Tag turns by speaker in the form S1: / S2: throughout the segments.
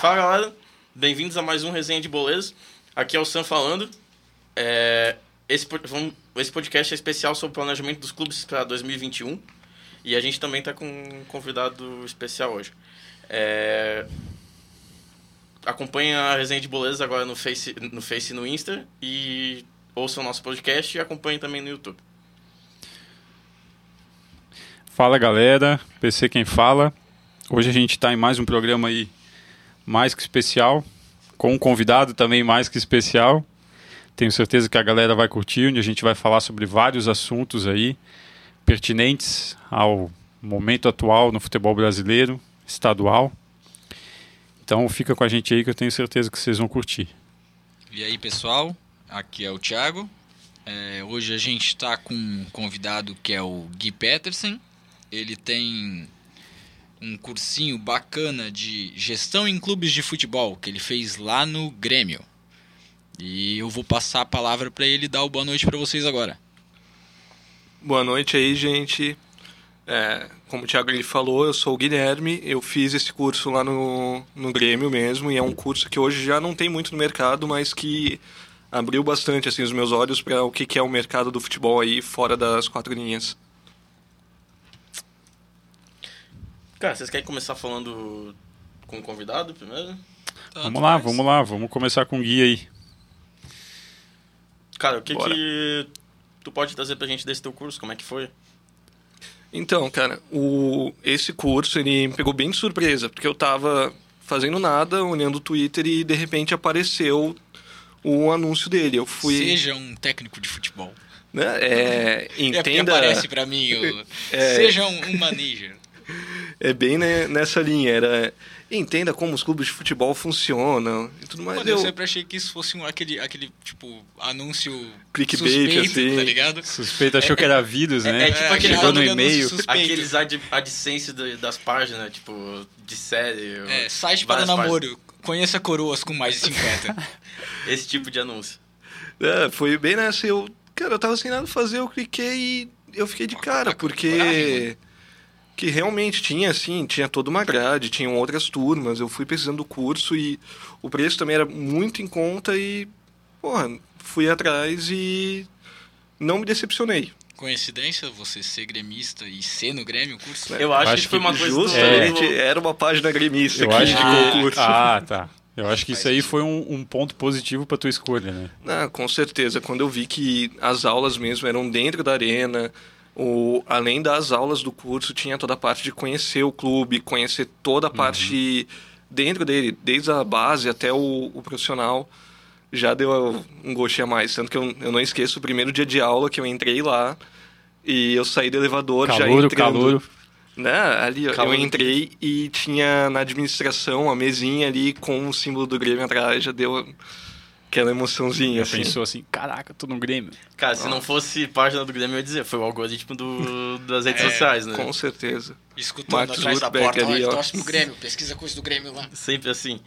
S1: Fala galera, bem-vindos a mais um Resenha de Boleiro. Aqui é o Sam falando. É, esse, vamos- esse podcast é especial sobre o planejamento dos clubes para 2021 e a gente também está com um convidado especial hoje. É, acompanha a Resenha de Boleiros agora no Face, no Face e no Insta e ouça o nosso podcast e acompanhe também no YouTube.
S2: Fala galera, PC quem fala. Hoje a gente está em mais um programa aí mais que especial, com um convidado também mais que especial. Tenho certeza que a galera vai curtir, onde a gente vai falar sobre vários assuntos aí pertinentes ao momento atual no futebol brasileiro, estadual. Então fica com a gente aí que eu tenho certeza que vocês vão curtir.
S3: E aí, pessoal? Aqui é o Thiago. É, hoje a gente está com um convidado que é o Gui Petersen. Ele tem um cursinho bacana de gestão em clubes de futebol que ele fez lá no Grêmio. E eu vou passar a palavra para ele dar o boa noite para vocês agora.
S4: Boa noite aí, gente. É, como o Thiago ele falou, eu sou o Guilherme, eu fiz esse curso lá no, no Grêmio mesmo, e é um curso que hoje já não tem muito no mercado, mas que abriu bastante assim, os meus olhos para o que, que é o mercado do futebol aí fora das quatro linhas.
S1: Cara, vocês querem começar falando com o convidado primeiro?
S2: Vamos lá, vamos lá, vamos começar com o Gui aí.
S1: Cara, o que
S4: Bora.
S1: que tu pode trazer pra gente desse teu curso? Como é que foi?
S4: Então, cara, o, esse curso ele me pegou bem de surpresa, porque eu tava fazendo nada, olhando o Twitter e de repente apareceu o anúncio dele. Eu fui.
S3: Seja um técnico de futebol.
S4: Né, é,
S3: É
S4: entenda.
S3: aparece para mim o...
S4: É.
S3: Seja um, um manager.
S4: É bem né, nessa linha, era entenda como os clubes de futebol funcionam e tudo mais.
S3: Mano, eu
S4: eu,
S3: sempre achei que isso fosse um, aquele, aquele, tipo, anúncio
S4: Clickbait,
S3: suspeito,
S4: assim.
S3: tá ligado?
S2: Suspeita achou que era vírus, né?
S1: é tipo
S3: É,
S1: aquele
S2: no e-mail.
S3: suspeito.
S1: Aqueles ad, AdSense das páginas, tipo, de série.
S3: É, site para namoro. Conheça coroas com mais de 50.
S1: páginas. Esse tipo de anúncio.
S4: é, foi bem nessa. Eu, cara, eu tava sem nada a fazer, eu cliquei e eu fiquei de cara, porque. Que realmente tinha, assim, tinha toda uma grade, tinham outras turmas. Eu fui precisando do curso e o preço também era muito em conta e, porra, fui atrás e não me decepcionei.
S3: Coincidência você ser gremista e ser no Grêmio o curso?
S1: Eu acho,
S2: acho
S1: que foi uma coisa
S4: Justamente,
S1: do...
S4: era uma página gremista
S2: Eu
S4: que
S2: acho
S4: indicou
S2: que.
S4: o curso.
S2: Ah, tá. Eu acho que isso aí foi um, um ponto positivo pra tua escolha, né?
S4: Ah, com certeza. Quando eu vi que as aulas mesmo eram dentro da arena, o, além das aulas do curso, tinha toda a parte de conhecer o clube, conhecer toda a parte dentro dele, desde a base até o, o profissional, já deu um gostinho a mais. Tanto que eu, eu não esqueço o primeiro dia de aula que eu entrei lá e eu saí do elevador já
S2: Calouro,
S4: entrando.
S2: calouro.
S4: Né? Ali
S1: Calor
S4: eu entrei e tinha na administração a mesinha ali com o símbolo do Grêmio atrás, já deu aquela emoçãozinha. Assim.
S2: pensou assim, caraca, tô no Grêmio.
S1: Cara, se não fosse página do Grêmio, eu ia dizer, foi o algoritmo do, das redes
S3: É,
S1: sociais, né?
S4: Com certeza.
S3: Escutando
S4: Mark
S3: atrás da porta,
S4: ali,
S3: ó, pro Grêmio, pesquisa coisa do Grêmio lá.
S1: Sempre assim.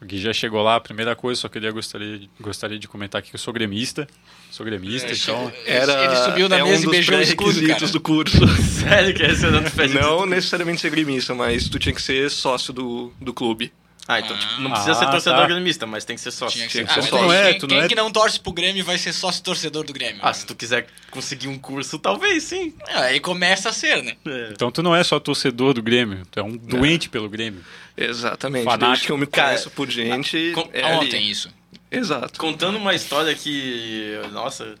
S2: O Gui já chegou lá, a primeira coisa, só queria gostaria, gostaria de comentar aqui que eu sou gremista. Sou gremista,
S3: É,
S2: então.
S4: Era,
S3: ele subiu na
S4: é
S3: mesa
S4: um
S3: e beijou o escudo,
S4: pré-requisitos
S3: cara.
S4: do curso.
S1: Sério que esse é o pede
S4: Não necessariamente ser gremista, mas tu tinha que ser sócio do, do clube.
S1: Ah, então, tipo, não precisa
S2: Ah,
S1: ser torcedor
S2: tá.
S1: gremista, mas tem que ser sócio.
S3: Tinha que ser. Ah,
S4: sócio.
S2: não é,
S3: quem,
S2: tu não
S3: quem
S2: é-
S3: que não torce pro Grêmio vai ser sócio torcedor do Grêmio?
S1: Ah, se tu quiser conseguir um curso, talvez sim.
S3: Ah, Aí começa a ser, né?
S1: É.
S2: Então tu não é só torcedor do Grêmio, tu é um doente pelo Grêmio.
S4: Exatamente.
S2: Fanático.
S4: Desde que eu me conheço por gente.
S1: com-
S4: é ali.
S3: Aonde tem isso?
S4: Exato.
S1: Contando uma história que, nossa,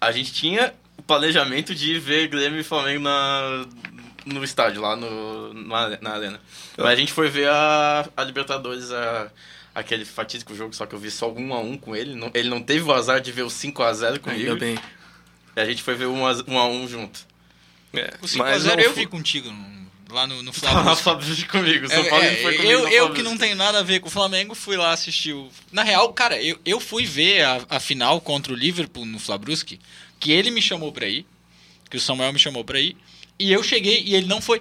S1: a gente tinha o planejamento de ver Grêmio e Flamengo na, no estádio, lá no, na, na arena. Mas a gente foi ver a, a Libertadores, a, aquele fatídico jogo, só que eu vi só um a um com ele. Não- ele não teve o azar de ver o 5x0 comigo.
S4: Ainda bem.
S1: E a gente foi ver um a, um, a um junto.
S4: É,
S3: O
S4: mas
S3: 5x0
S4: não
S3: eu
S4: fu-
S3: vi contigo lá no, no Flamengo.
S1: Fabrício comigo, São
S3: É,
S1: Paulo
S3: é,
S1: foi comigo.
S3: eu, eu que não tenho nada a ver com o Flamengo, fui lá assistir o... Na real, cara, eu, eu fui ver a, a final contra o Liverpool no Flabrusque, que ele me chamou pra ir, que o Samuel me chamou pra ir, e eu cheguei e ele não foi.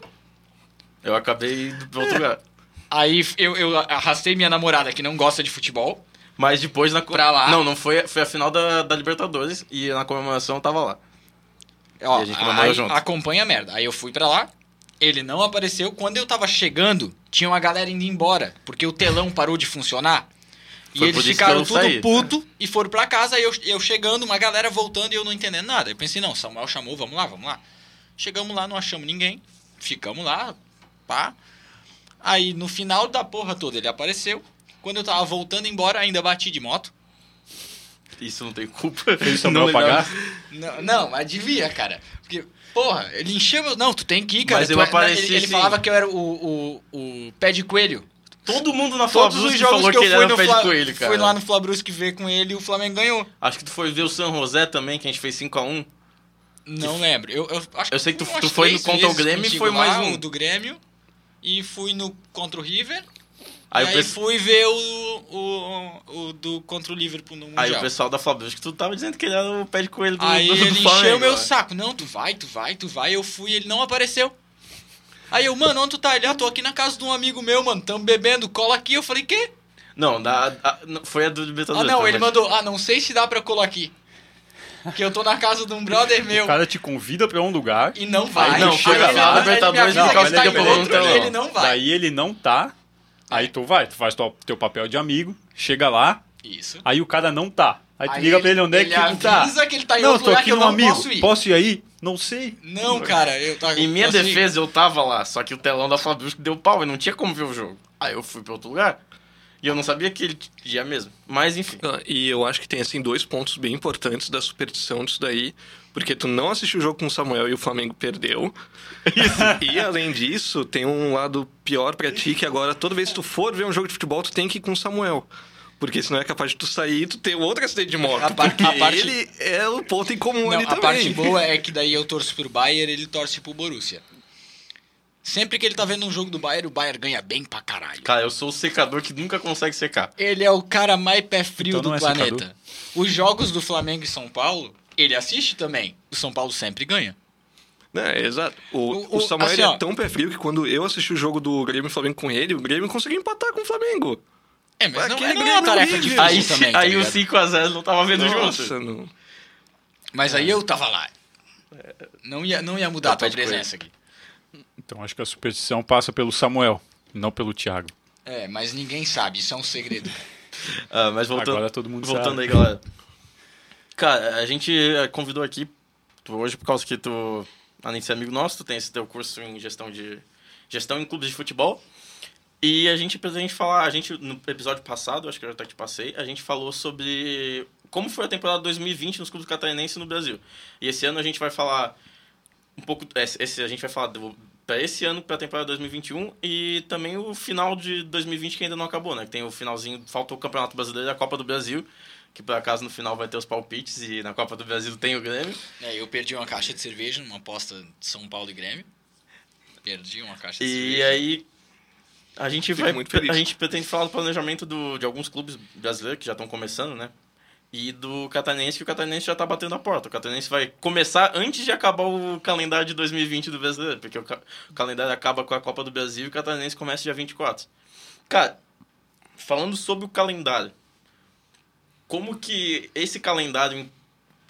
S1: Eu acabei indo pra outro lugar.
S3: Aí eu, eu arrastei minha namorada, que não gosta de futebol,
S1: Mas depois na.
S3: Pra lá.
S1: Não, não foi, foi a final da, da Libertadores e na comemoração eu tava lá.
S3: Ó,
S1: E a gente comemorou
S3: aí,
S1: junto.
S3: acompanha a merda. Aí eu fui pra lá, ele não apareceu. Quando eu tava chegando, tinha uma galera indo embora, porque o telão parou de funcionar. E
S1: Foi
S3: eles
S1: isso que
S3: ficaram tudo
S1: saí.
S3: puto e foram pra casa. Aí eu, eu chegando, uma galera voltando e eu não entendendo nada. Eu pensei, não, Samuel chamou, vamos lá, vamos lá. Chegamos lá, não achamos ninguém. Ficamos lá, pá. Aí no final da porra toda ele apareceu. Quando eu tava voltando embora, ainda bati de moto.
S1: Isso não tem culpa.
S2: Samuel
S1: lembrava.
S2: pagar?
S3: Não, não, devia, cara. Porque, porra, ele encheu meu. Não, tu tem que ir, cara.
S1: Mas
S3: Tu
S1: eu
S3: é-
S1: apareci,
S3: Ele, ele falava que eu era o, o, o pé de coelho.
S1: Todo mundo na
S3: Todos os jogos
S1: falou
S3: que
S1: que,
S3: eu
S1: ele
S3: fui
S1: era
S3: no
S1: o pé
S3: Fla...
S1: de coelho, cara.
S3: fui lá no Flabrusque ver com ele e o Flamengo ganhou.
S1: Acho que tu foi ver o San José também, que a gente fez 5x1.
S3: Não lembro. Eu, eu, acho
S1: Eu sei que tu- tu foi no contra o Grêmio e foi mais um.
S3: do Grêmio. E fui no contra o River.
S1: Aí,
S3: e aí fui ver o, o, o do contra o Liverpool no Mundial.
S1: aí o pessoal da Flabrusque, tu tava dizendo que ele era o pé de coelho do,
S3: Aí
S1: do, do
S3: ele
S1: Flamengo,
S3: encheu meu saco. Não, tu vai, tu vai, tu vai. Eu fui ele não apareceu. Aí eu, mano, onde tu tá? Ele, ah, tô aqui na casa de um amigo meu, mano. Tamo bebendo, cola aqui. Eu falei, quê?
S1: Não, da, a- foi a do Libertadores.
S3: Ah, não,
S1: tá,
S3: ele mandou, ah, não sei se dá pra colar aqui. Que eu tô na casa de um brother meu.
S2: O cara te convida pra um lugar,
S3: E não vai.
S2: Aí não,
S3: Aí
S2: chega
S3: ele-
S2: lá,
S3: ele
S1: Libertadores,
S3: avisa
S2: não,
S3: ele tá
S2: ele
S3: outro, ele não vai.
S2: daí ele não tá, aí tu vai, tu faz teu, teu papel de amigo, chega lá,
S3: Isso.
S2: aí o cara não tá. Aí tu
S3: Aí
S2: liga pra
S3: ele-
S2: ele onde é que
S3: ele
S2: ele tá.
S3: que ele tá em
S2: não,
S3: outro
S2: tô
S3: lugar
S2: aqui
S3: que eu
S2: no
S3: não
S2: amigo.
S3: posso ir.
S2: Posso ir aí? Não sei.
S3: Não, cara, eu tava.
S1: Em minha defesa, eu tava lá, só que o telão da Flabrusque deu pau e não tinha como ver o jogo. Aí eu fui pra outro lugar. E eu não sabia que ele ia mesmo. Mas enfim.
S4: Ah, E eu acho que tem, assim, dois pontos bem importantes da superstição disso daí. Porque tu não assistiu o jogo com o Samuel e o Flamengo perdeu. e além disso, tem um lado pior pra ti, que agora toda vez que tu for ver um jogo de futebol, tu tem que ir com o Samuel. Porque senão é capaz de tu sair e tu ter outro acidente de moto.
S3: A parte-
S4: porque
S3: a parte-
S4: ele é o ponto em comum
S3: Não,
S4: ali
S3: a
S4: também.
S3: parte boa é que daí eu torço pro Bayern ele torce pro Borussia. Sempre que ele tá vendo um jogo do Bayern, o Bayern ganha bem pra caralho.
S1: Cara, eu sou o secador que nunca consegue secar.
S3: Ele é o cara mais pé frio
S2: Então
S3: do
S2: é
S3: planeta.
S2: secador.
S3: Os jogos do Flamengo e São Paulo, ele assiste também. O São Paulo sempre ganha.
S4: É, exato. O,
S3: O-
S4: o,
S3: o-
S4: Samuel
S3: assim,
S4: é tão pé frio que quando eu assisti o jogo do Grêmio e Flamengo com ele, o Grêmio conseguiu empatar com o Flamengo.
S3: É, mas não,
S4: Aquele
S3: é, não é uma tarefa difícil
S1: Aí,
S3: também, tá
S1: aí o
S3: ligado?
S1: 5x0 não tava vendo
S4: Nossa,
S1: junto.
S4: não.
S3: Mas aí eu tava lá. Não ia, não ia mudar a tua presença aqui.
S2: Então acho que a superstição passa pelo Samuel, não pelo Thiago.
S3: É, mas ninguém sabe, isso é um segredo.
S1: Ah, mas voltando,
S2: Agora todo mundo
S1: voltando
S2: sabe.
S1: aí, galera. Cara, a gente eh, convidou aqui, hoje por causa que tu, além de ser amigo nosso, tu tem esse teu curso em gestão de gestão em clubes de futebol. E a gente pretende falar, a gente no episódio passado, acho que eu já até te passei, a gente falou sobre como foi a temporada 2020 nos clubes catarinenses no Brasil. E esse ano a gente vai falar um pouco, esse, esse a gente vai falar para esse ano, para a temporada 2021 e também o final de 2020 que ainda não acabou, né? Que tem o finalzinho, falta o Campeonato Brasileiro e a Copa do Brasil, que por acaso no final vai ter os palpites e na Copa do Brasil tem o Grêmio.
S3: É, eu perdi uma caixa de cerveja numa aposta de São Paulo e Grêmio. Perdi uma caixa de
S1: E
S3: cerveja.
S1: aí a gente
S4: Fico
S1: vai
S4: muito feliz.
S1: a gente pretende falar do planejamento do, de alguns clubes brasileiros que já estão começando, né? E do Catarinense, que o Catarinense já tá batendo a porta. O Catarinense vai começar antes de acabar o calendário de 2020 do brasileiro, porque o, ca- o calendário acaba com a Copa do Brasil e o Catarinense começa dia 24. Cara, falando sobre o calendário, como que esse calendário,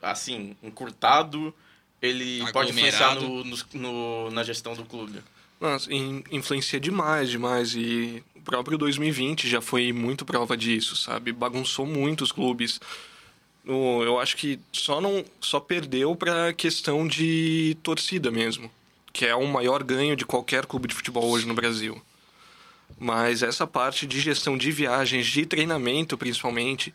S1: assim, encurtado, ele pode influenciar
S3: Aglomerado.
S1: no, no- na gestão do clube?
S4: Nossa, in- influencia demais, demais. E o próprio 2020 já foi muito prova disso, sabe? Bagunçou muito os clubes. No- eu acho que só não só perdeu para questão de torcida mesmo, que é o maior ganho de qualquer clube de futebol hoje no Brasil. Mas essa parte de gestão de viagens, de treinamento principalmente,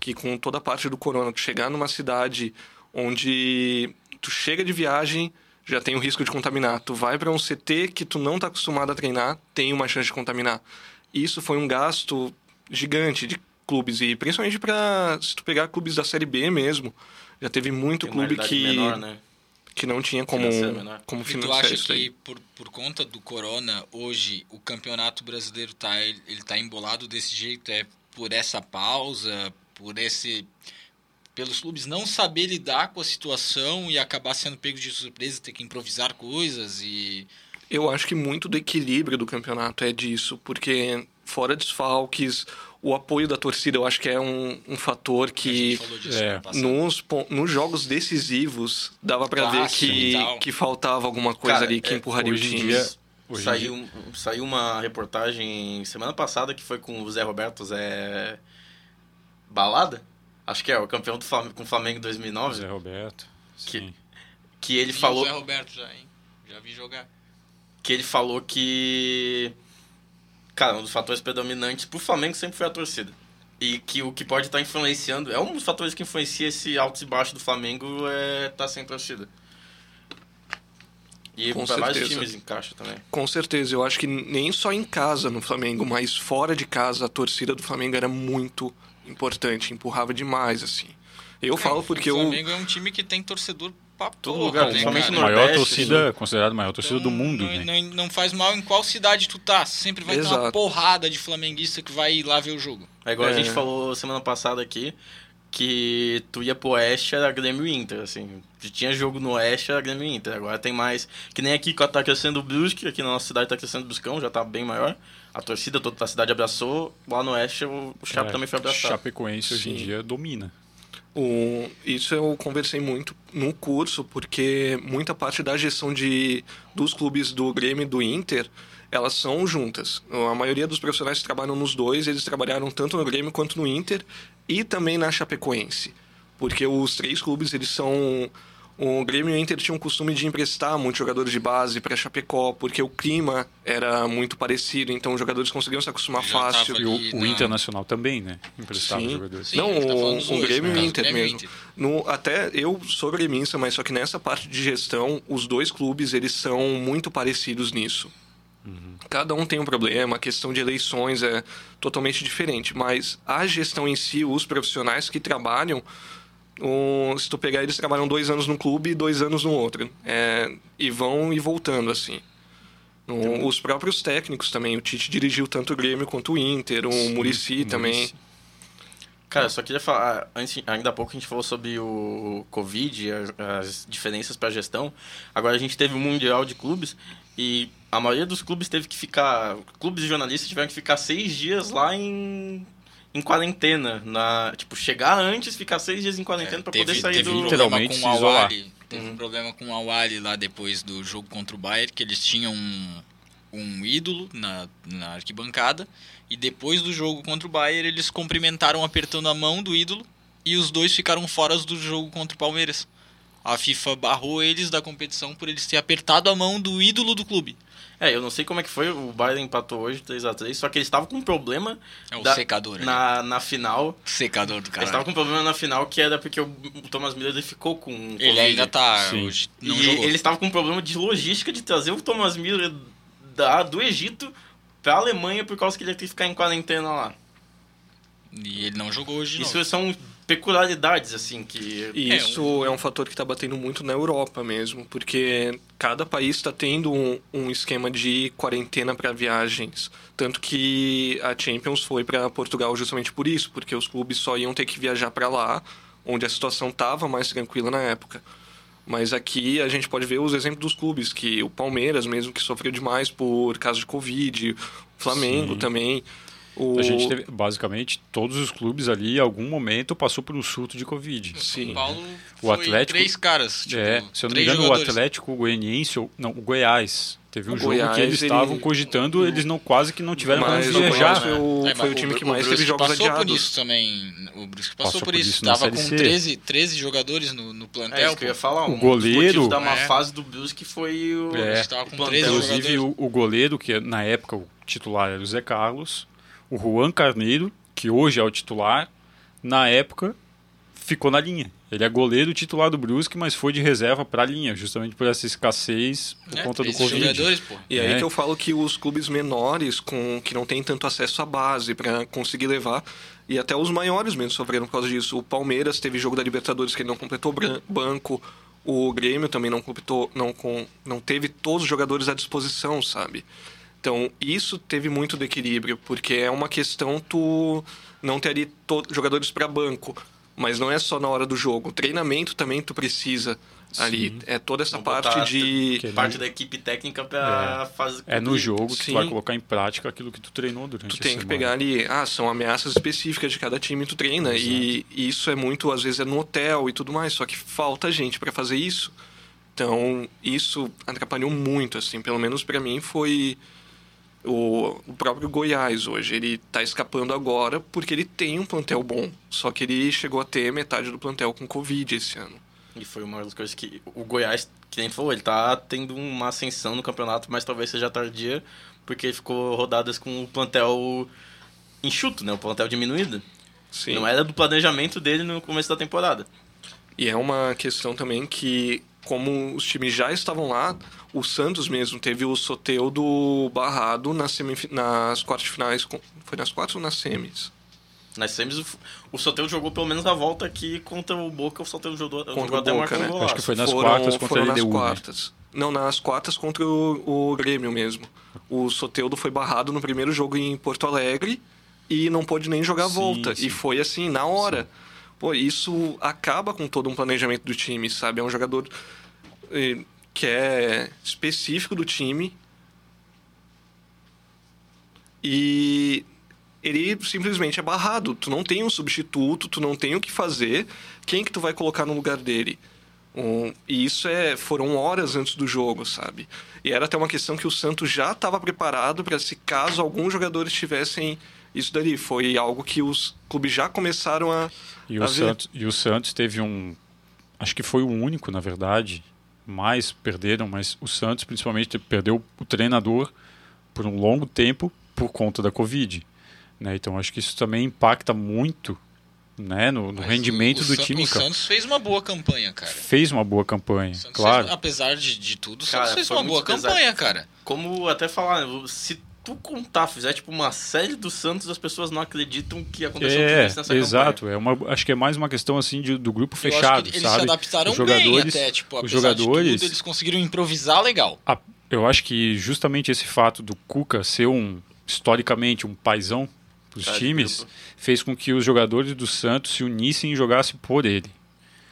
S4: que com toda a parte do corona, tu chegar numa cidade onde tu chega de viagem, já tem o risco de contaminar. Tu vai para um CT que tu não tá acostumado a treinar, tem uma chance de contaminar. Isso foi um gasto gigante de clubes e principalmente para se tu pegar clubes da série B mesmo, já teve muito clube que
S1: menor, né?
S4: que não tinha como
S1: Financeira menor.
S4: como
S3: E tu
S4: financiar
S3: acha que por, por conta do corona, hoje, o campeonato brasileiro tá, ele, ele tá embolado desse jeito? É por essa pausa, por esse... Pelos clubes não saber lidar com a situação e acabar sendo pego de surpresa, ter que improvisar coisas e...
S4: Eu acho que muito do equilíbrio do campeonato é disso, porque fora desfalques, o apoio da torcida, eu acho que é um, um fator que
S3: falou disso
S2: é,
S4: nos, nos jogos decisivos dava pra ver
S3: Clássico e
S4: que,
S3: tal.
S4: que faltava alguma coisa
S1: Cara,
S4: ali que
S1: é,
S4: empurraria o time.
S2: dia-
S1: Saiu, saiu uma reportagem semana passada que foi com o Zé Roberto, Zé Balada, acho que é, o campeão do Flamengo, com o Flamengo em 2009,
S2: Zé Roberto.
S1: Que-
S2: Sim.
S1: que ele
S3: Vi
S1: falou
S3: o Zé Roberto já, hein? Já vi jogar.
S1: que ele falou que cara, um dos fatores predominantes pro Flamengo sempre foi a torcida. E que o que pode estar influenciando, é um dos fatores que influencia esse altos e baixos do Flamengo é tá sem torcida. E
S4: Com
S1: para vários
S4: certeza.
S1: times encaixa também.
S4: Com certeza, eu acho que nem só em casa no Flamengo, mas fora de casa a torcida do Flamengo era muito importante, empurrava demais, assim. Eu falo porque
S3: o
S4: eu.
S3: Flamengo é um time que tem torcedor pra
S1: Todo
S3: porra,
S1: lugar,
S3: né,
S1: principalmente no
S2: Maior
S1: Nordeste,
S2: torcida, considerada a maior torcida do
S3: Então,
S2: mundo,
S3: não,
S2: né?
S3: não, não faz mal em qual cidade tu tá. Sempre vai ter uma
S4: Exato.
S3: porrada de flamenguista que vai lá ver o jogo.
S1: É igual a
S4: É.
S1: gente falou semana passada aqui, que tu ia pro Oeste era Grêmio e Inter, assim. Tinha jogo no Oeste era Grêmio e Inter. Agora tem mais. Que nem aqui que tá crescendo o Brusque, aqui na nossa cidade tá crescendo o Bruscão, já tá bem maior. A torcida toda da cidade abraçou. Lá no Oeste o, Chape
S2: É,
S1: também foi abraçado.
S2: Chapecoense hoje em
S4: Sim.
S2: dia domina.
S4: O, isso eu conversei muito no curso, porque muita parte da gestão de, dos clubes do Grêmio e do Inter, elas são juntas. A maioria dos profissionais que trabalham nos dois, eles trabalharam tanto no Grêmio quanto no Inter e também na Chapecoense. Porque os três clubes, eles são... O Grêmio e o Inter tinham o costume de emprestar muitos jogadores de base para Chapecó, porque o clima era muito parecido, então os jogadores conseguiam se acostumar
S3: Já
S4: fácil.
S2: E o, o
S3: na-
S2: Internacional também, né? Emprestava
S4: Sim.
S2: jogadores.
S3: Sim,
S4: não,
S3: tá falando
S4: o, o Grêmio e
S3: no
S4: o Inter
S3: Grêmio
S4: mesmo.
S3: Inter.
S4: No, até eu sou gremista, mas só que nessa parte de gestão, os dois clubes eles são muito parecidos nisso. Cada um tem um problema, a questão de eleições é totalmente diferente, mas a gestão em si, os profissionais que trabalham, o- se tu pegar eles trabalham dois anos num clube e dois anos no outro, É, e vão e voltando assim. O- os próprios técnicos também, o Tite dirigiu tanto o Grêmio quanto o Inter, o
S2: Sim,
S4: Murici também.
S1: Cara, eu só queria falar, antes, ainda há pouco a gente falou sobre o Covid, as, as diferenças para gestão. Agora a gente teve o Mundial de Clubes e a maioria dos clubes teve que ficar. Clubes e jornalistas tiveram que ficar seis dias lá em, em quarentena. Na, tipo, chegar antes, ficar seis dias em quarentena para poder sair
S3: É, teve
S1: do.
S3: um problema
S2: Literalmente
S3: com o. Awali. Teve um problema com o Awali lá depois do jogo contra o Bayern, que eles tinham um, um ídolo na, na arquibancada. E depois do jogo contra o Bayern, eles cumprimentaram apertando a mão do ídolo. E os dois ficaram fora do jogo contra o Palmeiras. A FIFA barrou eles da competição por eles terem apertado a mão do ídolo do clube.
S1: É, eu não sei como é que foi, o Bayern empatou hoje 3x3, só que eles estavam com um problema
S3: É o
S1: Da-
S3: secador. né?
S1: na, na final.
S3: Secador do
S1: Eles
S3: cara.
S1: estavam com um problema na final que era porque o, o Thomas Miller ele ficou com.
S3: Ele ainda tá.
S2: Sim.
S3: Hoje não
S1: e
S3: jogou.
S1: eles estavam com um problema de logística de trazer o Thomas Miller da, do Egito pra Alemanha por causa que ele ia ter que ficar em quarentena lá.
S3: E ele não jogou hoje, não.
S1: Isso são peculiaridades, assim, que.
S4: E
S3: É,
S4: isso é um fator que está batendo muito na Europa mesmo, porque cada país está tendo um, um esquema de quarentena para viagens. Tanto que a Champions foi para Portugal justamente por isso, porque os clubes só iam ter que viajar para lá, onde a situação estava mais tranquila na época. Mas aqui a gente pode ver os exemplos dos clubes, que o Palmeiras mesmo, que sofreu demais por causa de Covid, o Flamengo
S2: Sim.
S4: também. O...
S2: A gente teve, basicamente, todos os clubes ali, em algum momento, passou por um surto de Covid.
S4: Sim.
S3: São Paulo
S2: O
S3: foi
S2: Atlético-
S3: três caras. Tipo,
S2: é, se eu não me engano,
S3: jogadores.
S2: o Atlético o Goianiense, ou- não, o Goiás. Teve um
S4: O
S2: jogo
S4: Goiás,
S2: que eles
S4: ele-
S2: estavam cogitando, eles não quase que não tiveram
S4: o Goiás
S2: viajar.
S4: foi o,
S3: É,
S4: foi o time que
S3: o
S4: mais teve jogos
S3: passou
S4: adiados.
S3: por isso também. O Brusque passou,
S2: Passou
S3: por isso.
S2: isso na
S3: Tava
S2: Série
S3: com
S2: C.
S3: 13, 13 jogadores no, no
S1: É
S3: plantel.
S1: isso que eu ia falar.
S2: O
S1: um dos
S2: goleiro-
S1: da má
S3: É.
S1: fase do Brusque foi o.
S2: É.
S3: Estava com
S1: plantel.
S3: 13
S2: Inclusive, o, o goleiro, que na época o titular era o Zé Carlos, o Juan Carneiro, que hoje é o titular, na época ficou na linha. Ele é goleiro titular do Brusque, mas foi de reserva para a linha, justamente por essa escassez por
S3: É,
S2: conta do
S3: 13
S2: Covid.
S3: jogadores, pô.
S4: E aí
S2: É.
S4: que eu falo que os clubes menores, com que não têm tanto acesso à base para conseguir levar, e até os maiores mesmo sofreram por causa disso. O Palmeiras teve jogo da Libertadores que ele não completou banco, o Grêmio também não completou, não, com, não teve todos os jogadores à disposição, sabe? Então, isso teve muito do equilíbrio, porque é uma questão tu não ter ali to- jogadores para banco. Mas não é só na hora do jogo. O treinamento também tu precisa ali. É toda essa parte de.
S2: Que-
S1: Parte da equipe técnica pra fazer.
S2: É no jogo que
S4: Sim.
S2: tu vai colocar em prática aquilo que tu treinou durante
S4: Tu
S2: a
S4: tem que
S2: semana.
S4: pegar ali, ah, são ameaças específicas de cada time que tu treina. E, e isso é muito, às vezes, é no hotel e tudo mais. Só que falta gente pra fazer isso. Então, isso atrapalhou muito, assim. Pelo menos pra mim foi o, o próprio Goiás hoje. Ele tá escapando agora porque ele tem um plantel bom. Só que ele chegou a ter metade do plantel com Covid esse ano.
S1: E foi uma das coisas que o Goiás, que nem falou, ele tá tendo uma ascensão no campeonato, mas talvez seja tardia, porque ele ficou rodadas com o plantel enxuto, né? O plantel diminuído.
S4: Sim.
S1: Não era do planejamento dele no começo da temporada.
S4: E é uma questão também que, como os times já estavam lá, o Santos mesmo teve o Soteudo barrado nas, semif- nas quartas finais. Foi nas quartas ou nas semis?
S1: Nas semis, o, o Soteldo jogou pelo menos a volta aqui contra o Boca, o Soteldo jogou, jogou
S4: Contra o
S1: até
S4: Boca, né?
S2: Acho que foi nas
S4: foram,
S2: quartas contra
S4: foram
S2: a
S4: nas
S2: LDU,
S4: quartas. Não, nas quartas contra o, o Grêmio mesmo. O Soteudo foi barrado no primeiro jogo em Porto Alegre e não pôde nem jogar a
S2: Sim,
S4: volta.
S2: sim.
S4: E foi assim, na hora. Pô, isso acaba com todo um planejamento do time, sabe? É um jogador eh, que é específico do time. E ele simplesmente é barrado. Tu não tem um substituto, tu não tem o que fazer. Quem que tu vai colocar no lugar dele? Um, e isso é, foram horas antes do jogo, sabe? E era até uma questão que o Santos já estava preparado para se caso alguns jogadores tivessem isso dali. Foi algo que os clubes já começaram a,
S2: E o,
S4: ver.
S2: Santos, e o Santos teve um. Acho que foi o único, na verdade. Mais perderam, mas o Santos, principalmente, perdeu o treinador por um longo tempo por conta da Covid. Né? Então acho que isso também impacta muito né? no, no rendimento
S3: o, o
S2: do
S3: San-
S2: time.
S3: O
S2: cara.
S3: Santos fez uma boa campanha, cara.
S2: Fez uma boa campanha, claro.
S3: fez- apesar de, de tudo, o
S1: Cara,
S3: Santos fez uma boa
S1: pesado.
S3: campanha, cara.
S1: Como até falar, se tu contar, fizer tipo uma série do Santos, as pessoas não acreditam que aconteceu tudo
S2: É,
S1: isso nessa
S2: exato. É uma, acho que é mais uma questão assim de- do grupo fechado,
S3: eles
S2: sabe?
S3: se adaptaram
S2: os
S3: bem
S2: jogadores,
S3: até, tipo,
S2: os jogadores,
S3: de tudo, eles conseguiram improvisar legal.
S2: a- eu acho que justamente esse fato do Cuca ser um historicamente um paizão para os times
S1: grupo.
S2: fez com que os jogadores do Santos se unissem e jogassem por ele.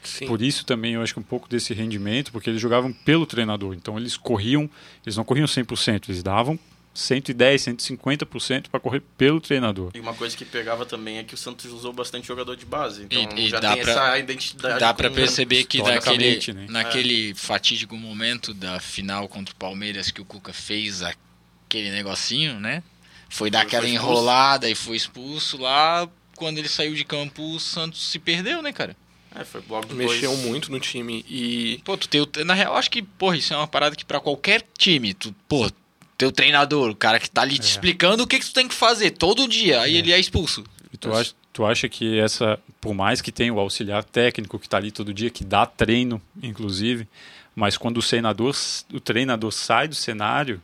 S4: Sim.
S2: Por isso também eu acho que um pouco desse rendimento, porque eles jogavam pelo treinador. Então eles corriam, eles não corriam 100%, eles davam 110, 150% para correr pelo treinador.
S1: E uma coisa que pegava também é que o Santos usou bastante jogador de base. Então
S3: E- e
S1: já
S3: dá
S1: tem
S3: pra-
S1: essa identidade.
S3: Dá pra
S1: com-
S3: perceber que naquele,
S2: né?
S3: naquele fatídico momento da final contra o Palmeiras que o Cuca fez aquele negocinho, né? Foi dar aquela enrolada e foi expulso lá. Quando ele saiu de campo, o Santos se perdeu, né, cara?
S1: É, foi logo depois.
S4: Mexeu muito no time. E
S3: Pô, tu tem o- Na real, acho que, porra, isso é uma parada que pra qualquer time, tu, pô, teu treinador, o cara que tá ali te explicando o que, que tu tem que fazer todo dia, aí ele é expulso.
S2: E tu acha, tu acha que essa, por mais que tenha o auxiliar técnico que está ali todo dia, que dá treino, inclusive, mas quando o treinador, o treinador sai do cenário,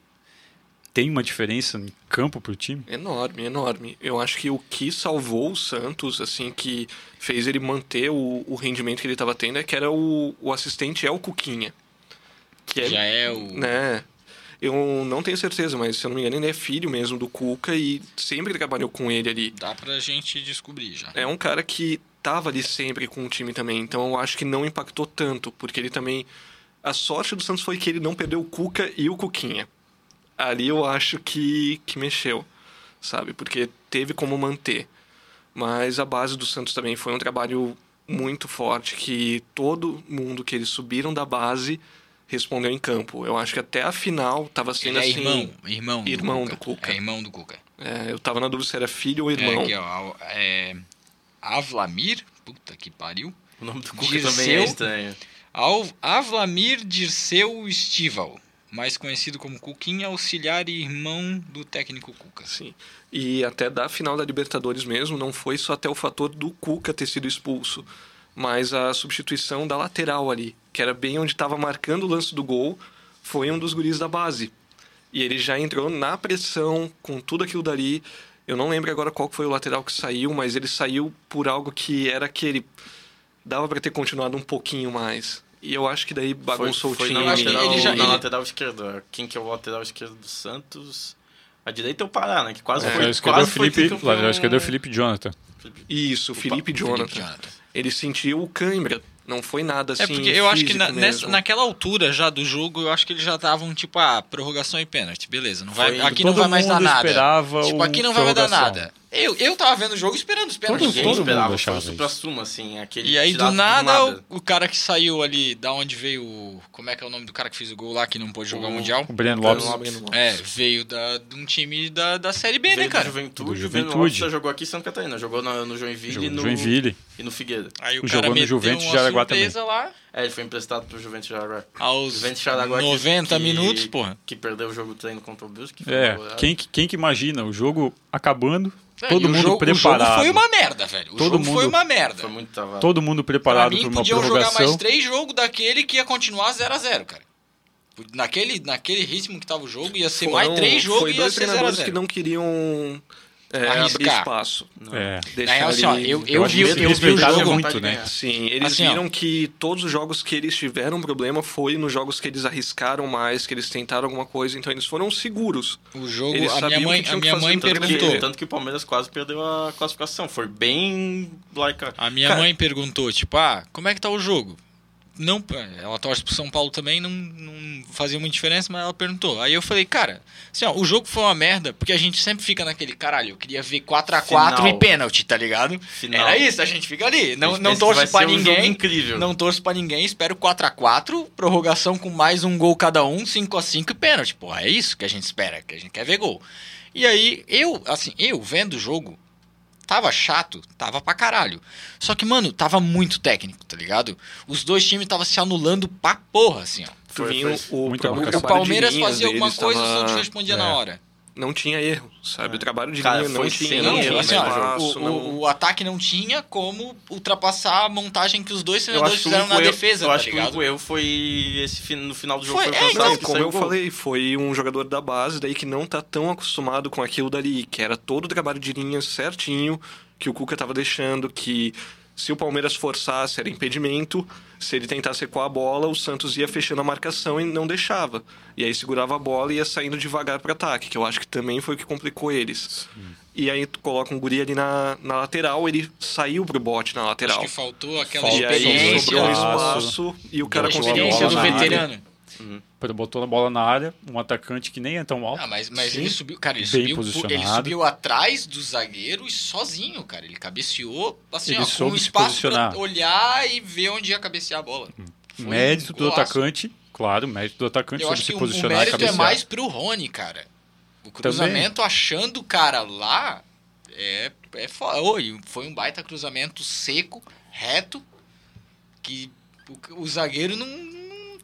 S2: tem uma diferença em campo para o time?
S4: Enorme, enorme. Eu acho que o que salvou o Santos, assim, que fez ele manter o, o rendimento que ele estava tendo, é que era o, o assistente é o Cuquinha. Que
S3: Já é o.
S4: Né? Eu não tenho certeza, mas se eu não me engano, ele é filho mesmo do Cuca e sempre trabalhou com ele ali.
S3: Dá pra gente descobrir já.
S4: É um cara que tava ali sempre com o time também, então eu acho que não impactou tanto, porque ele também. A sorte do Santos foi que ele não perdeu o Cuca e o Cuquinha. Ali eu acho que, que mexeu, sabe? Porque teve como manter. Mas a base do Santos também foi um trabalho muito forte, que todo mundo que eles subiram da base respondeu em campo. Eu acho que até a final tava sendo
S3: Ele é
S4: assim.
S3: irmão, irmão,
S4: irmão
S3: do,
S4: do
S3: Cuca.
S4: Cuca.
S3: É irmão do Cuca.
S4: É, eu tava na dúvida se era filho ou irmão.
S3: É, aqui, ó, é, Avlamir, puta que pariu.
S1: O nome do Cuca
S3: Dirceu.
S1: também é estranho.
S3: Al, Avlamir Dirceu Estival, mais conhecido como Cuquinha, auxiliar e irmão do técnico Cuca.
S4: Sim. E até da final da Libertadores mesmo, não foi só até o fator do Cuca ter sido expulso, mas a substituição da lateral ali, que era bem onde estava marcando o lance do gol, foi um dos guris da base. E ele já entrou na pressão, com tudo aquilo dali. Eu não lembro agora qual que foi o lateral que saiu, mas ele saiu por algo que era aquele. Dava para ter continuado um pouquinho mais. E eu acho que daí bagunçou
S1: foi,
S4: o
S1: foi
S4: time.
S1: na,
S3: que
S1: lateral,
S3: ele já-
S1: na
S3: ele-
S1: lateral esquerda. Quem que é o lateral esquerdo do Santos? A direita é o Pará, né? Que quase
S4: É,
S1: foi.
S2: Esquerdo é o
S1: quase foi
S2: Felipe,
S1: tricampeão.
S2: lateral esquerdo é o Felipe Jonathan.
S4: Isso, Felipe
S3: Felipe
S4: Jonathan.
S3: Jonathan.
S4: Ele sentiu cãibra. Não foi nada assim.
S3: É porque eu acho que na- nessa- naquela altura já do jogo, eu acho que eles já estavam tipo, ah, prorrogação e pênalti, beleza. Não vai,
S1: Foi-
S3: aqui não
S2: todo
S3: vai mais dar nada. tipo, aqui não vai mais dar
S2: prorrogação.
S3: nada. Eu, eu tava vendo o jogo esperando pênaltis.
S2: Todo-
S1: Ninguém
S2: todo mundo
S1: esperava,
S2: achava
S1: foi o supra
S2: isso.
S1: suma, assim, aquele
S3: E aí, do
S1: tirado
S3: nada, O, o cara que saiu ali, da onde veio. o- Como é que é o nome do cara que fez o gol lá, que não pôde jogar o
S1: O-
S3: Mundial?
S2: O Breno
S1: Breno
S2: Lopes.
S1: Lopes.
S3: É, veio da, de um time da, da Série B,
S1: Veio
S3: né,
S1: do
S3: cara?
S1: Juventude,
S2: Do
S1: o Breno
S2: Juventude.
S1: Lopes já jogou aqui em Santa Catarina, jogou no, no Joinville,
S2: Jogou
S1: e
S2: no
S1: no,
S2: Joinville.
S1: e no Figueira.
S3: Aí o
S2: Jogou
S3: cara
S2: no
S3: meteu
S2: Juventus de Araguá
S3: surpresa lá
S1: É, ele foi emprestado pro Juventus de Araguá.
S3: aos
S1: Juventus de Araguá que-
S3: 90
S1: que-
S3: minutos, porra.
S1: Que perdeu o jogo treino contra o Bills. Que foi
S2: É, quem, que- quem que imagina o jogo acabando, todo
S3: e o
S2: mundo
S3: jogo,
S2: preparado.
S3: O jogo foi uma merda, velho. O
S2: Todo
S3: jogo foi
S2: mundo-
S3: uma merda.
S1: Foi muito travado.
S2: Todo mundo preparado para uma
S3: podiam jogar mais
S2: prorrogação.
S3: três jogos daquele que ia continuar 0x0, cara. Naquele, naquele ritmo que tava o jogo, ia ser mais
S4: Foram-
S3: três jogos e ia
S4: dois
S3: ser
S4: treinadores
S3: 0x0.
S4: que não queriam é,
S3: Arriscar.
S4: abrir espaço.
S2: É.
S3: Na
S4: Deixar
S3: real, assim, ó, eu,
S2: eu
S3: eu, vi,
S2: que
S3: eu, vi o jogo.
S2: muito,
S1: vontade de
S2: né?
S4: Sim, eles
S3: Assim, ó.
S4: viram que todos os jogos que eles tiveram problema foi nos jogos que eles arriscaram mais, que eles tentaram alguma coisa, então eles foram seguros.
S3: O jogo,
S4: Eles
S3: a minha mãe,
S4: que
S3: a
S4: que
S3: minha mãe
S4: tanto que
S3: perguntou.
S4: defender.
S1: Tanto que o Palmeiras quase perdeu a classificação. Foi bem like a-
S3: A minha
S1: Cara,
S3: mãe perguntou, tipo, ah, como é que tá o jogo? Não, ela torce pro São Paulo também, não, não fazia muita diferença, mas ela perguntou. Aí eu falei, cara, assim, ó, o jogo foi uma merda, porque a gente sempre fica naquele caralho, eu queria ver 4x4
S1: Final.
S3: e pênalti, tá ligado?
S1: Final.
S3: Era isso, a gente fica ali. Não, não torço pra
S1: ser um
S3: ninguém.
S1: incrível.
S3: Não torço pra ninguém, espero 4x4, prorrogação com mais um gol cada um, 5x5 e pênalti. Pô, é isso que a gente espera, que a gente quer ver gol. E aí, eu, assim, eu vendo o jogo, tava chato, tava pra caralho. Só que, mano, tava muito técnico, tá ligado? Os dois times estavam se anulando pra porra, assim, ó.
S1: Foi- foi
S4: o.
S3: O
S4: de
S3: Palmeiras fazia alguma coisa, os
S4: tava-
S3: outros respondiam na
S2: É.
S3: hora.
S4: Não tinha erro, sabe? O trabalho de
S1: Cara,
S4: linha não tinha, não
S1: erro,
S4: tinha
S3: Não,
S4: espaço,
S3: o,
S4: não-
S3: o- o ataque não tinha como ultrapassar a montagem que os dois
S1: Eu
S3: treinadores fizeram na
S1: erro,
S3: defesa,
S1: eu
S3: tá
S1: acho que o
S3: ligado?
S1: único erro foi esse no final do jogo
S3: Foi-
S1: foi,
S3: é, então,
S4: como eu
S1: gol.
S4: falei, foi um jogador da base daí que não tá tão acostumado com aquilo dali, que era todo o trabalho de linhas certinho que o Cuca tava deixando, que se o Palmeiras forçasse era impedimento, se ele tentasse recuar a bola, o Santos ia fechando a marcação e não deixava. E aí segurava a bola e ia saindo devagar para ataque, que eu acho que também foi o que complicou eles. E aí tu coloca um guri ali na, na lateral, ele saiu pro bote na lateral.
S3: Acho que faltou aquela
S4: E aí
S3: experiência.
S4: sobrou um
S2: Espaço.
S4: e o cara conseguiu
S3: experiência do
S2: na
S3: veterano.
S2: Botou a bola na área, um atacante que nem é tão alto.
S3: Ah, mas, mas
S2: Sim.
S3: ele subiu, cara, ele subiu, ele subiu atrás do zagueiro e sozinho, cara. Ele cabeceou, assim,
S2: Ele
S3: ó, com
S2: se
S3: espaço pra olhar e ver onde ia cabecear a bola. Foi
S2: mérito
S3: um
S2: do atacante, claro, mérito do atacante
S3: Eu
S2: sobre
S3: acho
S2: se
S3: que o, mérito é mais pro Rony, cara. O cruzamento achando o cara lá é, é foi um baita cruzamento seco, reto, que o, o zagueiro não,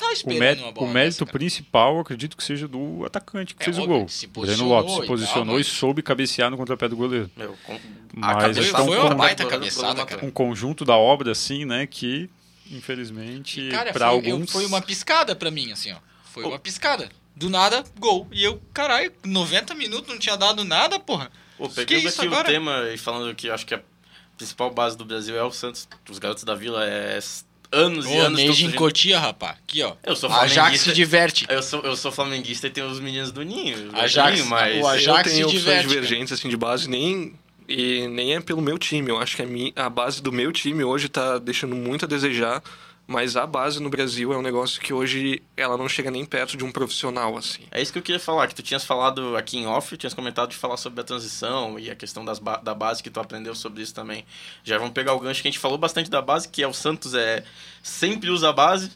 S3: tá esperando
S2: mérito,
S3: uma bola
S2: o mérito
S3: dessa,
S2: principal, eu acredito que seja do atacante que
S3: É,
S2: fez o gol.
S3: se
S2: Breno Lopes
S3: e
S2: se
S3: tal,
S2: posicionou e
S3: mas-
S2: soube cabecear no contrapé do goleiro.
S1: Meu, com...
S2: Mas
S1: cabeça
S2: tão
S3: foi uma
S2: com-
S3: baita
S1: do-
S3: cabeçada, cara.
S2: Um conjunto da obra, assim, né, que infelizmente para alguns
S3: foi uma piscada pra mim, assim, ó. Foi
S1: Pô.
S3: uma piscada. Do nada, gol. E eu, caralho, 90 minutos não tinha dado nada, porra.
S1: Pô,
S3: Que
S1: pegando
S3: isso
S1: aqui
S3: agora?
S1: o tema e falando que eu acho que a principal base do Brasil é o Santos, os garotos da Vila é anos e
S3: Ô,
S1: anos.
S3: mês de
S1: tão surgindo.
S3: Encotia, rapá. Aqui, ó.
S1: Eu sou
S3: Ajax
S1: flamenguista.
S3: se diverte.
S1: Eu sou, eu sou flamenguista e tenho os meninos do Ninho. do
S3: Ajax,
S1: Ninho, mas...
S3: o Ajax
S4: eu
S3: se
S4: tenho opções
S3: diverte,
S4: divergentes assim de base nem e nem é pelo meu time. Eu acho que a, mi, a base do meu time hoje tá deixando muito a desejar, mas a base no Brasil é um negócio que hoje ela não chega nem perto de um profissional assim.
S1: É isso que eu queria falar, que tu tinhas falado aqui em off, tinhas comentado de falar sobre a transição e a questão das ba- da base que tu aprendeu sobre isso também. Já vamos pegar o gancho que a gente falou bastante da base, que é o Santos é sempre usa a base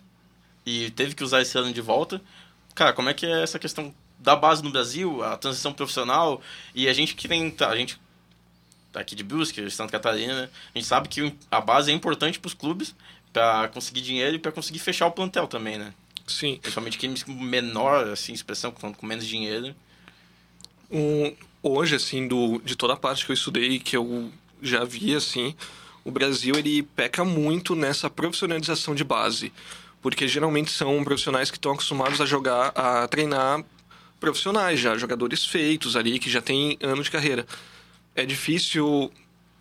S1: e teve que usar esse ano de volta. Cara, como é que é essa questão da base no Brasil, a transição profissional e a gente que tem a gente tá aqui de Brusque, Santa Catarina, a gente sabe que a base é importante para os clubes para conseguir dinheiro e para conseguir fechar o plantel também, né?
S4: Sim.
S1: Principalmente times com menor assim, expressão, com menos dinheiro.
S4: Um, hoje assim do de toda a parte que eu estudei que eu já vi assim, o Brasil ele peca muito nessa profissionalização de base, porque geralmente são profissionais que estão acostumados a jogar, a treinar profissionais já, jogadores feitos ali que já têm anos de carreira. É difícil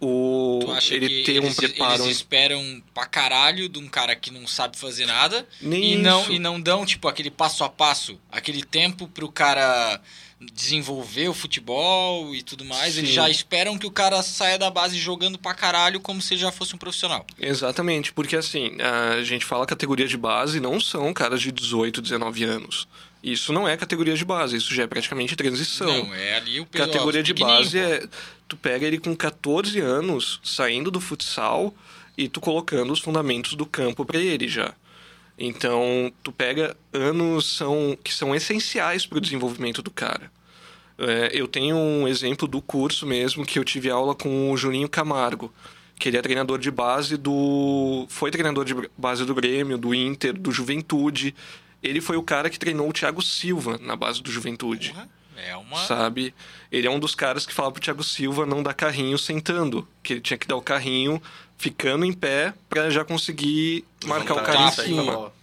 S4: o ele
S3: que
S4: ter
S3: eles,
S4: um preparo
S3: eles esperam pra caralho de um cara que não sabe fazer nada
S4: nem
S3: e não,
S4: isso.
S3: e não dão, tipo, aquele passo a passo, aquele tempo pro cara desenvolver o futebol e tudo mais, eles
S4: Sim.
S3: já esperam que o cara saia da base jogando pra caralho como se ele já fosse um profissional.
S4: Exatamente, porque assim, a gente fala categoria de base, não são caras de 18, 19 anos. Isso não é categoria de base, isso já é praticamente transição.
S3: Não, é ali o pessoal
S4: categoria de base
S3: pô.
S4: é. Tu pega ele com 14 anos, saindo do futsal e tu colocando os fundamentos do campo pra ele já. Então, tu pega anos são, que são essenciais pro desenvolvimento do cara. É, eu tenho um exemplo do curso mesmo, que eu tive aula com o Juninho Camargo, que ele é treinador de base do. Foi treinador de base do Grêmio, do Inter, do Juventude. Ele foi o cara que treinou o Thiago Silva na base do Juventude
S3: Porra, É uma.
S4: sabe? Ele é um dos caras que fala pro Thiago Silva não dar carrinho sentando, que ele tinha que dar o carrinho ficando em pé pra já conseguir marcar o cara em
S1: a
S4: cima,
S1: bola.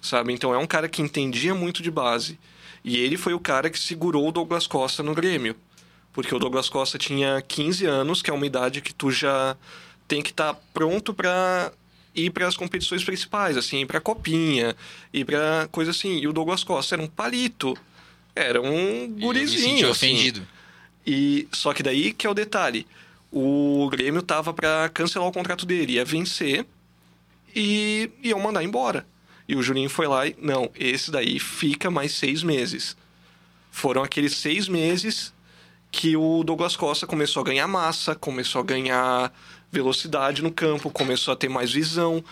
S4: sabe? Então é um cara que entendia muito de base. E ele foi o cara que segurou o Douglas Costa no Grêmio. Porque o Douglas Costa tinha 15 anos, que é uma idade que tu já tem que estar pronto pra ir para as competições principais, assim, ir pra copinha, ir pra coisa assim. E o Douglas Costa era um palito. Era um gurizinho.
S3: senti
S4: assim.
S3: ofendido.
S4: E só que daí que é o detalhe. O Grêmio tava pra cancelar o contrato dele, ia vencer e iam mandar embora. E o Juninho foi lá e não, esse daí fica mais seis meses. Foram aqueles seis meses que o Douglas Costa começou a ganhar massa, começou a ganhar velocidade no campo, começou a ter mais visão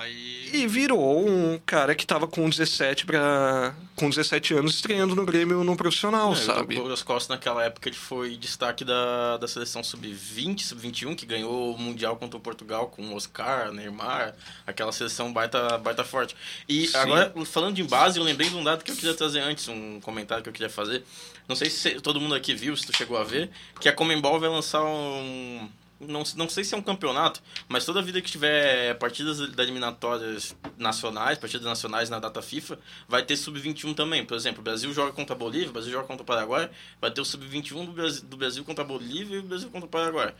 S3: Aí.
S4: E virou um cara que tava com 17 para com 17 anos estreando no Grêmio no profissional,
S1: É,
S4: sabe?
S1: O Douglas Costa naquela época ele foi destaque da, da seleção sub-20, sub-21, que ganhou o Mundial contra o Portugal com Oscar, Neymar, aquela seleção baita, baita forte. E
S4: Sim.
S1: agora, falando de base, eu lembrei de um dado que eu queria trazer antes, um comentário que eu queria fazer. Não sei se todo mundo aqui viu, se tu chegou a ver, que a Comembol vai lançar um. Não, não sei se é um campeonato, mas toda vida que tiver partidas da eliminatórias nacionais, partidas nacionais na data FIFA, vai ter sub-21 também. Por exemplo, o Brasil joga contra a Bolívia, o Brasil joga contra o Paraguai, vai ter o sub-21 do Brasil, do Brasil contra a Bolívia e o Brasil contra o Paraguai.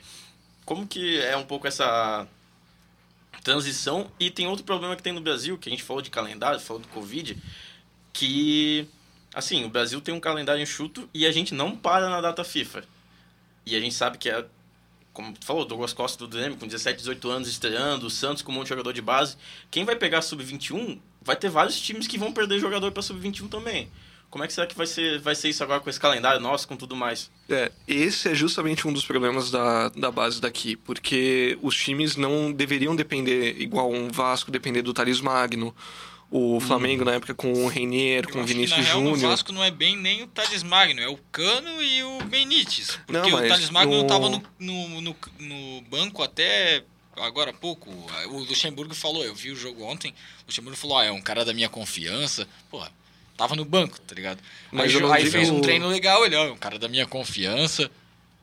S1: Como que é um pouco essa transição? E tem outro problema que tem no Brasil, que a gente falou de calendário, falou do Covid, que, assim, o Brasil tem um calendário enxuto e a gente não para na data FIFA. E a gente sabe que é, como tu falou, Douglas Costa do Grêmio com 17, 18 anos estreando, o Santos com um monte de jogador de base. Quem vai pegar sub-21 vai ter vários times que vão perder jogador para sub-21 também. Como é que será que vai ser, vai ser isso agora com esse calendário nosso, com tudo mais?
S4: É, esse é justamente um dos problemas da, da base daqui, porque os times não deveriam depender, igual um Vasco, depender do Thales Magno, o Flamengo na época com o Reinier, com o Vinícius Júnior.
S3: Vasco não é bem nem o Thales Magno, é o Cano e o Benítez. Porque
S4: Não,
S3: o Thales Magno
S4: no-
S3: não tava no, no, no, no banco até agora há pouco. O Luxemburgo falou, eu vi o jogo ontem, o Luxemburgo falou, ah, é um cara da minha confiança. Porra, tava no banco, tá ligado?
S4: Mas
S3: aí aí
S4: digo-
S3: fez um treino legal, ele, ó, é um cara da minha confiança.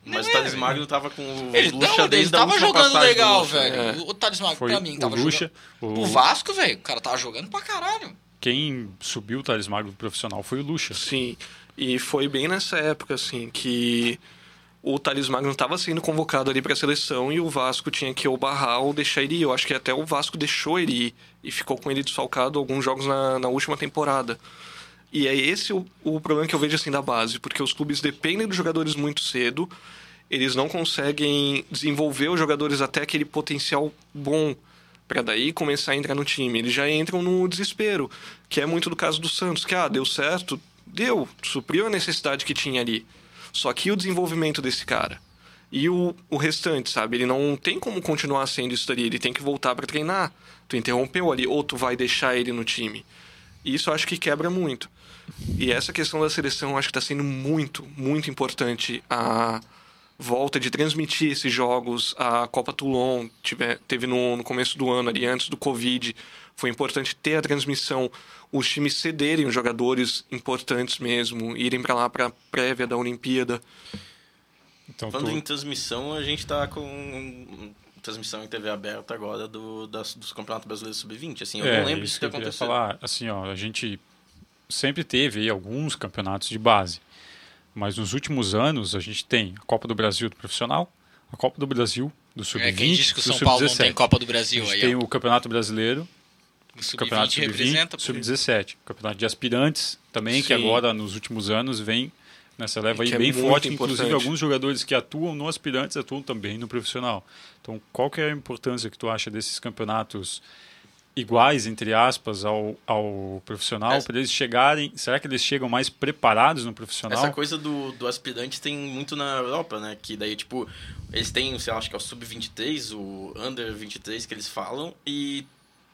S1: Mas
S3: Não
S1: o Thales
S3: é,
S1: Magno tava com o
S3: Ele,
S1: Lucha
S3: não, ele
S1: desde a
S3: tava jogando legal, velho.
S4: É.
S3: O, Thales Magno,
S2: Foi
S3: pra mim,
S2: o
S3: tava
S2: Lucha,
S3: jogando...
S2: o-
S3: O Vasco, velho, o cara tava jogando pra caralho.
S2: Quem subiu o Thales Magno pro profissional foi o Lucha.
S4: Sim, e foi bem nessa época, assim, que o Thales Magno estava sendo convocado ali para a seleção e o Vasco tinha que ou barrar ou deixar ele ir. Eu acho que até o Vasco deixou ele ir e ficou com ele desfalcado alguns jogos na, na última temporada. E é esse o, o problema que eu vejo assim da base, porque os clubes dependem dos jogadores muito cedo, eles não conseguem desenvolver os jogadores até aquele potencial bom para daí começar a entrar no time. Eles já entram no desespero, que é muito do caso do Santos, que ah, deu certo, deu, supriu a necessidade que tinha ali. Só que o desenvolvimento desse cara? E o, o restante, sabe? Ele não tem como continuar sendo isso daí, ele tem que voltar para treinar. Tu interrompeu ali, ou tu vai deixar ele no time. E isso eu acho que quebra muito. E essa questão da seleção eu acho que está sendo muito, muito importante. A volta de transmitir esses jogos, a Copa Toulon tiver, teve no, no começo do ano, ali antes do Covid. Foi importante ter a transmissão, os times cederem os jogadores importantes mesmo, irem para lá para a prévia da Olimpíada.
S2: Então,
S1: Falando
S2: tu-
S1: em transmissão, a gente tá com transmissão em TV aberta agora do, das, dos Campeonatos Brasileiros Sub-20. Assim, eu
S2: é,
S1: não lembro
S2: isso que
S1: que aconteceu.
S2: falar. Assim, ó, a gente sempre teve aí alguns campeonatos de base, mas nos últimos anos a gente tem a Copa do Brasil do profissional, a Copa do Brasil do
S3: É, quem
S2: sub-20,
S3: disse que o São Paulo não
S2: sub-17.
S3: tem Copa do
S2: A
S3: Brasil
S2: gente
S3: aí,
S2: tem
S3: ó.
S2: o Campeonato Brasileiro,
S3: O
S2: o Campeonato
S3: Sub-20 representa.
S2: Sub-20,
S3: pô.
S2: Sub-17, Campeonato de Aspirantes também, que
S4: Sim.
S2: agora nos últimos anos vem Nessa leva aí
S4: é
S2: bem forte, inclusive
S4: importante.
S2: alguns jogadores que atuam no aspirantes atuam também no profissional. Então, qual que é a importância que tu acha desses campeonatos iguais, entre aspas, ao, ao profissional,
S1: Essa-
S2: para eles chegarem, será que eles chegam mais preparados no profissional?
S1: Essa coisa do, do aspirante tem muito na Europa, né? Que daí, tipo, eles têm, sei lá, acho que é o Sub-23, o Under-23 que eles falam, e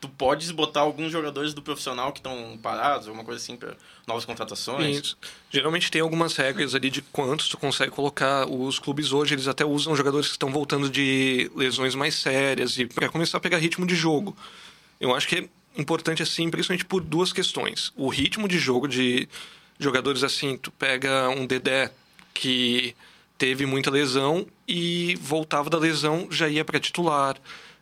S1: tu podes botar alguns jogadores do profissional que estão parados, alguma coisa assim, pra novas contratações.
S4: Isso. Geralmente tem algumas regras ali de quantos tu consegue colocar. Os clubes hoje, eles até usam jogadores que estão voltando de lesões mais sérias e para começar a pegar ritmo de jogo. Eu acho que é importante assim, principalmente por duas questões. O ritmo de jogo de jogadores assim, tu pega um Dedé que teve muita lesão e voltava da lesão, já ia para titular,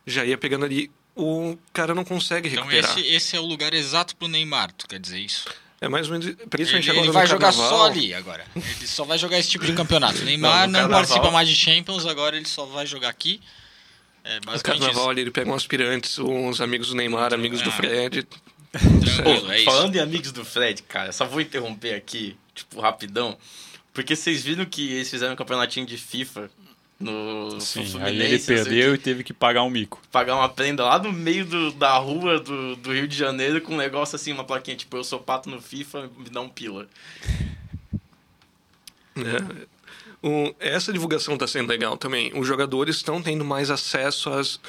S4: já ia pegando ali o cara não consegue
S3: Então
S4: recuperar.
S3: esse, esse é o lugar exato pro Neymar, tu quer dizer isso?
S4: É mais ou menos, principalmente
S3: Ele,
S4: agora
S3: ele vai jogar só ali agora. Ele só vai jogar esse tipo de campeonato. O Neymar
S1: Não,
S3: não, participa mais de Champions, agora ele só vai jogar aqui. É
S4: No carnaval
S3: isso.
S4: ali, ele pega uns aspirantes, uns amigos do Neymar, amigos do
S3: Ah.
S4: Fred.
S1: Pô,
S3: é
S1: falando em amigos do Fred, cara, só vou interromper aqui, tipo, rapidão. Porque vocês viram que eles fizeram um campeonatinho de FIFA no
S2: Sim,
S1: Fluminense,
S2: aí ele
S1: o
S2: perdeu e teve que pagar um mico.
S1: pagar uma prenda lá no meio do- da rua do, do Rio de Janeiro com um negócio assim, uma plaquinha, tipo, eu sou pato no FIFA, me dá um pila.
S4: né? O- essa divulgação está sendo legal também. Os jogadores estão tendo mais acesso às.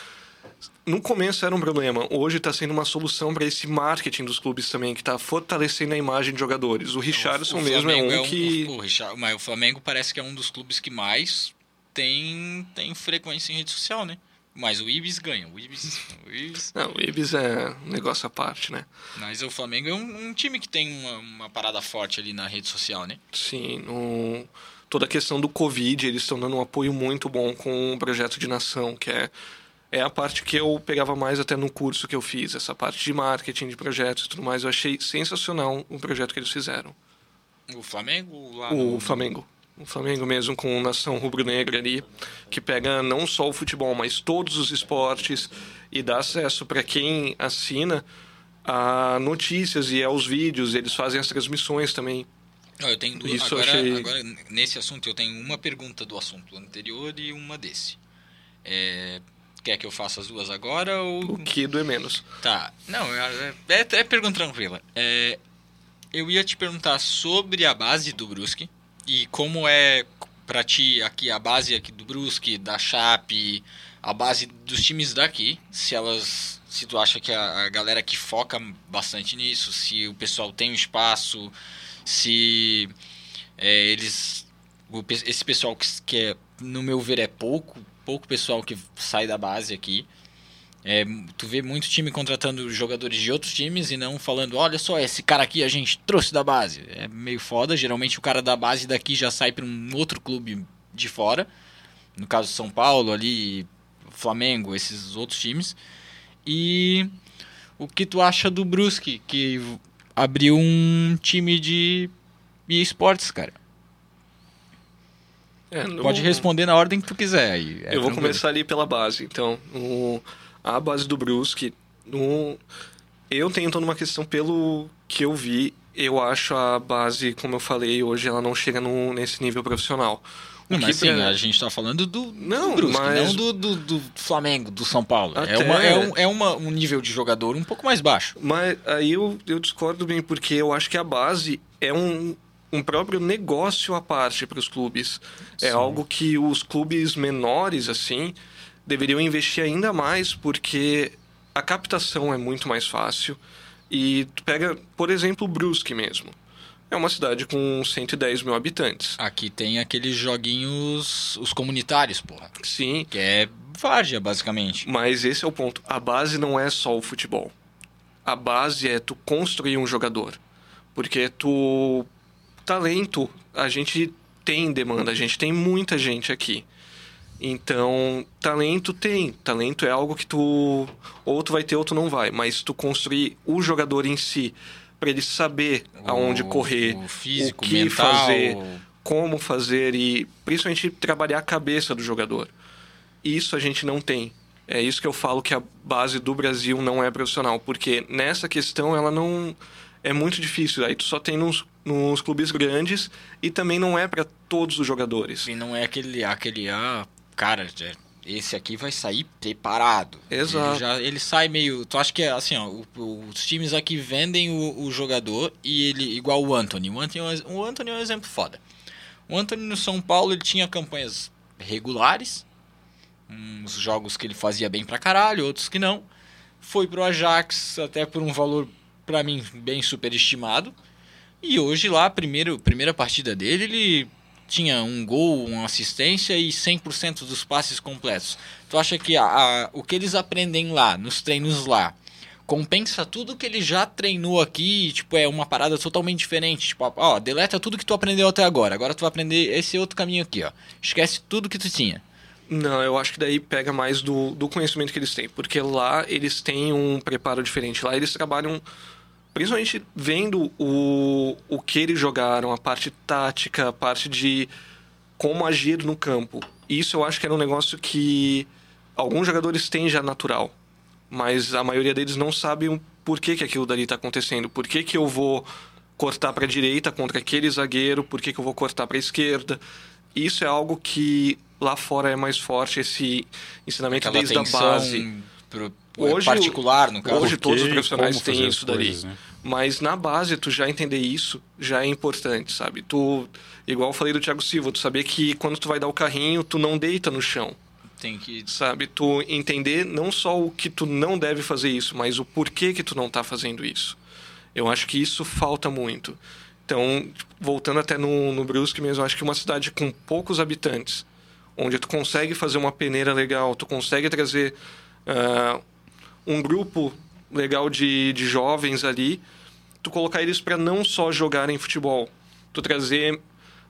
S4: No começo era um problema, hoje está sendo uma solução para esse marketing dos clubes também, que está fortalecendo a imagem de jogadores. O Richardson
S3: O
S4: mesmo é
S3: Flamengo
S4: um que.
S3: o Richard- mas o Flamengo parece que é um dos clubes que mais tem, tem frequência em rede social, né? Mas o Ibis ganha. O Ibis, o Ibis-
S4: Não, o Ibis é um negócio à parte, né?
S3: mas o Flamengo é um, um time que tem uma, uma parada forte ali na rede social, né?
S4: Sim, no... toda a questão do Covid, eles estão dando um apoio muito bom com o projeto de nação, que é, é a parte que eu pegava mais até no curso que eu fiz, essa parte de marketing, de projetos e tudo mais. Eu achei sensacional o projeto que eles fizeram.
S3: O Flamengo lá
S4: O
S3: no-
S4: Flamengo. O Flamengo mesmo com Nação Rubro-Negra ali, que pega não só o futebol, mas todos os esportes e dá acesso para quem assina a notícias e aos vídeos. Eles fazem as transmissões também.
S3: Ó, eu tenho duas.
S4: Isso
S3: Agora,
S4: achei-
S3: agora, nesse assunto, eu tenho uma pergunta do assunto anterior e uma desse. É, quer que eu faça as duas agora ou.
S4: O que doer menos.
S3: Tá. Não, é, é, é pergunta tranquila. É, eu ia te perguntar sobre a base do Brusque e como é pra ti aqui a base aqui do Brusque, da Chape, a base dos times daqui, se elas. Se tu acha que a, a galera que foca bastante nisso, se o pessoal tem um espaço, se é, eles. o esse pessoal que, que é, no meu ver, é pouco, pouco pessoal que sai da base aqui. É, tu vê muito time contratando jogadores de outros times e não falando, olha só, esse cara aqui a gente trouxe da base. É meio foda. Geralmente o cara da base daqui já sai para um outro clube de fora. No caso São Paulo ali, Flamengo, esses outros times. E o que tu acha do Brusque, que abriu um time de esportes, cara?
S4: É, no-
S3: Pode responder na ordem que tu quiser é
S4: eu vou
S3: tranquilo.
S4: começar ali pela base. Então, o- a base do Brusque, no- eu tenho toda uma questão pelo que eu vi. Eu acho a base, como eu falei, hoje ela não chega no- nesse nível profissional.
S3: Não,
S4: que
S3: mas assim,
S4: pra-
S3: a gente tá falando do,
S4: Não,
S3: do Brusque,
S4: mas-
S3: não do, do, do Flamengo, do São Paulo. É,
S4: Até-
S3: uma, é, um, é uma, um nível de jogador um pouco mais baixo.
S4: Mas aí eu, eu discordo bem, porque eu acho que a base é um, um próprio negócio à parte para os clubes. É
S2: Sim.
S4: algo que os clubes menores, assim, deveriam investir ainda mais, porque a captação é muito mais fácil. E tu pega, por exemplo, o Brusque mesmo. É uma cidade com 110 mil habitantes.
S3: Aqui tem aqueles joguinhos, os comunitários, porra.
S4: Sim,
S3: Que é várzea, basicamente.
S4: Mas esse é o ponto. A base não é só o futebol. A base é tu construir um jogador. Porque tu. Talento, a gente tem demanda, a gente tem muita gente aqui. Então, talento tem. Talento é algo que tu. Ou tu vai ter ou tu não vai. Mas tu construir o jogador em si, para ele saber aonde
S3: O-
S4: correr,
S3: o físico,
S4: o que
S3: mental,
S4: fazer, como fazer e principalmente trabalhar a cabeça do jogador. Isso a gente não tem. É isso que eu falo que a base do Brasil não é profissional, porque nessa questão ela não é muito difícil. Aí tu só tem nos, nos clubes grandes e também não é para todos os jogadores.
S3: E não é aquele, aquele ah, cara, é, esse aqui vai sair preparado.
S4: Exato.
S3: Ele, já, ele sai meio. Tu acha que é assim, ó, o- os times aqui vendem o, o jogador e ele. Igual o Anthony. O Anthony, é um o Anthony é um exemplo foda. O Anthony no São Paulo ele tinha campanhas regulares. Uns jogos que ele fazia bem pra caralho, outros que não. Foi pro Ajax até por um valor, pra mim, bem superestimado. E hoje lá, primeiro, primeira partida dele, ele tinha um gol, uma assistência e 100% dos passes completos. Tu acha que a, a- o que eles aprendem lá, nos treinos lá, compensa tudo que ele já treinou aqui, tipo, é uma parada totalmente diferente. Tipo, ó, deleta tudo que tu aprendeu até agora. Agora tu vai aprender esse outro caminho aqui, ó. Esquece tudo que tu tinha.
S4: Não, eu acho que daí pega mais do, do conhecimento que eles têm. Porque lá eles têm um preparo diferente. Lá eles trabalham, principalmente vendo o, o que eles jogaram, a parte tática, a parte de como agir no campo. Isso eu acho que era um negócio que alguns jogadores têm já natural. Mas a maioria deles não sabe o porquê que aquilo dali está acontecendo. Por que, que eu vou cortar para a direita contra aquele zagueiro? Por que, que eu vou cortar para a esquerda? Isso é algo que lá fora é mais forte, esse ensinamento
S3: Aquela
S4: desde a base.
S3: pro,
S4: Hoje-
S3: particular, no caso.
S4: hoje todos os profissionais têm isso dali.
S2: coisas, né?
S4: Mas na base, tu já entender isso já é importante, sabe? Tu, igual eu falei do Thiago Silva, tu saber que quando tu vai dar o carrinho, tu não deita no chão,
S3: Tem que
S4: sabe? Tu entender não só o que tu não deve fazer isso, mas o porquê que tu não tá fazendo isso. Eu acho que isso falta muito. Então, voltando até no, no Brusque mesmo, eu acho que uma cidade com poucos habitantes, onde tu consegue fazer uma peneira legal, tu consegue trazer ah, um grupo legal de, de jovens ali, tu colocar eles para não só jogarem futebol, tu trazer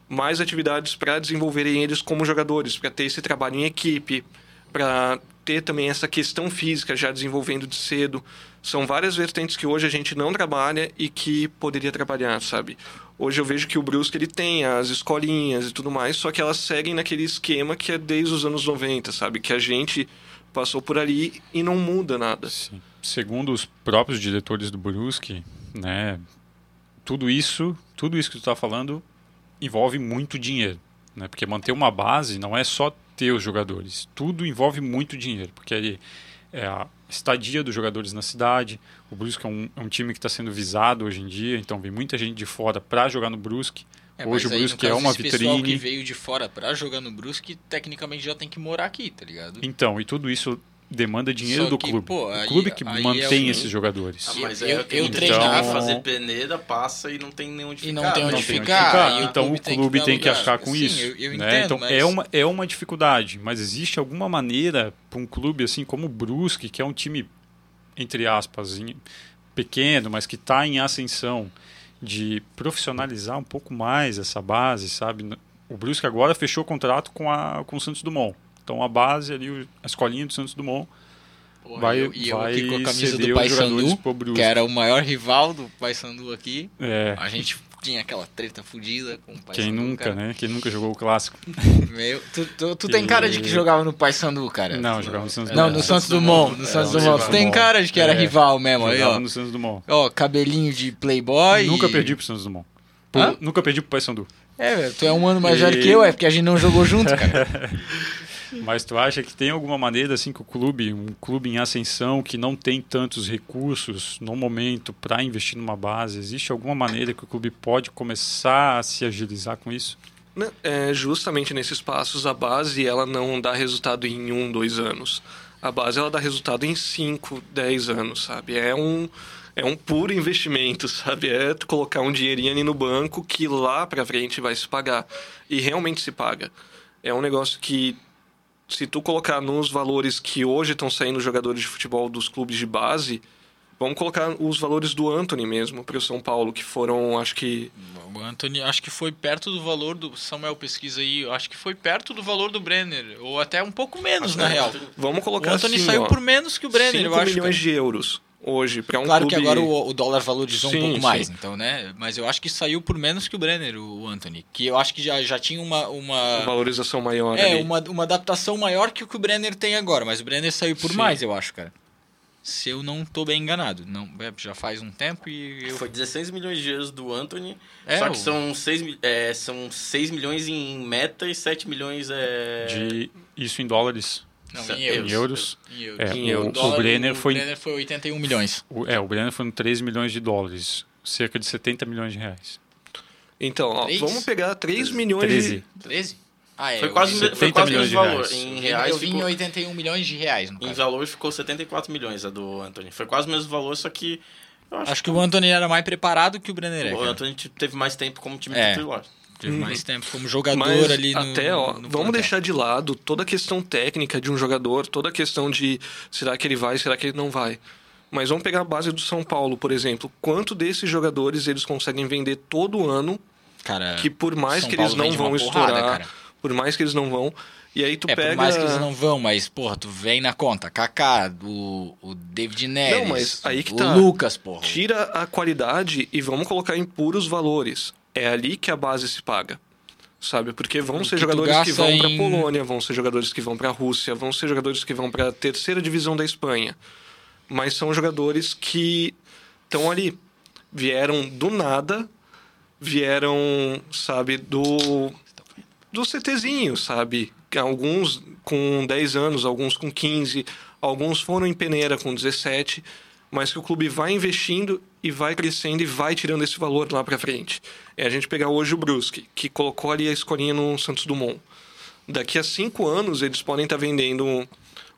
S4: mais atividades para desenvolverem eles como jogadores, para ter esse trabalho em equipe, para ter também essa questão física já desenvolvendo de cedo. São várias vertentes que hoje a gente não trabalha e que poderia trabalhar, sabe? Hoje eu vejo que o Brusque ele tem as escolinhas e tudo mais, só que elas seguem naquele esquema que é desde os anos 90, sabe? Que a gente passou por ali e não muda nada.
S2: Sim. Segundo os próprios diretores do Brusque, né, tudo isso, tudo isso que tu está falando envolve muito dinheiro, né? Porque manter uma base não é só ter os jogadores, tudo envolve muito dinheiro, porque aí é a estadia dos jogadores na cidade. O Brusque é um, é um time que está sendo visado hoje em dia, então vem muita gente de fora para jogar no Brusque.
S3: É,
S2: hoje o
S3: mas aí, no
S2: Brusque é
S3: caso,
S2: uma
S3: esse pessoal que
S2: vitrine.
S3: veio de fora pra jogar no Brusque, tecnicamente já tem que morar aqui, tá ligado?
S2: Então, e tudo isso demanda dinheiro
S3: Só
S2: do
S3: que,
S2: clube.
S3: pô,
S2: o
S3: aí-
S2: clube que
S3: aí é
S2: mantém
S3: o-
S2: esses jogadores.
S1: Ah, mas
S3: Eu-
S1: aí
S3: eu- eu
S1: gente
S3: treinava-
S1: que fazer peneira, passa e não tem nem onde
S3: E
S1: ficar.
S3: não tem onde
S2: Não tem onde
S3: ficar,
S2: ficar.
S3: e o
S2: então o
S3: clube tem que
S2: tem que arcar com
S3: Sim,
S2: isso.
S3: eu- eu
S2: né?
S3: entendo,
S2: então
S3: mas-
S2: é, uma, é uma dificuldade, mas existe alguma maneira para um clube assim como o Brusque, que é um time, entre aspas, em- pequeno, mas que está em ascensão, de profissionalizar um pouco mais essa base, sabe? O Brusque agora fechou o contrato com, a, com o Santos Dumont. Então a base ali, a escolinha do Santos Dumont,
S3: Porra,
S2: vai,
S3: eu- e eu
S2: vai
S3: aqui com a camisa do Paysandu, que era o maior rival do Paysandu aqui.
S2: É,
S3: A gente tinha aquela treta fudida com o Paysandu.
S2: quem nunca,
S3: cara.
S2: né? Quem nunca jogou o clássico.
S3: Meu, tu, tu, tu tem cara de que jogava no Paysandu, cara.
S2: Não, jogava no Santos
S3: Não,
S2: Dumont.
S3: no Santos Dumont. No
S1: É,
S3: Santos Dumont. Tu tem cara de que era
S2: É,
S3: rival mesmo. Aí, ó.
S2: no Santos Dumont.
S3: Ó, cabelinho de playboy.
S2: Nunca
S3: e-
S2: perdi pro Santos Dumont. Nunca perdi pro Paysandu.
S3: É, velho, tu é um ano mais velho
S2: E-
S3: que eu, é porque a gente não jogou junto, cara.
S2: Mas tu acha que tem alguma maneira assim que o clube, um clube em ascensão que não tem tantos recursos no momento para investir numa base, existe alguma maneira que o clube pode começar a se agilizar com isso?
S4: É, justamente nesses passos, a base ela não dá resultado em um, dois anos. A base ela dá resultado em cinco, dez anos, sabe? É um, é um puro investimento, sabe? É tu colocar um dinheirinho ali no banco que lá pra frente vai se pagar. E realmente se paga. É um negócio que, se tu colocar nos valores que hoje estão saindo jogadores de futebol dos clubes de base, vamos colocar os valores do Anthony mesmo para o São Paulo, que foram, acho que
S3: O Anthony, acho que foi perto do valor do. Samuel, pesquisa aí. Acho que foi perto do valor do Brenner. Ou até um pouco menos, na real.
S4: Vamos
S3: O
S4: colocar
S3: Anthony
S4: assim,
S3: saiu
S4: ó,
S3: por menos que o Brenner,
S4: 5
S3: eu acho.
S4: milhões
S3: cara.
S4: de euros hoje para um
S3: Claro
S4: clube...
S3: que agora o, o dólar valorizou um
S4: Sim,
S3: pouco
S4: sim.
S3: mais, então, né? Mas eu acho que saiu por menos que o Brenner, o, Anthony. Que eu acho que já, já tinha uma. uma...
S4: valorização maior
S3: É,
S4: ali.
S3: uma, uma adaptação maior que o que o Brenner tem agora, mas o Brenner saiu por
S4: Sim.
S3: mais, eu acho, cara. se eu não tô bem enganado. Não, é, já faz um tempo e eu...
S1: Foi 16 milhões de euros do Anthony,
S3: É,
S1: só que
S3: o-
S1: são 6, mi- é, são 6 milhões em meta e 7 milhões é...
S2: De, isso em dólares.
S3: Não, em
S2: Em
S3: euros.
S2: euros.
S3: Em euros.
S2: É,
S4: Em
S2: o,
S4: euros.
S2: o Brenner foi.
S3: O Brenner foi 81 milhões.
S2: o- é, o Brenner foi em 13 milhões de dólares. Cerca de 70 milhões de reais.
S4: Então, ó, vamos pegar 3 milhões
S2: 13.
S4: de...
S3: 13? Ah, é.
S1: Foi
S3: eu
S1: quase,
S3: vi-
S1: foi
S2: 70
S1: quase o
S2: milhões
S1: mesmo
S2: de
S1: valor.
S2: reais.
S1: Em
S3: eu
S1: reais
S3: vi em
S1: ficou,
S3: 81 milhões de reais, no
S1: em
S3: caso.
S1: valor ficou 74 milhões a do Anthony. Foi quase o mesmo valor, só que eu acho,
S3: Acho que o Anthony era mais preparado que o Brenner é.
S1: que o
S3: cara.
S1: Anthony teve mais tempo como time
S3: É.
S1: titular.
S3: Teve mais tempo como jogador
S4: Mas
S3: ali no
S4: até, ó,
S3: no
S4: vamos
S3: plantel.
S4: deixar de lado toda a questão técnica de um jogador, toda a questão de será que ele vai, será que ele não vai. Mas vamos pegar a base do São Paulo, por exemplo. Quanto desses jogadores eles conseguem vender todo ano,
S3: Cara,
S4: que por mais
S3: São
S4: que eles
S3: Paulo
S4: não
S3: vende
S4: vão
S3: porrada,
S4: estourar,
S3: cara.
S4: por mais que eles não vão, e aí tu
S3: é,
S4: pega...
S3: por mais que eles não vão, mas, porra, tu vem na conta. Kaká, o, o David Neres,
S4: Não, mas aí que
S3: o
S4: tá.
S3: Lucas, porra.
S4: Tira a qualidade e vamos colocar em puros valores. É ali que a base se paga. Sabe? Porque vão
S3: O
S4: ser
S3: que
S4: jogadores que vão
S3: em-
S4: Polônia, vão ser jogadores que vão pra Rússia, vão ser jogadores que vão pra terceira divisão da Espanha. Mas são jogadores que estão ali. Vieram do nada, vieram, sabe, do do CTzinho, sabe? Alguns com 10 anos, alguns com 15, alguns foram em peneira com 17, mas que o clube vai investindo e vai crescendo e vai tirando esse valor lá pra frente. É a gente pegar hoje o Brusque, que colocou ali a escolinha no Santos Dumont. Daqui a cinco anos eles podem estar vendendo um,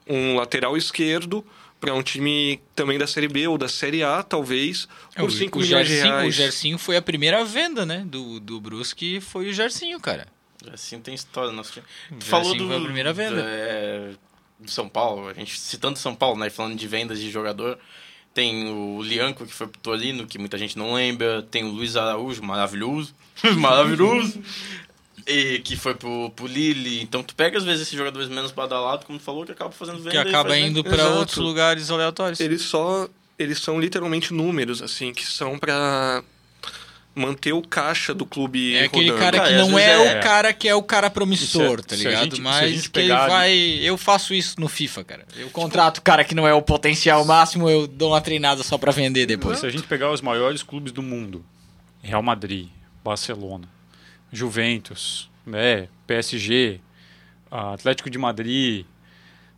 S4: um lateral esquerdo para um time também da Série B ou da Série A, talvez,
S3: É,
S4: por
S3: o,
S4: 5
S3: o
S4: milhões de
S3: Gersinho, o
S4: reais.
S3: Gersinho foi a primeira venda, né? Do, do Brusque foi o Gersinho, cara.
S1: Assim tem história no nosso time. Tu
S3: Já
S1: falou do,
S3: foi a primeira venda.
S1: é, do São Paulo, a gente citando São Paulo, né? Falando de vendas de jogador. Tem o Lianco, que foi pro Torino, que muita gente não lembra. Tem o Luiz Araújo, maravilhoso. maravilhoso. E que foi pro, pro Lille. Então tu pega às vezes esses jogadores menos badalados, como tu falou, que acaba fazendo venda.
S3: Que
S1: e
S3: acaba
S1: faz
S3: indo
S4: Exato.
S3: outros lugares aleatórios.
S4: Eles só. Eles são literalmente números, assim, que são pra manter o caixa do clube
S3: É aquele
S4: rodando.
S3: cara que
S1: às
S3: não é,
S1: é-
S3: o cara que é o cara promissor,
S2: a-
S3: tá
S2: a
S3: ligado?
S2: gente-
S3: Mas que ele vai. Eu faço isso no FIFA, cara. Eu contrato o cara que não é o potencial máximo, eu dou uma treinada só pra vender depois.
S2: Se a gente pegar os maiores clubes do mundo, Real Madrid, Barcelona, Juventus, né, PSG, Atlético de Madrid,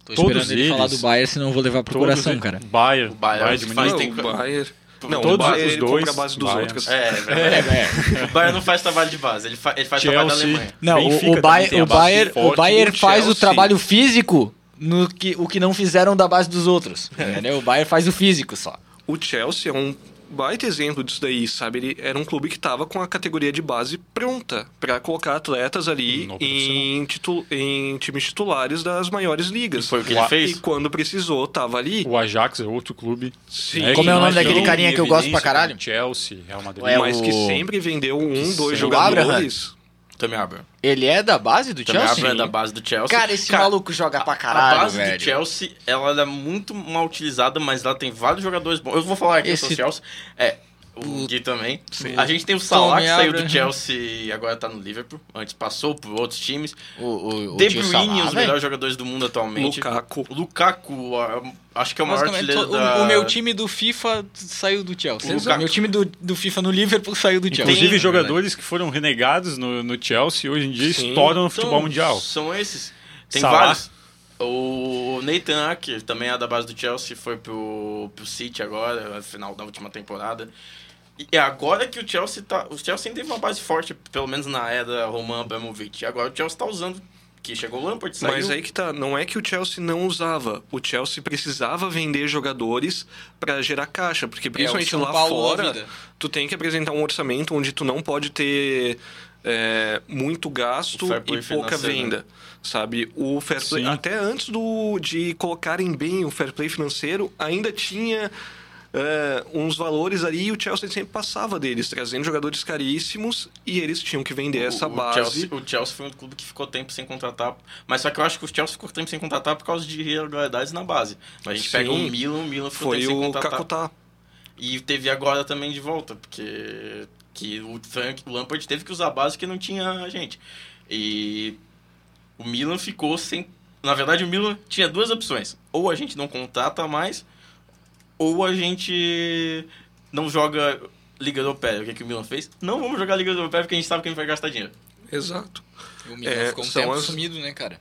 S3: Tô
S2: todos
S3: esperando ele
S2: eles-
S3: falar do Bayern, senão eu vou levar pro
S2: todos
S3: coração,
S2: eles-
S3: cara.
S2: Bayern,
S1: O Bayern
S2: de
S1: faz
S2: Munique,
S1: tem-
S4: Não, o Bayern... Não,
S2: Todos
S4: o Bayern
S2: os dois,
S4: compra a base dos
S2: Bayern.
S4: outros.
S1: É, é,
S3: É, é.
S1: O Bayern não faz trabalho de base, ele, fa ele faz trabalho da
S2: Chelsea.
S1: Alemanha.
S3: Não, o-
S2: Benfica
S3: o, Bayern, o Bayern,
S2: forte.
S3: o Bayern
S4: O
S3: faz o
S4: Chelsea-
S3: trabalho físico no que, o que não fizeram da base dos outros. Entendeu? O Bayern faz o físico só.
S4: O Chelsea é um baita exemplo disso daí, sabe? Ele era um clube que tava com a categoria de base pronta pra colocar atletas ali
S2: No
S4: em, titu em times titulares das maiores ligas.
S1: Foi o que ele
S2: Ua-
S4: E
S1: fez.
S4: quando precisou, tava ali.
S2: O Ajax é outro clube.
S4: Sim.
S2: né,
S3: Como é o nome daquele carinha que eu gosto pra caralho?
S2: Chelsea, Real Madrid.
S3: É
S4: mas
S3: o-
S4: que sempre vendeu um, dois
S3: o
S4: jogadores.
S1: Também Abraham.
S3: Ele é da base do
S1: Também
S3: Chelsea?
S1: Abraham é da base do Chelsea.
S3: Cara, esse
S1: Cara,
S3: maluco joga pra
S1: a
S3: caralho,
S1: base
S3: velho.
S1: do Chelsea, ela é muito mal utilizada, mas ela tem vários jogadores bons. Eu vou falar aqui
S3: Esse-
S1: do Chelsea. É, o
S3: o-
S1: Gui também.
S4: Sim.
S1: A gente tem o Salah, que saiu
S3: Abraham.
S1: do Chelsea e agora tá no Liverpool. Antes passou por outros times.
S3: O, o, o
S1: De Bruyne,
S3: Salah,
S1: os
S3: velho.
S1: melhores jogadores do mundo atualmente.
S4: Lukaku.
S1: O Lukaku, acho que é o maior artilheiro da...
S3: o meu time do FIFA saiu do Chelsea.
S1: O Lukaku.
S3: meu time do, do FIFA no Liverpool saiu do Chelsea.
S2: Inclusive,
S1: Tem-
S2: jogadores que foram renegados no, no Chelsea hoje em dia
S4: Sim.
S2: estouram no
S1: Então,
S2: futebol mundial.
S1: São esses. Tem
S2: Salah.
S1: vários. O Nathan Ake, também é da base do Chelsea, foi pro, pro City agora, no final da última temporada. E é agora que o Chelsea tá. O Chelsea teve uma base forte, pelo menos na era Roman Abramovich. Agora o Chelsea tá usando. Que chegou o Lampard, saiu.
S4: Mas aí que tá, não é que o Chelsea não usava. O Chelsea precisava vender jogadores pra gerar caixa, porque principalmente
S3: São
S4: lá
S3: Paulo
S4: fora, tu tem que apresentar um orçamento onde tu não pode ter é, muito gasto e pouca
S1: financeiro,
S4: venda. Sabe? O fair play, até antes do, de colocarem bem o fair play financeiro, ainda tinha é, uns valores ali e o Chelsea sempre passava deles, trazendo jogadores caríssimos e eles tinham que vender essa
S1: o,
S4: base.
S1: O Chelsea, o Chelsea foi um clube que ficou tempo sem contratar. Mas só que eu acho que o Chelsea ficou tempo sem contratar por causa de irregularidades na base. Mas a gente
S4: Sim.
S1: pega o Milan, o Milan ficou
S4: Foi
S1: tempo sem
S4: o
S1: contratar.
S4: Kakutá.
S1: E teve agora também de volta, porque que o Frank, o Lampard teve que usar a base que não tinha gente. E o Milan ficou sem. Na verdade, o Milan tinha duas opções. Ou a gente não contrata mais, ou a gente não joga Liga Europeia. O que, que o Milan fez? Não vamos jogar Liga Europeia porque a gente sabe que a gente vai gastar dinheiro.
S4: Exato.
S3: O Milan
S4: É,
S3: ficou um
S4: são
S3: tempo
S4: as-
S3: sumido, né, cara?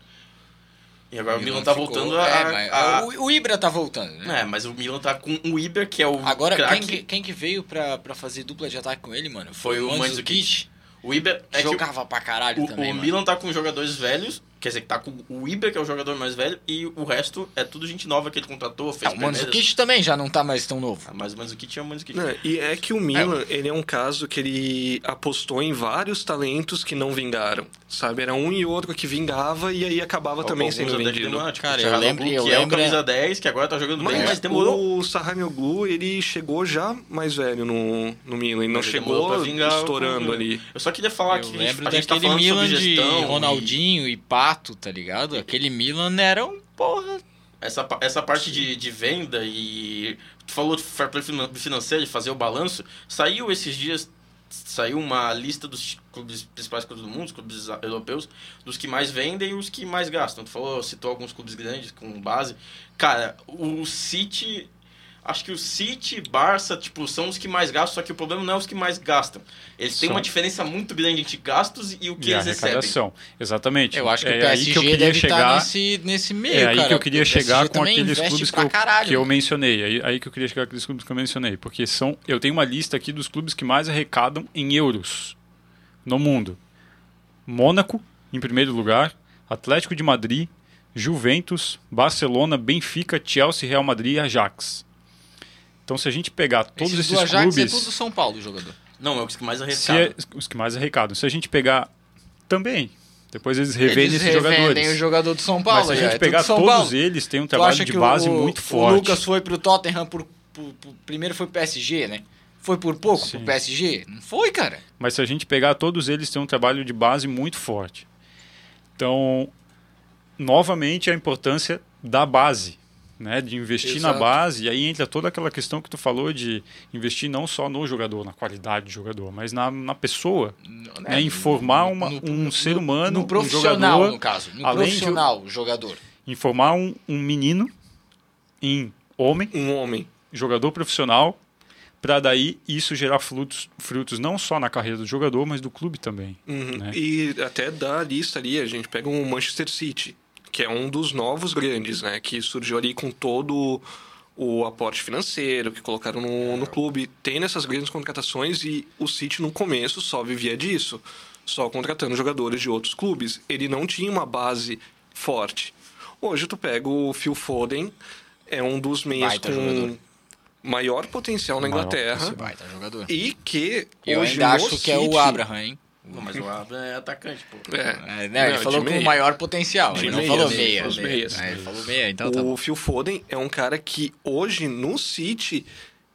S1: E agora o Milan,
S3: Milan
S1: tá
S3: ficou-
S1: voltando a...
S3: É,
S1: a-
S3: o, o Ibra tá voltando, né?
S1: É, mas o Milan tá com o Iber, que é o
S3: Agora, quem
S1: craque.
S3: que, quem que veio pra, pra fazer dupla de ataque com ele, mano?
S1: Foi o Mandzukic. O Iber é que o-
S3: Jogava pra caralho
S1: o,
S3: também,
S1: o
S3: mano.
S1: Milan tá com jogadores velhos, quer dizer, que tá com o Iber, que é o jogador mais velho, e o resto é tudo gente nova que ele contratou, fez
S3: Ah, o Mandzukic também já não tá mais tão novo.
S1: Ah, mas o Mandzukic é o Mandzukic.
S4: Não, e é que o Milan, ele é um caso que ele apostou em vários talentos que não vingaram, sabe? Era um e outro que vingava e aí acabava também
S1: Alguns
S4: sendo vendido.
S1: demoraram, tipo,
S3: Cara, eu lembro- eu
S1: que é o
S3: lembro-
S1: camisa 10, que agora tá jogando bem,
S4: Mas,
S1: mas demorou.
S4: o Sahanoglu, ele chegou já mais velho no, no Milan, ele não
S1: Mas ele
S4: chegou
S1: vingar
S4: estourando ali.
S1: Eu só queria falar
S3: Eu
S1: que
S3: lembro
S1: a gente tá
S3: daquele
S1: falando
S3: Milan
S1: sobre
S3: de
S1: gestão. e
S3: Ronaldinho e... Tá ligado? Aquele Milan era um porra.
S1: Essa, essa parte de, de venda e. Tu falou de fair play finan- financeiro, de fazer o balanço. Saiu esses dias. Saiu uma lista dos clubes, principais clubes do mundo, clubes europeus, dos que mais vendem e os que mais gastam. Tu falou, citou alguns clubes grandes com base. Cara, o City. Acho que o City, Barça, tipo, são os que mais gastam, só que o problema não é os que mais gastam. Eles têm
S2: São-
S1: uma diferença muito grande entre gastos e o que
S2: e a
S1: eles recebem.
S2: Exatamente.
S3: Eu acho que
S2: é
S3: o
S2: aí
S3: PSG
S2: que eu queria
S3: deve
S2: chegar.
S3: estar nesse, nesse meio,
S2: É aí
S3: cara,
S2: que eu queria chegar com aqueles clubes que eu,
S3: caralho,
S2: que eu mencionei. Aí, aí que eu queria chegar com aqueles clubes que eu mencionei. Porque são. Eu tenho uma lista aqui dos clubes que mais arrecadam em euros no mundo. Mônaco, em primeiro lugar. Atlético de Madrid, Juventus, Barcelona, Benfica, Chelsea, Real Madrid e Ajax. Então, se a gente pegar todos
S3: Esses
S2: esses,
S3: do Ajax
S2: clubes.
S3: é tudo São Paulo, jogador.
S1: Não, é os que mais arrecadam.
S2: é, os que mais arrecadam. Se a gente pegar também. Depois eles revendem
S3: Eles
S2: esses
S3: revendem
S2: jogadores.
S3: o jogador do São
S2: Mas
S3: Paulo.
S2: se a
S3: aí,
S2: gente
S3: é
S2: pegar todos
S3: Paulo.
S2: eles, tem um trabalho de base
S3: o,
S2: muito
S3: O
S2: forte.
S3: Lucas foi pro Tottenham por, por- por- primeiro foi pro PSG, né? Foi por pouco
S2: Sim.
S3: pro PSG? Não foi, cara.
S2: Mas se a gente pegar todos eles, tem um trabalho de base muito forte. Então, novamente, a importância da base, né? De investir na
S3: Exato.
S2: base. E aí entra toda aquela questão que tu falou de investir não só no jogador, na qualidade do jogador, mas na, na pessoa. Né? Em formar uma- um ser humano,
S3: No
S2: um
S3: profissional,
S2: jogador,
S3: no caso. No
S2: além de-
S3: profissional, o jogador.
S2: Em formar um, um menino em homem,
S4: Um homem.
S2: jogador profissional, para daí isso gerar frutos, frutos não só na carreira do jogador, mas do clube também.
S4: Uhum.
S2: Né?
S4: E até da lista ali, a gente pega o Manchester City, que é um dos novos grandes, né? Que surgiu ali com todo o aporte financeiro que colocaram no, no clube. Tem nessas grandes contratações e o City no começo só vivia disso. Só contratando jogadores de outros clubes. Ele não tinha uma base forte. Hoje tu pega o Phil Foden, é um dos meias
S3: Baita
S4: com
S3: jogador.
S4: maior potencial na Inglaterra.
S3: Baita jogador.
S4: E que
S3: Eu
S4: hoje
S3: ainda acho que é o
S4: City-
S3: Abraham, hein?
S1: Não, mas o Abraham é atacante, pô.
S4: É,
S3: É, né, ele
S4: Não,
S3: falou
S4: de
S3: com
S4: meia.
S3: o maior potencial.
S4: De
S3: ele não
S4: meia,
S3: falou meia.
S4: os meias.
S3: É, ele falou meia, então tá
S4: o
S3: bom.
S4: Phil Foden é um cara que hoje no City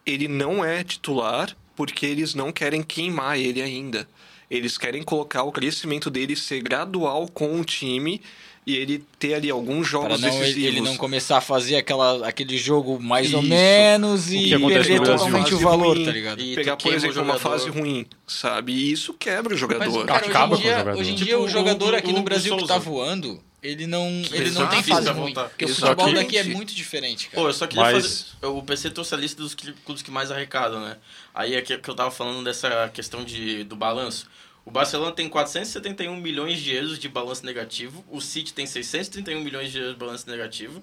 S4: ele não é titular porque eles não querem queimar ele ainda. Eles querem colocar o crescimento dele ser gradual com o time e ele ter ali alguns
S3: Para
S4: jogos
S3: não, ele,
S4: decisivos.
S3: ele não começar a fazer aquela, aquele jogo mais ou
S4: Isso.
S3: menos
S2: O
S3: e perder
S2: Brasil.
S3: totalmente o valor,
S4: ruim.
S3: tá ligado?
S1: E
S4: pegar, por
S1: o
S4: exemplo, uma fase ruim, sabe? E isso quebra o
S3: Mas,
S4: jogador.
S3: cara,
S2: Acaba
S3: hoje
S2: com
S3: em
S2: o
S3: dia,
S2: jogador.
S3: hoje em
S1: Tipo
S3: dia o
S1: o-
S3: jogador
S1: o-
S3: aqui
S1: o
S3: no Brasil que tá voando, ele não, ele não
S1: Exato.
S3: tem fase ruim. Porque o
S4: Exatamente.
S3: futebol daqui é muito diferente, cara.
S1: Pô, eu só queria
S2: Mas-
S1: fazer. O PC trouxe a lista dos clubes que mais arrecadam, né? Aí é que, que eu tava falando dessa questão de, do balanço. O Barcelona tem 471 milhões de euros de balanço negativo. O City tem 631 milhões de euros de balanço negativo.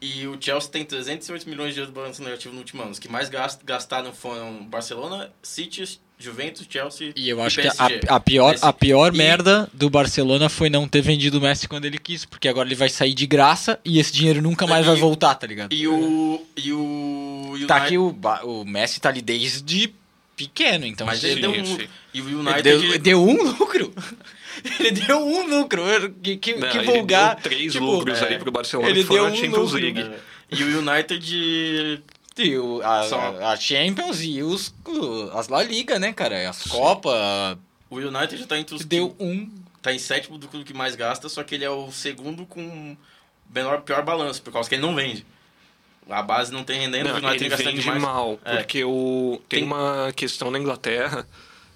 S1: E o Chelsea tem 308 milhões de euros de balanço negativo no último ano. Os que mais gast- gastaram foram Barcelona, City, Juventus, Chelsea
S3: E eu acho que
S1: PSG.
S3: a, a pior, a pior
S1: E-
S3: merda do Barcelona foi não ter vendido o Messi quando ele quis, porque agora ele vai sair de graça e esse dinheiro nunca mais
S1: E-
S3: vai voltar, tá ligado?
S1: E o. E o. United,
S3: Tá aqui o, o Messi tá ali desde pequeno, então
S1: Mas ele
S3: ele,
S1: deu um.
S4: sim.
S1: E o
S3: ele
S1: United.
S3: deu, deu um lucro. ele deu um lucro. Que, que,
S4: Não,
S3: que
S4: ele
S3: vulgar.
S4: deu três
S3: tipo,
S4: lucros
S1: é,
S4: ali pro Barcelona
S3: ele
S4: que
S3: deu um
S4: Champions
S3: lucro,
S4: League.
S1: É. E o United.
S3: E o- a,
S1: Só-
S3: a- Champions e os, as La Liga, né, cara? As Copas.
S1: O United já tá entre os.
S3: Deu um.
S1: Tá em sétimo do clube que mais gasta, só que ele é o segundo com menor, pior balanço, por causa que ele não vende. A base não tem rendendo,
S4: Não, ele
S1: gastando
S4: vende
S1: demais.
S4: mal,
S1: É.
S4: porque o, tem,
S1: Tem-
S4: uma questão na Inglaterra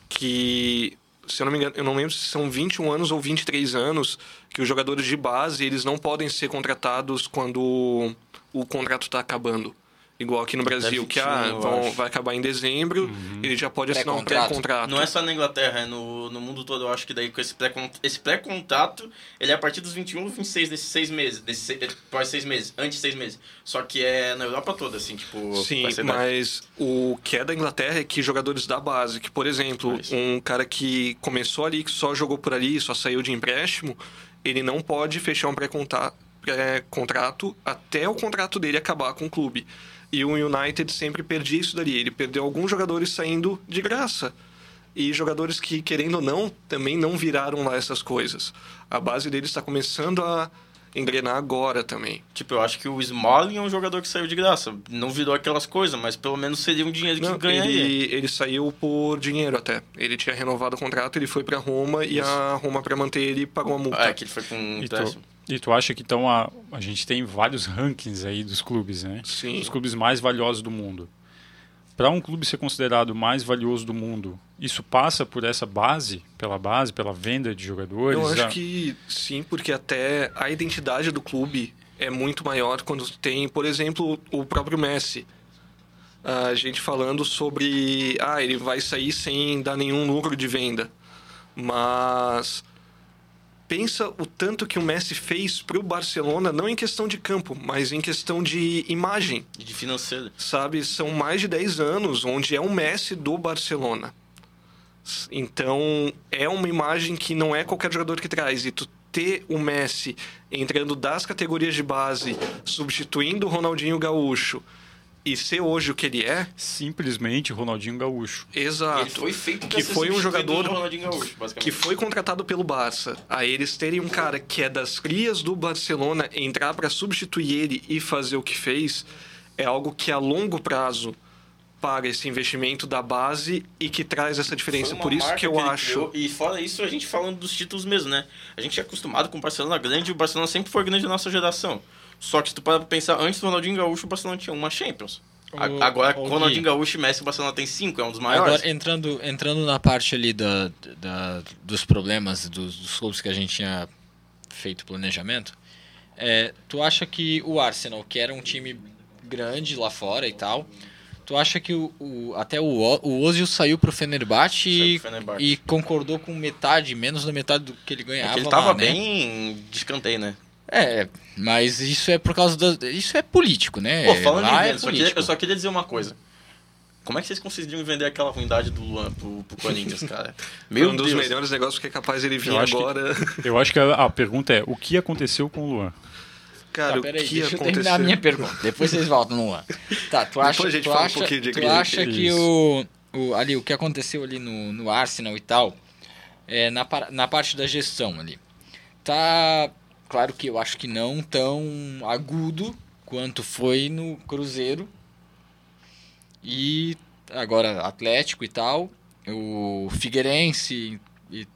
S4: que, se eu não me engano, eu não lembro se são 21 anos ou 23 anos que os jogadores de base eles não podem ser contratados quando o contrato está acabando. Igual aqui no Brasil, que
S1: 21,
S4: ah, vão- vai acabar em dezembro, ele já pode assinar um
S3: Pré-contrato.
S1: Não é só na Inglaterra, é no, no mundo todo. Eu acho que daí com esse pré esse pré-contrato, ele é a partir dos 21 ou 26 desses seis meses. Desses seis, após seis meses, antes de seis meses. Só que é na Europa toda, assim, tipo.
S4: Sim, mas o que é da Inglaterra é que jogadores da base, que por exemplo, um cara que começou ali, que só jogou por ali, só saiu de empréstimo, ele não pode fechar um pré-contrato até o contrato dele acabar com o clube. E o United sempre perdia isso dali. Ele perdeu alguns jogadores saindo de graça. E jogadores que, querendo ou não, também não viraram lá essas coisas. A base dele está começando a engrenar agora também.
S1: Tipo, eu acho que o Smalling é um jogador que saiu de graça. Não virou aquelas coisas, mas pelo menos seria um dinheiro que
S4: Não,
S1: ganharia.
S4: ele, ele saiu por dinheiro até. Ele tinha renovado o contrato, ele foi pra Roma e a Roma, pra manter ele, pagou a multa.
S1: É que ele foi com um
S2: E
S1: empréstimo.
S2: E tu acha que então a, a gente tem vários rankings aí dos clubes, né?
S4: Sim.
S2: Os clubes mais valiosos do mundo. Para um clube ser considerado mais valioso do mundo, isso passa por essa base, pela base, pela venda de jogadores?
S4: Eu acho
S2: Ah,
S4: que sim, porque até a identidade do clube é muito maior quando tem, por exemplo, o próprio Messi. A gente falando sobre, ah, ele vai sair sem dar nenhum lucro de venda. Mas pensa o tanto que o Messi fez pro Barcelona, não em questão de campo, mas em questão de imagem.
S1: E de financeiro.
S4: sabe? São mais de 10 anos onde é o Messi do Barcelona. Então, é uma imagem que não é qualquer jogador que traz. E tu ter o Messi entrando das categorias de base, substituindo o Ronaldinho Gaúcho e ser hoje o que ele é,
S2: simplesmente Ronaldinho Gaúcho.
S4: exato.
S1: Ele foi feito
S4: que foi um jogador
S1: Gaúcho,
S4: que foi contratado pelo Barça. A eles terem um cara que é das crias do Barcelona entrar para substituir ele e fazer o que fez é algo que a longo prazo paga esse investimento da base e que traz essa diferença. Por isso que eu
S1: ele
S4: acho.
S1: criou. E fora isso, a gente falando dos títulos mesmo, né? A gente é acostumado com o Barcelona grande e o Barcelona sempre foi grande na nossa geração. Só que se tu para pra pensar, antes do Ronaldinho Gaúcho, o Barcelona tinha uma Champions.
S3: O-
S1: Agora,
S3: o
S1: com o Ronaldinho. Gaúcho e Messi, o Barcelona tem cinco, é um dos maiores.
S3: Agora, entrando, entrando na parte ali da, da- dos problemas dos, dos clubes que a gente tinha feito planejamento, é, tu acha que o Arsenal, que era um time grande lá fora e tal, tu acha que o, o- até o, O- Ozil saiu pro Fenerbahçe
S1: Saiu
S3: e,
S1: pro Fenerbahçe.
S3: e concordou com metade, menos da metade do que ele
S1: É
S3: ganhava
S1: que ele
S3: lá,
S1: tava
S3: né?
S1: bem de escanteio, né?
S3: É, mas isso é por causa da... Isso é político, né?
S1: Pô, falando
S3: lá
S1: em
S3: é
S1: venda, só queria- eu só queria dizer uma coisa. Como é que vocês conseguiram vender aquela ruindade do Luan pro, pro Corinthians, cara? Meu
S4: um dos
S1: Deus.
S4: melhores negócios que é capaz ele vir
S2: Eu acho que-
S4: agora.
S2: Eu acho que a, a pergunta é: o que aconteceu com o Luan?
S4: Cara,
S3: Tá,
S4: o
S3: peraí,
S4: que
S3: deixa eu
S4: aconteceu?
S3: terminar a minha pergunta. Depois vocês voltam no ar. Tá, tu acha,
S4: Depois a gente
S3: tu
S4: fala um
S3: acha,
S4: pouquinho de
S3: tu acha que o, o, ali, o que aconteceu ali no, no Arsenal e tal, é, na, na parte da gestão ali, tá... Claro que eu acho que não tão agudo quanto foi no Cruzeiro e agora Atlético e tal, o Figueirense e...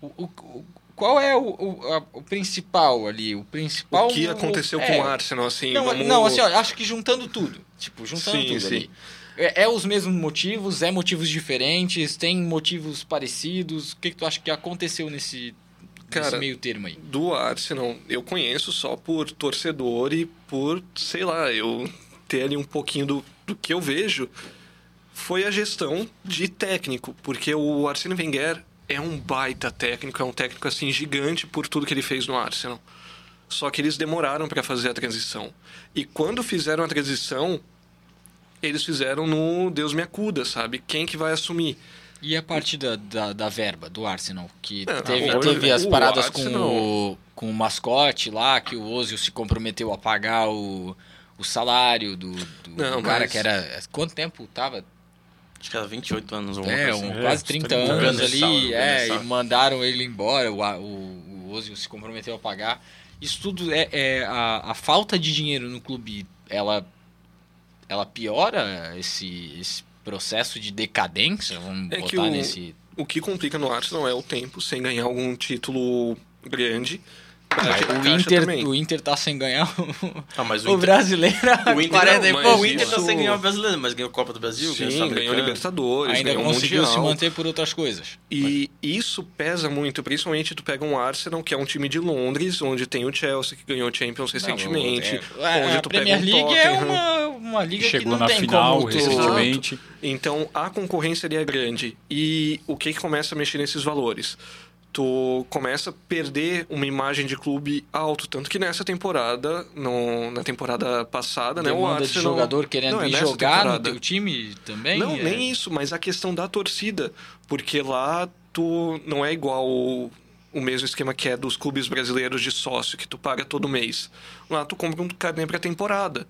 S3: O, o- qual é o, o, a- o principal ali? O principal...
S4: O que aconteceu
S3: é,
S4: com o Arsenal, assim,
S3: não,
S4: vamos...
S3: não, assim, ó, acho que juntando tudo. Tipo, juntando
S4: Sim,
S3: tudo
S4: sim.
S3: ali. É, é os mesmos motivos, é motivos diferentes, tem motivos parecidos. O que, que tu acha que aconteceu nesse,
S4: Cara,
S3: meio termo aí?
S4: do Arsenal, eu conheço só por torcedor e por, sei lá, eu ter ali um pouquinho do, do que eu vejo, foi a gestão de técnico, porque o Arsene Wenger é um baita técnico, é um técnico assim gigante por tudo que ele fez no Arsenal. Só que eles demoraram para fazer a transição. E quando fizeram a transição, eles fizeram no Deus me acuda, sabe? Quem que vai assumir?
S3: E a parte da, da, da verba do Arsenal? Que
S4: É,
S3: teve,
S4: o-
S3: teve as
S4: o
S3: paradas
S4: Arsenal-
S3: com, o, com o mascote lá, que o Ozil se comprometeu a pagar o, o salário do, do,
S4: Não,
S3: do cara
S4: mas-
S3: que era... Quanto tempo tava?
S1: Acho que era 28 anos ou
S3: É,
S1: assim.
S3: um,
S2: É,
S3: quase
S2: uns
S3: 30
S2: 30
S3: anos
S1: anos,
S3: ali, é, e mandaram ele embora, o, o, o Ozil se comprometeu a pagar. Isso tudo é, é a, a falta de dinheiro no clube, ela, ela piora esse, esse processo de decadência, vamos
S4: É
S3: botar
S4: o-
S3: nesse...
S4: O que complica no Arsenal é o tempo, sem ganhar algum título grande.
S3: Ah, o, Inter,
S4: também.
S3: o Inter tá sem ganhar o,
S1: Ah, mas
S3: o
S1: o Inter,
S3: brasileiro
S1: o Inter,
S3: 40 e
S4: não,
S1: Pô, o Inter tá
S4: isso-
S1: sem ganhar o brasileiro, mas ganhou a Copa do Brasil,
S4: Sim,
S1: ganhou o
S4: ganhou. Libertadores,
S3: Ainda
S4: ganhou
S3: conseguiu
S4: Mundial.
S3: se manter por outras coisas.
S4: E isso pesa muito, principalmente tu pega um Arsenal, que é um time de Londres, onde tem o Chelsea, que ganhou Champions recentemente.
S3: Não, é-
S4: onde
S3: a
S4: tu
S3: Premier
S4: pega um
S3: League é
S4: Tottenham.
S3: uma, uma liga que
S2: Chegou
S3: não
S2: na
S3: tem
S2: final
S3: como tu...
S2: recentemente.
S4: Então a concorrência ali é grande. E o que, que começa a mexer nesses valores? Tu começa a perder uma imagem de clube alto. Tanto que nessa temporada, no, na temporada passada, né? O
S3: Demanda de
S4: Arsenal...
S3: jogador querendo
S4: Não, é
S3: jogar no
S4: temporada.
S3: teu time também?
S4: Não,
S3: é...
S4: nem isso, mas a questão da torcida. Porque lá tu não é igual o, o mesmo esquema que é dos clubes brasileiros de sócio, que tu paga todo mês. Lá tu compra um carnê pra temporada,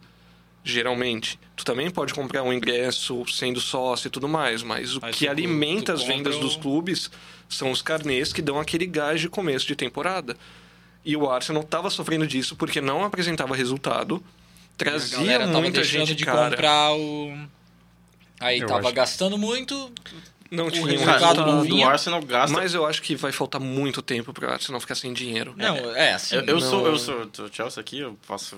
S4: geralmente. Tu também pode comprar um ingresso sendo sócio e tudo mais, mas o
S3: Mas
S4: que
S3: tu-
S4: alimenta
S3: tu
S4: as vendas
S3: compra
S4: dos clubes são os carnês que dão aquele gás de começo de temporada. E o Arsenal estava sofrendo disso porque não apresentava resultado, trazia muita gente
S3: de
S4: cara.
S3: comprar o... Aí
S2: Eu
S3: tava
S2: acho.
S3: gastando muito,
S4: Não tinha um
S3: resultado não
S1: o
S3: vinha.
S1: do Arsenal gasta.
S4: Mas eu acho que vai faltar muito tempo para o Arsenal ficar sem dinheiro.
S3: Não, é assim.
S1: Eu, eu
S4: não-
S1: sou, eu sou do Chelsea aqui, eu posso.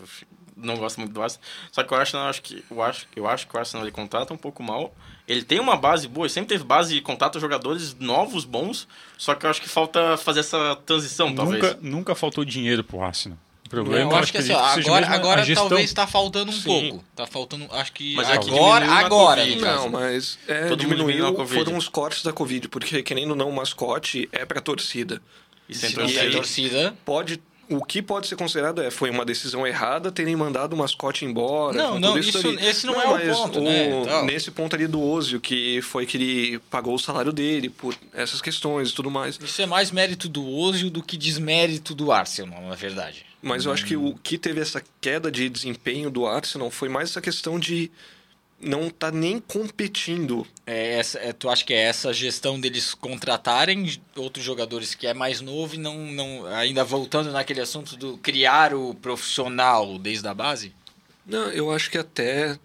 S1: Não gosto muito do Arsenal. Só que o Arsenal, eu acho que, eu acho, eu acho que o Arsenal ele contrata um pouco mal. Ele tem uma base boa, ele sempre teve base e contrata jogadores novos, bons. Só que eu acho que falta fazer essa transição, talvez.
S2: Nunca, nunca faltou dinheiro pro Arsenal. O problema
S3: eu acho que assim, agora, agora
S2: gestão.
S3: talvez tá faltando um
S4: Sim.
S3: pouco. Tá faltando, acho que
S1: Mas é que
S3: agora, agora.
S1: Covid,
S3: no caso.
S4: Não, mas é,
S1: Todo
S4: diminuiu, foram os cortes da Covid, porque querendo ou não, o mascote é pra torcida.
S1: E sem
S3: E
S1: torcida.
S3: a torcida.
S4: Pode, o que pode ser considerado é, foi uma decisão errada terem mandado o mascote embora.
S3: Não, não, isso-
S4: ali.
S3: esse não é o ponto, né, então.
S4: Nesse ponto ali do Ozio, que foi que ele pagou o salário dele por essas questões e tudo mais.
S3: Isso é mais mérito do Ozil do que desmérito do Arsenal, na verdade.
S4: Mas eu acho que o que teve essa queda de desempenho do Arsenal foi mais essa questão de não tá nem competindo.
S3: É essa, é, tu acha que é essa gestão deles contratarem outros jogadores que é mais novo e não, não. Ainda voltando naquele assunto do criar o profissional desde a base?
S4: Não, eu acho que até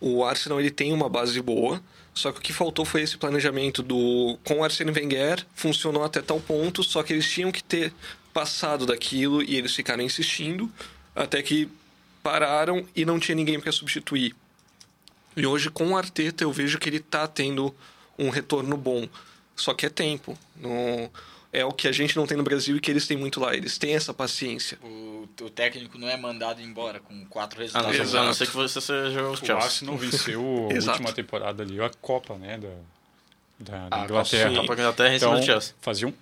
S4: o Arsenal ele tem uma base boa, só que o que faltou foi esse planejamento do com o Arsene Wenger, funcionou até tal ponto, só que eles tinham que ter passado daquilo e eles ficaram insistindo até que pararam e não tinha ninguém para substituir. E hoje com o Arteta eu vejo que ele tá tendo um retorno bom, só que é tempo. Não é o que a gente não tem no Brasil e que eles têm muito lá. Eles têm essa paciência.
S3: O, o técnico não é mandado embora com quatro
S1: A não,
S3: resultados.
S4: Exato.
S1: a não ser que você seja o
S2: O
S1: Chelsea.
S2: Arsenal venceu a última temporada ali, a Copa, né, da, da, da
S1: A
S2: Inglaterra.
S1: Copa da Inglaterra em cima
S2: Então,
S1: do Chelsea.
S2: fazia, um,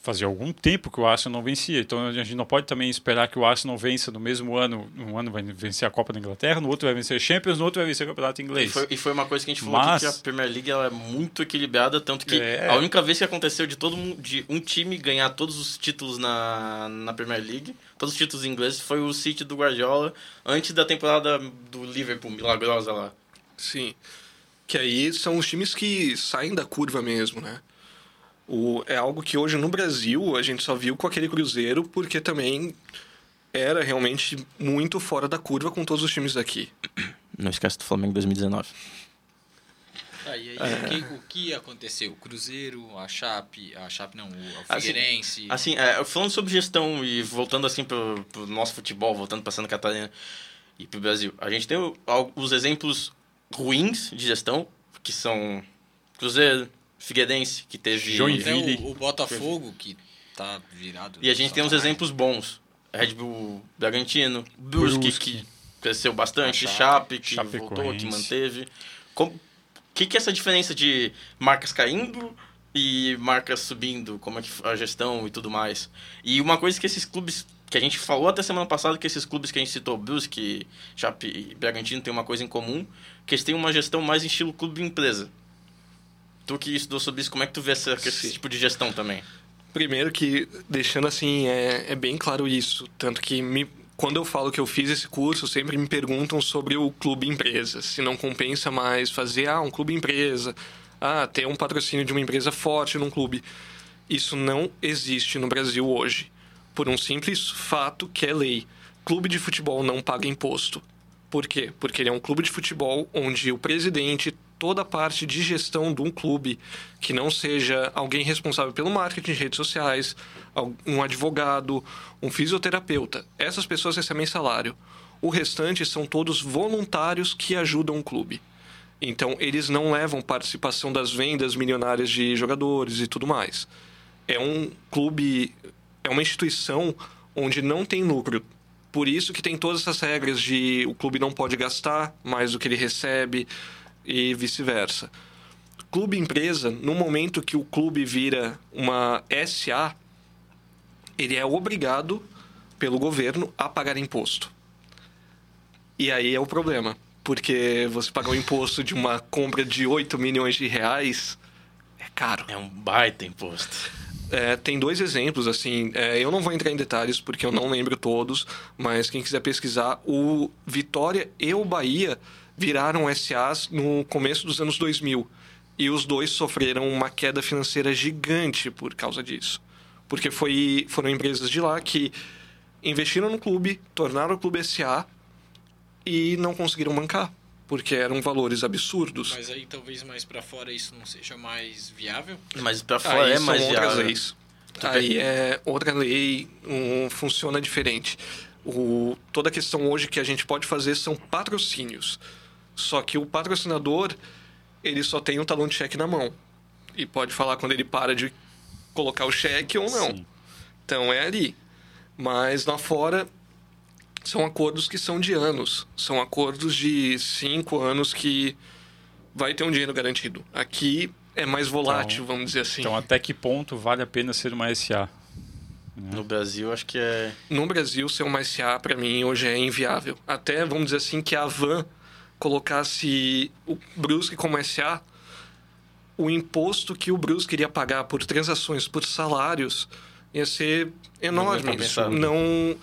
S2: fazia algum tempo que o Arsenal não vencia. Então a gente não pode também esperar que o Arsenal vença no mesmo ano. Um ano vai vencer a Copa da Inglaterra, no outro vai vencer a Champions, no outro vai vencer o Campeonato
S1: E
S2: Inglês.
S1: foi, e foi uma coisa que a gente falou
S2: Mas-
S1: aqui, que a Premier League ela é muito equilibrada, tanto que
S2: É.
S1: a única vez que aconteceu de todo mundo, de um time ganhar todos os títulos na, na Premier League, todos os títulos ingleses, foi o City do Guardiola, antes da temporada do Liverpool, milagrosa lá.
S4: Sim. Que aí são os times que saem da curva mesmo, né? O, é algo que hoje no Brasil a gente só viu com aquele Cruzeiro, porque também era realmente muito fora da curva com todos os times daqui.
S1: Não esquece do Flamengo 2019.
S3: Tá, e aí,
S1: É.
S3: o, que, o que aconteceu? O Cruzeiro, a Chape, a Chape não, o
S1: Assim,
S3: Figueirense.
S1: Assim, é, falando sobre gestão e voltando assim pro, pro nosso futebol, voltando para Santa Catarina e pro Brasil, a gente tem os exemplos ruins de gestão, que são Cruzeiro, Figueirense, que teve...
S2: Joinville.
S3: O, o Botafogo, que tá virado.
S1: E a gente tem uns exemplos bons. Red Bull Bragantino, Brusque, que cresceu bastante, Chape, que voltou, que manteve. O que, que é essa diferença de marcas caindo e marcas subindo? Como é que a gestão e tudo mais? E uma coisa que esses clubes, que a gente falou até semana passada, que esses clubes que a gente citou, Brusque, Chape e Bragantino, tem uma coisa em comum, que eles têm uma gestão mais em estilo clube empresa. Tu que estudou sobre isso, como é que tu vê essa, esse tipo de gestão também?
S4: Primeiro que, deixando assim, é, é bem claro isso. Tanto que me, quando eu falo que eu fiz esse curso, sempre me perguntam sobre o clube empresa. Se não compensa mais fazer, ah, um clube empresa. Ah, ter um patrocínio de uma empresa forte num clube. Isso não existe no Brasil hoje. Por um simples fato que é lei. Clube de futebol não paga imposto. Por quê? Porque ele é um clube de futebol onde o presidente, toda a parte de gestão de um clube, que não seja alguém responsável pelo marketing de redes sociais, um advogado, um fisioterapeuta, essas pessoas recebem salário. O restante são todos voluntários que ajudam o clube. Então, eles não levam participação das vendas milionárias de jogadores e tudo mais. É um clube, é uma instituição onde não tem lucro. Por isso que tem todas essas regras de o clube não pode gastar mais do que ele recebe e vice-versa. Clube empresa, no momento que o clube vira uma SA, ele é obrigado pelo governo a pagar imposto. E aí é o problema, porque você pagar o imposto de uma compra de 8 milhões de reais é caro.
S1: É um baita imposto.
S4: É, tem dois exemplos, assim, é, eu não vou entrar em detalhes porque eu não lembro todos, mas quem quiser pesquisar, o Vitória e o Bahia viraram SAs no começo dos anos 2000 e os dois sofreram uma queda financeira gigante por causa disso. Porque foi, foram empresas de lá que investiram no clube, tornaram o clube SA e não conseguiram bancar, porque eram valores absurdos.
S3: Mas aí talvez mais pra fora isso não seja mais viável?
S1: Mas pra fora
S4: Aí
S1: é mais
S4: outras
S1: viável.
S4: leis. Aí é outra lei, um, funciona diferente. O, toda a questão hoje que a gente pode fazer são patrocínios. Só que o patrocinador, ele só tem o talão de cheque na mão. E pode falar quando ele para de colocar o cheque ou não.
S2: Sim.
S4: Então é ali. Mas lá fora são acordos que são de anos. São acordos de cinco anos que vai ter um dinheiro garantido. Aqui é mais volátil, vamos dizer assim.
S2: Então, até que ponto vale a pena ser uma SA?
S1: No Brasil, acho que é.
S4: No Brasil, ser uma SA, para mim, hoje é inviável. Até, vamos dizer assim, que a Van colocasse o Brusque como SA, o imposto que o Brusque iria pagar por transações, por salários, ia ser enorme.
S1: compensado.
S4: Não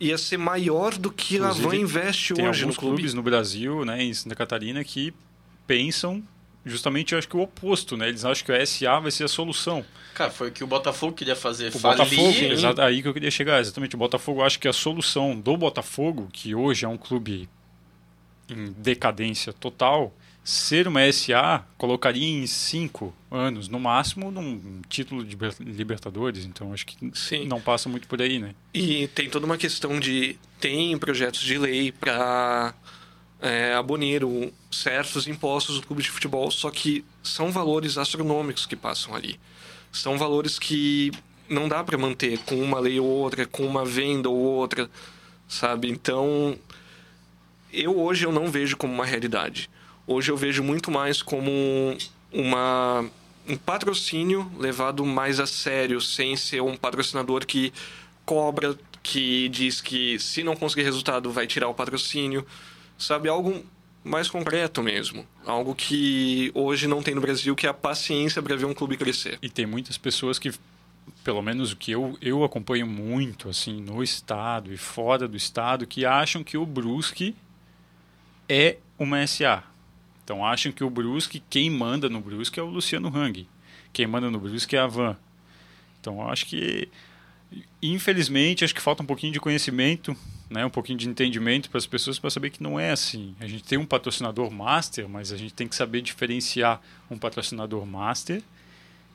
S4: ia ser maior do que a
S2: Inclusive,
S4: Van investe
S2: Tem
S4: hoje no
S2: alguns
S4: clube.
S2: clubes no Brasil, né, em Santa Catarina, que pensam justamente, eu acho que o oposto, né? Eles acham que o SA vai ser a solução.
S1: Cara, foi o que o Botafogo queria fazer.
S2: O
S1: falir.
S2: Botafogo, exato, aí que eu queria chegar, exatamente. O Botafogo, acho que a solução do Botafogo, que hoje é um clube em decadência total, ser uma SA colocaria em cinco anos, no máximo, num título de Liber- Libertadores. Então, acho que
S4: Sim.
S2: não passa muito por aí, né?
S4: E tem toda uma questão de. Tem projetos de lei para é, certos impostos do clube de futebol, só que são valores astronômicos que passam ali. São valores que não dá para manter com uma lei ou outra, com uma venda ou outra, sabe? Então, eu hoje eu não vejo como uma realidade. Hoje eu vejo muito mais como uma um patrocínio levado mais a sério, sem ser um patrocinador que cobra, que diz que se não conseguir resultado vai tirar o patrocínio, sabe algo mais concreto mesmo, algo que hoje não tem no Brasil, que é a paciência para ver um clube crescer.
S2: E tem muitas pessoas que, pelo menos o que eu, eu acompanho muito, assim, no estado e fora do estado, que acham que o Brusque é uma SA. Então acham que o Brusque, quem manda no Brusque é o Luciano Hang. Quem manda no Brusque é a Van. Então acho que, infelizmente, acho que falta um pouquinho de conhecimento, né, um pouquinho de entendimento para as pessoas para saber que não é assim. A gente tem um patrocinador master, mas a gente tem que saber diferenciar um patrocinador master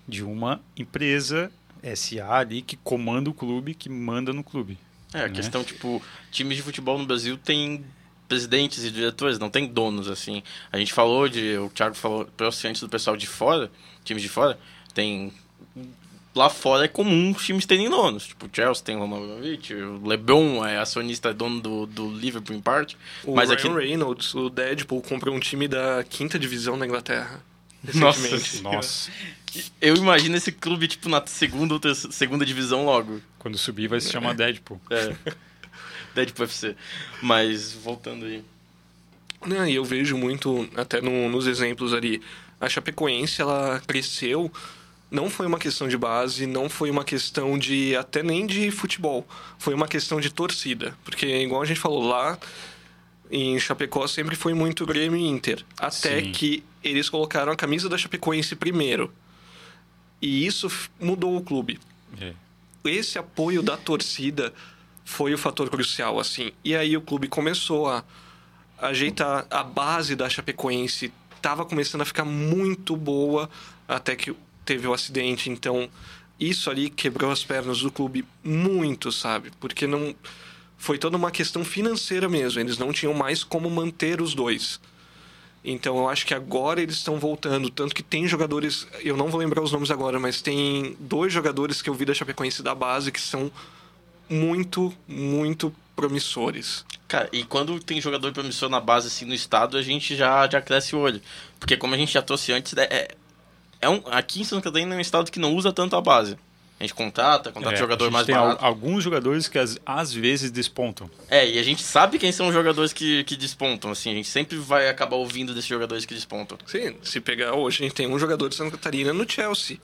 S2: de uma empresa SA ali que comanda o clube, que manda no clube.
S1: É, a
S2: né?
S1: questão, tipo, times de futebol no Brasil tem presidentes e diretores, não tem donos, assim. A gente falou de. O Thiago falou, trouxe antes do pessoal de fora, times de fora, tem. Lá fora é comum os times terem donos. Tipo, o Chelsea tem o Romanovich, o LeBron é acionista, é dono do, do Liverpool em parte.
S4: O
S1: mas
S4: Ryan
S1: aqui.
S4: Reynolds, o Deadpool, comprou um time da quinta divisão da Inglaterra.
S1: Nossa
S4: recentemente.
S2: Nossa,
S1: Eu imagino esse clube, tipo, na segunda ou terceira, segunda divisão logo.
S2: quando subir vai se chamar Deadpool.
S1: É. Deadpool FC. Mas, voltando aí.
S4: Não, e eu vejo muito, até no- nos exemplos ali, a Chapecoense, ela cresceu, não foi uma questão de base, não foi uma questão de, até nem de futebol, foi uma questão de torcida. Porque, igual a gente falou lá, em Chapecó sempre foi muito Grêmio e Inter. Até
S2: Sim.
S4: que eles colocaram a camisa da Chapecoense primeiro. E isso mudou o clube
S2: É.
S4: esse apoio da torcida foi o fator crucial, assim. E aí o clube começou a ajeitar a base da Chapecoense, estava começando a ficar muito boa até que teve o acidente. Então, isso ali quebrou as pernas do clube muito, sabe? Porque não foi toda uma questão financeira mesmo. Eles não tinham mais como manter os dois. Então eu acho que agora eles estão voltando. Tanto que tem jogadores, eu não vou lembrar os nomes agora, mas tem dois jogadores que eu vi da Chapecoense da base que são muito, muito promissores.
S1: Cara, e quando tem jogador promissor na base, assim, no estado, a gente já, já cresce o olho. Porque como a gente já trouxe antes, é, é, é um, aqui em Santa Catarina é um estado que não usa tanto a base. A gente contrata, contrata
S2: É,
S1: jogador
S2: a gente
S1: mais
S2: tem
S1: barato.
S2: alguns jogadores que às, às vezes despontam.
S1: É, e a gente sabe quem são os jogadores que, que despontam, assim. A gente sempre vai acabar ouvindo desses jogadores que despontam.
S4: Sim, se pegar hoje, a gente tem um jogador de Santa Catarina no Chelsea.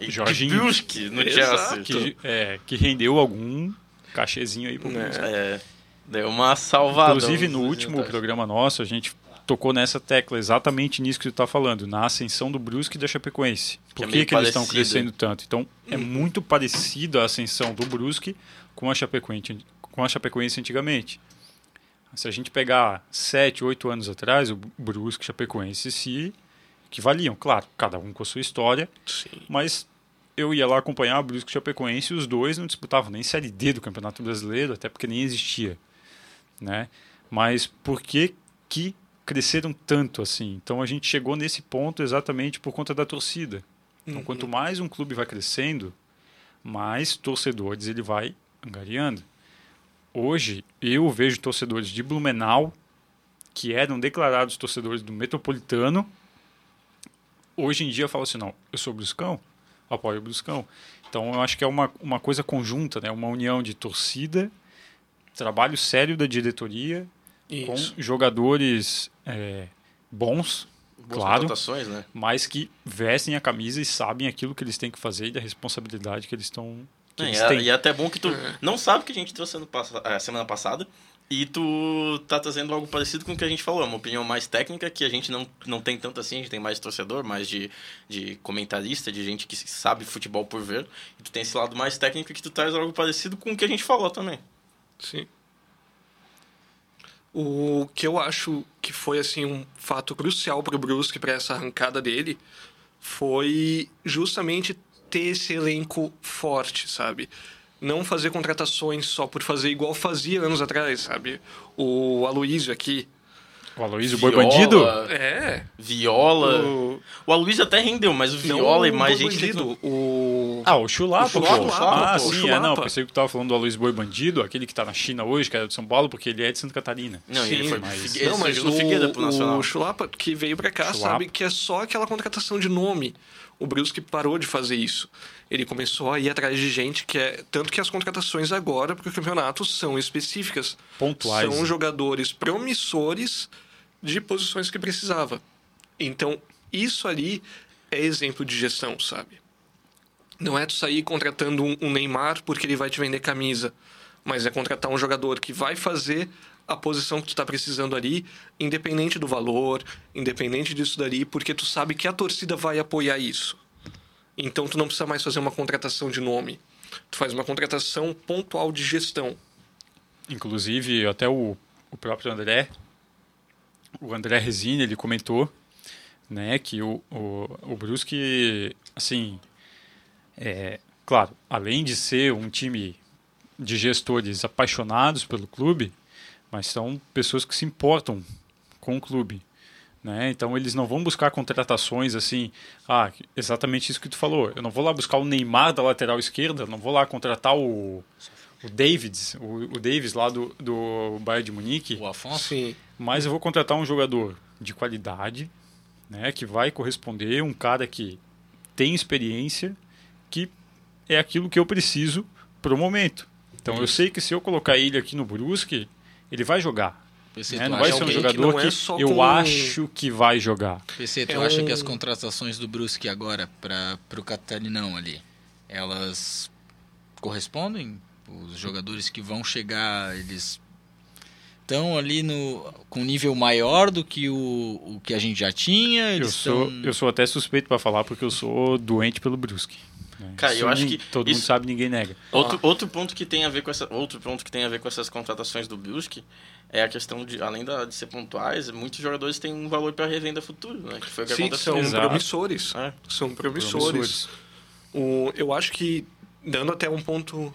S1: E
S2: Jorginho.
S1: de Brusque, no. Chelsea.
S2: Que, é, que rendeu algum cachezinho aí pro
S4: Né.
S2: Brusque.
S1: É, deu uma salvada.
S2: Inclusive, no último programa nosso, a gente tocou nessa tecla, exatamente nisso que tu tá falando, na ascensão do Brusque e da Chapecoense.
S1: Que
S2: Por
S1: é
S2: que,
S1: meio
S2: que eles estão crescendo tanto? Então, é muito parecido a ascensão do Brusque com a Chapecoense, com a Chapecoense antigamente. Se a gente pegar 7, 8 anos atrás, o Brusque e Chapecoense se equivaliam. Claro, cada um com a sua história,
S4: Sim.
S2: mas eu ia lá acompanhar o Brusque Chapecoense e os dois não disputavam nem Série D do Campeonato Brasileiro, até porque nem existia, né? Mas por que que cresceram tanto assim? Então a gente chegou nesse ponto exatamente por conta da torcida. Então quanto mais um clube vai crescendo, mais torcedores ele vai angariando. Hoje eu vejo torcedores de Blumenau que eram declarados torcedores do Metropolitano. Hoje em dia falam assim, não, eu sou Bruscão, apoio o Bruscão. Então eu acho que é uma, uma coisa conjunta, né? uma união de torcida, trabalho sério da diretoria, com
S4: Isso.
S2: jogadores é, bons,
S1: Boas
S2: claro,
S1: né?
S2: mas que vestem a camisa e sabem aquilo que eles têm que fazer e da responsabilidade que eles estão
S1: É, e, é, e é até bom que tu não sabe o que a gente trouxe semana passada e tu tá trazendo algo parecido com o que a gente falou. Uma opinião mais técnica que a gente não, não tem tanto assim. A gente tem mais torcedor, mais de, de comentarista, de gente que sabe futebol por ver. E tu tem esse lado mais técnico que tu traz algo parecido com o que a gente falou também.
S4: Sim. O que eu acho que foi assim um fato crucial para o Brusque para essa arrancada dele foi justamente ter esse elenco forte, sabe? Não fazer contratações só por fazer igual fazia anos atrás, sabe? O Aloysio aqui.
S2: O Aloysio Boi Bandido?
S4: É.
S1: Viola.
S4: O,
S1: O Aloysio até rendeu, mas o
S4: não
S1: Viola e
S4: o
S1: mais gente... tem que-
S4: Bandido, o
S2: Ah, o Chulapa,
S4: O Chulapa,
S2: pô.
S4: Chulapa,
S2: Ah,
S4: pô, o
S2: sim, é, não.
S4: Chulapa.
S2: Pensei que tu tava falando do Aloysio Boi Bandido, aquele que tá na China hoje, que era de São Paulo, porque ele é de Santa Catarina.
S1: Não, e ele
S4: Sim,
S1: foi
S2: mas-
S1: Figue-
S4: Não, mas o,
S1: Figueira pro Nacional.
S4: o Chulapa que veio pra cá
S2: Chulapa.
S4: sabe que é só aquela contratação de nome. O Brusque parou de fazer isso. Ele começou a ir atrás de gente que é... Tanto que as contratações agora para o campeonato são específicas.
S2: Pontuais.
S4: São jogadores promissores de posições que precisava. Então, isso ali é exemplo de gestão, sabe? Não é tu sair contratando um, um Neymar porque ele vai te vender camisa, mas é contratar um jogador que vai fazer a posição que tu tá precisando ali, independente do valor, independente disso dali, porque tu sabe que a torcida vai apoiar isso. Então tu não precisa mais fazer uma contratação de nome. Tu faz uma contratação pontual de gestão.
S2: Inclusive, até o, o próprio André, o André Resine, ele comentou né, que o, o, o Brusque, assim, é, claro, além de ser um time de gestores apaixonados pelo clube, mas são pessoas que se importam com o clube. Né? Então eles não vão buscar contratações assim, ah, exatamente isso que tu falou. Eu não vou lá buscar o Neymar da lateral esquerda, não vou lá contratar o, o Davids, o, o Davis lá do, do Bayern de Munique,
S3: O Afonso?
S4: Sim.
S2: mas eu vou contratar um jogador de qualidade, né, que vai corresponder, um cara que tem experiência, que é aquilo que eu preciso pro momento. Então eu sei que se eu colocar ele aqui no Brusque, ele vai jogar.
S3: PC, tu
S2: Não vai ser um
S4: que
S2: jogador
S4: não é
S2: que, eu
S4: com-
S2: acho que vai jogar.
S3: PC, tu
S4: É
S3: acha
S4: um-
S3: que as contratações do Brusque agora para o Catarinão ali, elas correspondem? Os jogadores que vão chegar, eles estão ali no, com nível maior do que o, o que a gente já tinha?
S2: Eu sou,
S3: tão-
S2: eu sou até suspeito para falar porque eu sou doente pelo Brusque. né?
S1: Cara,
S2: Isso
S1: eu acho que
S2: todo mundo
S1: isso-
S2: sabe, ninguém nega.
S1: Outro, outro ponto que tem a ver com essa outro ponto que tem a ver com essas contratações do Brusque é a questão de além da, de ser pontuais, muitos jogadores têm um valor para revenda futuro, né? Que foi o que
S4: Sim,
S1: aconteceu.
S4: são
S2: Exato.
S4: promissores.
S1: É.
S4: São promissores. O, eu acho que, dando até um ponto.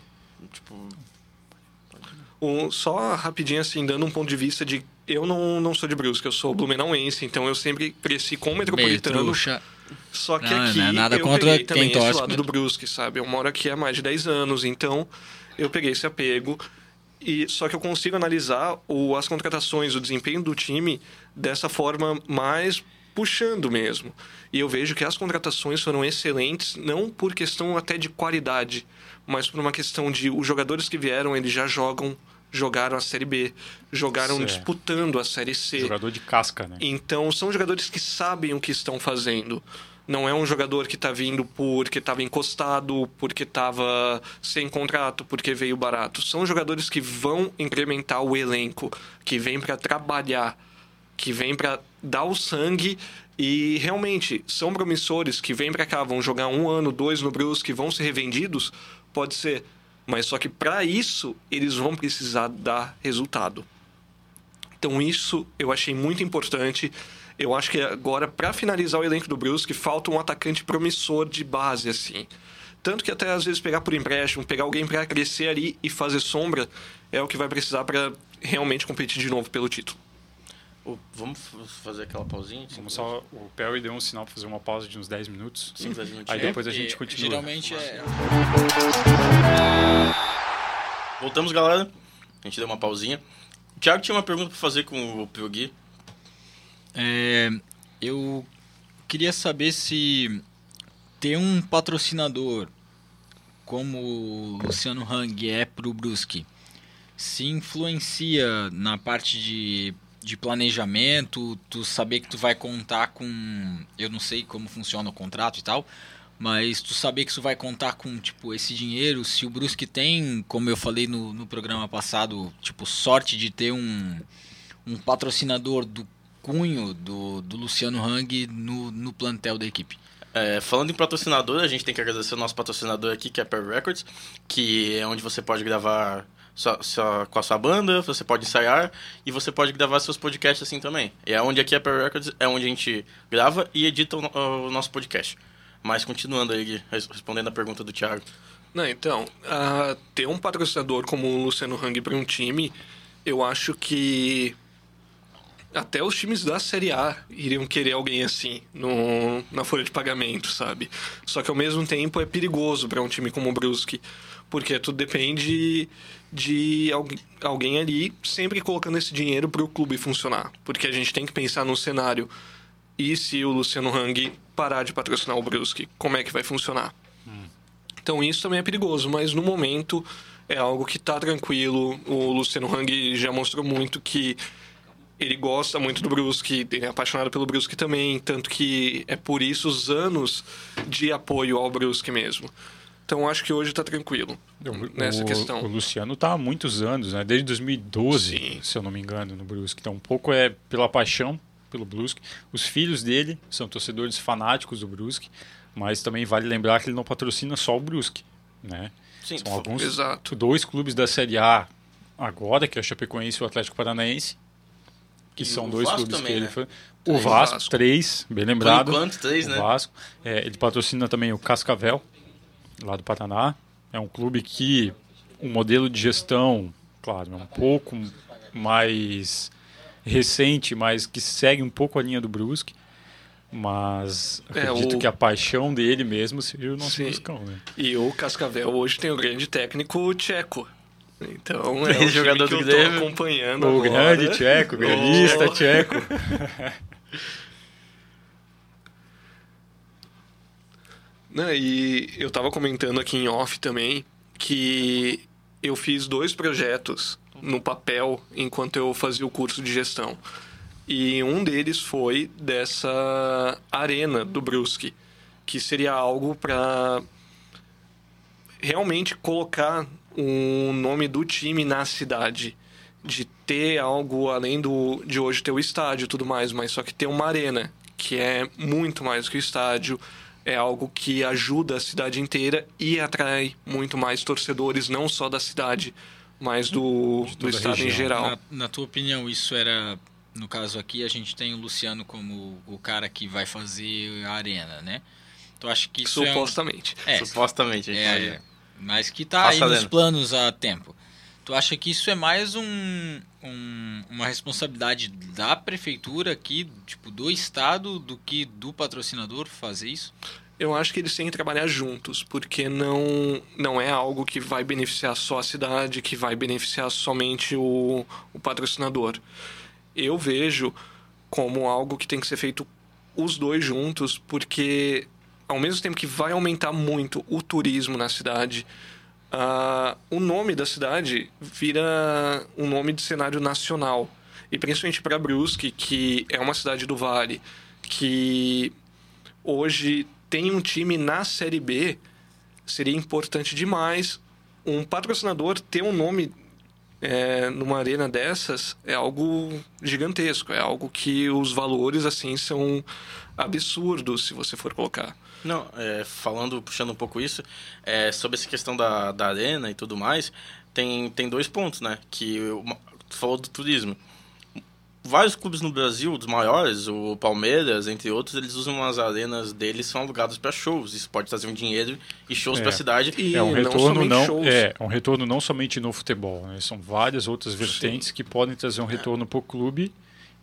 S1: Tipo,
S4: o- só rapidinho assim, dando um ponto de vista de. Eu não, não sou de Brusque, eu sou blumenauense, então eu sempre cresci com o Metropolitano. Só que
S3: Não,
S4: aqui
S3: não é nada
S4: eu
S3: contra
S4: peguei
S3: quem
S4: também esse
S3: torce
S4: lado
S3: mesmo.
S4: do Brusque, sabe? Eu moro aqui há mais de 10 anos, então eu peguei esse apego. E só que eu consigo analisar o, as contratações, o desempenho do time dessa forma mais puxando mesmo. E eu vejo que as contratações foram excelentes, não por questão até de qualidade, mas por uma questão de os jogadores que vieram, eles já jogam, jogaram a Série B, jogaram
S2: Certo.
S4: disputando a Série C.
S2: Jogador de casca, né?
S4: Então, são jogadores que sabem o que estão fazendo. Não é um jogador que está vindo porque estava encostado, porque estava sem contrato, porque veio barato. São jogadores que vão incrementar o elenco, que vêm para trabalhar, que vêm para dar o sangue e realmente são promissores que vêm para cá, vão jogar um ano, dois no Brusque, vão ser revendidos, pode ser. Mas só que para isso eles vão precisar dar resultado. Então isso eu achei muito importante. Eu acho que agora, para finalizar o elenco do Brusque, falta um atacante promissor de base, assim. Tanto que até às vezes pegar por empréstimo, pegar alguém para crescer ali e fazer sombra, é o que vai precisar para realmente competir de novo pelo título.
S1: Vamos fazer aquela pausinha?
S2: Vamos só, o Perry deu um sinal para fazer uma pausa de uns 10 minutos.
S1: 5, 10
S2: Aí
S1: minutinhos.
S2: depois a gente
S3: E,
S2: continua.
S3: Geralmente é.
S1: Voltamos, galera. A gente deu uma pausinha. O Thiago tinha uma pergunta pra fazer com o Piogui.
S3: É, eu queria saber se ter um patrocinador como o Luciano Hang é pro Brusque. Se influencia na parte de, de planejamento, tu saber que tu vai contar com, eu não sei como funciona o contrato e tal, mas tu saber que tu vai contar com tipo esse dinheiro, se o Brusque tem, como eu falei no, no programa passado, tipo sorte de ter um um patrocinador do cunho do, do Luciano Hang no, no plantel da equipe.
S1: É, falando em patrocinador, a gente tem que agradecer o nosso patrocinador aqui, que é a Per Records, que é onde você pode gravar sua- sua- com a sua banda, você pode ensaiar e você pode gravar seus podcasts assim também. E é onde aqui a Per Records é onde a gente grava e edita o, o nosso podcast. Mas continuando aí, Gui, respondendo a pergunta do Thiago.
S4: Não, então, ah, ter um patrocinador como o Luciano Hang para um time, eu acho que até os times da Série A iriam querer alguém assim no, na folha de pagamento, sabe? Só que ao mesmo tempo é perigoso para um time como o Brusque, porque tudo depende de algu- alguém ali sempre colocando esse dinheiro para o clube funcionar, porque a gente tem que pensar no cenário. E se o Luciano Hang parar de patrocinar o Brusque, como é que vai funcionar? Então isso também é perigoso, mas no momento é algo que tá tranquilo. O Luciano Hang já mostrou muito que ele gosta muito do Brusque, ele é apaixonado pelo Brusque também, tanto que é por isso os anos de apoio ao Brusque mesmo. Então acho que hoje tá tranquilo
S2: O-
S4: nessa questão.
S2: O Luciano tá há muitos anos, né? Desde 2012,
S4: Sim.
S2: se eu não me engano, no Brusque. Então, um pouco é pela paixão pelo Brusque. Os filhos dele são torcedores fanáticos do Brusque, mas também vale lembrar que ele não patrocina só o Brusque, né?
S1: Sim,
S2: São alguns
S4: Exato.
S2: dois clubes da Série A agora, que é o Chapecoense e o Atlético Paranaense, que
S1: E
S2: são dois
S1: Vasco
S2: clubes
S1: também,
S2: que ele
S1: né?
S2: foi. O. Vasco,
S4: Vasco.
S2: três, bem
S1: por
S2: lembrado.
S1: enquanto, três,
S2: o
S1: né?
S2: Vasco. É, ele patrocina também o Cascavel, lá do Paraná. É um clube que o modelo de gestão, claro, é um pouco mais recente, mas que segue um pouco a linha do Brusque. Mas
S4: É,
S2: acredito
S4: o-
S2: que a paixão dele mesmo seja o nosso
S4: Sim.
S2: Bruscão, né?
S4: E o Cascavel hoje tem o grande técnico tcheco. Então é um
S1: jogador
S4: time
S1: do
S4: que eu tô
S1: Grêmio.
S4: acompanhando
S2: O
S4: agora.
S2: grande tcheco, grandista
S4: Oh.
S2: tcheco.
S4: Né, e eu tava comentando aqui em off também que eu fiz dois projetos no papel enquanto eu fazia o curso de gestão. E um deles foi dessa arena do Brusque, que seria algo para realmente colocar o nome do time na cidade. De ter algo além do de hoje ter o estádio e tudo mais, mas só que ter uma arena, que é muito mais do que o estádio, é algo que ajuda a cidade inteira e atrai muito mais torcedores, não só da cidade, mas do, do estado em geral.
S3: Na, na tua opinião, isso era. No caso aqui, a gente tem o Luciano como o cara que vai fazer a arena, né? Tu acha que isso
S4: Supostamente.
S3: é. Um,
S1: Supostamente, a gente
S3: é, é, mas que tá
S1: Faça
S3: aí nos planos há tempo. Tu acha que isso é mais um, um- uma responsabilidade da prefeitura aqui, tipo, do estado, do que do patrocinador fazer isso?
S4: Eu acho que eles têm que trabalhar juntos, porque não, não é algo que vai beneficiar só a cidade, que vai beneficiar somente o, o patrocinador. Eu vejo como algo que tem que ser feito os dois juntos, porque ao mesmo tempo que vai aumentar muito o turismo na cidade, uh, o nome da cidade vira um nome de cenário nacional. E principalmente para Brusque, que é uma cidade do Vale, que hoje tem um time na Série B, seria importante demais um patrocinador ter um nome é, numa arena dessas é algo gigantesco, é algo que os valores assim são absurdos se você for colocar.
S1: Não, é, falando, puxando um pouco isso, é, sobre essa questão da, da arena e tudo mais, tem, tem dois pontos, né? Que uma, tu falou do turismo vários clubes no Brasil, dos maiores, o Palmeiras, entre outros, eles usam as arenas deles são alugadas para shows. Isso pode trazer um dinheiro e shows é. para a cidade.
S2: E é um retorno não, não é um retorno não somente no futebol, né? são várias outras vertentes Sim. que podem trazer um retorno para o clube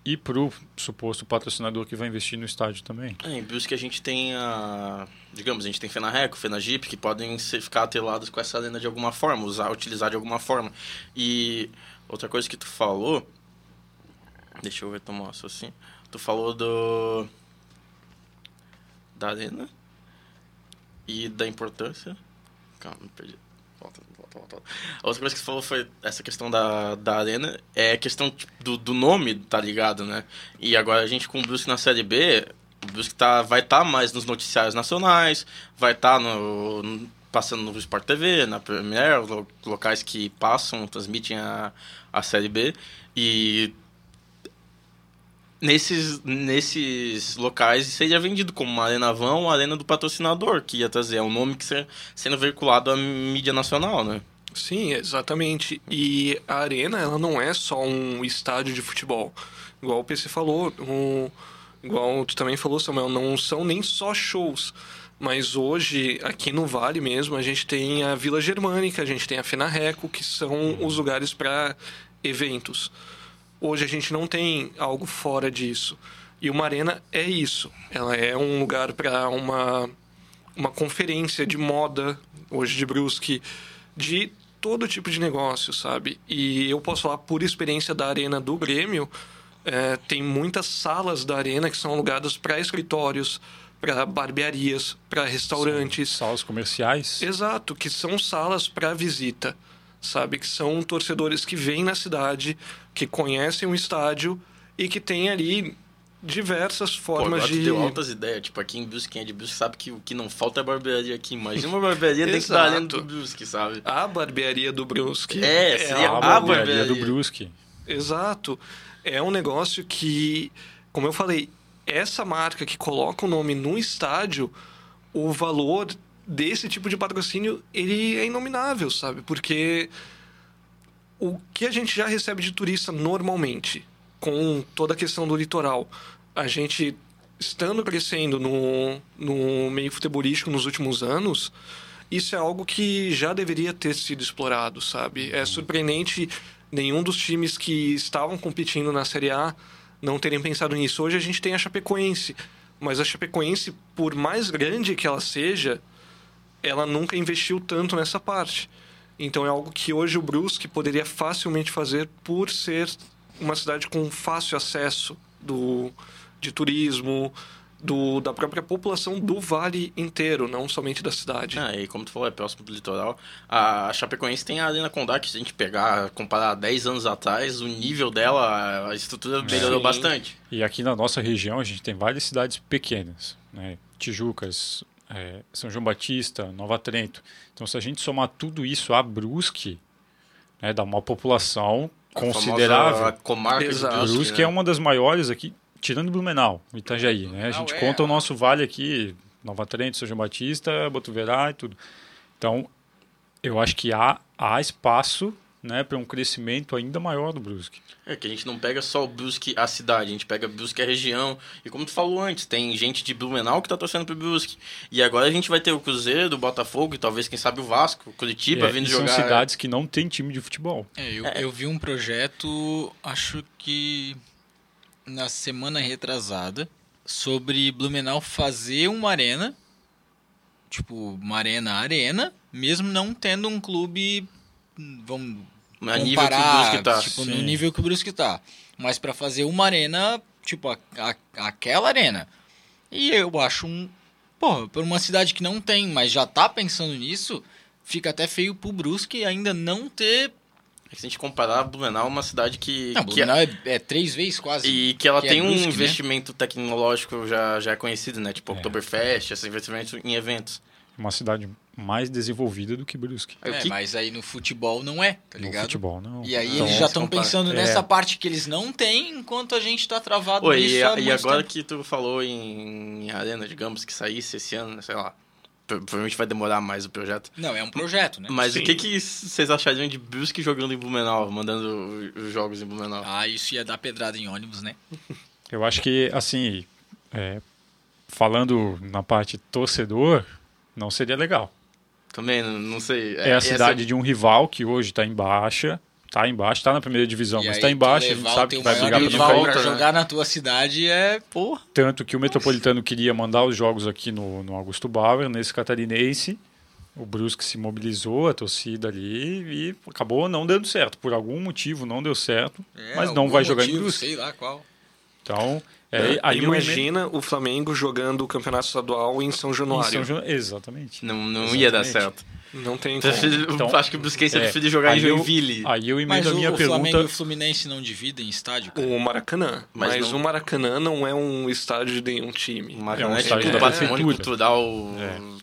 S2: e para o suposto patrocinador que vai investir no estádio também.
S1: É, em que a gente tem a, digamos, a gente tem Fenarreco, Fenagip, que podem ser, ficar atrelados com essa arena de alguma forma, usar, utilizar de alguma forma. E outra coisa que tu falou Deixa eu retomar o raciocínio. Tu falou do. Da arena. E da importância. Calma, me perdi. Outra coisa que você falou foi essa questão da, da arena. É a questão do, do nome, tá ligado, né? E agora a gente com o Brusque na Série B. O Brusque tá, vai estar tá mais nos noticiários nacionais. Vai estar tá no, no, passando no Sport TV, na Premier, locais que passam, transmitem a, a Série B. E nesses, nesses locais seria vendido como uma arena van ou arena do patrocinador, que ia trazer. É um nome que seria sendo veiculado à mídia nacional, né?
S4: Sim, exatamente. E a arena, ela não é só um estádio de futebol. Igual o PC falou, um, igual tu também falou, Samuel, não são nem só shows. Mas hoje, aqui no Vale mesmo, a gente tem a Vila Germânica, a gente tem a Fenarreco, que são os lugares para eventos. Hoje a gente não tem algo fora disso. E uma arena é isso. Ela é um lugar para uma, uma conferência de moda, hoje de Brusque, de todo tipo de negócio, sabe? E eu posso falar por experiência da arena do Grêmio, é, tem muitas salas da arena que são alugadas para escritórios, para barbearias, para restaurantes.
S2: Salas comerciais?
S4: Exato, que são salas para visita sabe? Que são torcedores que vêm na cidade, que conhecem o estádio e que tem ali diversas formas Pô, de.
S1: deu altas ideias. Tipo, aqui em Brusque, quem é de Brusque sabe que o que não falta é barbearia aqui. Imagina uma barbearia dentro da arena do Brusque, sabe?
S4: A barbearia do Brusque.
S1: É, seria é a, a barbearia, barbearia do Brusque.
S4: Exato. É um negócio que, como eu falei, essa marca que coloca o nome no estádio, o valor desse tipo de patrocínio, ele é inominável, sabe? Porque o que a gente já recebe de turista normalmente, com toda a questão do litoral, a gente estando crescendo no, no meio futebolístico nos últimos anos, isso é algo que já deveria ter sido explorado, sabe? É surpreendente nenhum dos times que estavam competindo na Série A não terem pensado nisso. Hoje a gente tem a Chapecoense, mas a Chapecoense, por mais grande que ela seja, ela nunca investiu tanto nessa parte. Então é algo que hoje o Brusque poderia facilmente fazer por ser uma cidade com fácil acesso do, de turismo, do, da própria população do vale inteiro, não somente da cidade.
S1: Ah, e como tu falou, é próximo do litoral. A Chapecoense tem a Arena Condá, que se a gente pegar, comparar 10 anos atrás, o nível dela, a estrutura melhorou Sim. bastante.
S2: E aqui na nossa região a gente tem várias cidades pequenas, né? Tijucas, é, São João Batista, Nova Trento. Então, se a gente somar tudo isso a Brusque, né, dá uma população a considerável. A
S1: comarca
S2: Exato. Brusque, Brusque é né? é uma das maiores aqui, tirando Blumenau, Itajaí. Né? A gente é, conta o nosso vale aqui, Nova Trento, São João Batista, Botuverá e tudo. Então, eu acho que há, há espaço né, para um crescimento ainda maior do Brusque.
S1: É que a gente não pega só o Brusque a cidade, a gente pega Brusque a região. E como tu falou antes, tem gente de Blumenau que tá torcendo pro Brusque. E agora a gente vai ter o Cruzeiro, o Botafogo e talvez, quem sabe, o Vasco, o Curitiba é, vindo
S2: são
S1: jogar.
S2: São cidades que não tem time de futebol.
S3: É, eu, é. eu vi um projeto, acho que na semana retrasada, sobre Blumenau fazer uma arena tipo, uma arena arena, mesmo não tendo um clube, vamos
S1: A nível que o
S3: comparar,
S1: Brusque tá.
S3: tipo, no nível que o Brusque tá. Mas pra fazer uma arena, tipo, a- a- aquela arena. E eu acho um. Porra, por uma cidade que não tem, mas já tá pensando nisso, fica até feio pro Brusque ainda não ter.
S1: Se a gente comparar, Blumenau é uma cidade que.
S3: Não,
S1: que
S3: Blumenau é, é três vezes quase.
S1: E que ela
S3: que é
S1: tem um
S3: Brusque, né?
S1: investimento tecnológico já, já conhecido, né? Tipo,
S2: É.
S1: Oktoberfest, esse investimento em eventos.
S2: Uma cidade mais desenvolvida do que Brusque.
S3: É,
S1: que-
S3: mas aí no futebol não é, tá
S2: No
S3: ligado?
S2: futebol, não.
S3: E aí
S1: Então,
S3: eles já estão pensando
S2: É.
S3: nessa parte que eles não têm, enquanto a gente tá travado
S1: Oi,
S3: nisso
S1: e,
S3: há
S1: e
S3: muito
S1: agora
S3: tempo.
S1: que tu falou em, em arena, digamos, que saísse esse ano, sei lá. pro- Provavelmente vai demorar mais o projeto.
S3: Não, é um projeto, né?
S1: Mas
S4: Sim.
S1: o que, que vocês achariam de Brusque jogando em Blumenau, mandando os jogos em Blumenau?
S3: Ah, isso ia dar pedrada em ônibus, né?
S2: Eu acho que, assim, é, falando na parte torcedor, não seria legal.
S1: Também, não, sei.
S2: É, a
S1: essa-
S2: cidade de um rival que hoje está em baixa, tá em baixa, tá na primeira divisão,
S3: E
S2: mas
S3: aí
S2: está em baixa, a
S3: levar
S2: sabe que vai brigar para não
S1: volta,
S3: pra
S1: né?
S3: jogar na tua cidade é, porra.
S2: Tanto que o Metropolitano queria mandar os jogos aqui no, no Augusto Bauer, nesse catarinense. O Brusque se mobilizou, a torcida ali, e acabou não dando certo. Por algum motivo não deu certo,
S3: É,
S2: mas não vai jogar em
S3: motivo,
S2: Brusque.
S3: Sei lá qual.
S2: Então, é, aí eu
S4: Imagina o Flamengo jogando o campeonato estadual em São
S2: em
S4: Januário.
S2: São João- Exatamente.
S1: Não, não ia dar
S2: Exatamente.
S1: certo.
S4: Não tem como.
S2: Então,
S1: acho que o Brusquense
S2: é,
S1: prefere jogar em
S2: aí eu-
S1: Joinville.
S2: Aí eu
S3: Mas
S2: emendo a
S3: o,
S2: minha
S3: o Flamengo e
S2: pergunta.
S3: o Fluminense não dividem estádio, cara.
S4: O Maracanã.
S1: Mas
S4: Mas,
S1: não-
S4: o Maracanã não é um estádio de nenhum time.
S1: Uma
S2: É um
S1: é,
S2: estádio
S1: tipo
S2: da
S1: patrimônio
S2: prefeitura.
S1: cultural.
S2: É.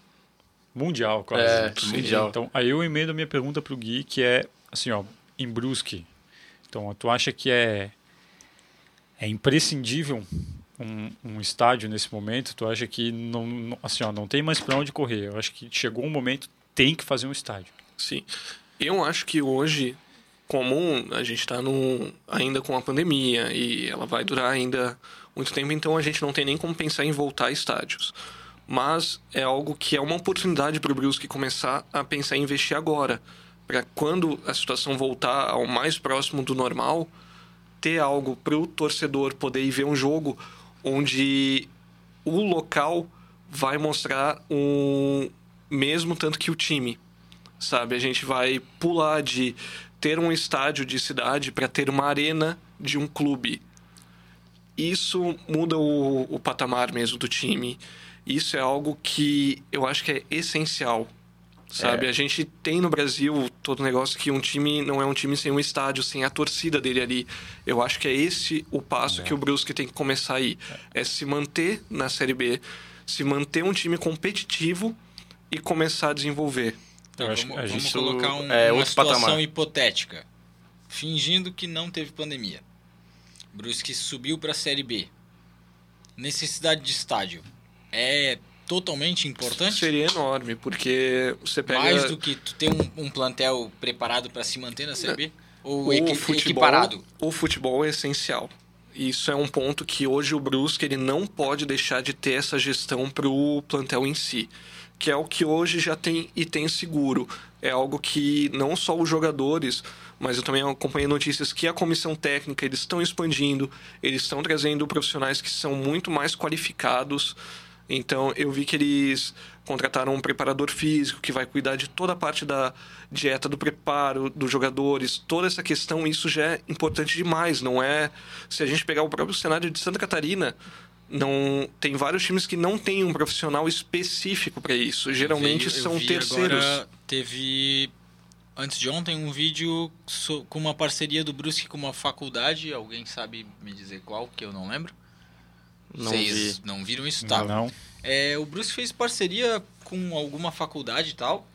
S2: Mundial, quase.
S1: É,
S2: Sim.
S1: mundial.
S2: Então, aí eu emendo a minha pergunta pro Gui, que é, assim, ó, em Brusque. Então, tu acha que é, é imprescindível um, um estádio nesse momento? Tu acha que não, assim, ó, não tem mais para onde correr? Eu acho que chegou um momento, tem que fazer um estádio.
S4: Sim. Eu acho que hoje, comum, a gente está ainda com a pandemia e ela vai durar ainda muito tempo, então a gente não tem nem como pensar em voltar a estádios. Mas é algo que é uma oportunidade para o Brusque começar a pensar em investir agora. Para quando a situação voltar ao mais próximo do normal, ter algo para o torcedor poder ir ver um jogo onde o local vai mostrar um mesmo tanto que o time sabe? A gente vai pular de ter um estádio de cidade para ter uma arena de um clube. Isso muda o, o patamar mesmo do time. Isso é algo que eu acho que é essencial, sabe? A gente tem no Brasil todo o negócio que um time não é um time sem um estádio, sem a torcida dele ali. Eu acho que é esse o passo que o Brusque tem que começar aí. É se manter na Série B, se manter um time competitivo e começar a desenvolver.
S3: Então,
S2: Eu acho
S3: vamos,
S2: que a
S3: vamos
S2: gente-
S3: colocar um-
S1: é
S3: uma situação
S1: patamar.
S3: hipotética. Fingindo que não teve pandemia. Brusque subiu para a Série B. Necessidade de estádio. É totalmente importante?
S4: Seria enorme, porque você pega
S3: Mais do que tu ter um, um plantel preparado para se manter na Série B? Ou
S4: o
S3: equi-
S4: futebol.
S3: equiparado?
S4: O futebol é essencial. Isso é um ponto que hoje o Brusque ele não pode deixar de ter essa gestão para o plantel em si, que é o que hoje já tem e tem seguro. É algo que não só os jogadores, mas eu também acompanhei notícias que a comissão técnica eles estão expandindo, eles estão trazendo profissionais que são muito mais qualificados. Então eu vi que eles contrataram um preparador físico que vai cuidar de toda a parte da dieta do preparo dos jogadores, toda essa questão, isso já é importante demais, não é? Se a gente pegar o próprio cenário de Santa Catarina, não tem vários times que não têm um profissional específico para isso. Geralmente
S3: Veio- eu
S4: são
S3: vi
S4: terceiros.
S3: Agora, teve antes de ontem um vídeo com uma parceria do Brusque com uma faculdade. Alguém sabe me dizer qual, que eu não lembro?
S1: Não
S3: Vocês
S1: vi.
S3: não viram isso? Tá.
S2: Não.
S3: É, o Brusque fez parceria com alguma faculdade e tal.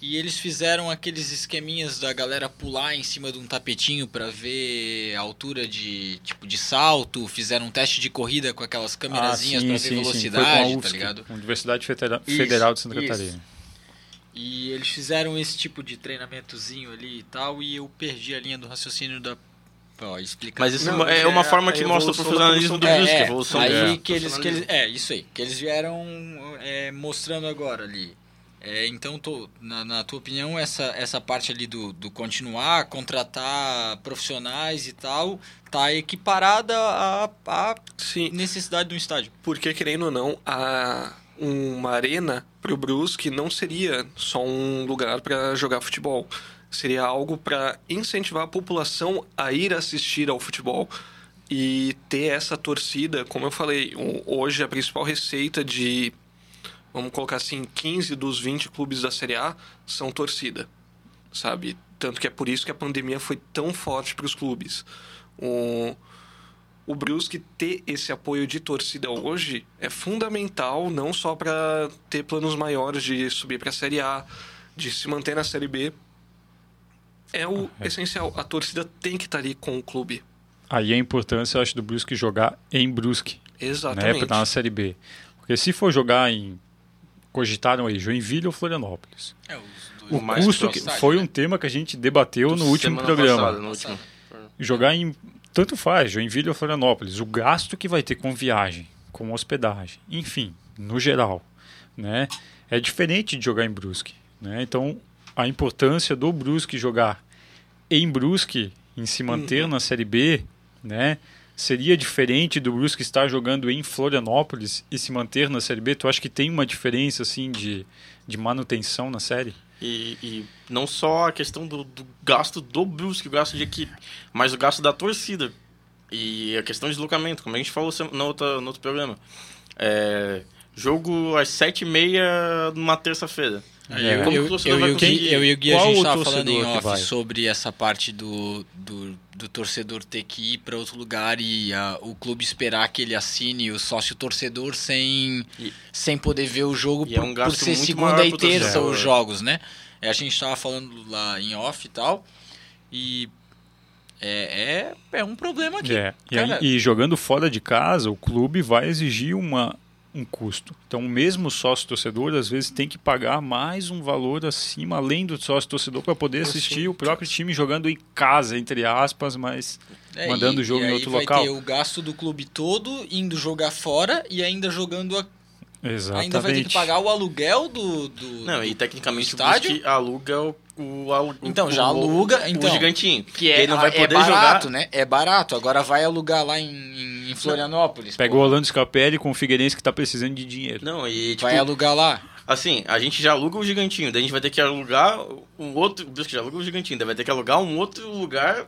S3: E eles fizeram aqueles esqueminhas da galera pular em cima de um tapetinho pra ver a altura de tipo de salto. Fizeram um teste de corrida com aquelas câmerazinhas
S2: Ah,
S3: pra
S2: sim,
S3: ver
S2: sim, sim. Foi com a
S3: velocidade, tá
S2: UFSC,
S3: ligado?
S2: Universidade Federa-
S3: Isso,
S2: Federal de Santa
S3: isso.
S2: Catarina.
S3: E eles fizeram esse tipo de treinamentozinho ali e tal, e eu perdi a linha do raciocínio da. Ó.
S1: Mas isso
S4: Não,
S1: é
S4: é
S1: uma
S4: a-
S1: forma
S4: a
S1: que mostra o profissionalismo do
S3: é,
S1: Brusque.
S3: é,
S1: a evolução
S3: aí
S1: do
S3: que eles, que eles, é isso aí, que eles vieram é, mostrando agora ali. É, então, tô, na, na tua opinião, essa, essa parte ali do, do continuar, contratar profissionais e tal, tá equiparada à, à
S4: Sim,
S3: necessidade de um estádio.
S4: porque querendo ou não, a, uma arena pro Brusque não seria só um lugar para jogar futebol. Seria algo para incentivar a população a ir assistir ao futebol e ter essa torcida, como eu falei, hoje a principal receita de vamos colocar assim, 15 dos 20 clubes da Série A são torcida, sabe? Tanto que é por isso que a pandemia foi tão forte para os clubes. O, o Brusque ter esse apoio de torcida hoje é fundamental, não só para ter planos maiores de subir para a Série A, de se manter na Série B. É o é. essencial. A torcida tem que estar tá ali com o clube.
S2: Aí a importância, eu acho, do Brusque jogar em Brusque.
S4: Né, Exatamente. Né,
S2: para estar na Série B. Porque se for jogar em cogitaram aí Joinville ou Florianópolis. É, o custo que foi né? um tema que a gente debateu no último programa. Passada, no último. Jogar em tanto faz, Joinville ou Florianópolis, o gasto que vai ter com viagem, com hospedagem, enfim, no geral, né? É diferente de jogar em Brusque, né? Então, a importância do Brusque jogar em Brusque, em se manter uhum. na Série B, né? seria diferente do Brusque estar jogando em Florianópolis e se manter na Série B? Tu acha que tem uma diferença assim de, de manutenção na série?
S1: E, e não só a questão do, do, gasto do Brusque, o gasto de equipe, mas o gasto da torcida. E a questão de deslocamento, como a gente falou no outro, no outro programa. É, jogo às sete e meia numa terça-feira.
S3: É. Eu, eu, eu, eu, eu, e o Gui, a gente estava falando em off sobre essa parte do, do, do torcedor ter que ir para outro lugar e a, o clube esperar que ele assine o sócio torcedor sem, e, sem poder ver o jogo por, é um por, ser segunda e terça os jogos, né? É, a gente estava falando lá em off e tal. E é, é, é um problema aqui.
S2: É. E, aí, e, jogando fora de casa, o clube vai exigir uma um custo. Então, o mesmo sócio torcedor às vezes tem que pagar mais um valor acima, além do sócio torcedor, para poder assistir o próprio time jogando em casa, entre aspas, mas é, mandando o jogo em outro
S3: vai
S2: local.
S3: Ter o gasto do clube todo indo jogar fora e ainda jogando a
S2: Exatamente.
S3: Ainda vai ter que pagar o aluguel do, do
S1: Não,
S3: e
S1: tecnicamente
S3: o estádio
S1: aluga o, o, o
S3: Então, já aluga,
S1: o,
S3: então,
S1: o gigantinho.
S3: Que é, ele não vai é poder barato, jogar. né? É barato. Agora vai alugar lá em, em Florianópolis.
S2: Pega pô. o Orlando Scapelli com o Figueirense que tá precisando de dinheiro.
S1: Não, e tipo,
S3: vai alugar lá.
S1: Assim, a gente já aluga o gigantinho, daí a gente vai ter que alugar um outro. Deus que já aluga o gigantinho, daí vai ter que alugar um outro lugar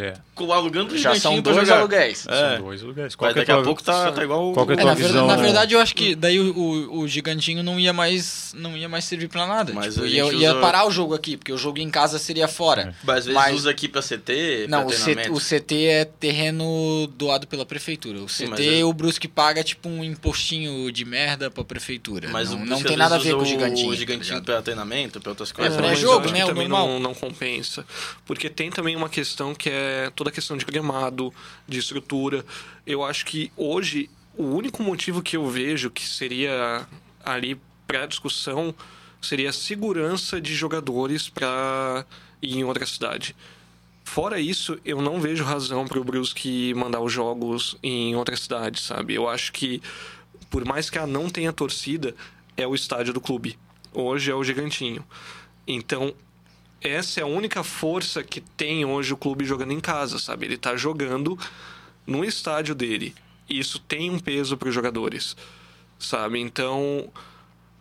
S2: é.
S1: Alugando
S3: Já são dois aluguéis.
S2: É. São dois aluguéis.
S1: Qual daqui tua... a pouco tá, tá igual
S2: Qual é, é na,
S3: visão, na, verdade, eu acho que daí o, o, o, gigantinho não ia mais não ia mais servir pra nada. Mas tipo, ia, usa... ia, parar o jogo aqui, porque o jogo em casa seria fora.
S1: É. Mas às vezes Mas... usa aqui pra CT,
S3: Não, pra o, CT, o CT é terreno doado pela prefeitura. O Sim, CT, é... o Brusque paga tipo um impostinho de merda pra prefeitura. Mas não, não tem nada a ver com o gigantinho. O
S1: gigantinho tá pra treinamento, pra outras coisas.
S3: É, pra jogo, né? O
S4: normal. Não compensa. Porque tem também uma questão que é toda a questão de de gramado, de estrutura. Eu acho que hoje o único motivo que eu vejo que seria ali para discussão seria a segurança de jogadores para ir em outra cidade. Fora isso, eu não vejo razão para o Brusque mandar os jogos em outra cidade, sabe? Eu acho que, por mais que a não tenha torcida, é o estádio do clube. Hoje é o Gigantinho. Então, essa é a única força que tem hoje o clube jogando em casa, sabe? Ele está jogando no estádio dele. E isso tem um peso para os jogadores, sabe? Então,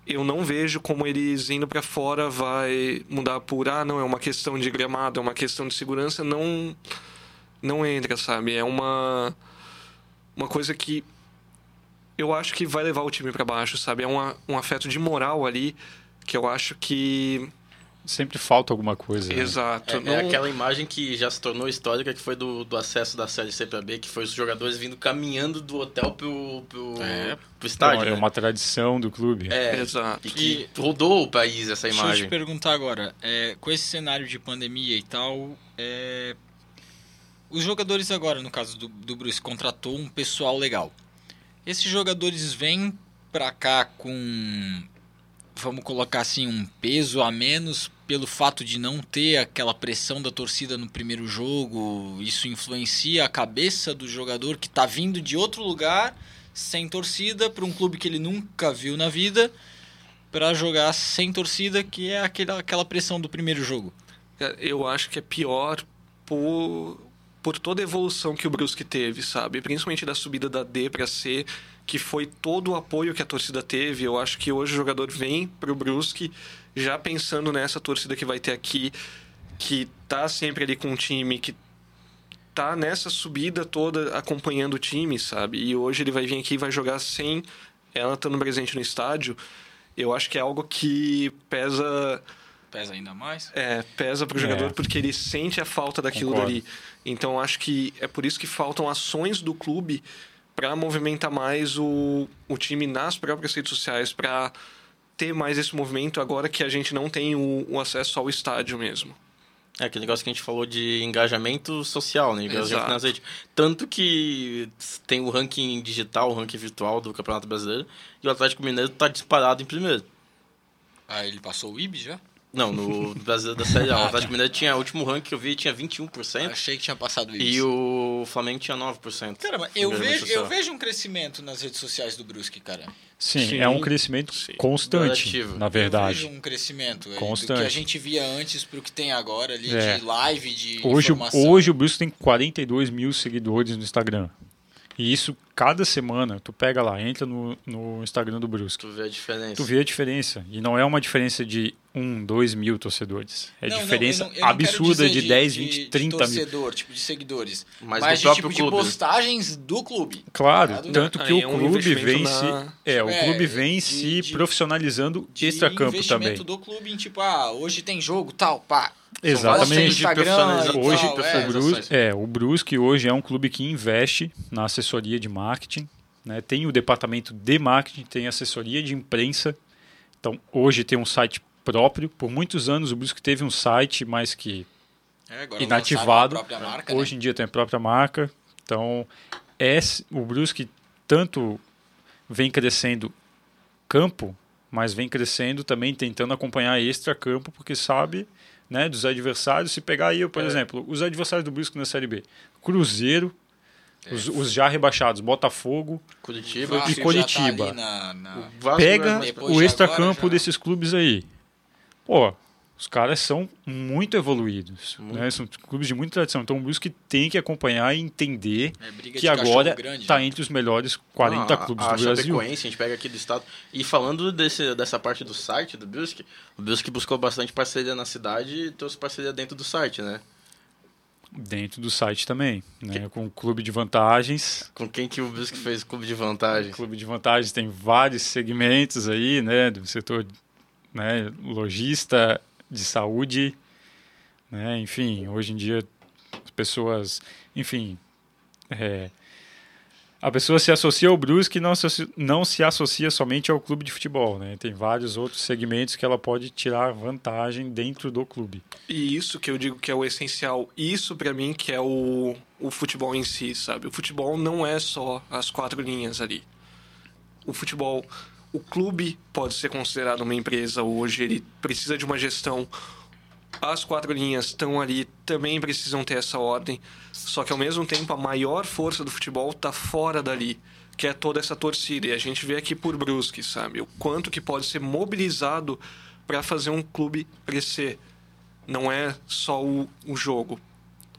S4: eu não vejo como eles indo para fora vai mudar por ah, não, é uma questão de gramado, é uma questão de segurança, não não entra, sabe? É uma uma coisa que eu acho que vai levar o time para baixo, sabe? É uma, um afeto de moral ali que eu acho que
S2: sempre falta alguma coisa.
S1: Né? Exato. É, é não... é, aquela imagem que já se tornou histórica, que foi do, do acesso da Série C para B, que foi os jogadores vindo caminhando do hotel pro, pro, é. pro estádio. Não,
S2: é
S1: né?
S2: uma tradição do clube.
S1: É, Exato. E que e... rodou o país essa imagem. Deixa
S3: eu te perguntar agora, é, com esse cenário de pandemia e tal, é, os jogadores agora, no caso do, do Bruce, contratou um pessoal legal. Esses jogadores vêm para cá com vamos colocar assim, um peso a menos pelo fato de não ter aquela pressão da torcida no primeiro jogo. Isso influencia a cabeça do jogador que está vindo de outro lugar, sem torcida, para um clube que ele nunca viu na vida, para jogar sem torcida, que é aquela, aquela pressão do primeiro jogo.
S4: Eu acho que é pior por, por toda a evolução que o Brusque teve, sabe? Principalmente da subida da D para C que foi todo o apoio que a torcida teve. Eu acho que hoje o jogador vem pro Brusque já pensando nessa torcida que vai ter aqui, que tá sempre ali com o time, que tá nessa subida toda acompanhando o time, sabe? E hoje ele vai vir aqui e vai jogar sem ela estando presente no estádio. Eu acho que é algo que pesa
S3: Pesa ainda mais.
S4: é, pesa pro
S2: É.
S4: jogador porque ele sente a falta daquilo
S2: Concordo.
S4: dali. Então acho que é por isso que faltam ações do clube para movimentar mais o, o time nas próprias redes sociais, para ter mais esse movimento agora que a gente não tem o, o acesso ao estádio mesmo.
S1: É aquele negócio que a gente falou de engajamento social, né? Engajamento
S4: Exato.
S1: nas redes. Tanto que tem o ranking digital, o ranking virtual do Campeonato Brasileiro, e o Atlético Mineiro tá disparado em primeiro.
S3: Ah, ele passou o IB já?
S1: Não, no Brasileiro da Série A. O Atlético Mineiro tinha, o último ranking que eu vi tinha 21%,
S3: Achei que tinha passado isso.
S1: e o Flamengo tinha 9%.
S3: Caramba, eu
S1: Engajamento
S3: vejo, eu vejo um crescimento nas redes sociais do Brusque, cara.
S2: Sim,
S4: Sim.
S2: é um crescimento
S4: Sim.
S2: constante,
S1: Gradativo.
S2: na
S3: Eu vejo
S2: verdade.
S3: um crescimento aí, do
S2: Constante.
S3: que a gente via antes pro que tem agora ali
S2: É.
S3: de live, de
S2: Hoje,
S3: informação.
S2: hoje o Brusque tem 42 mil seguidores no Instagram. E isso, cada semana, tu pega lá, entra no, no Instagram do Brusque.
S1: Tu vê a diferença.
S2: Tu vê a diferença. E não é uma diferença de 1, 2 mil torcedores. É
S3: Não, não,
S2: diferença
S3: eu não- eu não quero
S2: absurda
S3: dizer
S2: de 10, 20,
S3: de
S2: 30 mil.
S3: torcedor, tipo de seguidores.
S1: Mas
S3: Mas,
S1: do
S3: de
S1: próprio
S3: tipo
S1: clube.
S3: de postagens do clube.
S2: Claro,
S3: Ligado?
S2: tanto que o
S4: é um
S2: clube
S4: investimento
S2: vem
S4: na-
S2: se. É, o
S3: É,
S2: clube vem
S3: de-
S2: se
S3: de-
S2: profissionalizando
S3: De
S2: extracampo também.
S3: investimento do clube em tipo, ah, hoje tem jogo, tal, pá.
S2: Exatamente. Hoje,
S3: tal,
S2: o,
S3: é.
S2: Brusque, é, o Brusque hoje é um clube que investe na assessoria de marketing. Né? Tem o departamento de marketing, tem assessoria de imprensa. Então, hoje tem um site próprio. Por muitos anos o Brusque teve um site, mas que
S3: É, agora
S2: Inativado.
S3: lançaram a própria marca,
S2: hoje
S3: né?
S2: em dia tem a própria marca. Então, é, o Brusque tanto vem crescendo campo, mas vem crescendo também tentando acompanhar extra campo, porque sabe né, dos adversários. Se pegar aí, por
S1: É.
S2: exemplo, os adversários do Brusque na Série B. Cruzeiro, os, os já rebaixados, Botafogo.
S1: Curitiba.
S2: E
S3: já
S2: Coritiba.
S3: Tá na, na-
S1: Vasco
S2: Pega
S1: é
S2: o extra
S3: agora,
S2: campo
S3: já-
S2: desses clubes aí. Pô, os caras são muito evoluídos.
S1: Muito.
S2: Né? São clubes de muita tradição. Então o Brusque tem que acompanhar e entender
S3: é
S2: que agora está
S3: né?
S2: entre os melhores 40
S1: Não, a-
S2: clubes
S1: a
S2: do Brasil.
S1: A gente pega aqui do estado. E falando desse, dessa parte do site do Brusque, o Brusque buscou bastante parceria na cidade e trouxe parceria dentro do site, né?
S2: Dentro do site também, né? com o clube de vantagens.
S1: Com quem que o Brusque fez clube de vantagem?
S2: O clube de vantagens tem vários segmentos aí, né? Do setor né, lojista, de saúde, né? Enfim, hoje em dia as pessoas, enfim, é, a pessoa se associa ao Brusque e não se, não se associa somente ao clube de futebol, né? Tem vários outros segmentos que ela pode tirar vantagem dentro do clube.
S4: E isso que eu digo que é o essencial. Isso pra mim que é o, o futebol em si, sabe? O futebol não é só as quatro linhas ali. O futebol, o clube pode ser considerado uma empresa hoje, ele precisa de uma gestão. As quatro linhas estão ali, também precisam ter essa ordem. Só que ao mesmo tempo a maior força do futebol tá fora dali, que é toda essa torcida. E a gente vê aqui por Brusque, sabe? O quanto que pode ser mobilizado para fazer um clube crescer não é só o, o jogo.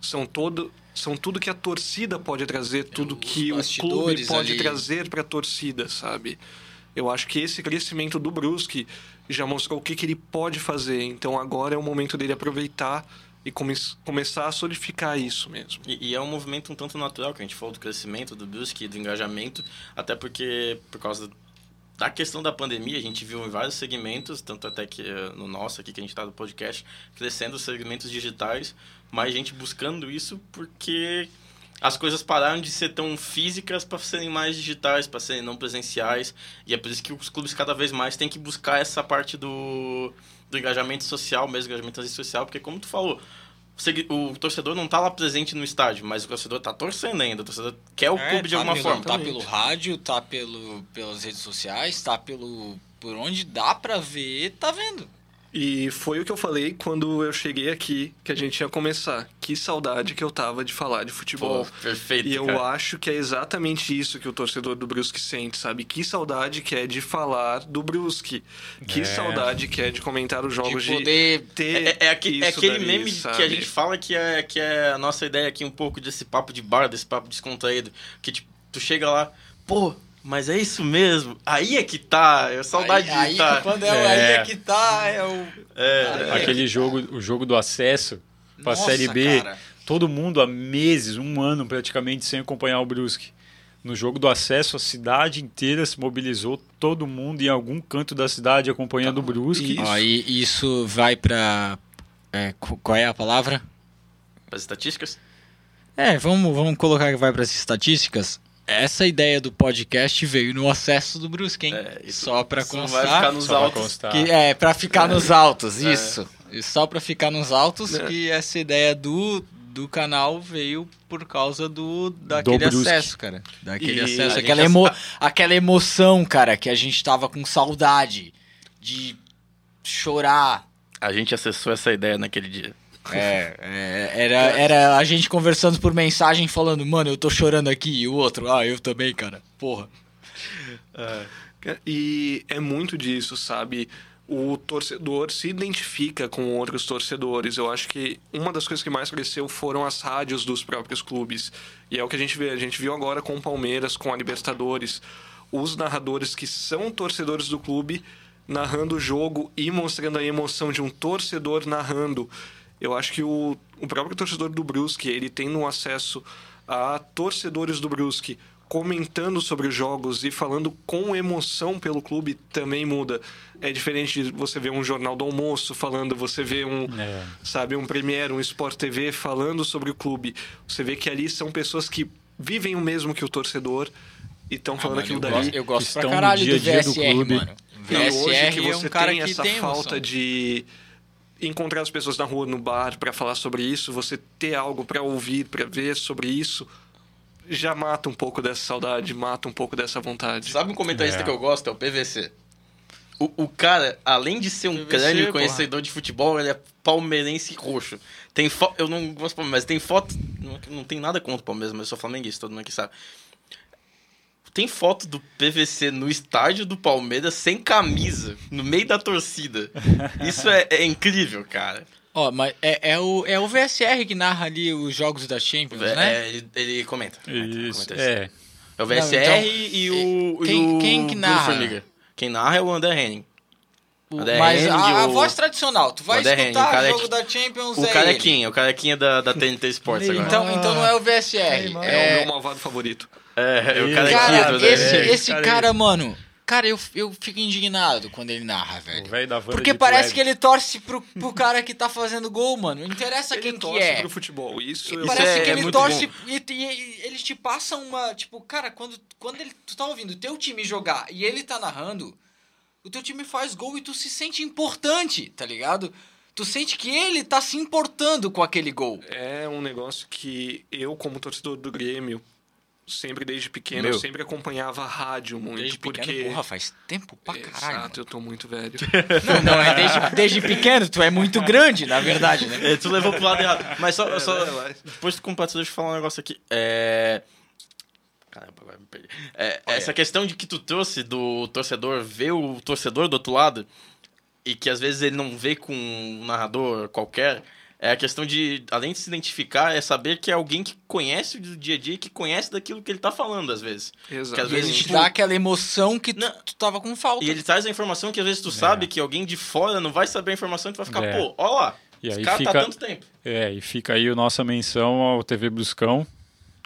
S4: São todo são tudo que a torcida pode trazer, tudo que o clube pode
S3: ali.
S4: trazer para a torcida, sabe? Eu acho que esse crescimento do Brusque já mostrou o que, que ele pode fazer. Então agora é o momento dele aproveitar e come começar a solidificar isso mesmo.
S1: E, e é um movimento um tanto natural, que a gente falou do crescimento do Brusque, do engajamento, até porque, por causa da questão da pandemia, a gente viu em vários segmentos, tanto até que eh, no nosso aqui, que a gente está no podcast, crescendo os segmentos digitais, mais gente buscando isso porque as coisas pararam de ser tão físicas para serem mais digitais, para serem não presenciais, e é por isso que os clubes cada vez mais têm que buscar essa parte do, do engajamento social, mesmo engajamento social, porque como tu falou, o torcedor não tá lá presente no estádio, mas o torcedor tá torcendo ainda, o torcedor quer o
S3: É,
S1: clube de
S3: tá
S1: alguma
S3: pelo,
S1: forma.
S3: Tá pelo rádio, tá pelo, pelas redes sociais, tá pelo. Por onde dá pra ver, tá vendo.
S4: E foi o que eu falei quando eu cheguei aqui, que a gente ia começar. Que saudade que eu tava de falar de futebol.
S1: Pô, perfeito,
S4: E eu
S1: cara.
S4: acho que é exatamente isso que o torcedor do Brusque sente, sabe? Que saudade que é de falar do Brusque. Que
S2: É.
S4: saudade que é de comentar os jogos
S3: De
S4: de,
S3: poder.
S4: ter
S1: É, é, é
S4: isso
S1: aquele
S4: dali,
S1: meme
S4: sabe?
S1: que a gente fala que é, que é a nossa ideia aqui um pouco desse papo de bar, desse papo descontraído. Que tipo, tu chega lá, pô, Mas é isso mesmo. Aí é que tá. É saudade
S3: aí,
S1: de tá.
S3: Quando é,
S2: É.
S3: aí é que tá, é o.
S1: É,
S3: Aí
S2: Aquele jogo, o jogo do acesso pra
S3: Nossa,
S2: Série B.
S3: cara.
S2: Todo mundo há meses, um ano praticamente, sem acompanhar o Brusque. No jogo do acesso, a cidade inteira se mobilizou, todo mundo em algum canto da cidade acompanhando o Brusque.
S4: Isso.
S3: Ó, e isso vai pra. é, qu- qual é a palavra?
S1: As estatísticas?
S3: É, vamos, vamos colocar que vai para as estatísticas. Essa ideia do podcast veio no acesso do Brusque, hein?
S1: É, isso-
S3: Só
S1: não
S3: constar.
S1: vai ficar nos altos.
S3: Que, é, pra ficar nos altos,
S1: É.
S3: isso. E só pra ficar nos altos,
S4: É.
S3: que essa ideia do, do canal veio por causa do daquele
S2: Brusque.
S3: acesso, cara. Daquele
S4: E
S3: acesso, aquela, emo, aquela emoção, cara, que a gente tava com saudade de chorar.
S1: A gente acessou essa ideia naquele dia.
S3: É, é, era, era a gente conversando por mensagem falando, mano, eu tô chorando aqui, e o outro, ah, eu também, cara. Porra.
S4: E é muito disso, sabe? O torcedor se identifica com outros torcedores. Eu acho que uma das coisas que mais cresceu foram as rádios dos próprios clubes. E é o que a gente vê. A gente viu agora com o Palmeiras, com a Libertadores. Os narradores que são torcedores do clube narrando o jogo e mostrando a emoção de um torcedor narrando. Eu acho que o, o próprio torcedor do Brusque, ele tendo acesso a torcedores do Brusque comentando sobre os jogos e falando com emoção pelo clube também muda. É diferente de você ver um jornal do almoço falando, você vê um,
S2: É.
S4: sabe, um Premiere, um Sport TV falando sobre o clube. Você vê que ali são pessoas que vivem o mesmo que o torcedor e estão falando
S3: Ah, mano,
S4: aquilo
S3: eu
S4: dali.
S3: gosto, eu gosto pra
S2: no
S3: caralho do
S2: dia do
S3: VSR,
S2: clube.
S3: mano.
S4: E hoje
S3: VSR
S4: que
S3: é
S4: você
S3: um cara
S4: tem
S3: que
S4: essa
S3: tem
S4: falta
S3: emoção.
S4: de encontrar as pessoas na rua, no bar, para falar sobre isso, você ter algo para ouvir, para ver sobre isso, já mata um pouco dessa saudade, mata um pouco dessa vontade.
S1: Sabe um comentarista
S2: É.
S1: que eu gosto? É o PVC. O, o cara, além de ser um
S3: PVC,
S1: crânio
S3: porra.
S1: conhecedor de futebol, ele é palmeirense roxo. Tem fo... Eu não gosto do Palmeiras, mas tem foto. Não, não tem nada contra o Palmeiras, mas eu sou flamenguista, todo mundo aqui sabe. Tem foto do PVC no estádio do Palmeiras sem camisa, no meio da torcida. Isso é, é incrível, cara.
S3: Ó, mas é, é, o, é o VSR que narra ali os jogos da Champions, né?
S1: É, ele, ele comenta.
S2: Isso,
S1: comenta
S2: é.
S1: É o VSR
S3: Não, então,
S1: e o. e
S3: quem-
S1: o
S3: quem que narra?
S1: Quem narra é o André Henning.
S3: O-
S1: André
S3: mas
S1: Henning
S3: a,
S1: e
S3: a
S1: o-
S3: voz tradicional, tu vai
S1: o André Henning,
S3: escutar
S1: o cara
S3: o
S1: é
S3: jogo
S1: que-
S3: da Champions
S1: O
S3: é
S1: carequinha, o carequinha da, da TNT Sports agora.
S3: Então, então não é o VSR.
S4: É, o
S3: É,
S4: meu malvado favorito.
S1: É, é o carequinha
S3: cara,
S1: do André
S3: esse,
S1: Henning.
S3: esse
S2: cara
S3: cara,
S2: aí.
S3: mano, cara, eu, eu fico indignado quando ele narra, velho. Porque parece
S2: Web.
S3: que ele torce pro, pro cara que tá fazendo gol, mano. Não interessa
S4: Ele
S3: quem que
S4: torce
S3: é.
S4: pro futebol. Isso, eu-
S1: Isso
S3: Parece
S1: é-
S3: que
S1: é
S3: ele
S1: muito
S3: torce e, e- e eles te passam uma. Tipo, cara, quando, quando ele, tu tá ouvindo o teu time jogar e ele tá narrando, o teu time faz gol e tu se sente importante, tá ligado? Tu sente que ele tá se importando com aquele gol.
S4: é um negócio que eu, como torcedor do Grêmio, sempre desde pequeno,
S1: Meu.
S4: eu sempre acompanhava a rádio muito.
S3: Desde
S4: porque...
S3: pequeno, porra, faz tempo pra caralho.
S4: Exato, eu tô muito velho.
S3: Não, não, é desde, desde pequeno, tu é muito grande, na verdade, né?
S1: É, tu levou pro lado errado. Mas só. só
S4: né, vai.
S1: depois tu compartilha, deixa eu falar um negócio aqui. É. Caramba, agora me perdi. É, essa questão de que tu trouxe do torcedor ver o torcedor do outro lado e que às vezes ele não vê com um narrador qualquer. É a questão de, além de se identificar, é saber que é alguém que conhece do dia a dia, que conhece daquilo que ele tá falando, às vezes.
S4: Exato.
S1: às
S3: E ele
S1: vezes,
S3: te
S1: tipo,
S3: dá aquela emoção que tu,
S1: Não.
S3: tu tava com falta.
S1: E ele traz a informação que às vezes tu sabe que alguém de fora não vai saber a informação e tu vai ficar,
S2: É.
S1: pô, ó lá,
S2: E
S1: esse
S2: aí
S1: cara
S2: fica-
S1: tá há tanto tempo.
S2: É, e fica aí a nossa menção ao TV Bruscão,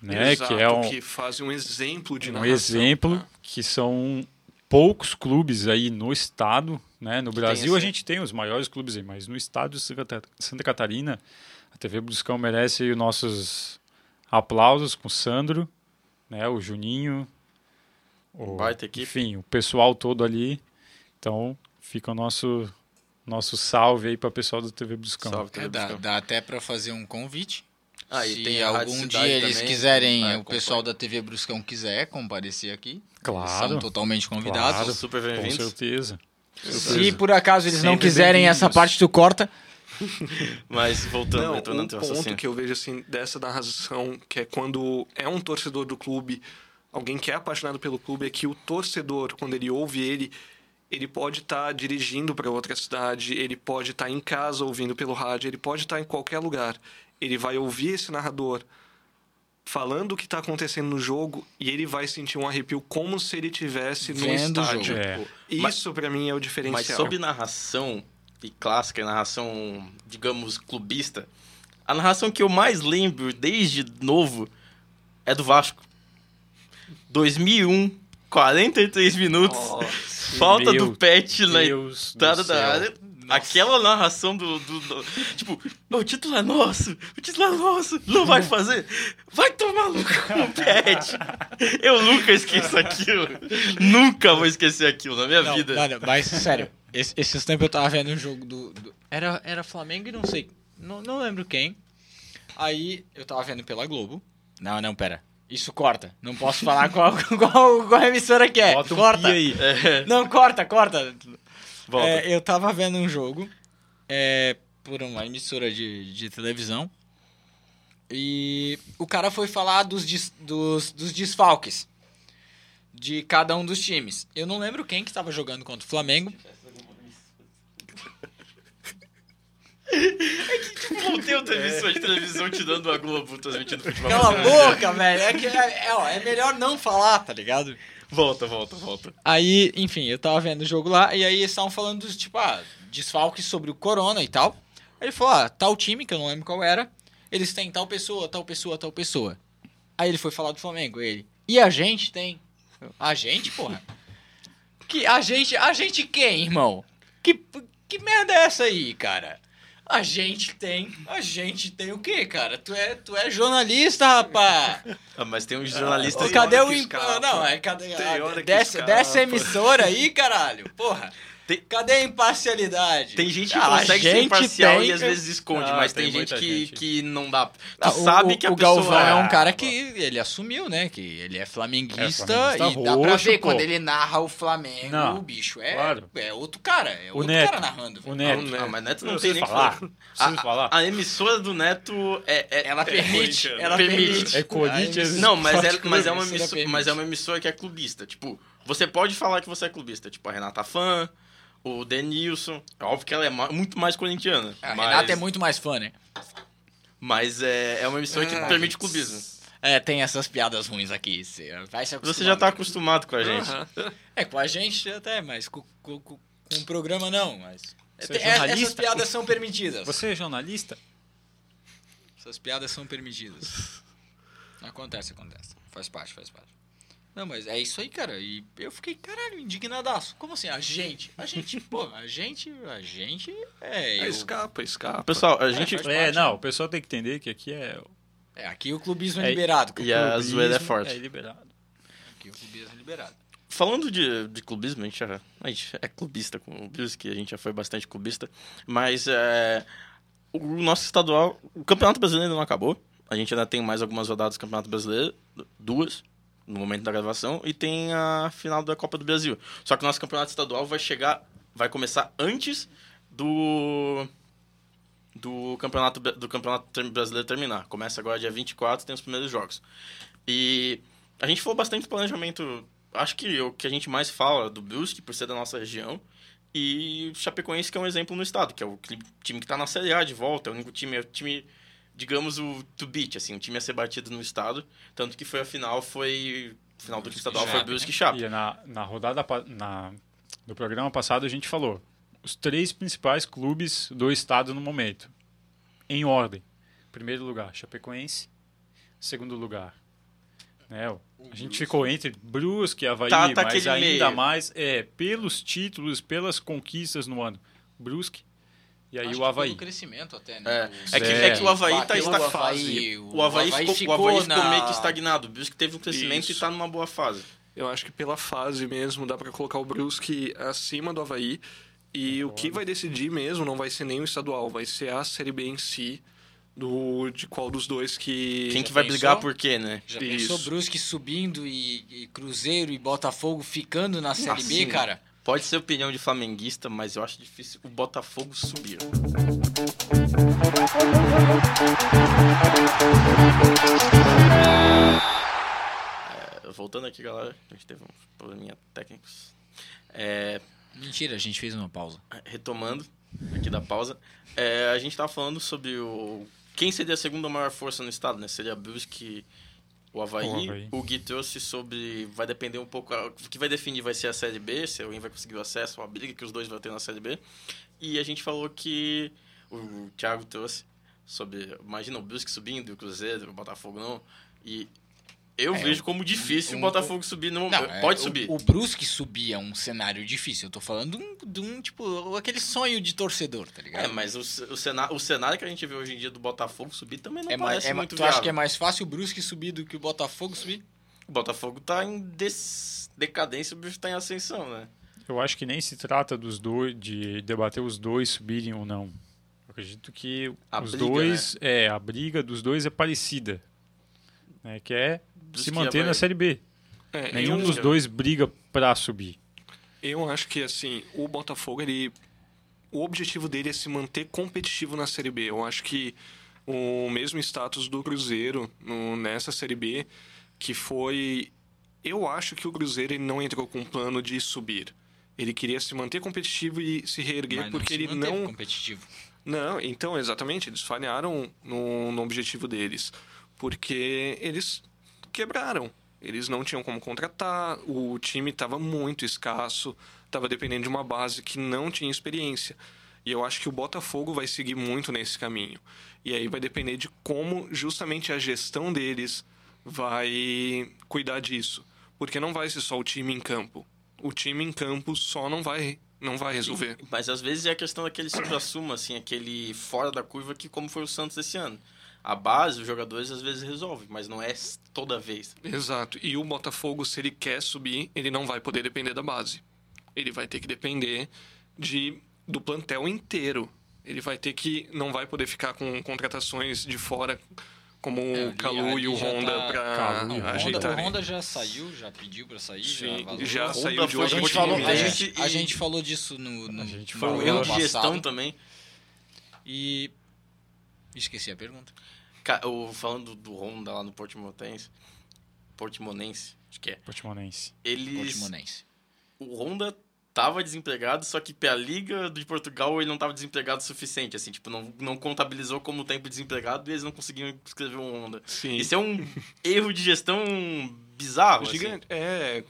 S2: né?
S4: Exato,
S2: que é um,
S4: que faz um exemplo de
S2: um
S4: narração.
S2: exemplo que são poucos clubes aí no estado, né? No Brasil a gente tem os maiores clubes aí, mas no estado de Santa, Catarina, a TV Bruscão merece os nossos aplausos com o Sandro, né? O Juninho, o,
S1: Baita equipe.
S2: enfim, o pessoal todo ali. Então fica o nosso nosso salve aí para o pessoal do TV Bruscão.
S1: Salve,
S3: É,
S1: TV
S3: dá,
S1: Bruscão.
S3: dá até pra fazer um convite.
S1: Ah, e
S3: Se algum dia eles
S1: também.
S3: quiserem,
S1: Ah,
S3: o
S1: acompanha.
S3: pessoal da TV Bruscão quiser comparecer aqui,
S2: Claro.
S3: são totalmente convidados.
S2: Claro.
S1: Super
S2: Com
S1: bem-vindos.
S2: certeza.
S3: Se por acaso eles não
S2: Sempre
S3: quiserem
S2: bem-vindos.
S3: essa parte, tu corta.
S1: Mas voltando,
S4: Não,
S1: retornando
S4: um
S1: ao teu
S4: ponto
S1: raciocínio.
S4: que eu vejo assim dessa narração, que é quando é um torcedor do clube, alguém que é apaixonado pelo clube, é que o torcedor, quando ele ouve ele, ele pode estar dirigindo para outra cidade, ele pode estar em casa ouvindo pelo rádio, ele pode estar em qualquer lugar. Ele vai ouvir esse narrador falando o que tá acontecendo no jogo e ele vai sentir um arrepio como se ele tivesse no
S3: Vendo
S4: estádio.
S3: jogo.
S2: É.
S4: Isso pra mim é o diferencial.
S1: Mas sobre narração e clássica, e narração, digamos, clubista, a narração que eu mais lembro desde novo é do Vasco. 2001, 43 minutos, falta
S2: Meu
S1: do pet na
S2: Deus
S1: entrada da
S2: céu.
S1: Área. Aquela narração do, do, do- Tipo, o título é nosso, o título é nosso, não vai fazer. Vai tomar no cu, o pet. Eu nunca esqueço aquilo. Nunca vou esquecer aquilo na minha
S3: Não,
S1: vida.
S3: mano, mas sério, esse- esses tempos eu tava vendo um jogo do. do- era, era Flamengo e não sei. Não, não lembro quem. Aí eu tava vendo pela Globo. Não, não, pera. Isso corta. Não posso falar qual, qual, qual emissora que é.
S2: Bota um
S3: corta.
S2: pi aí.
S1: É,
S3: Não, corta, corta.
S1: Volta.
S3: É, eu tava vendo um jogo é, por uma emissora de, de televisão. E o cara foi falar dos, des- dos, dos desfalques de cada um dos times. Eu não lembro quem que tava jogando contra o Flamengo.
S1: Não tem outra emissora de televisão tirando a Globo transmitindo futebol.
S3: Cala a boca, velho. É, que é, é, ó, é melhor não falar, tá ligado?
S1: Volta, volta, volta.
S3: Aí, enfim, eu tava vendo o jogo lá, e aí eles estavam falando dos, tipo, ah, desfalques sobre o Corona e tal. Aí ele falou, ah, tal time, que eu não lembro qual era, eles têm tal pessoa, tal pessoa, tal pessoa. Aí ele foi falar do Flamengo, ele, e a gente tem? A gente, porra? Que, a gente, a gente quem, irmão? Que, que merda é essa aí, cara? A gente tem, a gente tem o quê, cara? Tu é, tu é jornalista, rapaz!
S1: Ah, mas tem uns jornalistas.
S3: Ô, cadê o. imp-. Não, é cadê.
S4: Tem
S3: ah,
S4: hora que
S3: dessa,
S4: escapa.
S3: dessa emissora aí, caralho. Porra.
S1: Tem-
S3: Cadê a imparcialidade?
S1: Tem gente que
S3: Ah,
S1: consegue ser
S3: gente
S1: imparcial
S3: tem-
S1: e às vezes esconde,
S2: Ah,
S1: mas
S2: tem
S1: tem, gente, que,
S2: gente.
S1: que não dá. Tu
S3: Ah, o-
S1: sabe
S3: o,
S1: que a
S3: o
S1: pessoa.
S3: Galvão é um
S2: Ah,
S3: cara que ele assumiu, né? Que ele é flamenguista,
S2: É, flamenguista
S3: e dá pra ver
S2: pô.
S3: quando ele narra o Flamengo,
S2: Não,
S3: o bicho é,
S2: claro.
S3: é outro cara, é
S2: O
S3: outro
S2: Neto.
S3: cara narrando.
S2: O. Neto.
S1: Ah, mas Neto não
S2: Não
S1: tem nem que
S2: falar.
S1: falar. A,
S2: falar.
S1: a emissora do Neto é. é-
S3: Ela permite,
S4: corintiano.
S3: ela
S1: Permite.
S2: É Corinthians.
S1: Não, mas é, mas, é uma emissora,
S3: isso
S1: mas é uma emissora que é clubista. Tipo, você pode falar que você é clubista. Tipo, a Renata Fã, o Denilson. É óbvio que ela é muito mais corintiana.
S3: A
S1: mas,
S3: Renata é muito mais fã, né?
S1: Mas é, é uma emissora que
S3: Ah,
S1: permite clubismo.
S3: É, tem essas piadas ruins aqui. Você vai se
S1: Você já tá acostumado com a gente.
S4: Aham.
S3: É, com a gente até, mas com, com, com- com o programa não, mas...
S2: Você
S3: Tem-
S2: é jornalista?
S3: essas piadas são permitidas.
S2: Você é jornalista?
S3: Essas piadas são permitidas. Acontece, acontece. Faz parte, faz parte. Não, mas é isso aí, cara. E eu fiquei, caralho, indignadaço. Como assim? A gente? A gente, pô, a gente, a gente é.
S4: É,
S3: Eu,
S4: escapa, escapa.
S1: Pessoal, a gente.
S3: faz
S2: É,
S3: parte.
S2: não, o pessoal tem que entender que aqui é.
S3: é, aqui o clubismo é,
S2: É,
S3: liberado.
S1: E a zoeira é forte.
S2: É liberado.
S3: Aqui o clubismo é liberado.
S1: Falando de, de clubismo, a gente, já, a gente é clubista com o que a gente já foi bastante clubista, mas é, o nosso estadual, o Campeonato Brasileiro não acabou, a gente ainda tem mais algumas rodadas do Campeonato Brasileiro, duas, no momento da gravação, e tem a final da Copa do Brasil. Só que o nosso Campeonato Estadual vai chegar, vai começar antes do do campeonato do campeonato brasileiro terminar. Começa agora dia 24, tem os primeiros jogos. E a gente falou bastante do planejamento. Acho que o que a gente mais fala do Brusque, por ser da nossa região, e Chapecoense, que é um exemplo no estado, que é o time que está na Série A de volta, é o único time, é o time, digamos, o to beat, assim, o time a ser batido no estado. Tanto que foi a final, foi. A final do estadual foi Brusque e
S3: né?
S1: Chape.
S2: E na, na rodada na, do programa passado a gente falou os três principais clubes do estado no momento. Em ordem. Primeiro lugar, Chapecoense. Segundo lugar, né, o- a gente ficou entre Brusque e Havaí,
S1: Tá- tá
S2: mas ainda
S1: meio.
S2: mais é pelos títulos, pelas conquistas no ano. Brusque e aí
S3: Acho
S2: o
S3: que
S2: Havaí.
S3: pelo crescimento até, né?
S1: É,
S3: Os-
S1: é que,
S2: É.
S1: é que o Havaí tá está
S3: o Havaí,
S1: O Havaí, ficou, o Havaí ficou
S3: na-
S1: meio que estagnado. O Brusque teve um crescimento e
S4: Isso.
S1: tá numa boa fase.
S4: Eu acho que pela fase mesmo dá pra colocar o Brusque acima do Havaí. E o que vai decidir mesmo não vai ser nem o estadual, vai ser a Série B em si, do, de qual dos dois que.
S1: Quem que
S3: Já
S1: vai
S3: pensou?
S1: brigar por quê, né?
S3: Já
S4: Isso.
S3: pensou Brusque subindo e, e Cruzeiro e Botafogo ficando na Série B,
S1: Assim,
S3: cara?
S1: Pode ser opinião de flamenguista, mas eu acho difícil o Botafogo subir. É, voltando aqui, galera, a gente teve uns probleminha técnicos. É,
S3: Mentira, a gente fez uma pausa.
S1: retomando aqui da pausa, é, a gente tava falando sobre o quem seria a segunda maior força no estado, né? Seria Brusque o Havaí.
S2: O Havaí.
S1: O Gui trouxe sobre. Vai depender um pouco. O que vai definir vai ser a Série B, se alguém vai conseguir o acesso, a briga que os dois vão ter na Série B. E a gente falou que. O Thiago trouxe sobre. Imagina o Brusque subindo, o Cruzeiro, o Botafogo não. E eu
S3: É,
S1: vejo como difícil
S3: um-
S1: o Botafogo subir no
S3: Não, é,
S1: Pode
S3: o-
S1: subir.
S3: O, Brusque subir é um cenário difícil. Eu tô falando de um, de um, tipo, aquele sonho de torcedor, tá ligado?
S1: É, mas o, o, cenário, o cenário que a gente vê hoje em dia do Botafogo subir também não
S3: É mais,
S1: parece
S3: é,
S1: muito
S3: tu
S1: viável.
S3: acha que é mais fácil o Brusque subir do que o Botafogo subir?
S1: O Botafogo tá em des- decadência, o bicho tá em ascensão, né?
S2: Eu acho que nem se trata dos dois de debater os dois subirem ou não. Eu acredito que
S1: A
S2: os
S1: briga,
S2: dois, é, a briga dos dois é parecida, né, que é se
S1: que
S2: manter na Série B.
S4: É,
S2: Nenhum dos dois briga pra subir.
S4: Eu acho que assim, o Botafogo, ele. O objetivo dele é se manter competitivo na Série B. Eu acho que o mesmo status do Cruzeiro no- nessa Série B, que foi. Eu acho que o Cruzeiro ele não entrou com um plano de subir. Ele queria se manter competitivo e se reerguer
S3: Mas não
S4: porque
S3: se
S4: ele não.
S3: competitivo.
S4: Não, então, exatamente, eles falharam no, no objetivo deles. Porque eles quebraram. Eles não tinham como contratar, o time estava muito escasso, estava dependendo de uma base que não tinha experiência. E eu acho que o Botafogo vai seguir muito nesse caminho. E aí vai depender de como justamente a gestão deles vai cuidar disso. Porque não vai ser só o time em campo. O time em campo só não vai, não vai resolver.
S1: Mas às vezes é a questão daquele supra-sumo, assim, aquele fora da curva que como foi o Santos esse ano. A base, os jogadores às vezes resolvem, mas não é toda vez.
S4: Exato. E o Botafogo, se ele quer subir, ele não vai poder depender da base. Ele vai ter que depender de do plantel inteiro. Ele vai ter que não vai poder ficar com contratações de fora como
S3: É,
S4: o
S3: ali-
S4: Calu e o Honda
S3: tá-
S4: para
S2: Calu e
S3: Não, o Honda, já saiu, já pediu pra sair,
S4: Sim,
S3: já vazou.
S4: já saiu de
S1: foi
S3: A
S4: outro
S3: gente, falou, a, gente, a gente falou disso no, no,
S2: A gente
S1: Foi um
S2: falou.
S1: erro de gestão também.
S3: E esqueci a pergunta.
S1: O- falando do Honda lá no Portimonense, Portimonense, acho que é.
S2: Portimonense.
S1: Eles,
S3: Portimonense.
S1: o Honda tava desempregado, só que pela Liga de Portugal ele não tava desempregado o suficiente, assim, tipo, não, não contabilizou como tempo desempregado e eles não conseguiam escrever um Honda.
S4: Sim.
S1: Isso é um erro de gestão bizarro, assim.
S4: Gigante. É.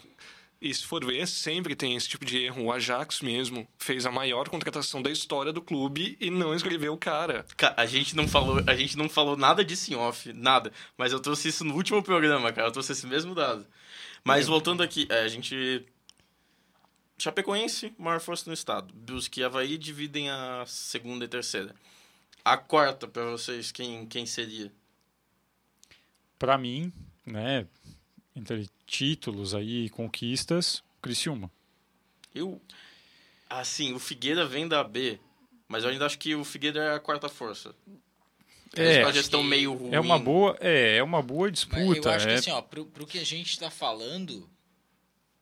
S4: E se for ver, sempre tem esse tipo de erro. O Ajax mesmo fez a maior contratação da história do clube e não escreveu o cara.
S1: Ca- A gente não falou, a gente não falou nada disso em off, nada. Mas eu trouxe isso no último programa, cara. Eu trouxe esse mesmo dado. Mas voltando aqui, é, a gente Chapecoense, maior força no estado. Brusque e Havaí dividem a segunda e terceira. A quarta, pra vocês, quem, quem seria?
S2: Pra mim, né, entre títulos aí e conquistas, Criciúma.
S1: Eu. Assim, o Figueira vem da B, mas eu ainda acho que o Figueira é a quarta força.
S2: É,
S1: uma gestão
S3: acho que
S1: meio ruim.
S2: É uma boa, é, é uma boa
S3: Mas
S2: disputa,
S3: eu acho
S2: é,
S3: que assim, ó, pro, pro que a gente tá falando,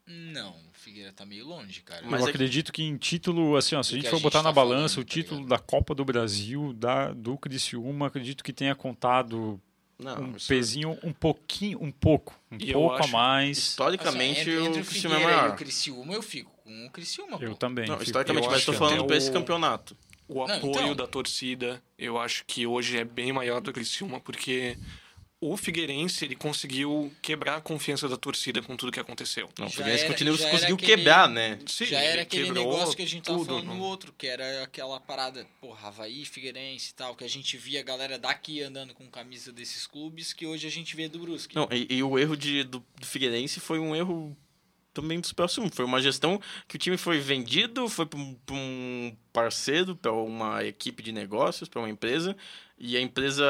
S3: não, o Figueira tá meio longe, cara.
S1: Mas
S2: eu
S1: é que-
S2: acredito que em título, assim, ó, se a gente
S3: que a
S2: for
S3: gente
S2: botar
S3: tá
S2: na balança
S3: falando,
S2: o
S3: tá
S2: título
S3: ligado?
S2: da Copa do Brasil, da, do Criciúma, acredito que tenha contado
S1: Não,
S2: um pezinho um pouquinho, um pouco, um
S4: E
S2: pouco a mais.
S1: Historicamente,
S3: Assim, entre, entre
S1: o
S3: o
S1: Criciúma é
S3: Figueira e
S1: maior.
S3: o Criciúma, eu fico com o Criciúma,
S2: Eu
S3: pô.
S2: também.
S1: Não, historicamente,
S4: eu
S1: mas
S4: que
S1: falando
S4: até
S1: pra esse
S4: o-
S1: campeonato.
S4: O
S3: Não,
S4: apoio
S3: então.
S4: da torcida, eu acho que hoje é bem maior do que o Criciúma, porque o Figueirense ele conseguiu quebrar a confiança da torcida com tudo que aconteceu.
S1: Não, o Figueirense
S3: era-
S1: continua, conseguiu
S3: aquele-
S1: quebrar, né?
S4: Sim,
S3: Já era
S4: ele
S3: aquele negócio que a gente tava
S4: tudo,
S3: falando
S4: não-
S3: no outro, que era aquela parada, porra, Havaí, Figueirense e tal, que a gente via a galera daqui andando com camisa desses clubes, que hoje a gente vê do Brusque.
S1: Não, e, e o erro de, do, do Figueirense foi um erro também do Supersumo. Foi uma gestão que o time foi vendido, foi para um, parceiro, para uma equipe de negócios, para uma empresa, e a empresa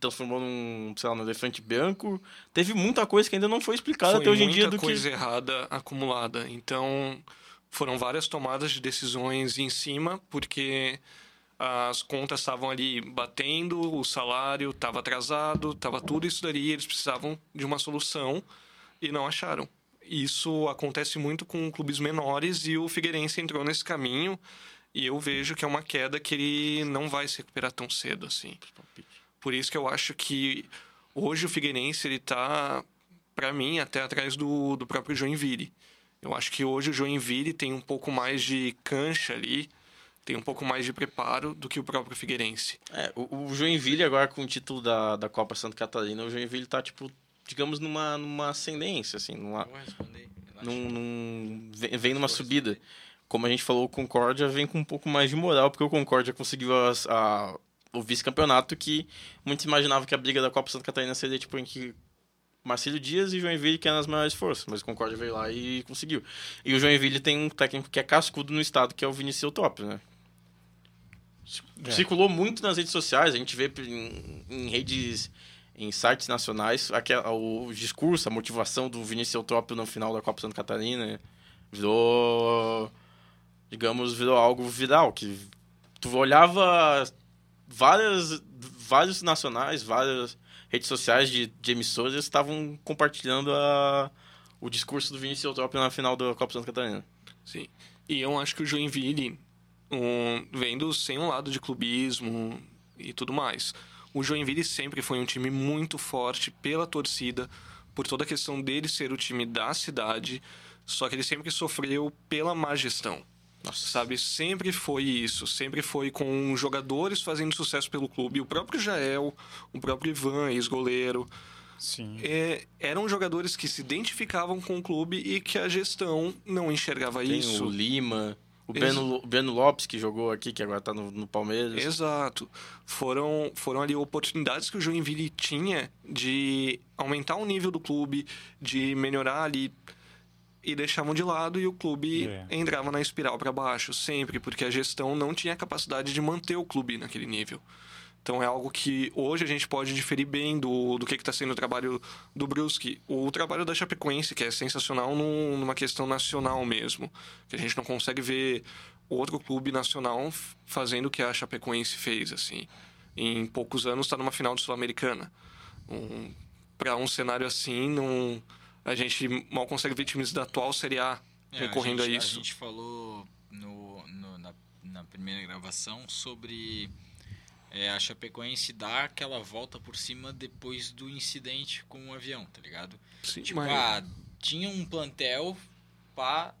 S1: transformou num, sei lá, num elefante branco. Teve muita coisa que ainda não foi explicada
S4: Foi
S1: até hoje em
S4: muita
S1: dia do
S4: coisa
S1: que...
S4: errada acumulada. Então, foram várias tomadas de decisões em cima, porque as contas estavam ali batendo, o salário estava atrasado, estava tudo isso daí, eles precisavam de uma solução e não acharam. Isso acontece muito com clubes menores e o Figueirense entrou nesse caminho e eu vejo que é uma queda que ele não vai se recuperar tão cedo assim. Por isso que eu acho que hoje o Figueirense ele tá para mim até atrás do, do próprio Joinville. Eu acho que hoje o Joinville tem um pouco mais de cancha ali, tem um pouco mais de preparo do que o próprio Figueirense.
S1: É, o, o Joinville agora com o título da, da Copa Santa Catarina, o Joinville tá, tipo, digamos, numa, numa ascendência, assim, numa,
S3: Vou responder. relaxa.
S1: num, num- vem, vem numa subida. Como a gente falou, o Concórdia vem com um pouco mais de moral, porque o Concórdia conseguiu as- a- o vice-campeonato que muitos imaginavam que a briga da Copa Santa Catarina seria tipo em que Marcelo Dias e Joinville que eram as maiores forças, mas o Concórdia veio lá e conseguiu. E o Joinville tem um técnico que é cascudo no estado, que é o Vinicius Eutrópio, né?
S2: É.
S1: Circulou muito nas redes sociais, a gente vê em, em redes, em sites nacionais, aquela, o discurso, a motivação do Vinícius Eutrópio no final da Copa Santa Catarina virou, digamos, virou algo viral, que tu olhava várias, vários nacionais, várias redes sociais de, de emissoras estavam compartilhando a, o discurso do Vinícius Eutrópio na final da Copa Santa Catarina.
S4: Sim. E eu acho que o Joinville, um, sem um lado de clubismo e tudo mais, o Joinville sempre foi um time muito forte pela torcida, por toda a questão dele ser o time da cidade, só que ele sempre sofreu pela má gestão. Sabe, sempre foi isso, sempre foi com jogadores fazendo sucesso pelo clube. O próprio Jael, o próprio Ivan, ex-goleiro,
S2: Sim.
S4: é, eram jogadores que se identificavam com o clube e que a gestão não enxergava
S1: Tem
S4: isso.
S1: o Lima, o
S4: Ex-
S1: Breno, o Breno Lopes, que jogou aqui, que agora tá no, no Palmeiras.
S4: Exato. Foram, foram ali oportunidades que o Joinville tinha de aumentar o nível do clube, de melhorar ali e deixavam de lado e o clube
S2: É.
S4: entrava na espiral para baixo sempre, porque a gestão não tinha capacidade de manter o clube naquele nível. Então é algo que hoje a gente pode diferir bem do, do que está sendo o trabalho do Brusque. O trabalho da Chapecoense, que é sensacional num- numa questão nacional mesmo. Que a gente não consegue ver outro clube nacional fazendo o que a Chapecoense fez, assim. Em poucos anos está numa final de Sul-Americana. Um, para um cenário assim, não, a gente mal consegue ver times da atual Série A
S3: É,
S4: recorrendo a,
S3: gente,
S4: isso.
S3: A gente falou no, no- na, na primeira gravação sobre é, a Chapecoense dar aquela volta por cima depois do incidente com o avião, tá ligado?
S4: Sim,
S3: Tipo,
S4: mas-
S3: ah, tinha um plantel, pá,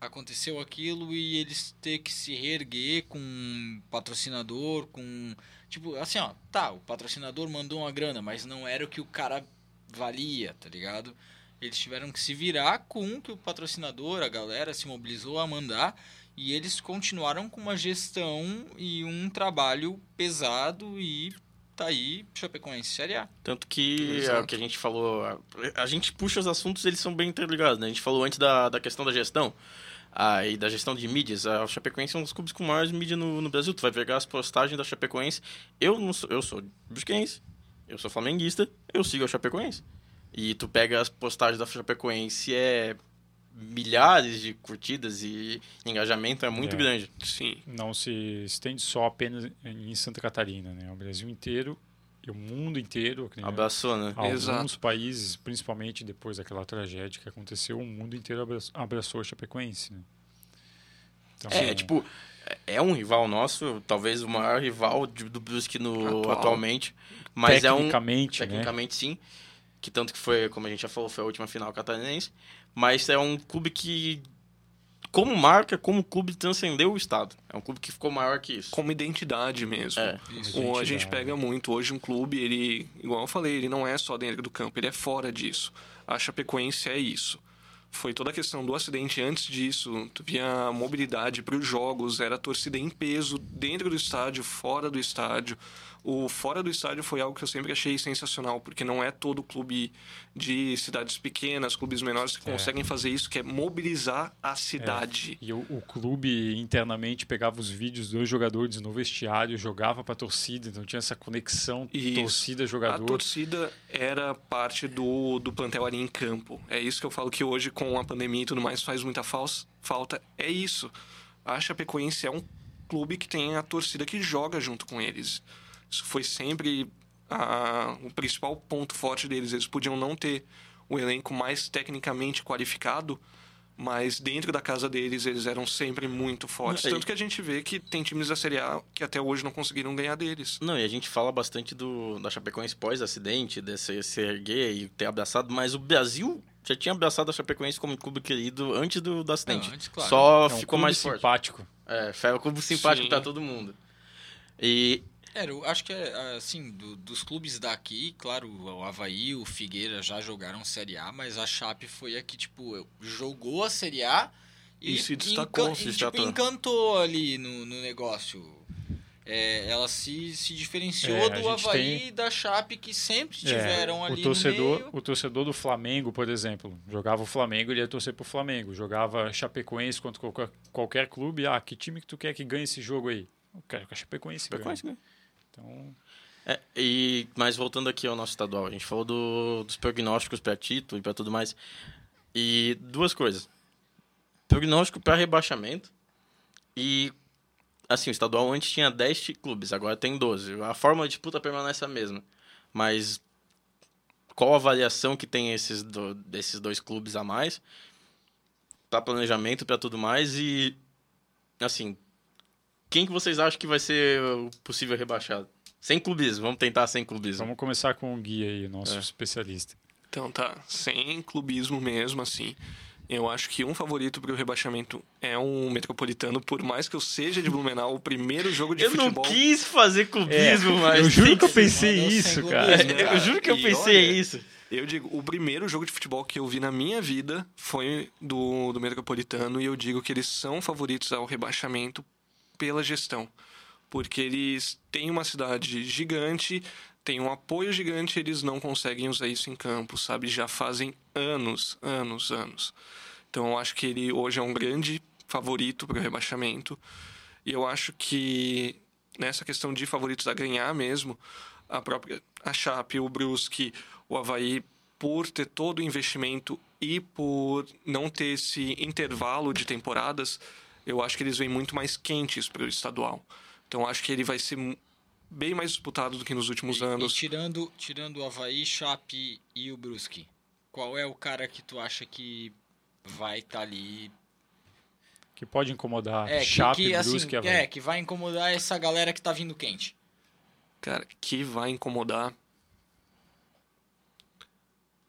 S3: aconteceu aquilo e eles ter que se reerguer com um patrocinador, com. Tipo, assim, ó, tá, o patrocinador mandou uma grana, mas não era o que o cara valia, tá ligado? Eles tiveram que se virar com o que o patrocinador, a galera se mobilizou a mandar e eles continuaram com uma gestão e um trabalho pesado e tá aí Chapecoense Série A.
S1: Tanto que é
S4: Exato.
S1: o que a gente falou. A, a gente puxa os assuntos, eles são bem interligados, né? A gente falou antes da, da questão da gestão. Ah, e da gestão de mídias, a Chapecoense é um dos clubes com maiores mídia no, no Brasil. Tu vai pegar as postagens da Chapecoense. Eu não sou, eu sou brusquense, eu sou flamenguista, eu sigo a Chapecoense. E tu pega as postagens da Chapecoense, é milhares de curtidas e engajamento é muito
S2: É.
S1: grande.
S4: Sim.
S2: Não se estende só apenas em Santa Catarina, né? O Brasil inteiro e o mundo inteiro.
S1: Abraçou, né?
S2: Alguns
S4: Exato.
S2: países, principalmente depois daquela tragédia que aconteceu, o mundo inteiro abra- abraçou a Chapecoense, né? Então,
S1: É, tipo, é- é um rival nosso, talvez o maior rival do Brusque no,
S4: Atual.
S1: atualmente. Mas é um.
S2: tecnicamente, né?
S1: Tecnicamente, sim. Que tanto que foi, como a gente já falou, foi a última final catarinense. Mas é um clube que, como marca, como clube, transcendeu o Estado. É um clube que ficou maior que isso.
S4: Como identidade mesmo.
S1: É.
S3: Isso.
S4: O- a gente pega muito hoje um clube, ele, igual eu falei, ele não é só dentro do campo, ele é fora disso. A Chapecoense é isso. Foi toda a questão do acidente antes disso, tu via a mobilidade para os jogos, era torcida em peso dentro do estádio, fora do estádio. O fora do estádio foi algo que eu sempre achei sensacional, porque não é todo clube de cidades pequenas, clubes menores que
S2: É.
S4: conseguem fazer isso, que é mobilizar a cidade.
S2: E o, o clube internamente pegava os vídeos dos jogadores no vestiário, jogava pra torcida, então tinha essa conexão
S4: Isso. A
S2: torcida-jogador.
S4: torcida era parte do, do plantel ali em campo. É isso que eu falo que hoje, com a pandemia e tudo mais, faz muita falta. É isso. A Chapecoense é um clube que tem a torcida que joga junto com eles. Isso foi sempre a- o principal ponto forte deles. Eles podiam não ter o elenco mais tecnicamente qualificado, mas dentro da casa deles eles eram sempre muito fortes.
S1: Não, e-
S4: Tanto que a gente vê que tem times da Série A que até hoje não conseguiram ganhar deles.
S1: Não, e a gente fala bastante do, da Chapecoense pós-acidente, desse se erguer e ter abraçado, mas o Brasil já tinha abraçado a Chapecoense como clube querido antes do, do acidente.
S3: Não, antes, claro.
S1: Só
S2: É um
S1: ficou
S2: clube
S1: mais forte.
S2: simpático.
S1: É, foi um clube simpático
S4: Sim.
S1: pra todo mundo. E
S3: É, eu acho que é assim, do- dos clubes daqui, claro, o Havaí, o Figueira já jogaram Série A, mas a Chape foi a que, tipo, jogou a Série A
S4: E se destacou,
S3: encan-
S1: se
S3: e, tipo, encantou ali no, no negócio. É, ela se, se diferenciou
S2: É,
S3: do Havaí
S2: tem-
S3: e da Chape, que sempre
S2: É,
S3: tiveram ali
S2: o torcedor,
S3: no meio.
S2: o torcedor do Flamengo, por exemplo, jogava o Flamengo, ele ia torcer pro Flamengo. Jogava Chapecoense contra qualquer, qualquer clube. Ah, que time que tu quer que ganhe esse jogo aí? Eu quero que a Chapecoense,
S1: Frequência,
S2: ganhe.
S1: né?
S2: Então,
S1: É, e, mas voltando aqui ao nosso estadual, a gente falou do- dos prognósticos para título e para tudo mais. E duas coisas. Prognóstico para rebaixamento e assim, o estadual antes tinha 10 ti- clubes, agora tem 12. A forma de disputa permanece a mesma. Mas qual a avaliação que tem esses, do- desses dois clubes a mais? Para planejamento, para tudo mais e assim, quem que vocês acham que vai ser o possível rebaixado? Sem clubismo, vamos tentar sem clubismo.
S2: vamos começar com o Gui aí, o nosso
S1: É.
S2: especialista.
S4: Então tá, sem clubismo mesmo, assim. Eu acho que um favorito pro rebaixamento é um Metropolitano, por mais que eu seja de Blumenau, o primeiro jogo de
S1: eu
S4: futebol.
S1: não quis fazer clubismo, mas.
S2: eu juro que eu pensei isso,
S3: sem
S2: cara.
S3: clubismo.
S1: Eu juro que eu
S4: E
S1: pensei
S4: olha,
S1: isso.
S4: Eu digo, o primeiro jogo de futebol que eu vi na minha vida foi do, do Metropolitano, e eu digo que eles são favoritos ao rebaixamento pela gestão. Porque eles têm uma cidade gigante, têm um apoio gigante, eles não conseguem usar isso em campo, sabe? Já fazem anos, anos, anos. Então eu acho que ele hoje é um grande favorito para o rebaixamento. E eu acho que nessa questão de favoritos a ganhar mesmo, a própria a Chape, o Brusque, o Havaí, por ter todo o investimento e por não ter esse intervalo de temporadas, eu acho que eles vêm muito mais quentes para o estadual. Então eu acho que ele vai ser bem mais disputado do que nos últimos
S3: E-
S4: anos.
S3: E tirando, tirando o Havaí, Chape e o Brusque, qual é o cara que tu acha que vai estar ali?
S2: Que pode incomodar
S3: É, que,
S2: Chape,
S3: que, assim,
S2: Brusque e Havaí.
S3: é, que vai incomodar essa galera que tá vindo quente.
S4: Cara, que vai incomodar.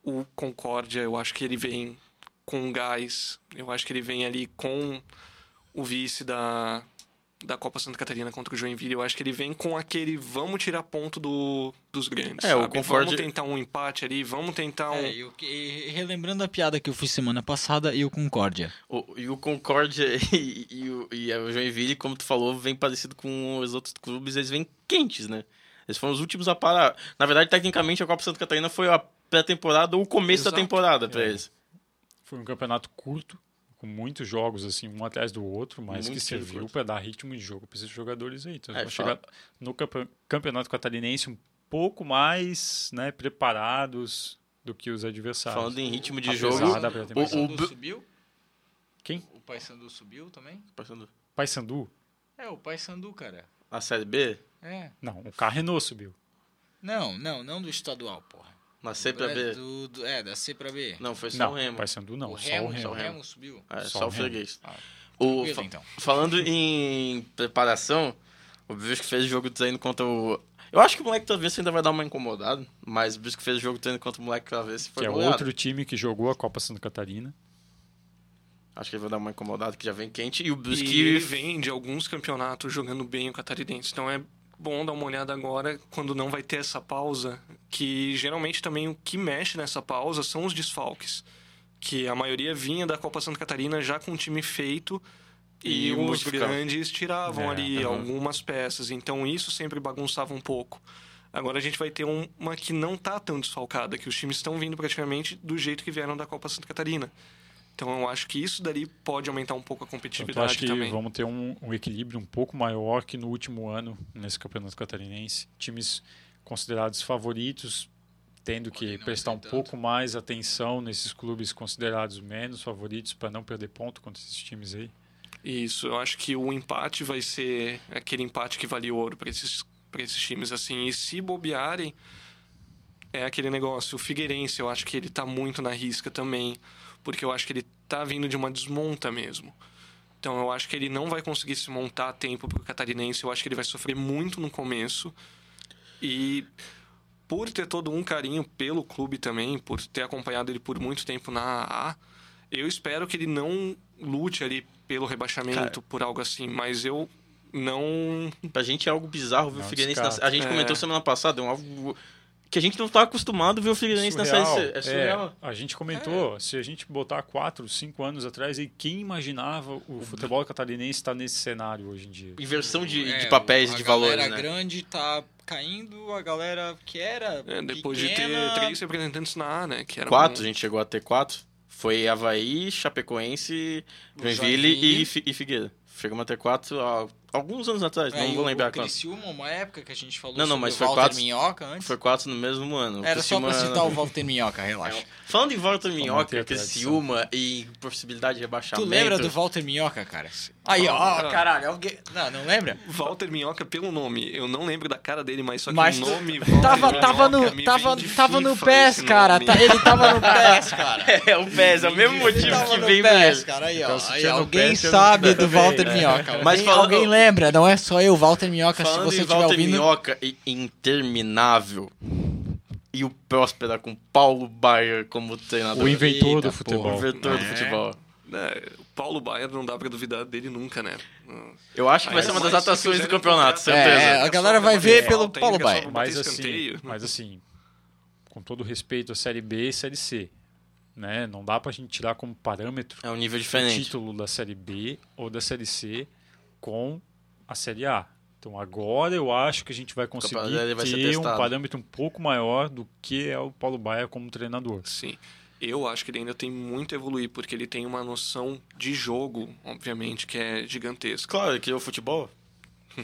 S4: O Concórdia, eu acho que ele vem com gás. Eu acho que ele vem ali com o vice da, da Copa Santa Catarina contra o Joinville. Eu acho que ele vem com aquele vamos tirar ponto do, dos grandes.
S1: É, o
S4: sabe?
S1: Concórdia-
S4: Vamos tentar um empate ali, vamos tentar um.
S3: É, eu, e- relembrando a piada que eu fiz semana passada, e o Concórdia.
S1: O, e o Concórdia e, e o, e o Joinville, como tu falou, vem parecido com os outros clubes, eles vêm quentes, né? Eles foram os últimos a parar. Na verdade, tecnicamente, a Copa Santa Catarina foi a pré-temporada ou o começo da
S4: Exato.
S1: temporada pra
S2: É.
S1: eles.
S2: Foi um campeonato curto, com muitos jogos, assim, um atrás do outro, mas
S1: Muito
S2: que serviu para dar ritmo de jogo para esses jogadores aí. Então,
S1: É,
S2: eles vão chegar no campe- campeonato catarinense um pouco mais né, preparados do que os adversários.
S1: Falando em ritmo de
S2: Apesar
S1: jogo,
S2: da
S3: o. Paysandu
S1: Bru-
S3: subiu?
S2: Quem?
S3: O Paysandu subiu também?
S1: passando
S2: Paysandu?
S3: É, o Paysandu, cara.
S1: a Série B,
S3: É.
S2: Não, o Carrenou subiu.
S3: Não, não, não do estadual, porra.
S1: Na C pra
S3: é,
S1: B.
S3: do- do- é, da C pra B.
S1: Não, foi só
S2: Não,
S1: o Remo.
S2: Paysandu não,
S3: o
S2: só
S3: Remo,
S2: o Remo.
S3: só o
S1: Remo.
S3: Subiu.
S1: É,
S2: Só
S1: só,
S2: o
S1: freguês.
S3: Ah,
S1: O, fa-
S3: então.
S1: Falando em preparação, o Brusque fez o jogo de treino contra o... Eu acho que o moleque Travesso ainda vai dar uma incomodada, mas o Brusque fez o jogo treino contra o moleque Travesso e foi
S2: Que é
S1: goleado.
S2: outro time que jogou a Copa Santa Catarina.
S1: Acho que ele vai dar uma incomodada, que já vem quente. E o
S4: E
S1: Brusque...
S4: ele vem de alguns campeonatos jogando bem o catarinense. Então é bom dar uma olhada agora quando não vai ter essa pausa, que geralmente também o que mexe nessa pausa são os desfalques. Que a maioria vinha da Copa Santa Catarina já com o time feito e,
S1: E
S4: os grandes tiravam
S2: É,
S4: ali
S1: aham.
S4: algumas peças. Então isso sempre bagunçava um pouco. Agora a gente vai ter um- uma que não tá tão desfalcada, que os times estão vindo praticamente do jeito que vieram da Copa Santa Catarina. Então eu acho que isso dali pode aumentar um pouco a
S2: Então, eu
S4: competitividade
S2: acho que
S4: também.
S2: vamos ter um, um equilíbrio um pouco maior que no último ano nesse campeonato catarinense. Times considerados favoritos tendo que prestar um pouco mais atenção nesses clubes considerados menos favoritos para não perder ponto contra esses times aí.
S4: Isso, eu acho que o empate vai ser aquele empate que vale ouro para esses, pra esses times, assim. E se bobearem, é aquele negócio. O Figueirense, eu acho que ele tá muito na risca também, porque eu acho que ele tá vindo de uma desmonta mesmo. Então eu acho que ele não vai conseguir se montar a tempo pro catarinense. Eu acho que ele vai sofrer muito no começo. E por ter todo um carinho pelo clube também, por ter acompanhado ele por muito tempo na AA, eu espero que ele não lute ali pelo rebaixamento,
S1: Cara.
S4: por algo assim. Mas eu não.
S1: Pra gente é algo bizarro ver o Figueirense na... A gente
S4: É.
S1: comentou semana passada, é um algo que a gente não tá acostumado a ver o Figueirense na Série C. É surreal.
S2: a gente comentou, se a gente botar 4, 5 anos atrás, aí quem imaginava o futebol catarinense estar nesse cenário hoje em dia?
S1: Inversão de,
S3: É,
S1: de papéis
S3: a
S1: e de valores,
S3: galera
S1: né?
S3: grande tá caindo, a galera que era
S4: É, depois
S3: pequena,
S4: de ter três representantes na A, né? Que era
S1: Quatro, a
S4: um-
S1: gente chegou a ter quatro. Foi Havaí, Chapecoense, Joinville e, Fi- e Figueira. Chegamos a ter quatro há alguns anos atrás,
S3: É,
S1: não vou lembrar
S3: o
S1: quando.
S3: Criciúma, uma época que a gente falou
S1: Não, não,
S3: sobre
S1: mas
S3: o
S1: foi
S3: Walter
S1: quatro-
S3: Minhoca antes.
S1: Foi quatro no mesmo ano.
S3: Era só pra
S1: Criciúma-
S3: citar o Walter Minhoca, relaxa.
S1: Falando em Walter Minhoca. Criciúma e possibilidade de
S3: Tu
S1: rebaixamento.
S3: lembra do Walter Minhoca, cara? Aí, ó,
S4: Ah.
S3: caralho, alguém... Não, não lembra?
S4: Walter Minhoca pelo nome. Eu não lembro da cara dele, mas só que
S3: Mas
S4: o
S3: tu-
S4: nome. Walter
S3: Tava, tava no, tava, tava no PES, cara. tá- ele tava no PES, cara.
S1: É, o PES, é o mesmo motivo que
S3: no
S1: vem
S3: PES, cara. Aí,
S2: Então,
S3: ó. alguém sabe do Walter
S2: é.
S3: Minhoca.
S1: Mas
S3: alguém lembra, não é só eu, Walter Minhoca, se
S1: Falando
S3: você
S1: em
S3: estiver
S1: Walter
S3: ouvindo.
S1: Minhoca e interminável. E o Próspera com Paulo Baier como treinador.
S2: O inventor
S3: Eita,
S2: do futebol.
S1: O inventor do
S3: É.
S1: futebol.
S4: É, o Paulo Baier não dá pra duvidar dele nunca, né?
S1: Eu acho que vai ser uma
S4: mas
S1: das
S4: se
S1: atrações do campeonato, certeza.
S3: É, a galera vai ver pelo
S4: ainda,
S3: Paulo
S4: é
S3: Baier.
S2: Mas assim, mas assim, com todo respeito à Série B e Série C, né? Não dá pra gente tirar como parâmetro
S1: É um nível
S2: o
S1: diferente.
S2: título da Série B ou da Série C com a Série A. Então agora eu acho que a gente vai conseguir
S1: vai ser
S2: ter um parâmetro um pouco maior do que é o Paulo Baia como treinador.
S4: Sim. Eu acho que ele ainda tem muito a evoluir, porque ele tem uma noção de jogo, obviamente, que é gigantesca.
S1: Claro, ele criou futebol.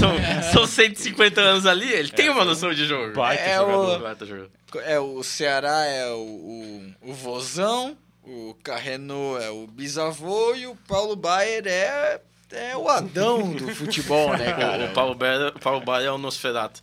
S1: são, são 150 anos ali, ele tem uma noção de jogo.
S2: Baita
S3: É
S2: jogador.
S3: o-
S1: Baita jogador.
S3: É, o Ceará é o, o, o Vozão, o Carreno é o bisavô e o Paulo Baier é, é o Adão do futebol, né, cara?
S1: O Paulo Baier, o Paulo Baier é o Nosferatu.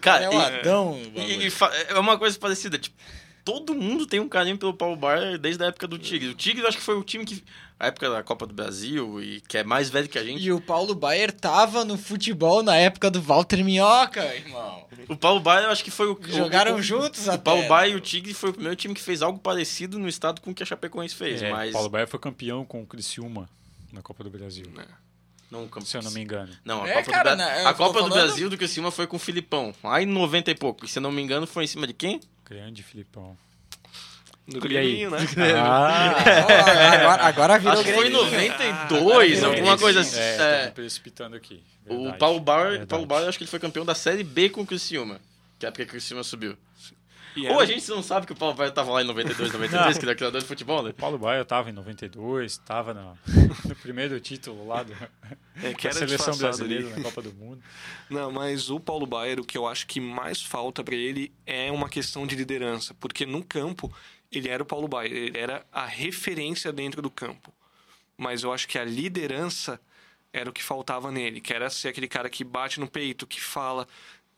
S1: Cara,
S3: é o Adão. do
S1: E, e é uma coisa parecida, tipo, todo mundo tem um carinho pelo Paulo Baier desde a época do Tigre. O Tigre eu acho que foi o time que. A época da Copa do Brasil, e que é mais velho que a gente.
S3: E o Paulo Baier tava no futebol na época do Walter Minhoca, irmão.
S1: O Paulo Baier eu acho que foi o.
S3: Jogaram
S1: o, o,
S3: juntos
S1: O
S3: até.
S1: Paulo Baier e o Tigre foi o primeiro time que fez algo parecido no estado com o que a Chapecoense fez,
S2: É,
S1: mas.
S2: Paulo Baia foi campeão com o Criciúma na Copa do Brasil,
S1: Não, campo-
S2: se eu não me engano.
S1: Não, a
S3: É,
S1: Copa,
S3: cara,
S1: do, Bra-
S3: né,
S1: a Copa do
S3: falando-
S1: Brasil do Criciúma foi com o Filipão, lá em 90 e pouco. E se eu não me engano, foi em cima de quem?
S2: Grande Filipão.
S4: No? Grêmio, né?
S2: Ah,
S3: Ó, agora, agora virou
S1: Acho que foi em
S3: Grêmio.
S1: 92,
S3: Ah,
S1: alguma
S3: é,
S1: coisa
S3: sim.
S1: assim.
S2: é,
S1: É.
S2: precipitando aqui.
S1: O
S2: Verdade,
S1: Paulo Bauer,
S2: verdade.
S1: Paulo Bauer, acho que ele foi campeão da Série B com o Criciúma. Que é porque o Criciúma subiu. Ou
S4: era-
S1: a gente não sabe que o Paulo Bauer tava lá em 92, 93, que ele é criador de futebol, né?
S2: O Paulo Baia estava em 92, estava no, no primeiro título lá do,
S4: É, que
S2: da
S4: era
S2: seleção brasileira
S4: ali.
S2: na Copa do Mundo.
S4: Não, mas o Paulo Baier, o que eu acho que mais falta pra ele é uma questão de liderança, porque no campo ele era o Paulo Baier, ele era a referência dentro do campo. Mas eu acho que a liderança era o que faltava nele, que era ser aquele cara que bate no peito, que fala.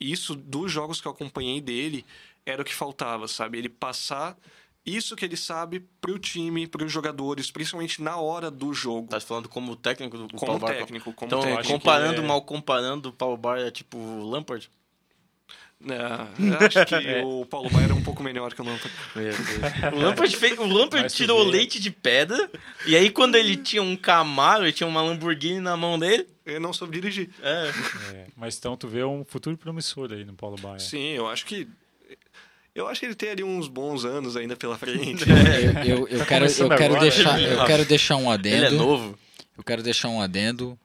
S4: Isso dos jogos que eu acompanhei dele era o que faltava, sabe? Ele passar isso que ele sabe pro time, pros jogadores, principalmente na hora do jogo.
S1: Tá falando como técnico do
S4: Como
S1: Paulo
S4: técnico, como
S1: Então,
S4: técnico.
S1: comparando,
S2: é-
S1: mal comparando, o Paulo Bauer é tipo o Lampard?
S4: É, acho que o Paulo Baier é um pouco melhor que o Lampard.
S1: O Lampard, fez, o Lampard tirou leite de pedra, e aí quando ele tinha um Camaro, ele tinha uma Lamborghini na mão dele.
S4: Ele não soube dirigir.
S1: É,
S2: É, mas então tu vê um futuro promissor aí no Paulo Baia.
S4: Sim, eu acho que. Eu acho que ele tem ali uns bons anos ainda pela frente.
S3: Eu, eu, eu quero, eu, quero
S2: agora.
S3: deixar, eu quero deixar um adendo.
S1: ele é novo.
S3: Eu quero deixar um adendo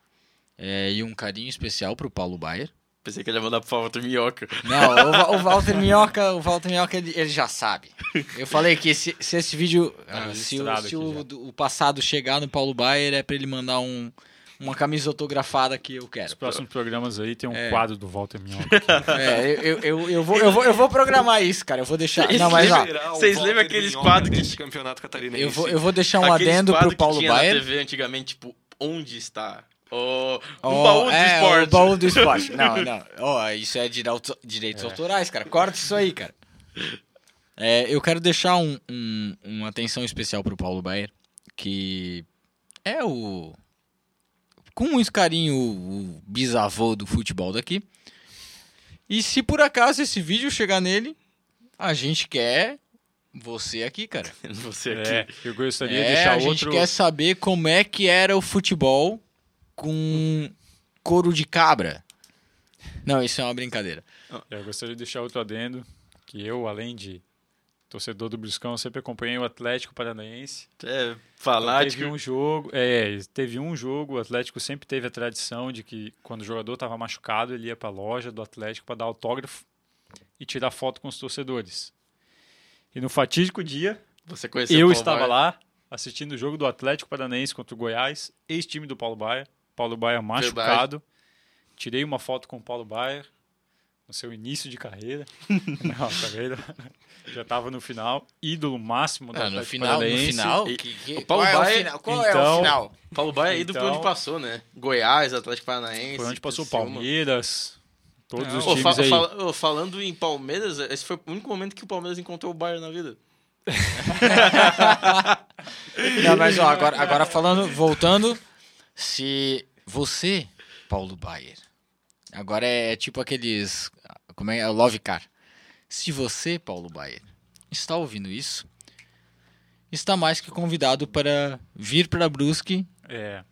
S3: é, e um carinho especial pro Paulo Baier.
S1: Pensei que ele ia mandar pro Walter Minhoca.
S3: Não, o, o Walter Minhoca, o Walter Minhoca, ele, ele já sabe. Eu falei que se, se esse vídeo, ah, se, o, se o, o passado chegar no Paulo Baier, é pra ele mandar um, uma camisa autografada que eu
S2: Nos
S3: quero.
S2: próximos programas aí tem um
S3: É.
S2: quadro do Walter Minhoca.
S3: É, eu, eu, eu, eu vou, eu, vou, eu vou programar isso, cara. Eu vou deixar. Não, mas
S4: o
S1: vocês lembram aqueles quadros que-
S4: desse campeonato catarinense?
S3: eu vou, eu vou deixar um
S1: Aqueles
S3: adendo pro Paulo
S1: que tinha
S3: Baier.
S1: na TV antigamente, tipo, onde está? O, baú do
S3: é,
S1: esporte.
S3: O baú do esporte. Não, não. Ó, isso é direito- direitos autorais, cara. Corta isso aí, cara. É, eu quero deixar um, um- uma atenção especial pro Paulo Baier, que é o. Com muito carinho, o, bisavô do futebol daqui. E se por acaso esse vídeo chegar nele, a gente quer você aqui, cara.
S1: Você aqui.
S2: É, eu gostaria de
S3: É,
S2: deixar
S3: a gente
S2: outro.
S3: quer saber como é que era o futebol com, couro de cabra. Não, isso é uma brincadeira.
S2: Eu gostaria de deixar outro adendo, que eu, além de torcedor do Bruscão, sempre acompanhei o Atlético Paranaense.
S1: É, fanático.
S2: teve um jogo, é, teve um jogo, o Atlético sempre teve a tradição de que quando o jogador estava machucado, ele ia para a loja do Atlético para dar autógrafo e tirar foto com os torcedores. E no fatídico dia,
S1: Você conheceu
S2: eu estava
S1: Baier?
S2: lá assistindo o jogo do Atlético Paranaense contra o Goiás, ex-time do Paulo Baier. Paulo Baier machucado. Tirei uma foto com o Paulo Baier no seu início de carreira. Não, carreira já estava no final. Ídolo máximo do
S3: Ah, no final, no final,
S1: E-
S3: que- que-
S1: o Paulo
S3: qual, é o final? Qual é o
S2: então-
S3: final?
S1: Paulo Baier é ido por
S2: Então-
S1: onde passou, né? Goiás, Atlético Paranaense.
S2: Foi onde passou o. Palmeiras, todos
S3: Não,
S2: os times
S1: fa-
S2: aí.
S1: ô, falando em Palmeiras, esse foi o único momento que o Palmeiras encontrou o Bayern na vida.
S3: Não, mas ó, agora, agora falando, voltando, se você, Paulo Baier, agora é tipo aqueles, como é, é o Love Car. Se você, Paulo Baier, está ouvindo isso, está mais que convidado para vir para Brusque,
S2: É,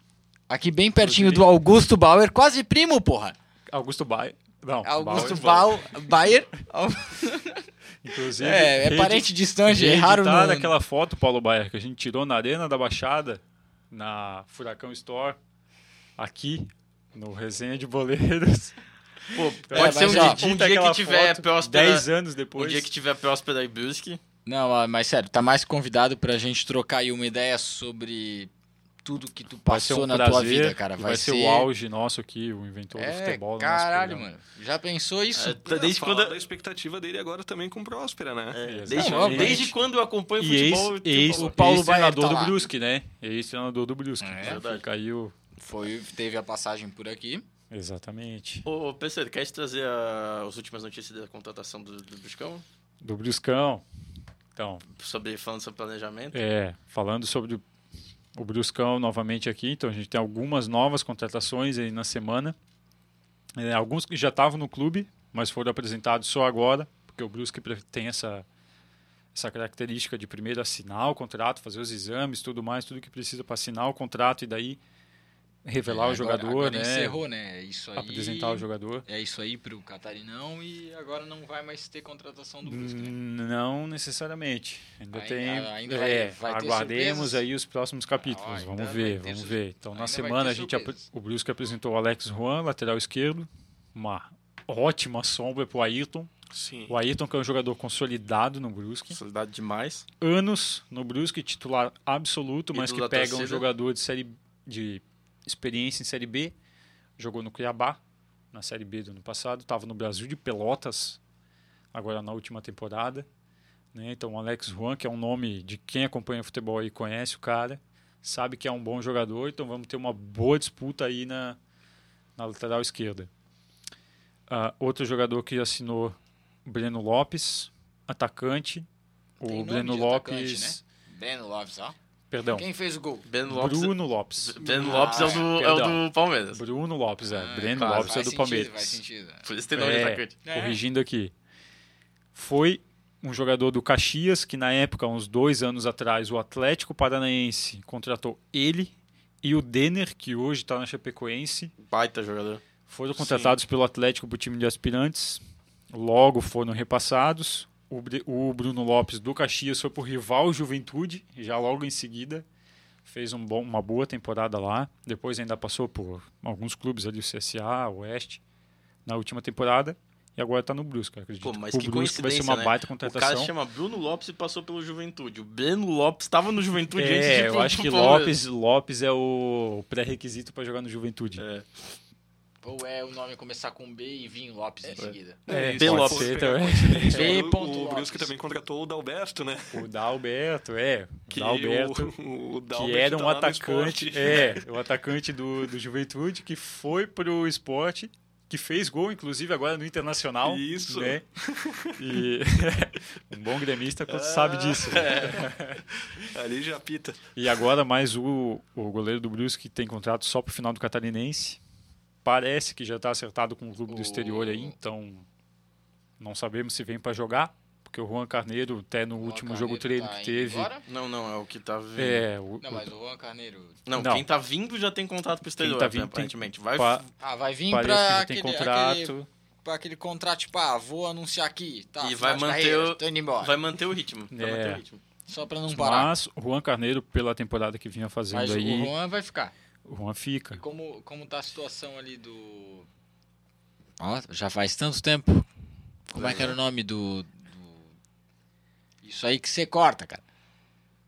S3: aqui bem pertinho do Augusto Bauer, quase primo, porra.
S2: Augusto Baier. Não,
S3: Augusto
S2: Bauer.
S3: Bau- Baier,
S2: Inclusive,
S3: é, é parente distante, é raro no...
S2: aquela foto, Paulo Baier, que a gente tirou na Arena da Baixada, na Furacão Store, aqui, no Resenha de Boleiros.
S1: Pô,
S3: É,
S1: pode ser um,
S3: ó,
S1: dia, um dia que tiver próspera.
S2: 10 anos
S1: Um
S2: depois.
S1: dia que tiver próspera e Brusque.
S3: Não, ah, mas sério, tá mais convidado pra gente trocar aí uma ideia sobre tudo que tu
S2: ser
S3: passou
S2: um
S3: na
S2: prazer,
S3: tua vida, cara.
S2: e
S3: Vai,
S2: Vai ser o auge nosso aqui, o inventor do
S3: É,
S2: futebol. no nosso
S3: caralho, mano. Já pensou isso?
S1: É, tá- desde quando.
S4: da expectativa dele agora também com Próspera, né?
S1: é, desde,
S3: Não,
S1: desde quando eu acompanho
S2: E ex,
S1: futebol. eu tenho
S2: ex,
S3: o Paulo
S2: ex treinador
S3: tá
S2: do Brusque, né? Ex-treinador do Brusque.
S3: É,
S1: verdade.
S2: Caiu.
S3: Foi, teve a passagem por aqui.
S2: Exatamente.
S1: Ô, PC, quer trazer a- as últimas notícias da contratação do, do Bruscão?
S2: Do Bruscão. Então,
S1: Sobre, falando sobre planejamento?
S2: É, falando sobre o, Bruscão novamente aqui, então a gente tem algumas novas contratações aí na semana. É, alguns que já estavam no clube, mas foram apresentados só agora, porque o Brusque tem essa, essa característica de primeiro assinar o contrato, fazer os exames, tudo mais, tudo que precisa para assinar o contrato e daí revelar
S3: É,
S2: o jogador,
S3: agora
S2: né?
S3: encerrou, né? É Isso aí.
S2: Apresentar o jogador.
S3: É isso aí pro Catarinão e agora não vai mais ter contratação do Brusque, né?
S2: Não necessariamente. Ainda,
S3: Ainda-
S2: tem.
S3: ainda vai-
S2: é,
S3: vai ter
S2: aguardemos
S3: surpresas?
S2: aí os próximos capítulos.
S3: Ah,
S2: vamos ver, vamos
S3: sur-
S2: ver. Então,
S3: ainda
S2: na semana, a gente, o Brusque apresentou o Alex Juan, lateral esquerdo. Uma ótima sombra pro Ayrton.
S4: Sim.
S2: O Ayrton, que é um jogador consolidado no Brusque.
S1: Solidado demais.
S2: Anos no Brusque, titular absoluto, mas
S1: Ídolo
S2: que pega um jogador de série de experiência em Série B. Jogou no Cuiabá, na Série B do ano passado. Estava no Brasil de Pelotas, agora na última temporada. né? Então, o Alex Juan, que é um nome de quem acompanha futebol e conhece o cara, sabe que é um bom jogador. Então, vamos ter uma boa disputa aí na, na lateral esquerda. Ah, outro jogador que assinou, Breno Lopes, atacante. O
S3: Tem
S2: Breno Lopes.
S3: atacante, né? Breno Lopes, ó.
S2: Perdão.
S3: Quem fez o gol?
S1: Ben Lopes.
S2: Bruno Lopes.
S1: Ben Lopes é o do, é o do Palmeiras.
S2: Bruno Lopes, é.
S3: Ah,
S2: Breno
S1: claro,
S2: Lopes é do
S3: sentido,
S2: Palmeiras.
S3: Faz sentido.
S1: Por isso tem nome de
S2: É,
S1: atacante.
S3: É.
S2: corrigindo aqui. Foi um jogador do Caxias que, na época, uns dois anos atrás, o Atlético Paranaense contratou ele e o Denner, que hoje está na Chapecoense.
S1: Baita jogador.
S2: Foram contratados pelo Atlético para o time de aspirantes. Logo foram repassados. O, Bruno Lopes do Caxias foi para o rival Juventude, já logo em seguida. Fez um bom, uma boa temporada lá. Depois ainda passou por alguns clubes ali, o CSA, o Oeste, na última temporada. E agora está no Brusque. Acredito
S1: Pô, mas
S2: o
S1: que
S2: Brusque vai ser uma
S1: né?
S2: baita
S1: O cara
S2: contratação.
S1: se chama Bruno Lopes e passou pelo Juventude. O Breno Lopes estava no Juventude antes de
S2: É, eu acho que. Lopes, Lopes é o pré-requisito para jogar no Juventude.
S1: É.
S3: Ou é o nome começar com B e vir Lopes em seguida?
S2: É,
S1: B.
S2: pode
S1: Lopes.
S2: também.
S3: B.
S4: o- O. Brusque também contratou o Dalberto, né?
S2: O Dalberto, é.
S4: Que
S2: Dalberto.
S4: o, o
S2: que
S4: Dalbert
S2: era um
S4: tá no
S2: atacante,
S4: esporte.
S2: é, o atacante do, do Juventude que foi pro esporte, que fez gol, inclusive agora no Internacional.
S4: Isso.
S2: Né? E um bom gremista sabe disso.
S4: Ali já pita.
S2: E agora mais o, o goleiro do Brusque tem contrato só pro final do Catarinense. Parece que já está acertado com o clube do exterior aí, então não sabemos se vem para jogar Porque o Juan Carneiro, até no
S3: Juan
S2: último jogo
S3: Carneiro
S2: treino
S3: tá
S2: que teve.
S3: embora?
S1: Não, não, é o que tá vindo.
S2: É, o,
S3: Não, mas o Juan Carneiro.
S1: Não,
S2: Não.
S1: quem tá vindo já tem contrato pro exterior,
S2: tá vindo tem-
S1: aparentemente. Vai,
S2: pa-
S3: Ah, vai vir pra
S2: já
S3: aquele,
S2: tem contrato.
S3: aquele, pra aquele contrato, tipo, ah, vou anunciar aqui. Tá,
S1: E vai manter
S3: carreira,
S1: o-
S3: tô indo embora.
S1: vai manter o ritmo. Vai
S2: É.
S1: manter o ritmo.
S3: Só pra não parar.
S2: Mas o Juan Carneiro, pela temporada que vinha fazendo
S3: Mas
S2: aí,
S3: o Juan vai ficar.
S2: O Juan fica.
S3: Como, como tá a situação ali do. Ó, já faz tanto tempo. Como é que era o nome do. do- Isso aí que você corta, cara.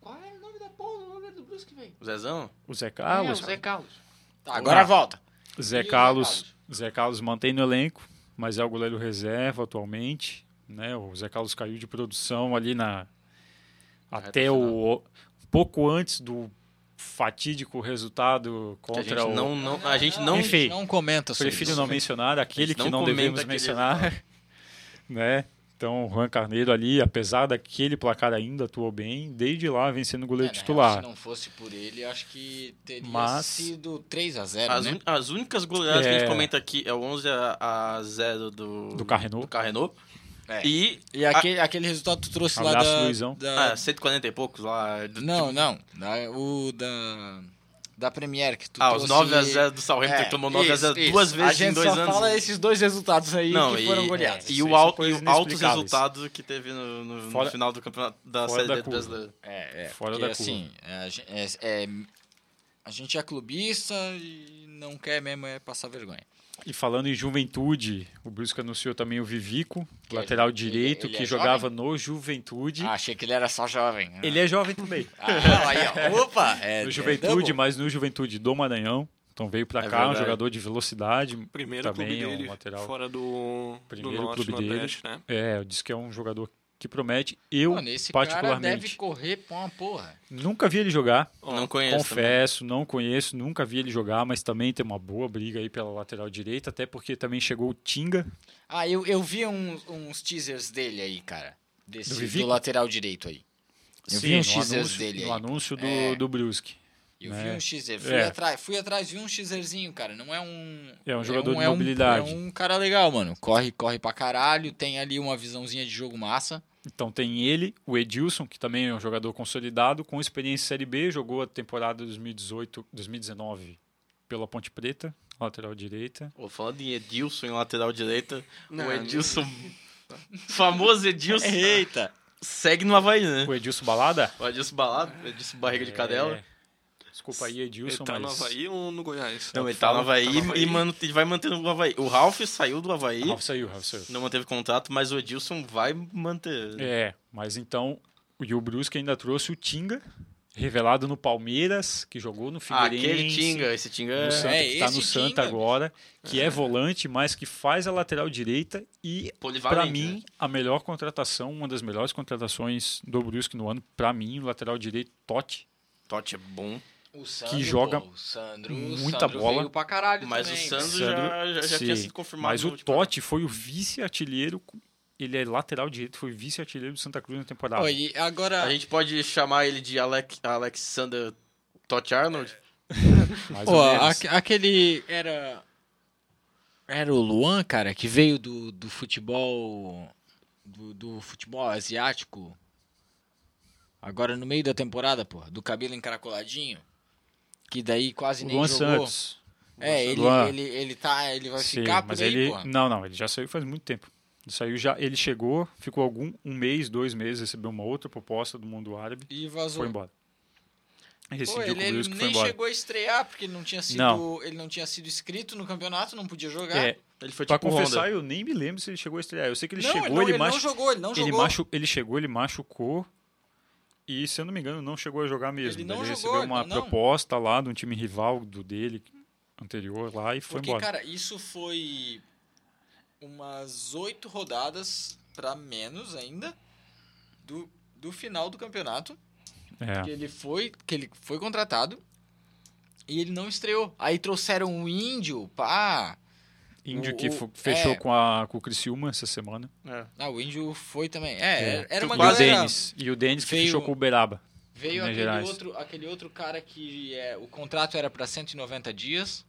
S3: Qual era o nome da porra do goleiro do Brusque, velho?
S1: O Zezão?
S2: O Zé Carlos,
S3: É, o Zé Carlos. Tá, agora
S2: Ah.
S3: volta.
S2: Zé
S3: o
S2: Carlos, Zé Carlos mantém no elenco, mas é o goleiro reserva atualmente, né? O Zé Carlos caiu de produção ali na até o pouco antes do fatídico resultado
S1: Que a
S2: contra
S1: gente
S2: o
S1: não, não, a gente não,
S2: Enfim,
S3: não comenta sobre
S2: prefiro
S3: isso.
S2: não mencionar aquele
S1: gente
S2: que
S1: não
S2: não devemos mencionar, né? Então, o Juan Carneiro ali, apesar daquele placar ainda atuou bem, desde lá vem sendo
S3: É,
S2: goleiro
S3: na real,
S2: titular.
S3: se não fosse por ele, acho que teria
S2: Mas-
S3: sido 3x0,
S1: As,
S3: né?
S1: un- as únicas goleadas que a
S2: É.
S1: gente comenta aqui é o 11 a, a 0 do...
S2: Do Carrenou.
S1: Do Carrenou.
S3: É.
S1: E...
S3: E aquele, aquele resultado que tu trouxe lá
S2: Abraço,
S3: da...
S2: Luizão.
S3: da-
S1: Ah, 140 e poucos lá. do-
S3: Não, não. Da, o da... Da Premier que tu
S1: Ah, os
S3: trouxe...
S1: 9x0 do Southampton, que tomou 9x0
S3: isso,
S1: duas vezes
S3: A gente
S1: em dois
S3: só
S1: anos.
S3: fala esses dois resultados aí
S1: Não,
S3: que
S1: e,
S3: foram goleados.
S1: e,
S2: Isso
S1: o
S2: aí
S1: al-
S2: são coisas
S1: e o altos
S2: inexplicáveis.
S1: resultados que teve no, no- no
S2: Fora-
S1: final do campeonato da Série
S2: curva.
S1: brasileiro.
S3: É, é.
S2: Fora
S3: porque,
S2: da curva.
S3: assim, é, a é- é- a gente é clubista e não quer mesmo é passar vergonha.
S2: E falando em juventude, o Brusque anunciou também o Vivico,
S3: Que é
S2: lateral
S3: ju-
S2: direito,
S3: ele- ele
S2: que
S3: é
S2: jogava no Juventude.
S3: Ah, achei que ele era só jovem.
S2: Ele é jovem também.
S3: Ah, aí, ó. Opa! É,
S2: no
S3: é
S2: Juventude,
S3: double.
S2: mas no Juventude do Maranhão. Então veio pra
S1: É
S2: cá, um
S1: verdade.
S2: jogador de velocidade.
S4: Primeiro
S2: também
S4: clube
S2: é um
S4: dele,
S2: lateral.
S4: fora do,
S2: Primeiro
S4: do norte,
S2: clube dele.
S4: nordeste, né?
S2: É, eu disse que é um jogador que promete. Eu,
S3: Mano, esse cara
S2: particularmente,
S3: deve correr pra uma porra.
S2: nunca vi ele jogar.
S1: não conheço
S2: Confesso, não conheço, nunca vi ele jogar, mas também tem uma boa briga aí pela lateral direita, até porque também chegou o Tinga.
S3: Ah, eu, eu vi uns, uns teasers dele aí, cara. Desse,
S2: Do
S3: do, lateral direito aí. Eu
S2: Sim,
S3: vi uns teasers
S2: anúncio,
S3: dele
S2: no
S3: aí.
S2: anúnio do,
S3: É.
S2: do Brusque.
S3: Eu
S2: né?
S3: vi um teaser. Fui,
S2: É.
S3: atrás, fui atrás, vi um teaserzinho, cara. Não é um.
S2: É um jogador de
S3: é
S2: mobilidade.
S3: é um cara legal, mano. Corre, corre pra caralho. Tem ali uma visãozinha de jogo massa.
S2: Então tem ele, o Edilson, que também é um jogador consolidado, com experiência em Série B, jogou a temporada 2018, 2019 pela Ponte Preta, lateral direita.
S1: Pô, falando em Edilson em lateral direita,
S4: Não,
S1: o Edilson, famoso Edilson,
S3: Eita!
S1: segue no Havaí, né?
S2: O Edilson Balada?
S1: O Edilson balado, Edilson barriga de cadela.
S2: É, Desculpa aí, Edilson,
S4: Ele tá no
S2: mas...
S4: Havaí ou no Goiás?
S1: Não,
S4: É o
S1: ele tá no
S4: fala,
S1: Havaí,
S4: tá no
S1: e mano, ele vai manter no Havaí. O Ralph saiu do Havaí,
S2: Ralf saiu, Ralf saiu.
S1: não manteve contrato, mas o Edilson vai manter.
S2: É, mas então o Gil Brusque ainda trouxe o Tinga, revelado no Palmeiras, que jogou no
S1: Ah,
S2: Figueirense.
S1: aquele Tinga, esse Tinga
S2: No Santa,
S3: É,
S2: que tá no Santa
S3: Tinga,
S2: agora, que é volante, mas que faz a lateral direita e
S1: polivalente.
S2: Pra mim,
S1: né?
S2: a melhor contratação, uma das melhores contratações do Brusque no ano, pra mim, o lateral direito Totti.
S1: Totti é bom,
S3: O Sandro,
S2: joga
S3: pô, o Sandro,
S2: muita
S3: Sandro
S2: bola.
S3: Veio pra caralho
S1: mas
S3: também,
S1: o Sandro
S2: Sandro,
S1: já, já, já tinha sido confirmado.
S2: Mas o Totti foi o vice-artilheiro, ele é lateral direito, foi vice-artilheiro do Santa Cruz na temporada.
S3: Pô, e agora...
S1: A gente pode chamar ele de Alec, Alexander Totti Arnold?
S2: mais
S3: Pô,
S2: ou menos.
S3: aque- aquele era era o Luan, cara, que veio do, do futebol do, do futebol asiático. Agora no meio da temporada, pô, do cabelo encaracoladinho, que daí quase
S2: O
S3: nem
S2: Luan
S3: jogou.
S2: Santos.
S3: É, ele,
S2: Luan.
S3: ele ele tá, ele vai
S2: Sim,
S3: ficar por
S2: mas
S3: aí,
S2: ele.
S3: pô.
S2: Não, não, ele já saiu faz muito tempo. Ele saiu já. Ele chegou, ficou algum um mês, dois meses, recebeu uma outra proposta do mundo árabe
S3: E vazou.
S2: foi embora.
S3: Pô, ele, ele nem
S2: embora.
S3: chegou a estrear porque ele não tinha sido,
S2: Não.
S3: ele não tinha sido inscrito no campeonato, não podia jogar.
S2: É,
S1: Ele foi
S2: pra
S1: tipo
S2: confessar,
S1: Honda.
S2: eu nem me lembro se ele chegou a estrear. Eu sei que ele
S3: não,
S2: chegou,
S3: ele, não,
S2: ele,
S3: ele
S2: machu...
S3: não jogou, ele não
S2: ele,
S3: jogou.
S2: machu... ele chegou, ele machucou. E, se eu não me engano, não chegou a jogar mesmo.
S3: Ele não
S2: Daí
S3: jogou,
S2: recebeu uma
S3: não,
S2: proposta lá de um time rival do dele anterior lá e foi
S3: Porque,
S2: embora.
S3: cara, isso foi umas oito rodadas pra menos ainda do, do final do campeonato.
S2: É.
S3: Que ele foi, que ele foi contratado e ele não estreou. Aí trouxeram o índio, pá.
S2: Índio
S3: o-
S2: que
S3: o-
S2: fechou
S3: é.
S2: com, a, com o Criciúma essa semana.
S1: É.
S3: Ah, o índio foi também. É, era uma
S2: e o
S3: galera.
S2: Denis. E o Denis que
S3: veio-
S2: fechou com o Uberaba.
S3: Veio aquele
S2: Gerais.
S3: outro, aquele outro cara que é, o contrato era pra 190 dias,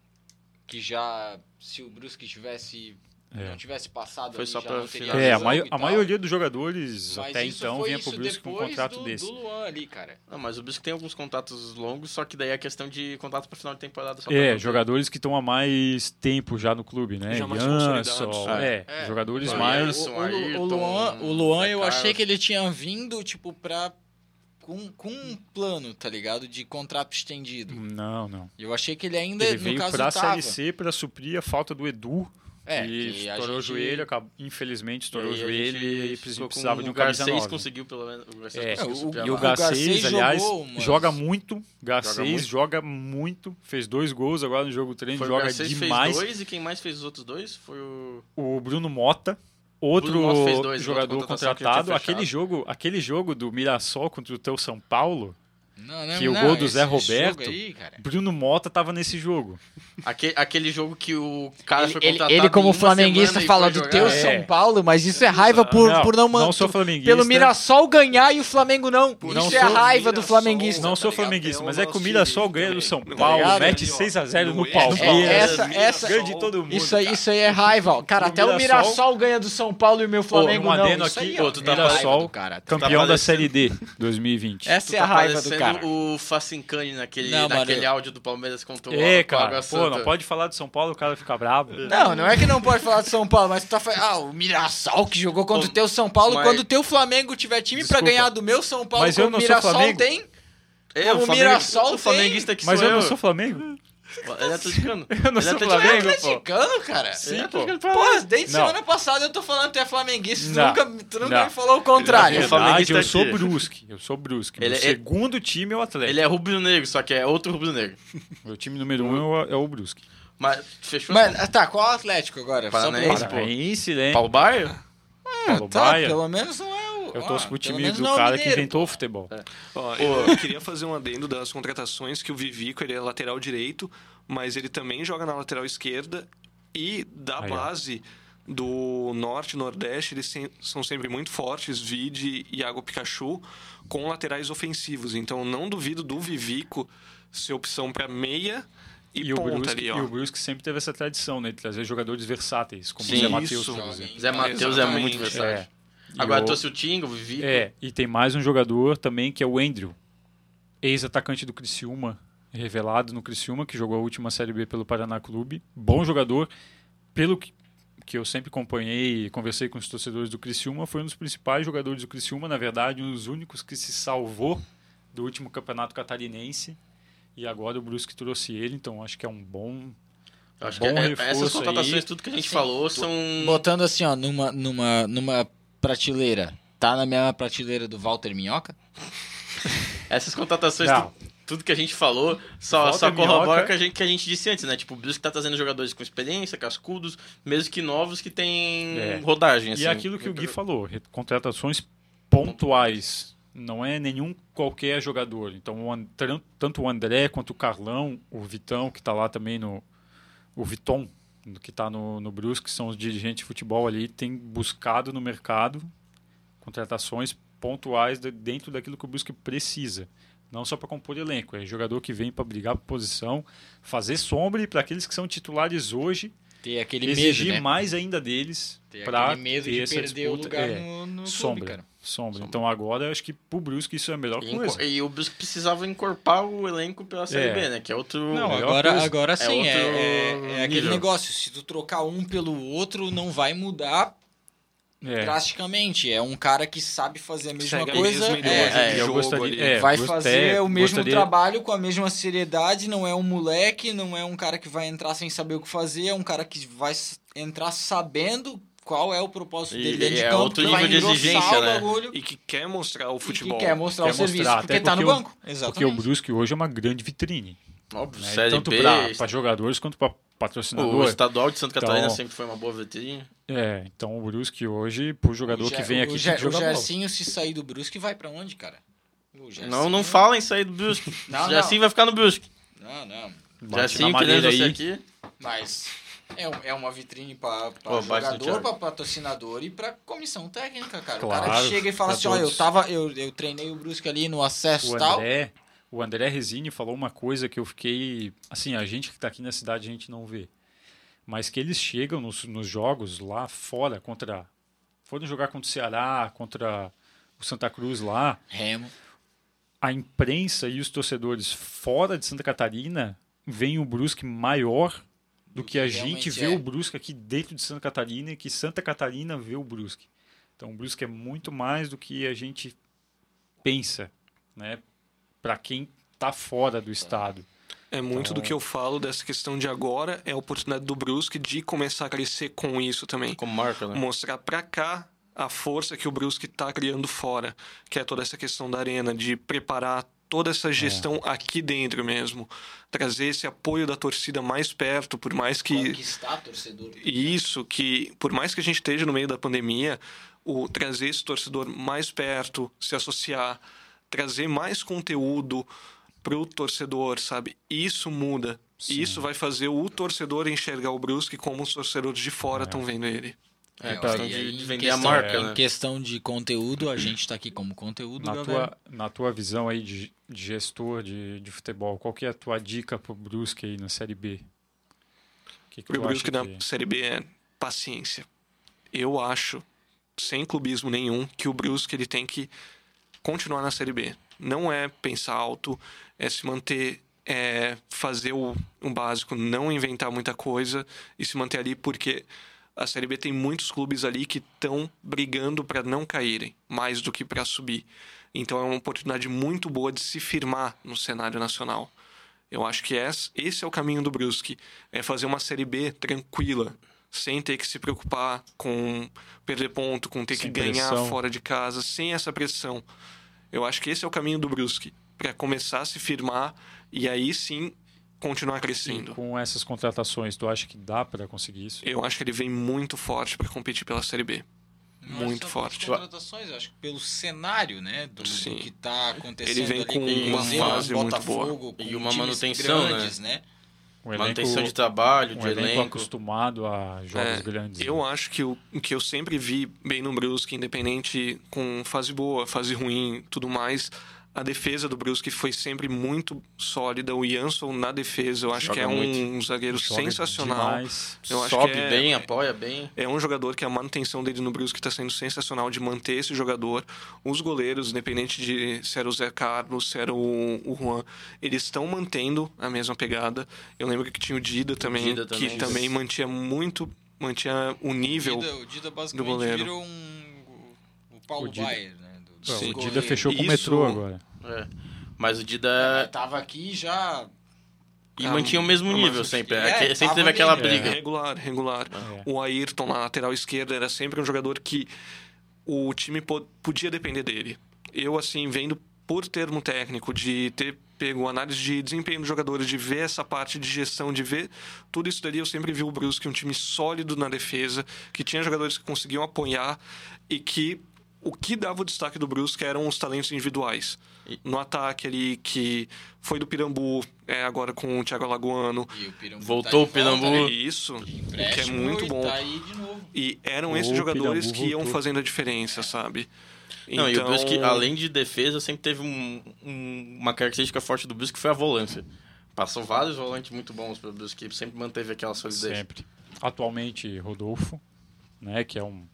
S3: que já se o Brusque tivesse
S2: É.
S3: não tivesse passado
S1: Foi
S3: ali,
S1: só finalizar.
S2: É, a, mai-
S3: e
S2: a maioria dos jogadores
S3: Mas
S2: até então vinha pro Brusque com um contrato
S3: do,
S2: desse.
S3: do Luan ali, cara.
S1: Não, mas o Brusque tem alguns contatos longos, só que daí é questão de contrato para final de temporada. Só pra
S2: É, jogadores que estão há mais tempo já no clube, né?
S4: Já
S2: Jansson,
S4: consolidados.
S2: é,
S3: É.
S2: jogadores mais.
S3: O, o,
S1: Ayrton,
S3: o Luan, o Luan eu
S1: Carlos.
S3: achei que ele tinha vindo, tipo, pra. Com, com um plano, tá ligado? De contrato estendido.
S2: Não, não.
S3: Eu achei que ele ainda,
S2: Ele
S3: no
S2: veio
S3: caso,
S2: pra
S3: tava.
S2: Série C pra suprir a falta do Edu,
S3: É, a
S2: estourou o
S3: gente-
S2: joelho, acabou- infelizmente estourou o
S1: E
S2: joelho e precisava de um
S1: o
S2: camisa
S1: Garcês
S2: 9.
S1: conseguiu pelo menos. O Garcês
S2: É,
S1: conseguiu
S3: o-
S2: E o
S3: O. Garcês
S2: aliás, joga muito. Garcês
S1: muito.
S2: joga muito. Fez dois gols agora no jogo treino,
S1: Foi o
S2: joga
S1: Garcês
S2: demais.
S1: fez dois e quem mais fez os outros dois foi o.
S2: O Bruno Mota, outro
S1: Bruno Mota dois,
S2: jogador contratado. Aquele jogo, aquele jogo do Mirassol contra o teu São Paulo,
S3: Não, não,
S2: que o
S3: não,
S2: gol do Zé Roberto-
S3: Aí, cara.
S2: Bruno Mota tava nesse jogo.
S1: Aquele, aquele jogo que o cara
S3: Ele,
S1: foi
S3: ele,
S1: contratado.
S3: ele, como flamenguista, fala do teu
S2: É.
S3: São Paulo, mas isso é raiva por não, por não,
S2: não sou
S3: por-
S2: flamenguista.
S3: Pelo Mirassol ganhar e o Flamengo não.
S2: Não
S3: isso é
S2: sou-
S3: raiva do flamenguista.
S2: Não sou
S4: Tá
S2: flamenguista,
S4: É
S2: mas
S4: o
S2: é que o Mirassol ganha do. São
S4: Tá
S2: Paulo,
S3: ligado?
S2: mete
S4: Ali, ó,
S2: 6 a 0 no
S4: é-
S2: Palmeiras.
S3: é- essa- essa-
S2: ganha de todo mundo.
S3: Isso aí,
S2: cara.
S3: isso aí é raiva. ó. Cara,
S2: O
S3: até o
S2: Mirassol-
S3: ganha do São Paulo e o meu Flamengo não.
S2: aqui,
S1: tá
S3: é
S2: Mirassol,
S3: cara.
S2: Campeão da Série D 2020.
S3: Essa é
S1: tá
S3: a raiva do
S1: parecendo
S3: cara.
S1: o Facincani naquele,
S3: Não,
S1: naquele
S3: eu-
S1: áudio do Palmeiras contra o
S2: É,
S1: a Água
S2: cara, pô,
S1: Santa.
S2: não pode falar de São Paulo, o cara fica bravo.
S3: Não, não é que não pode falar de São Paulo, mas tu tá falando. Ah, o Mirassol que jogou contra o teu São Paulo.
S1: mas-
S3: Quando o teu Flamengo tiver time pra
S2: Desculpa.
S3: ganhar do meu São Paulo,
S2: Mas eu
S3: o
S2: não sou
S3: Mirassol
S2: Flamengo.
S3: tem.
S1: É,
S3: Como
S1: o
S3: o
S1: Flamengo-
S3: Mirassol
S1: o flamenguista que
S2: Mas
S1: sou
S2: eu não sou Flamengo.
S1: Ele é atleticano.
S2: Eu não
S1: Ele é
S2: sou
S1: atleticano.
S2: Flamengo, pô.
S3: Atleticano, cara.
S1: Ele é
S2: pô.
S1: atleticano.
S3: Pô, desde
S2: Não.
S3: semana passada eu tô falando que tu é flamenguista. Tu
S2: Não.
S3: nunca, tu nunca
S2: Não.
S3: me falou o contrário.
S1: É flamenguista
S2: verdade, eu sou
S1: aqui.
S2: Brusque. Eu sou Brusque.
S1: Ele
S2: Meu
S1: é-
S2: segundo time é o Atlético.
S1: Ele é rubro-negro, só que é outro rubro-negro.
S2: Meu time número um é o- é o Brusque.
S1: Mas fechou
S3: Mas, tá, qual o Atlético agora?
S1: Paranaense, pô.
S2: Paraense, né?
S1: Paulo Baier?
S2: Paulo
S3: Tá,
S2: Baia.
S3: pelo menos não é.
S2: Eu
S3: ó,
S2: torço pro
S3: pelo
S2: time do
S3: é o
S2: cara que
S3: Mineiro,
S2: inventou
S3: pô.
S2: o futebol.
S4: Ó, eu queria fazer um adendo das contratações que o Vivico ele é lateral direito, mas ele também joga na lateral esquerda e da
S2: Aí, ó.
S4: base do norte e nordeste eles são sempre muito fortes, Vide e Iago Pikachu, com laterais ofensivos. Então não duvido do Vivico ser opção para meia e,
S2: E o,
S4: ponta
S2: Brusque,
S4: ali, ó.
S2: e o Brusque sempre teve essa tradição, né? De trazer jogadores versáteis, como
S1: Sim,
S2: o Zé Matheus.
S1: Zé Matheus é muito versátil.
S2: É. E
S1: Agora
S2: o-
S1: trouxe o Tinga, o Vivi.
S2: É, e tem mais um jogador também que é o Andrew, ex-atacante do Criciúma, revelado no Criciúma, que jogou a última Série B pelo Paraná Clube. Bom jogador, pelo que, que eu sempre acompanhei e conversei com os torcedores do Criciúma, foi um dos principais jogadores do Criciúma, na verdade, um dos únicos que se salvou do último campeonato catarinense. E agora o Brusque trouxe ele, então acho que é um bom.
S1: Acho
S2: bom
S1: que é-
S2: reforço
S1: essas contratações,
S2: aí.
S1: tudo que a gente
S3: Assim,
S1: falou, são.
S3: Botando assim, ó, numa, numa, numa prateleira. Tá na mesma prateleira do Walter Minhoca?
S1: Essas contratações, tu- tudo que a gente falou, só,
S2: Walter
S1: só corrobora que a, gente, que a gente disse antes, né? Tipo, o Brusque tá trazendo jogadores com experiência, cascudos, mesmo que novos que têm
S2: É.
S1: rodagem. Assim.
S2: E é aquilo que o Gui falou, contratações pontuais. Não é nenhum qualquer jogador. Então, o tanto o André quanto o Carlão, o Vitão, que está lá também no. O Viton, que está no, no Brusque, que são os dirigentes de futebol ali, tem buscado no mercado contratações pontuais de- dentro daquilo que o Brusque precisa. Não só para compor elenco, é jogador que vem para brigar por posição, fazer sombra e para aqueles que são titulares hoje,
S3: Ter aquele
S2: exigir
S3: medo, né?
S2: mais ainda deles
S3: Ter
S2: para
S3: aquele medo
S2: ter
S3: de
S2: essa
S3: perder o
S2: disputa.
S3: lugar
S2: É,
S3: no, no
S2: sombra,
S3: clube,
S2: sombra. Então agora acho que pro Brusque isso é a melhor
S1: E,
S2: coisa.
S1: e o Brusque precisava encorpar o elenco pela Série
S2: É.
S1: B, né? Que é outro.
S3: Não, agora,
S2: coisa.
S3: agora
S1: É
S3: sim, é,
S1: outro
S3: é, é aquele negócio. Se tu trocar um pelo outro, não vai mudar
S2: É.
S3: drasticamente. É um cara que sabe fazer a mesma
S4: Segue a
S3: coisa.
S4: mesma
S3: é,
S1: é,
S4: de
S2: eu
S4: jogo
S2: gostaria-
S4: ali.
S2: é,
S3: vai
S2: gost-
S3: fazer o mesmo
S2: gostaria-
S3: trabalho com a mesma seriedade, não é um moleque, não é um cara que vai entrar sem saber o que fazer, é um cara que vai entrar sabendo qual é o propósito
S1: E-
S3: dele dentro
S1: e
S3: de
S1: é
S3: campo,
S1: outro
S3: que
S1: nível de exigência,
S3: o
S1: né?
S3: bagulho
S4: E que quer mostrar o
S3: e
S4: futebol.
S3: que quer mostrar
S2: Quer
S3: o serviço,
S2: mostrar,
S3: porque
S2: até
S3: tá no
S2: porque o-
S3: banco.
S2: Porque o
S3: Exatamente.
S2: Brusque hoje é uma grande vitrine.
S1: Óbvio,
S2: né?
S1: Série
S2: Tanto para jogadores quanto para
S1: o
S2: patrocinador.
S1: estadual de Santa Catarina
S2: Então-
S1: sempre foi uma boa vitrine.
S2: É, então o Brusque hoje, pro jogador
S3: O
S2: que vem aqui,
S3: o,
S2: tem
S3: Ge-
S2: que jogar
S3: o. Gersinho, se sair do Brusque, vai pra onde, cara? O Gersinho-
S1: Não, não fala em sair do Brusque.
S3: Não, não.
S1: assim vai ficar no Brusque.
S3: Não, não.
S2: Na
S1: querendo
S2: madeira
S1: você
S2: aí.
S1: aqui.
S3: Mas é, é uma vitrine
S1: no
S3: jogador, pra patrocinador e pra comissão técnica, cara. o
S2: Claro,
S3: cara que chega e fala assim, ó, eu tava, eu, eu treinei o Brusque ali no acesso
S2: O
S3: e tal.
S2: André, o André Resini falou uma coisa que eu fiquei. Assim, a gente que está aqui na cidade, a gente não vê. mas que eles chegam nos, nos jogos lá fora contra foram jogar contra o Ceará, contra o Santa Cruz lá,
S3: Remo.
S2: a imprensa e os torcedores fora de Santa Catarina veem o Brusque maior do que a
S3: realmente
S2: gente vê
S3: é.
S2: o Brusque aqui dentro de Santa Catarina e que Santa Catarina vê o Brusque. Então o Brusque é muito mais do que a gente pensa, né? Para quem tá fora do estado.
S4: É muito
S2: Então-
S4: do que eu falo dessa questão de agora, é a oportunidade do Brusque de começar a crescer com isso também.
S1: Como marca, né?
S4: Mostrar pra cá a força que o Brusque tá criando fora, que é toda essa questão da arena, de preparar toda essa gestão aqui dentro mesmo. Trazer esse apoio da torcida mais perto, por mais que
S3: Conquistar torcedor.
S4: e isso que, por mais que a gente esteja no meio da pandemia, o trazer esse torcedor mais perto, se associar, trazer mais conteúdo pro torcedor, sabe? Isso muda.
S2: Sim.
S4: Isso vai fazer o torcedor enxergar o Brusque como os torcedores de fora estão vendo ele.
S1: É,
S3: É,
S1: questão
S3: e
S1: de, de
S3: em
S1: vender
S3: questão-
S1: a marca,
S3: Em
S1: né?
S3: questão de conteúdo, a gente tá aqui como conteúdo,
S2: Na
S3: galera.
S2: tua, na tua visão aí de, de gestor de, de futebol, qual que é a tua dica pro Brusque aí na Série B? O que que
S4: Pro
S2: tu
S4: Brusque na
S2: que-
S4: Série B é paciência. Eu acho, sem clubismo nenhum, que o Brusque ele tem que continuar na Série B. Não é pensar alto, é se manter, é fazer o, o básico, não inventar muita coisa e se manter ali, porque a Série B tem muitos clubes ali que estão brigando para não caírem, mais do que para subir. Então é uma oportunidade muito boa de se firmar no cenário nacional. Eu acho que esse é o caminho do Brusque. É fazer uma Série B tranquila, sem ter que se preocupar com perder ponto, com ter
S2: Sem
S4: que ganhar
S2: pressão.
S4: fora de casa, sem essa pressão. Eu acho que esse é o caminho do Brusque. Para começar a se firmar e aí sim continuar
S2: E
S4: crescendo.
S2: com essas contratações, tu acha que dá para conseguir isso?
S4: Eu acho que ele vem muito forte para competir pela Série B.
S3: Não é
S4: muito
S3: só
S4: forte.
S3: contratações, eu acho que pelo cenário, né? Do, do que tá acontecendo
S4: Ele vem
S3: ali
S4: com
S1: uma
S3: Cruzeiro,
S4: fase muito
S3: Botafogo, com
S1: E uma manutenção, né?
S3: grandes, né?
S2: Um
S1: Manutenção de trabalho, de
S2: elenco,
S1: elenco.
S2: acostumado a jogos
S4: É,
S2: grandes.
S4: Eu
S2: né?
S4: acho que o o que eu sempre vi bem no Brusque, independente com fase boa, fase ruim, tudo mais, a defesa do Brusque foi sempre muito sólida. O Jansson na defesa, eu acho
S1: Joga
S4: que é um
S1: muito.
S4: zagueiro
S2: Joga
S4: sensacional.
S2: demais.
S4: Eu acho
S1: Sobe
S4: que é-
S1: bem, apoia bem.
S4: É um jogador que a manutenção dele no Brusque está sendo sensacional de manter esse jogador. Os goleiros, independente de se era o Zé Carlos, se era o, o Juan, eles estão mantendo a mesma pegada. Eu lembro que tinha o Dida também,
S1: Dida
S4: que
S1: também.
S4: também mantinha muito, mantinha o nível.
S3: O Dida, o Dida basicamente
S4: goleiro.
S3: virou um, o Paulo
S2: O Dida-
S3: Baier, né? Do,
S2: o Dida fechou com o
S4: Isso-
S2: metrô agora.
S1: É. Mas o
S3: É,
S1: Dida.
S3: tava aqui já
S1: E
S4: Ah,
S1: mantinha o mesmo nível sempre.
S3: que-
S1: É,
S3: é,
S1: que sempre teve aquela briga.
S4: Regular, regular.
S2: É.
S4: O Ayrton na lateral esquerda era sempre um jogador que o time po- podia depender dele. Eu, assim, vendo por termo técnico, de ter pego análise de desempenho dos jogadores, de ver essa parte de gestão, de ver tudo isso dali, eu sempre vi o Brusque um time sólido na defesa, que tinha jogadores que conseguiam apoiar e que o que dava o destaque do Brusque eram os talentos individuais.
S1: E-
S4: No ataque ali, que foi do Pirambu, é, agora com o Thiago Alagoano.
S3: E o Pirambu
S1: Voltou
S3: tá
S1: o
S3: volta,
S1: Pirambu.
S3: né?
S4: Isso, o que é muito
S3: e
S4: bom.
S3: Tá aí de novo.
S4: E eram
S2: O
S4: esses jogadores
S2: Pirambu
S4: que iam
S2: voltou.
S4: fazendo a diferença, sabe?
S1: Não, e o
S4: Então,
S1: Brusque, além de defesa, sempre teve um- um- uma característica forte do Brusque que foi a volância. Passou vários volantes muito bons pro Brusque, sempre manteve aquela solidez.
S2: Sempre. Atualmente, Rodolfo, né, que é um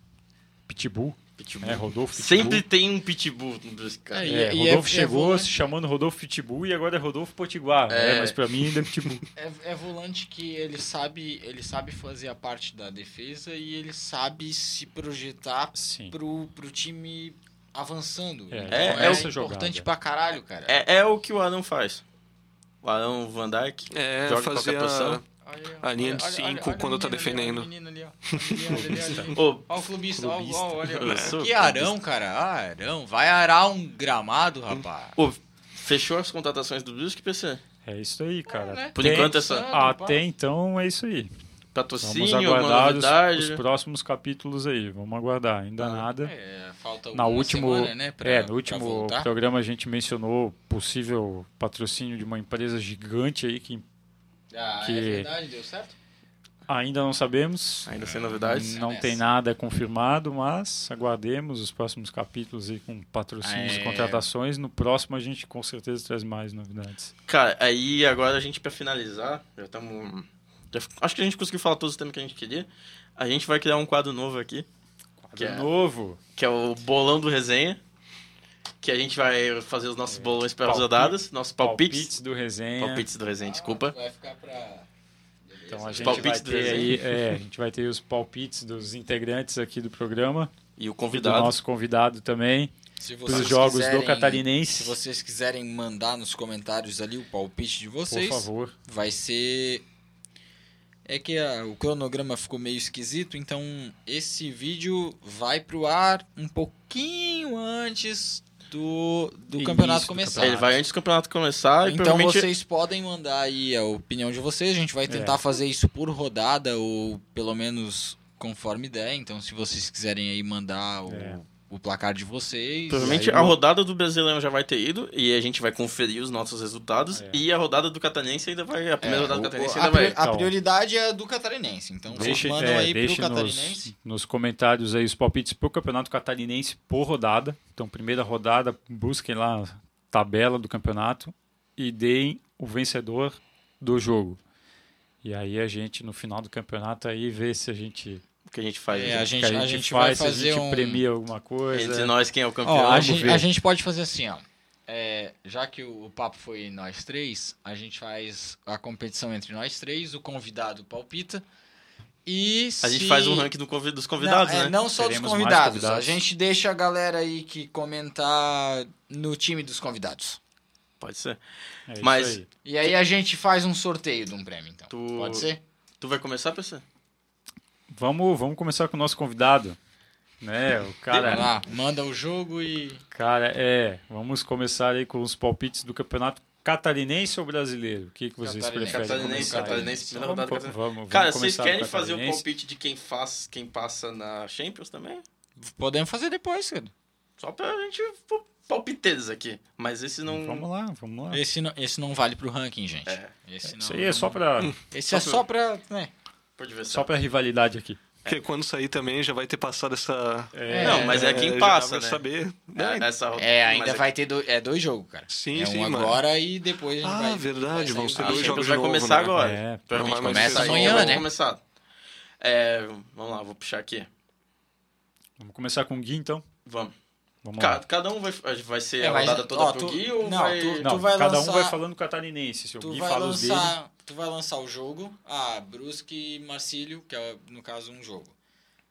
S2: pitbull.
S1: Pitbull.
S2: É, Rodolfo Pitbull.
S1: Sempre tem um pitbull no Brusque, cara.
S3: É,
S2: É,
S3: E- e
S2: Rodolfo
S3: é- é
S2: chegou se chamando Rodolfo Pitbull e agora é Rodolfo Potiguar.
S1: É.
S2: É. mas pra mim ainda é Pitbull.
S3: É, é volante que ele sabe, ele sabe fazer a parte da defesa e ele sabe se projetar
S2: Sim.
S3: pro, pro time avançando.
S2: É,
S3: então
S1: é
S3: é, importante
S2: jogada.
S3: pra caralho, cara.
S1: É, é o que o Arão faz. O Arão Van Dijk
S4: É,
S1: joga
S4: fazer
S1: qualquer posição.
S3: Olha,
S4: A linha
S3: olha,
S4: de
S3: olha,
S4: cinco
S3: olha,
S4: quando
S3: olha
S4: tá
S3: o
S4: defendendo.
S3: Ó, o.
S1: Ô,
S3: o clubista, ó,
S2: Clubista.
S3: ó, olha.
S1: Sou
S3: Que arão, cara. Ah, arão. Vai arar um gramado, rapaz.
S1: Pô, fechou as contratações do Brusque, PC?
S2: É isso aí, cara.
S3: né?
S1: Por
S2: Tem-
S1: enquanto, essa
S2: Até então é isso aí.
S1: patrocínio,
S2: Vamos aguardar os, os próximos capítulos aí. Vamos aguardar. Ainda nada.
S3: É, falta
S2: Na último,
S3: semana, né, pra-
S2: é, no último programa a gente mencionou possível patrocínio de uma empresa gigante aí que
S3: Ah,
S2: que-
S3: é verdade, deu certo?
S2: ainda não sabemos.
S1: Ainda sem novidades.
S2: Não
S3: nessa.
S2: tem nada confirmado, mas aguardemos os próximos capítulos aí com patrocínios
S3: É.
S2: e contratações. No próximo a gente com certeza traz mais novidades.
S1: Cara, aí agora a gente, pra finalizar, já estamos acho que a gente conseguiu falar todos os temas que a gente queria. A gente vai criar um quadro novo aqui,
S2: De
S1: é-
S2: novo.
S1: que é o bolão do resenha. Que a gente vai fazer os nossos bolões para as
S2: Palpite-
S1: rodadas, nossos palpites.
S2: Palpites do resenha.
S1: Palpites do resenha, desculpa.
S3: Vai ficar pra...
S2: Então a gente
S1: palpites
S2: vai
S1: do
S2: ter aí,
S1: resenha.
S2: é, a gente vai ter os palpites dos integrantes aqui do programa
S1: E o
S2: e do
S1: convidado.
S2: nosso convidado também
S3: Se
S2: para
S3: vocês
S2: os jogos
S3: quiserem-
S2: do Catarinense.
S3: Se vocês quiserem mandar nos comentários ali o palpite de vocês,
S2: Por favor.
S3: vai ser. É que a- o cronograma ficou meio esquisito, então esse vídeo vai pro ar um pouquinho antes do, do
S2: Início
S3: campeonato
S2: do
S3: começar.
S1: Ele vai antes do campeonato começar e
S3: Então
S1: provavelmente
S3: vocês podem mandar aí a opinião de vocês. A gente vai tentar
S2: É.
S3: fazer isso por rodada ou pelo menos conforme der. Então se vocês quiserem aí mandar o,
S2: É.
S3: o placar de vocês.
S1: Provavelmente
S2: aí
S1: a rodada do Brasileirão já vai ter ido e a gente vai conferir os nossos resultados.
S2: É.
S1: E a rodada do Catarinense ainda vai. A primeira
S3: É,
S1: rodada do
S3: o-
S1: Catarinense
S3: a,
S1: ainda vai.
S3: pri- a
S2: Então.
S3: prioridade é a do catarinense. Então vocês
S2: Deixe,
S3: mandam
S2: é,
S3: aí pro
S2: deixe
S3: catarinense.
S2: nos, nos comentários aí os palpites pro Campeonato Catarinense por rodada. Então, primeira rodada, busquem lá a tabela do campeonato e deem o vencedor do jogo. E aí a gente, no final do campeonato, aí vê se a gente,
S1: O que a gente faz.
S3: É, a gente, a
S2: a gente
S3: gente
S2: faz,
S3: vai
S2: se a
S3: fazer
S2: gente
S3: um.
S2: premia alguma coisa.
S1: Entre nós, quem é o campeão?
S3: Ó, a, gente, a gente pode fazer assim, ó. É, já que o, o papo foi nós três, a gente faz a competição entre nós três, o convidado palpita. E
S1: A gente faz um ranking do convi- dos convidados,
S3: não, é,
S1: né?
S3: Não só
S2: Teremos
S3: dos convidados,
S2: convidados.
S3: A gente deixa a galera aí que comentar no time dos convidados.
S1: Pode ser.
S2: É
S1: Mas-
S2: aí.
S3: E aí a gente faz um sorteio de um prêmio, então.
S1: Tu-
S3: Pode ser?
S1: Tu vai começar, PC?
S2: Vamos, vamos começar com o nosso convidado. Né, o cara,
S3: lá, manda o jogo e.
S2: cara, é, vamos começar aí com os palpites do Campeonato Catarinense ou Brasileiro? O que, que vocês
S3: Catarinense.
S2: preferem?
S1: Catarinense,
S2: começar?
S1: Catarinense, primeira
S2: Vamos,
S1: rodada.
S2: vamos, vamos
S1: Cara, vocês querem fazer o
S2: Catarinense?
S1: palpite de quem faz, quem passa na Champions também?
S3: Podemos fazer depois, cara.
S1: Só pra gente palpiteiros aqui. Mas esse não.
S2: Vamos lá, vamos lá.
S3: Esse não, esse não vale pro ranking, gente.
S1: É,
S3: Esse não,
S2: Isso aí é só pra,
S3: Esse é só pra. Né?
S1: Por diversão.
S2: só pra rivalidade aqui.
S4: Porque quando sair também já vai ter passado essa.
S2: É,
S1: Não, mas é quem
S4: já
S1: passa, né?
S4: saber.
S1: É,
S4: Né?
S1: essa.
S3: É, ainda
S1: mas
S3: vai ter do, é dois jogos, cara.
S4: Sim,
S3: é
S4: sim,
S3: um
S4: mano.
S3: agora e depois a gente
S4: Ah,
S3: vai.
S4: verdade, vão ser
S3: o-
S1: A
S4: dois jogos
S1: vai
S4: novo,
S1: começar
S4: né?
S1: agora.
S2: É,
S4: mas
S3: começa amanhã, né?
S1: começar. É, vamos lá, vou puxar aqui.
S2: Vamos começar com o Gui, então.
S1: Vamos.
S2: Vamos
S1: Ca-
S2: lá.
S1: Cada um vai, vai ser
S3: É,
S1: a
S3: mas,
S1: rodada toda
S3: ó,
S1: pro
S3: tu-
S1: Gui ou
S3: não,
S1: vai...
S3: tu-
S2: Não,
S3: vai
S2: cada um
S3: lançar-
S2: vai falando catarinense. Se o
S3: Tu
S2: Gui fala os dele...
S3: Tu vai lançar o jogo. Ah, Brusque e Marcílio, que é no caso um jogo.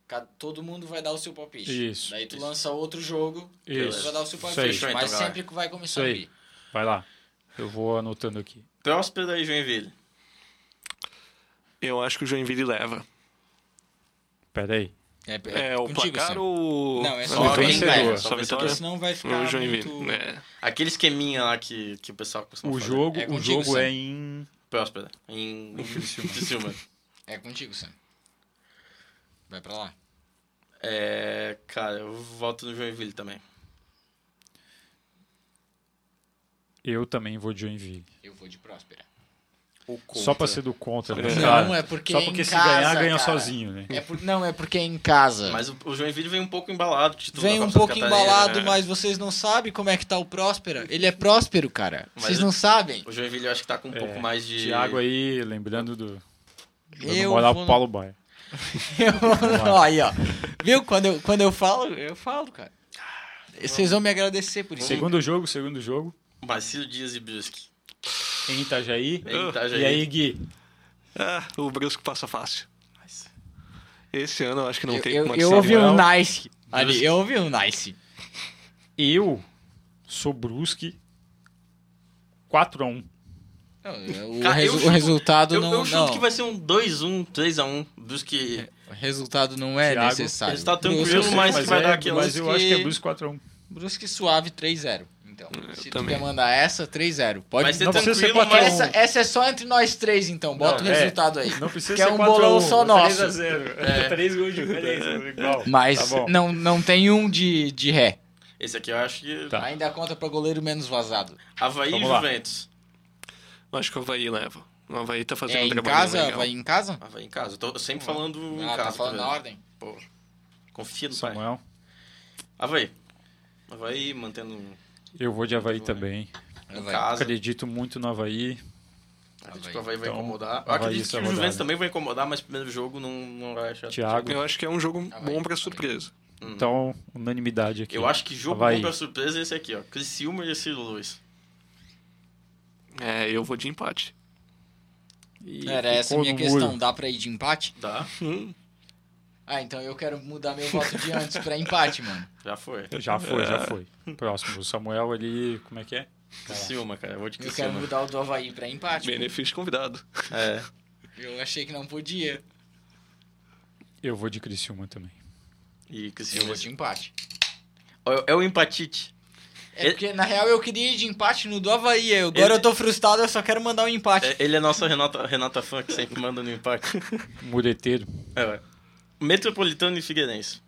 S3: Ca- Todo mundo vai dar o seu palpite.
S2: Isso,
S3: Daí tu
S2: isso.
S3: lança outro jogo,
S2: Isso.
S3: tu vai dar o seu
S2: Isso aí.
S3: palpite. Mas
S1: então,
S3: sempre que vai começar
S2: aí.
S3: Gui.
S2: Vai lá. Eu vou anotando aqui.
S1: Próspera e Joinville.
S4: Eu acho que o Joinville leva.
S2: Pera aí.
S3: É,
S4: É, o
S3: contigo,
S4: placar ou.
S3: Não, é
S1: Só
S3: só
S1: quem ganha. só
S4: vitória?
S3: Porque senão vai ficar
S4: O Joinville.
S3: muito...
S4: É.
S1: Aquele esqueminha lá que, que o pessoal costuma
S2: O
S1: fazer.
S2: jogo,
S3: É
S2: o
S3: contigo,
S2: jogo
S3: Sam.
S2: é em...
S1: Próspera. Em Criciúma.
S3: É contigo, Sam. Vai pra lá.
S1: É, cara, eu voto no Joinville também.
S2: Eu também vou de Joinville.
S3: Eu vou de Próspera.
S2: Só pra ser do contra, né,
S3: Não, é porque
S2: Só
S3: em
S2: porque se
S3: casa,
S2: ganhar, ganha
S3: cara.
S2: sozinho, né?
S3: É por... Não, é porque é em casa.
S1: Mas o, o Joinville vem um pouco embalado.
S3: Vem um pouco embalado,
S1: né?
S3: mas vocês não sabem como é que tá o Próspera. Ele é próspero, cara.
S1: Mas
S3: Vocês não sabem.
S1: O Joinville eu acho que tá com um
S2: É,
S1: pouco mais de...
S2: Thiago aí, lembrando do...
S3: Eu
S2: moral
S3: vou
S2: Paulo Baia.
S3: Eu- aí, ó. Viu? Quando eu, quando eu falo, eu falo, cara. Vocês vão me agradecer por isso.
S2: Segundo jogo, segundo jogo.
S1: Marcílio Dias e Brusque.
S2: Em Itajaí.
S1: Em Itajaí.
S2: E aí, Gui?
S4: Ah, o Brusque passa fácil. Esse ano eu acho que não
S3: Eu,
S4: tem
S3: eu,
S4: como
S3: eu
S4: ser
S3: ouvi um nice. Ali, eu ouvi um nice.
S2: Eu sou Brusque 4x1.
S3: Não, O,
S1: Cara,
S3: resu- o
S1: chuto-
S3: resultado
S1: Eu,
S3: não.
S1: eu chuto
S3: não.
S1: que vai ser um 2-1, 3x1. Brusque...
S3: O resultado não é
S2: Thiago,
S3: necessário. Brusque-
S1: tranquilo, mas que vai
S2: é,
S1: dar aquele
S2: Mas eu acho que é Brusque 4x1.
S3: Brusque suave 3-0. Então, se tu
S4: também.
S3: quer mandar essa, 3-0. Pode
S1: Vai ser
S2: Não precisa ser
S1: tranquilo,
S2: 4 a 1.
S1: mas...
S3: essa, essa é só entre nós três, então. Bota
S2: Não,
S3: o
S2: é.
S3: resultado aí.
S2: Não precisa
S3: Que
S2: ser
S3: é um
S2: 4
S3: bolão
S2: a 1,
S3: só nosso.
S2: 3x0.
S1: É.
S2: 3 gols de diferença. Igual.
S3: Mas
S2: Tá bom.
S3: não, não tem um de, de ré.
S1: Esse aqui eu acho que...
S2: Tá.
S3: Ainda conta pra goleiro menos vazado.
S1: Havaí e
S2: Vamos lá.
S1: Juventus.
S4: Eu acho que o Havaí leva. O Havaí tá fazendo
S3: É
S4: um
S3: em
S4: trabalho
S3: casa?
S4: legal.
S3: Vai em casa?
S1: Havaí em casa. Eu tô sempre falando em
S3: Ah,
S1: casa.
S3: tá falando na ordem?
S1: Pô, confia no pai.
S2: Samuel.
S1: Havaí. Havaí mantendo
S2: Eu vou de Havaí também. Acredito muito no Havaí.
S1: Acredito que o Havaí vai
S2: Então,
S1: incomodar. Eu
S2: Havaí
S1: acredito
S2: essa
S1: que o
S2: rodada.
S1: Juventus também vai incomodar, mas primeiro jogo não, não vai achar.
S2: Thiago.
S4: Eu acho que é um jogo bom pra surpresa.
S2: Então, unanimidade aqui.
S1: Eu acho que jogo
S2: Havaí.
S1: bom pra surpresa é esse aqui, ó. Criciúma e Ciro Luiz.
S4: É, eu vou de empate.
S2: E
S3: Era essa a
S2: ficou
S3: minha
S2: no
S3: questão.
S2: muro.
S3: Dá pra ir de empate?
S1: Tá?
S3: Ah, então eu quero mudar meu voto de antes pra empate, mano.
S1: Já foi.
S2: Já foi,
S1: É.
S2: já foi. Próximo, o Samuel ali, como é que é?
S1: Criciúma, cara. Eu vou de
S3: Eu quero mudar o do Havaí pra empate.
S4: Benefício convidado.
S1: É.
S3: Eu achei que não podia.
S2: Eu vou de Criciúma também.
S1: E
S3: Eu
S1: Criciúma.
S3: vou de empate.
S1: É é o empatite.
S3: É
S1: Ele-
S3: porque, na real, eu queria ir de empate no do Havaí. Eu- Agora
S1: Ele-
S3: eu tô frustrado, eu só quero mandar um empate.
S1: É, Ele é nossa Renata, Renata fã que sempre manda no empate.
S2: Mureteiro.
S1: É, ué. Metropolitano e Figueirense.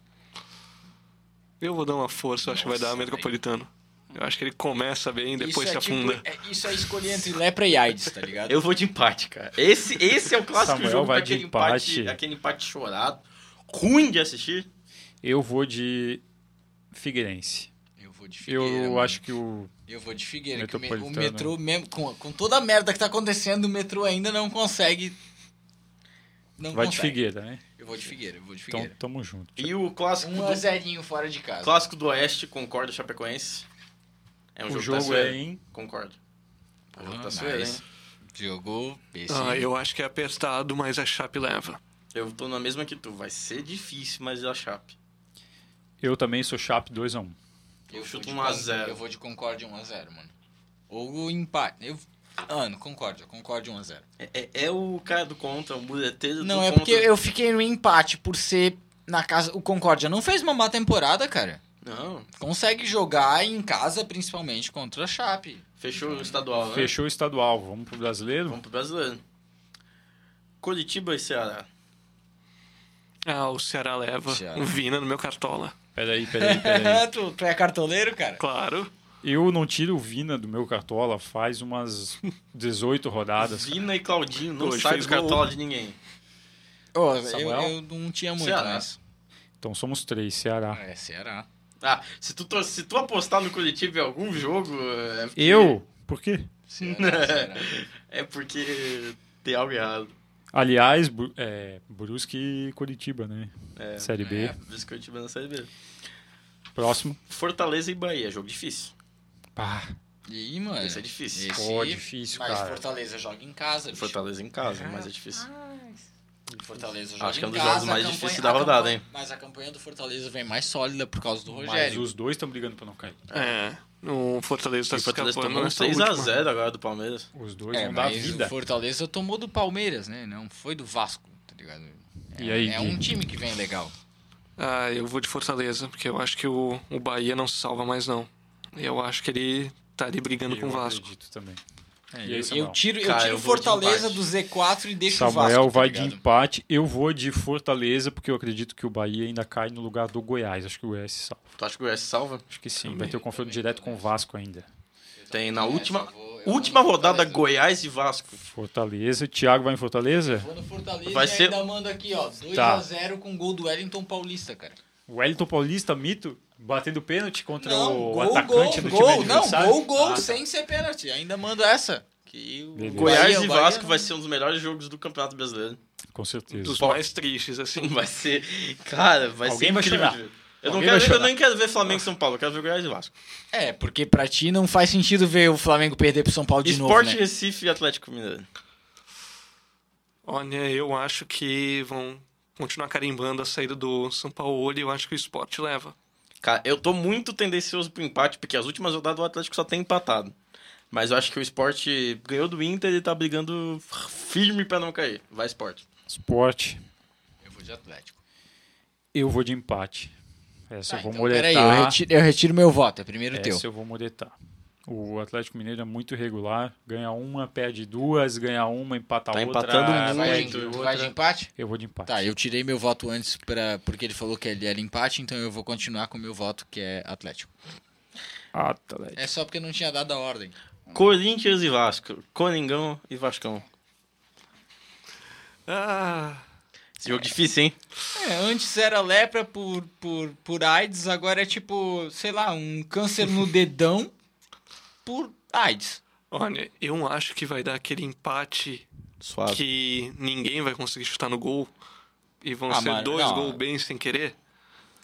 S4: Eu vou dar uma força, eu acho que vai dar
S3: Nossa,
S4: Metropolitano. Eu acho que ele começa bem, depois se
S3: isso é,
S4: afunda.
S3: tipo, é- isso é escolher entre lepra e AIDS, tá ligado?
S1: Eu vou de empate, cara. Esse, esse é o clássico
S2: Samuel
S1: jogo
S2: vai
S1: daquele
S2: de
S1: empate.
S2: empate.
S1: aquele empate chorado. Ruim de assistir.
S2: Eu vou de Figueirense.
S3: Eu vou de Figueira.
S2: Eu
S3: mano.
S2: acho que o
S3: Eu vou de Figueira. que o, me- o metrô, mesmo, com, com toda a merda que tá acontecendo, o metrô ainda não consegue. Não
S2: vai de
S3: consegue.
S2: Figueira, né?
S3: Eu vou de Figueira, eu vou de
S2: Então,
S3: Figueira.
S2: tamo junto.
S1: E o clássico,
S3: Um
S1: do,
S3: zerinho fora de casa.
S1: clássico do Oeste, concordo, Chapecoense. É um
S2: o
S1: jogo,
S2: jogo
S1: traiçoeiro.
S2: é em
S1: Concordo. É um jogo
S3: Ah,
S1: traiçoeiro,
S3: nice.
S1: hein?
S3: Jogou esse.
S4: Ah, eu acho que é apertado, mas a Chape leva.
S1: Eu tô na mesma que tu. Vai ser difícil, mas é a Chape.
S2: Eu também sou Chape 2x1.
S3: Eu vou
S1: chuto
S3: de
S1: 1 a
S3: Con-
S1: 0.
S3: Eu vou de Concórdia 1x0, mano. Ou o empate. Eu... Ah, no Concórdia. Concórdia 1x0.
S1: É, é- é o cara do contra, o muleteiro
S3: Não, é
S1: contra.
S3: porque eu fiquei no empate por ser na casa. O Concórdia não fez uma má temporada, cara.
S1: Não,
S3: Consegue jogar em casa, principalmente contra a Chape.
S1: fechou o estadual, né?
S2: Fechou o estadual. Vamos pro brasileiro?
S1: Vamos pro brasileiro. Curitiba e Ceará.
S4: Ah, o Ceará leva.
S3: Ceará.
S4: Um Vina no meu cartola.
S2: Peraí, peraí, peraí.
S3: tu, tu é cartoleiro, cara?
S4: Claro.
S2: Eu não tiro o Vina do meu cartola faz umas 18 rodadas.
S1: Vina e Claudinho não
S4: Hoje
S1: sai do
S4: gol.
S1: cartola de ninguém.
S3: Ô, eu, eu não tinha muito,
S1: Ceará.
S3: mas.
S2: Então somos três, Ceará.
S3: É, Ceará.
S1: Ah, se tu, se tu apostar no Curitiba em algum jogo... É porque,
S2: Eu? Por quê?
S3: Ceará, Ceará.
S1: É porque tem algo errado.
S2: Aliás, é, Brusque e Curitiba, né?
S1: É,
S2: Série B.
S3: É.
S1: por isso que o Curitiba na Série B.
S2: Próximo.
S1: Fortaleza e Bahia, jogo difícil.
S2: Pá,
S3: E aí, mano?
S1: Esse é difícil.
S3: Esse...
S2: pô, difícil,
S3: Mas
S2: cara.
S3: Fortaleza joga em casa. bicho.
S1: Fortaleza em casa, mas é difícil.
S3: Fortaleza joga
S1: Acho que é um dos
S3: casa,
S1: jogos mais difíceis da rodada,
S3: campanha-
S1: hein?
S3: Mas a campanha do Fortaleza vem mais sólida por causa do
S2: Mas
S3: Rogério.
S2: os dois estão brigando pra não cair.
S4: É. O Fortaleza tá
S1: o
S4: se
S1: Fortaleza
S4: escapando
S1: tomou um
S4: nessa última.
S1: 6x0 agora do Palmeiras.
S2: Os dois
S3: É,
S2: vão dar
S3: mas
S2: vida.
S3: o Fortaleza tomou do Palmeiras, né? Não foi do Vasco, tá ligado? É,
S2: E aí,
S3: é
S2: Gui?
S3: um time que vem legal.
S4: Ah, eu vou de Fortaleza, porque eu acho que o, o Bahia não se salva mais, não. Eu acho que ele tá ali brigando com o
S2: Eu
S4: Vasco.
S2: acredito também.
S3: É,
S2: aí,
S3: eu,
S2: Samuel?
S3: eu tiro, eu
S1: Cara,
S3: tiro
S1: eu de
S3: Fortaleza do Z4 e deixo o
S2: Samuel
S3: Vasco. tá
S2: vai de
S3: ligado?
S2: empate. Eu vou de Fortaleza, porque eu acredito que o Bahia ainda cai no lugar do Goiás. Acho que o Goiás se salva.
S1: Tu acha que o Goiás salva?
S2: Acho que sim. Vai ter o confronto direto com o Vasco ainda.
S1: Tem na
S3: É,
S1: última,
S3: eu eu
S1: última rodada
S3: Fortaleza.
S1: Goiás e Vasco.
S2: Fortaleza. Thiago vai em Fortaleza?
S3: Vou no Fortaleza
S1: Vai
S3: e
S1: ser-
S3: ainda mando aqui, ó. 2x0
S2: Tá.
S3: com gol do Wellington Paulista, cara.
S2: O Wellington Paulista, mito, batendo pênalti contra
S3: não,
S2: o
S3: gol,
S2: atacante
S3: gol,
S2: do
S3: gol,
S2: time
S3: não, gol, gol,
S2: Ah, tá.
S3: sem ser pênalti. Ainda mando essa. Que o
S2: Beleza.
S1: Goiás
S3: Bahia-
S1: e Vasco
S3: não-
S1: vai ser um dos melhores jogos do Campeonato Brasileiro.
S2: Com certeza.
S4: Dos
S1: Pô.
S4: mais tristes, assim.
S1: Vai ser. Cara, vai
S2: Alguém
S1: ser
S2: vai
S1: incrível.
S2: chorar.
S1: Eu, não quero eu nem quero ver Flamengo e São Paulo, eu quero ver Goiás e Vasco.
S3: É, porque pra ti não faz sentido ver o Flamengo perder pro São Paulo de
S1: Esporte,
S3: novo, né?
S1: Recife e Atlético Mineiro.
S4: Olha, eu acho que vão continuar carimbando a saída do São Paulo e eu acho que o esporte leva.
S1: Cara, eu tô muito tendencioso pro empate, porque as últimas rodadas o Atlético só tem empatado. Mas eu acho que o esporte ganhou do Inter e tá brigando firme pra não cair. Vai, esporte.
S2: Esporte.
S3: Eu vou de Atlético.
S2: Eu vou de empate. Essa
S3: Tá,
S2: eu vou
S3: então,
S2: moletar.
S3: peraí, eu retiro, eu retiro meu voto. É primeiro teu.
S2: Essa eu vou moletar. O Atlético Mineiro é muito irregular. Ganha uma, perde duas, ganha uma, empata
S1: Tá
S2: outra.
S1: empatando
S3: Ah, vai,
S1: muito.
S3: de,
S2: perde
S3: vai de empate?
S2: Eu vou de empate.
S3: Tá, eu tirei meu voto antes pra, porque ele falou que ele era empate, então eu vou continuar com o meu voto, que é Atlético.
S2: Atlético.
S3: É só porque não tinha dado a ordem.
S1: Corinthians e Vasco. Coringão e Vascão.
S4: Ah,
S1: Esse jogo difícil, hein?
S3: É, antes era lepra por, por, por AIDS, agora é tipo, sei lá, um câncer no dedão por AIDS.
S4: Olha, eu acho que vai dar aquele empate
S1: Suave.
S4: que ninguém vai conseguir chutar no gol. E vão
S3: Ah,
S4: ser
S3: mano,
S4: dois
S3: não.
S4: gols bem sem querer.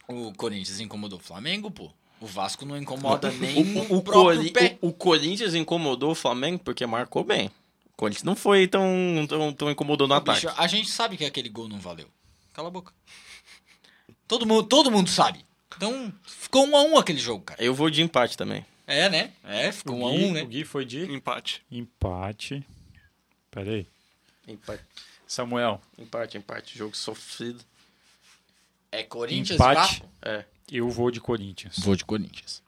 S3: O Corinthians incomodou o Flamengo, pô. O Vasco não incomoda nem
S1: O, o, o,
S3: próprio pé.
S1: o- o Corinthians incomodou o Flamengo porque marcou bem. O Corinthians não foi tão, tão, tão incomodou no ataque.
S3: Bicho, a gente sabe que aquele gol não valeu. Cala a boca. Todo mundo, todo mundo sabe. Então, ficou um a um aquele jogo, cara.
S1: Eu vou de empate também.
S3: É, né? É, ficou um a um, né?
S2: o Gui foi de
S4: Empate.
S2: empate. Pera aí.
S1: Empate,
S2: Samuel,
S1: empate, empate. Jogo sofrido.
S3: É Corinthians
S2: Empate.
S3: e Vasco?
S1: É.
S2: eu vou de Corinthians.
S3: Vou de Corinthians.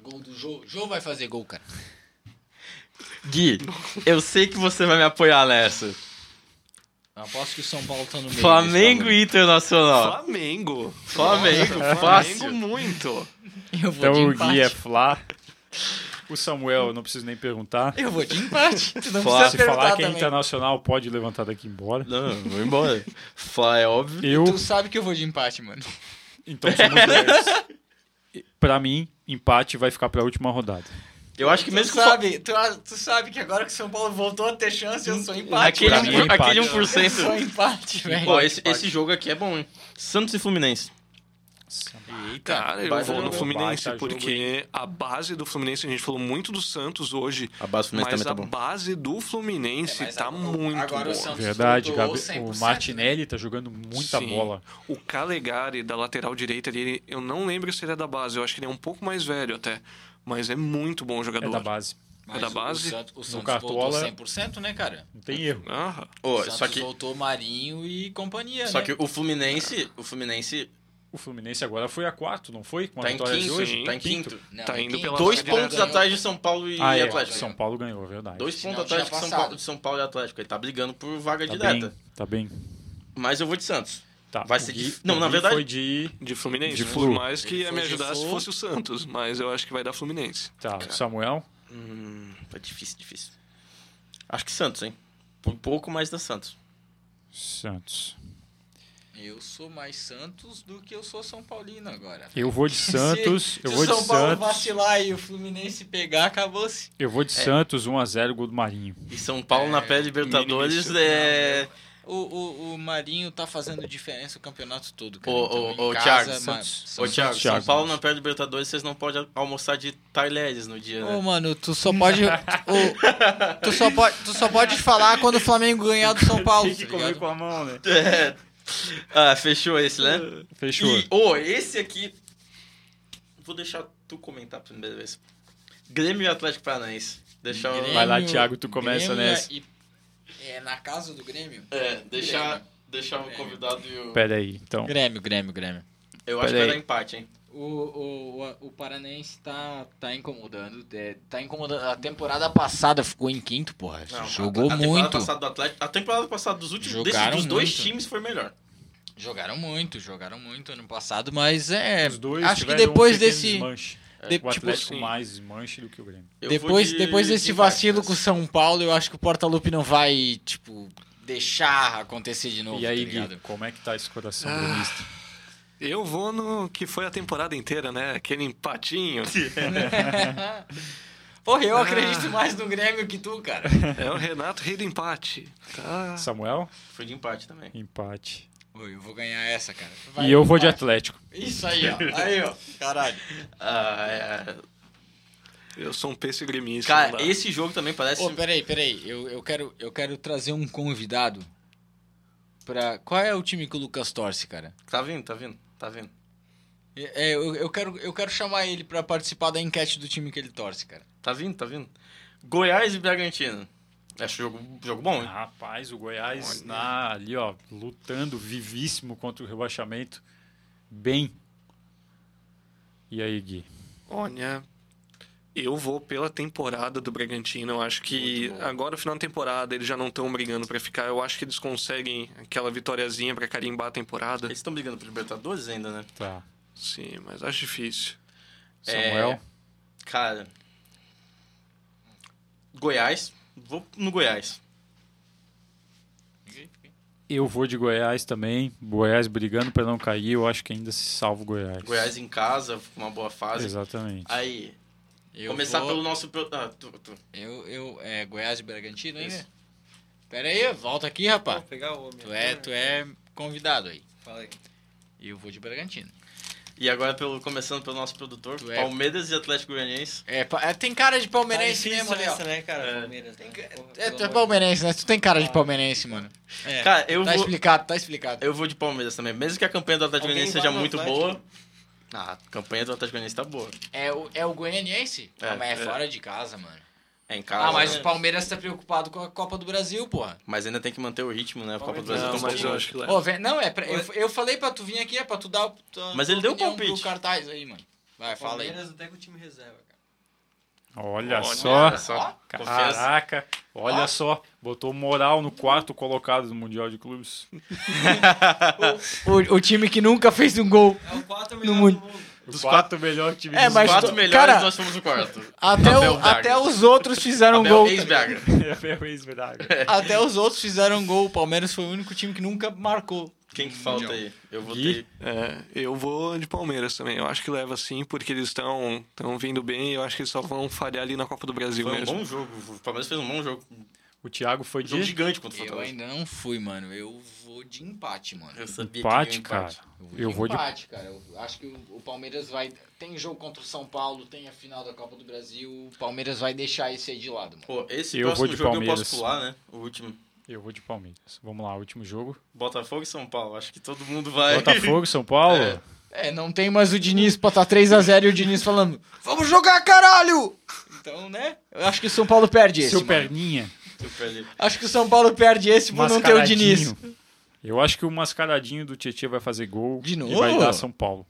S3: Gol do Jô. Jô vai fazer gol, cara.
S1: Gui, eu sei que você vai me apoiar nessa.
S3: Aposto que o São Paulo tá no meio.
S1: Flamengo e Internacional.
S4: Flamengo.
S1: Flamengo,
S4: Flamengo
S1: fácil.
S4: muito.
S3: Eu vou
S2: Então
S3: de
S2: o. Gui é Flá. O Samuel, eu não preciso nem perguntar.
S3: Eu vou de empate. Não
S1: Flá.
S3: precisa
S2: Se
S3: perguntar
S2: falar que é
S3: também.
S2: internacional, pode levantar daqui embora.
S1: Não, vou embora. Fla é óbvio.
S2: Eu,
S3: Tu sabe que eu vou de empate, mano.
S2: então somos dois. Pra mim, empate vai ficar pra última rodada.
S1: Eu acho que
S3: Tu
S1: mesmo que o Fla-
S3: sabe, tu, tu sabe que agora que o São Paulo voltou a ter chance, eu sou empate.
S1: aquele,
S2: mim empate.
S1: aquele
S3: Eu
S1: 1%.
S3: sou empate, velho.
S1: Ó, esse, esse jogo aqui é bom, hein? Santos e Fluminense.
S3: Eita.
S4: Cara, eu vou no. Fluminense
S2: jogo,
S4: porque a base do Fluminense, a gente falou muito do Santos hoje,
S1: A base do Fluminense
S4: mas
S1: também
S4: a
S1: tá bom.
S4: base do Fluminense
S3: É,
S4: tá
S3: agora-
S4: muito
S3: agora o
S4: boa.
S3: Santos
S2: Verdade, Gabi-
S3: 100%,
S2: o Martinelli tá jogando muita
S4: Sim.
S2: bola.
S4: O Calegari, da lateral direita dele, eu não lembro se ele é da base, eu acho que ele é um pouco mais velho até, mas é muito bom jogador.
S2: É da base.
S3: Mas
S4: da
S3: o-
S4: base?
S3: O Santos, o Santos
S2: Cartola-
S3: voltou 100%, né, cara?
S2: Não tem erro.
S4: Ah,
S1: Ô,
S3: o Santos
S1: só que,
S3: voltou Marinho e companhia,
S1: só
S3: né?
S1: que o Fluminense, o Fluminense
S2: O Fluminense agora foi a quarto, não foi? Com a
S1: tá em
S2: vitória de
S1: quinto,
S2: hoje?
S4: sim.
S1: tá em quinto.
S3: Não,
S4: tá indo pela
S1: Dois
S4: Ganhou.
S1: pontos atrás de São Paulo e
S2: Ah, é.
S1: Atlético.
S2: São Paulo ganhou, é verdade.
S1: Dois pontos atrás de São. Paulo, de São Paulo e Atlético. Ele tá brigando por vaga
S2: Tá
S1: direta.
S2: bem, tá bem.
S1: Mas eu vou de Santos.
S2: Tá.
S1: Vai ser
S2: Gui-
S1: dif- Não, na verdade-
S2: foi de...
S4: de Fluminense,
S2: De
S4: por
S2: Flu.
S4: mais que ia me
S3: de
S4: ajudar se fosse o Santos, mas eu acho que vai dar Fluminense.
S2: Tá, Samuel.
S1: Hum, tá difícil, difícil. Acho que Santos, hein? Por pouco mais da Santos.
S2: Santos.
S3: Eu sou mais Santos do que eu sou São Paulino agora.
S2: Eu vou de Santos.
S3: Se,
S2: eu
S3: se
S2: vou
S3: o
S2: de
S3: São Paulo
S2: Santos.
S3: vacilar e o Fluminense pegar, acabou-se.
S2: Eu vou de Santos, 1x0, gol do Marinho.
S1: E São Paulo na pré-Libertadores
S4: Ministro.
S1: é.
S3: O, o, o Marinho tá fazendo diferença o campeonato todo,
S1: Ô,
S3: cara.
S1: ô,
S3: Então,
S1: ô, Thiago,
S3: casa,
S2: Santos-
S3: mas-
S1: Ô, Thiago,
S2: Thiago,
S1: São Paulo
S2: Santos.
S1: na pré-Libertadores vocês não podem almoçar de Thailandes no dia,
S3: Ô,
S1: né?
S3: mano, tu só pode. o- tu, só pode tu só pode falar quando o Flamengo ganhar do São Paulo. tá ligado?
S2: a mão, né?
S1: É. Ah, fechou esse, né?
S2: Fechou.
S1: E, ô, esse aqui. Vou deixar tu comentar primeiro vez. Grêmio e Atlético Paranaense. Deixar o-
S3: Grêmio-
S2: Vai lá, Thiago, tu começa
S3: Grêmio
S2: nessa.
S3: e- é na casa do Grêmio?
S1: É, deixar,
S3: Grêmio.
S1: deixar o convidado e o.
S2: Pera aí, então.
S3: Grêmio, Grêmio, Grêmio.
S1: Eu acho que
S2: Pera
S1: vai
S2: aí.
S1: dar empate, hein?
S3: O, o, o, o Paranense tá, tá incomodando. é, tá incomodando. A temporada passada ficou em quinto, porra.
S1: Não,
S3: Jogou
S1: a, a temporada
S3: muito.
S1: Passada do Atlético, a temporada passada dos últimos desses,
S3: Jogaram
S1: dos dois
S3: muito.
S1: times foi melhor.
S3: Jogaram muito, jogaram muito ano passado, mas é.
S2: Os dois
S3: acho que
S2: um
S3: depois
S2: pequeno
S3: desse.
S2: desmanche.
S3: De-
S2: o
S3: tipo,
S2: Atlético
S4: sim.
S2: mais desmanche do que o Grêmio.
S1: Eu
S3: depois,
S1: de-
S3: depois
S1: de
S3: desse
S1: empate
S3: vacilo com o São Paulo, eu acho que o Portaluppi não vai, tipo, deixar acontecer de novo.
S2: e aí,
S3: tá
S2: Gui, como é que tá esse coração
S4: Ah.
S2: gremista?
S4: Eu vou no que foi a temporada inteira, né? Aquele empatinho.
S3: Porra, eu
S4: Ah.
S3: acredito mais no Grêmio que tu, cara.
S4: é o Renato rei do empate. Tá.
S2: Samuel?
S1: Foi de empate também.
S2: Empate.
S3: Oi, eu vou ganhar essa, cara.
S2: e eu vou de. Atlético.
S3: Isso aí, ó. Aí, ó. Caralho.
S1: Ah, é.
S4: Eu sou um peixe gremista.
S1: Cara, esse jogo também parece.
S3: Ô, peraí, peraí. Eu, eu, quero, eu quero trazer um convidado pra... Qual é o time que o Lucas torce, cara?
S1: Tá vindo, tá vindo, tá vindo.
S3: É, eu, eu, quero, eu quero chamar ele pra participar da enquete do time que ele torce, cara.
S1: Tá vindo, tá vindo. Goiás e Bragantino. Acho jogo, jogo bom, hein?
S2: Rapaz, o Goiás na, ali, ó, lutando vivíssimo contra o rebaixamento. Bem. E aí, Gui?
S4: Olha, eu vou pela temporada do Bragantino. Eu acho que agora, final da temporada, eles já não estão brigando pra ficar. Eu acho que eles conseguem aquela vitóriazinha pra carimbar a temporada.
S1: Eles estão brigando por Libertadores ainda, né?
S2: Tá.
S4: Sim, mas acho difícil.
S2: Samuel?
S1: É, Cara. Goiás. Vou no Goiás.
S2: Eu vou de Goiás também. Goiás brigando pra não cair. Eu acho que ainda se salva o Goiás.
S1: Goiás em casa, com uma boa fase.
S2: Exatamente.
S1: Aí.
S3: Eu
S1: Começar
S3: vou-
S1: pelo nosso. Ah, tu, tu.
S3: Eu, eu, é Goiás e Bragantino ainda?
S1: Isso.
S3: Pera aí, volta aqui, rapaz.
S5: Vou pegar o
S3: Tu é, tu é convidado aí.
S5: Fala aí.
S3: E eu vou de Bragantino.
S1: E agora, pelo, começando pelo nosso produtor,
S3: é-
S1: Palmeiras e Atlético Goianiense.
S3: É, é, tem cara de palmeirense
S5: Tá
S3: mesmo
S5: essa, né, cara?
S1: É.
S5: Palmeiras, né? Porra,
S3: É, tu é palmeirense, né? Tu tem cara de palmeirense, mano. É.
S1: Cara, eu
S3: tá
S1: vou.
S3: explicado, tá explicado.
S1: Eu vou de Palmeiras também. Mesmo que a campanha do Atlético Goianiense seja muito
S5: Atlético?
S1: boa. Ah, a campanha do Atlético Goianiense tá boa.
S3: É o, é o goianiense?
S1: É,
S3: ah, mas é,
S1: é.
S3: fora de casa, mano.
S1: É em casa.
S3: ah, mas
S1: né?
S3: o Palmeiras tá preocupado com a Copa do Brasil, porra.
S1: Mas ainda tem que manter o ritmo, né? A Copa do Brasil
S4: Não, mas eu acho que.
S3: Ô, vem- não, é pra- eu, eu falei pra tu vir aqui, é pra tu dar. tua-
S1: Mas ele deu
S3: opinião
S1: palpite.
S3: pro cartaz aí, mano. Vai, fala aí.
S5: Palmeiras até com o time reserva, cara.
S2: Olha,
S4: Olha
S2: só.
S1: Olha só.
S2: Caraca, olha só. Botou moral no quarto colocado do Mundial de Clubes.
S3: O, o time que nunca fez um gol.
S5: É o 4
S3: No
S5: melhor
S3: mundo.
S5: do mundo.
S2: Os quatro melhores times
S3: É,
S2: do
S3: mas
S1: quatro
S3: tu-
S1: melhores,
S3: cara,
S1: nós fomos o quarto.
S3: Até, o- até os outros fizeram
S1: Abel
S3: gol.
S1: ex-Braga.
S2: É.
S3: Até os outros fizeram gol. O Palmeiras foi o único time que nunca marcou.
S1: Quem que falta aí? Eu vou ter.
S4: É, eu vou de Palmeiras também. Eu acho que leva sim, porque eles estão estão vindo bem. Eu acho que eles só vão falhar ali na Copa do Brasil
S1: Foi um
S4: mesmo.
S1: bom jogo. O Palmeiras fez um bom jogo.
S2: O Thiago foi
S1: Um jogo
S2: de
S1: gigante contra o
S3: Eu
S1: Fortaleza.
S3: ainda não fui, mano. Eu vou de empate, mano.
S1: Eu sabia
S2: empate,
S1: que ia
S2: cara.
S1: empate.
S2: Eu vou de
S3: empate, cara. Eu acho que o, Palmeiras vai. Tem jogo contra o São Paulo, tem a final da Copa do Brasil. O Palmeiras vai deixar esse aí de lado, mano.
S1: Pô, esse
S2: Eu vou
S1: próximo
S2: de
S1: jogo eu
S2: Palmeiras.
S1: posso pular, né? O último.
S2: Eu vou de Palmeiras. Vamos lá, último jogo.
S1: Botafogo e São Paulo. Acho que todo mundo vai.
S2: Botafogo, São Paulo.
S1: É.
S3: É, não tem mais o Diniz pra tá 3x0 e o Diniz falando: Vamos jogar, caralho! Então, né? Eu acho que o São Paulo perde esse.
S2: Seu
S3: mano.
S2: perninha.
S3: Acho que o São Paulo perde esse por não ter o Diniz.
S2: Eu acho que o mascaradinho do Tietchan vai fazer gol
S3: De
S2: e
S3: novo?
S2: vai dar São Paulo.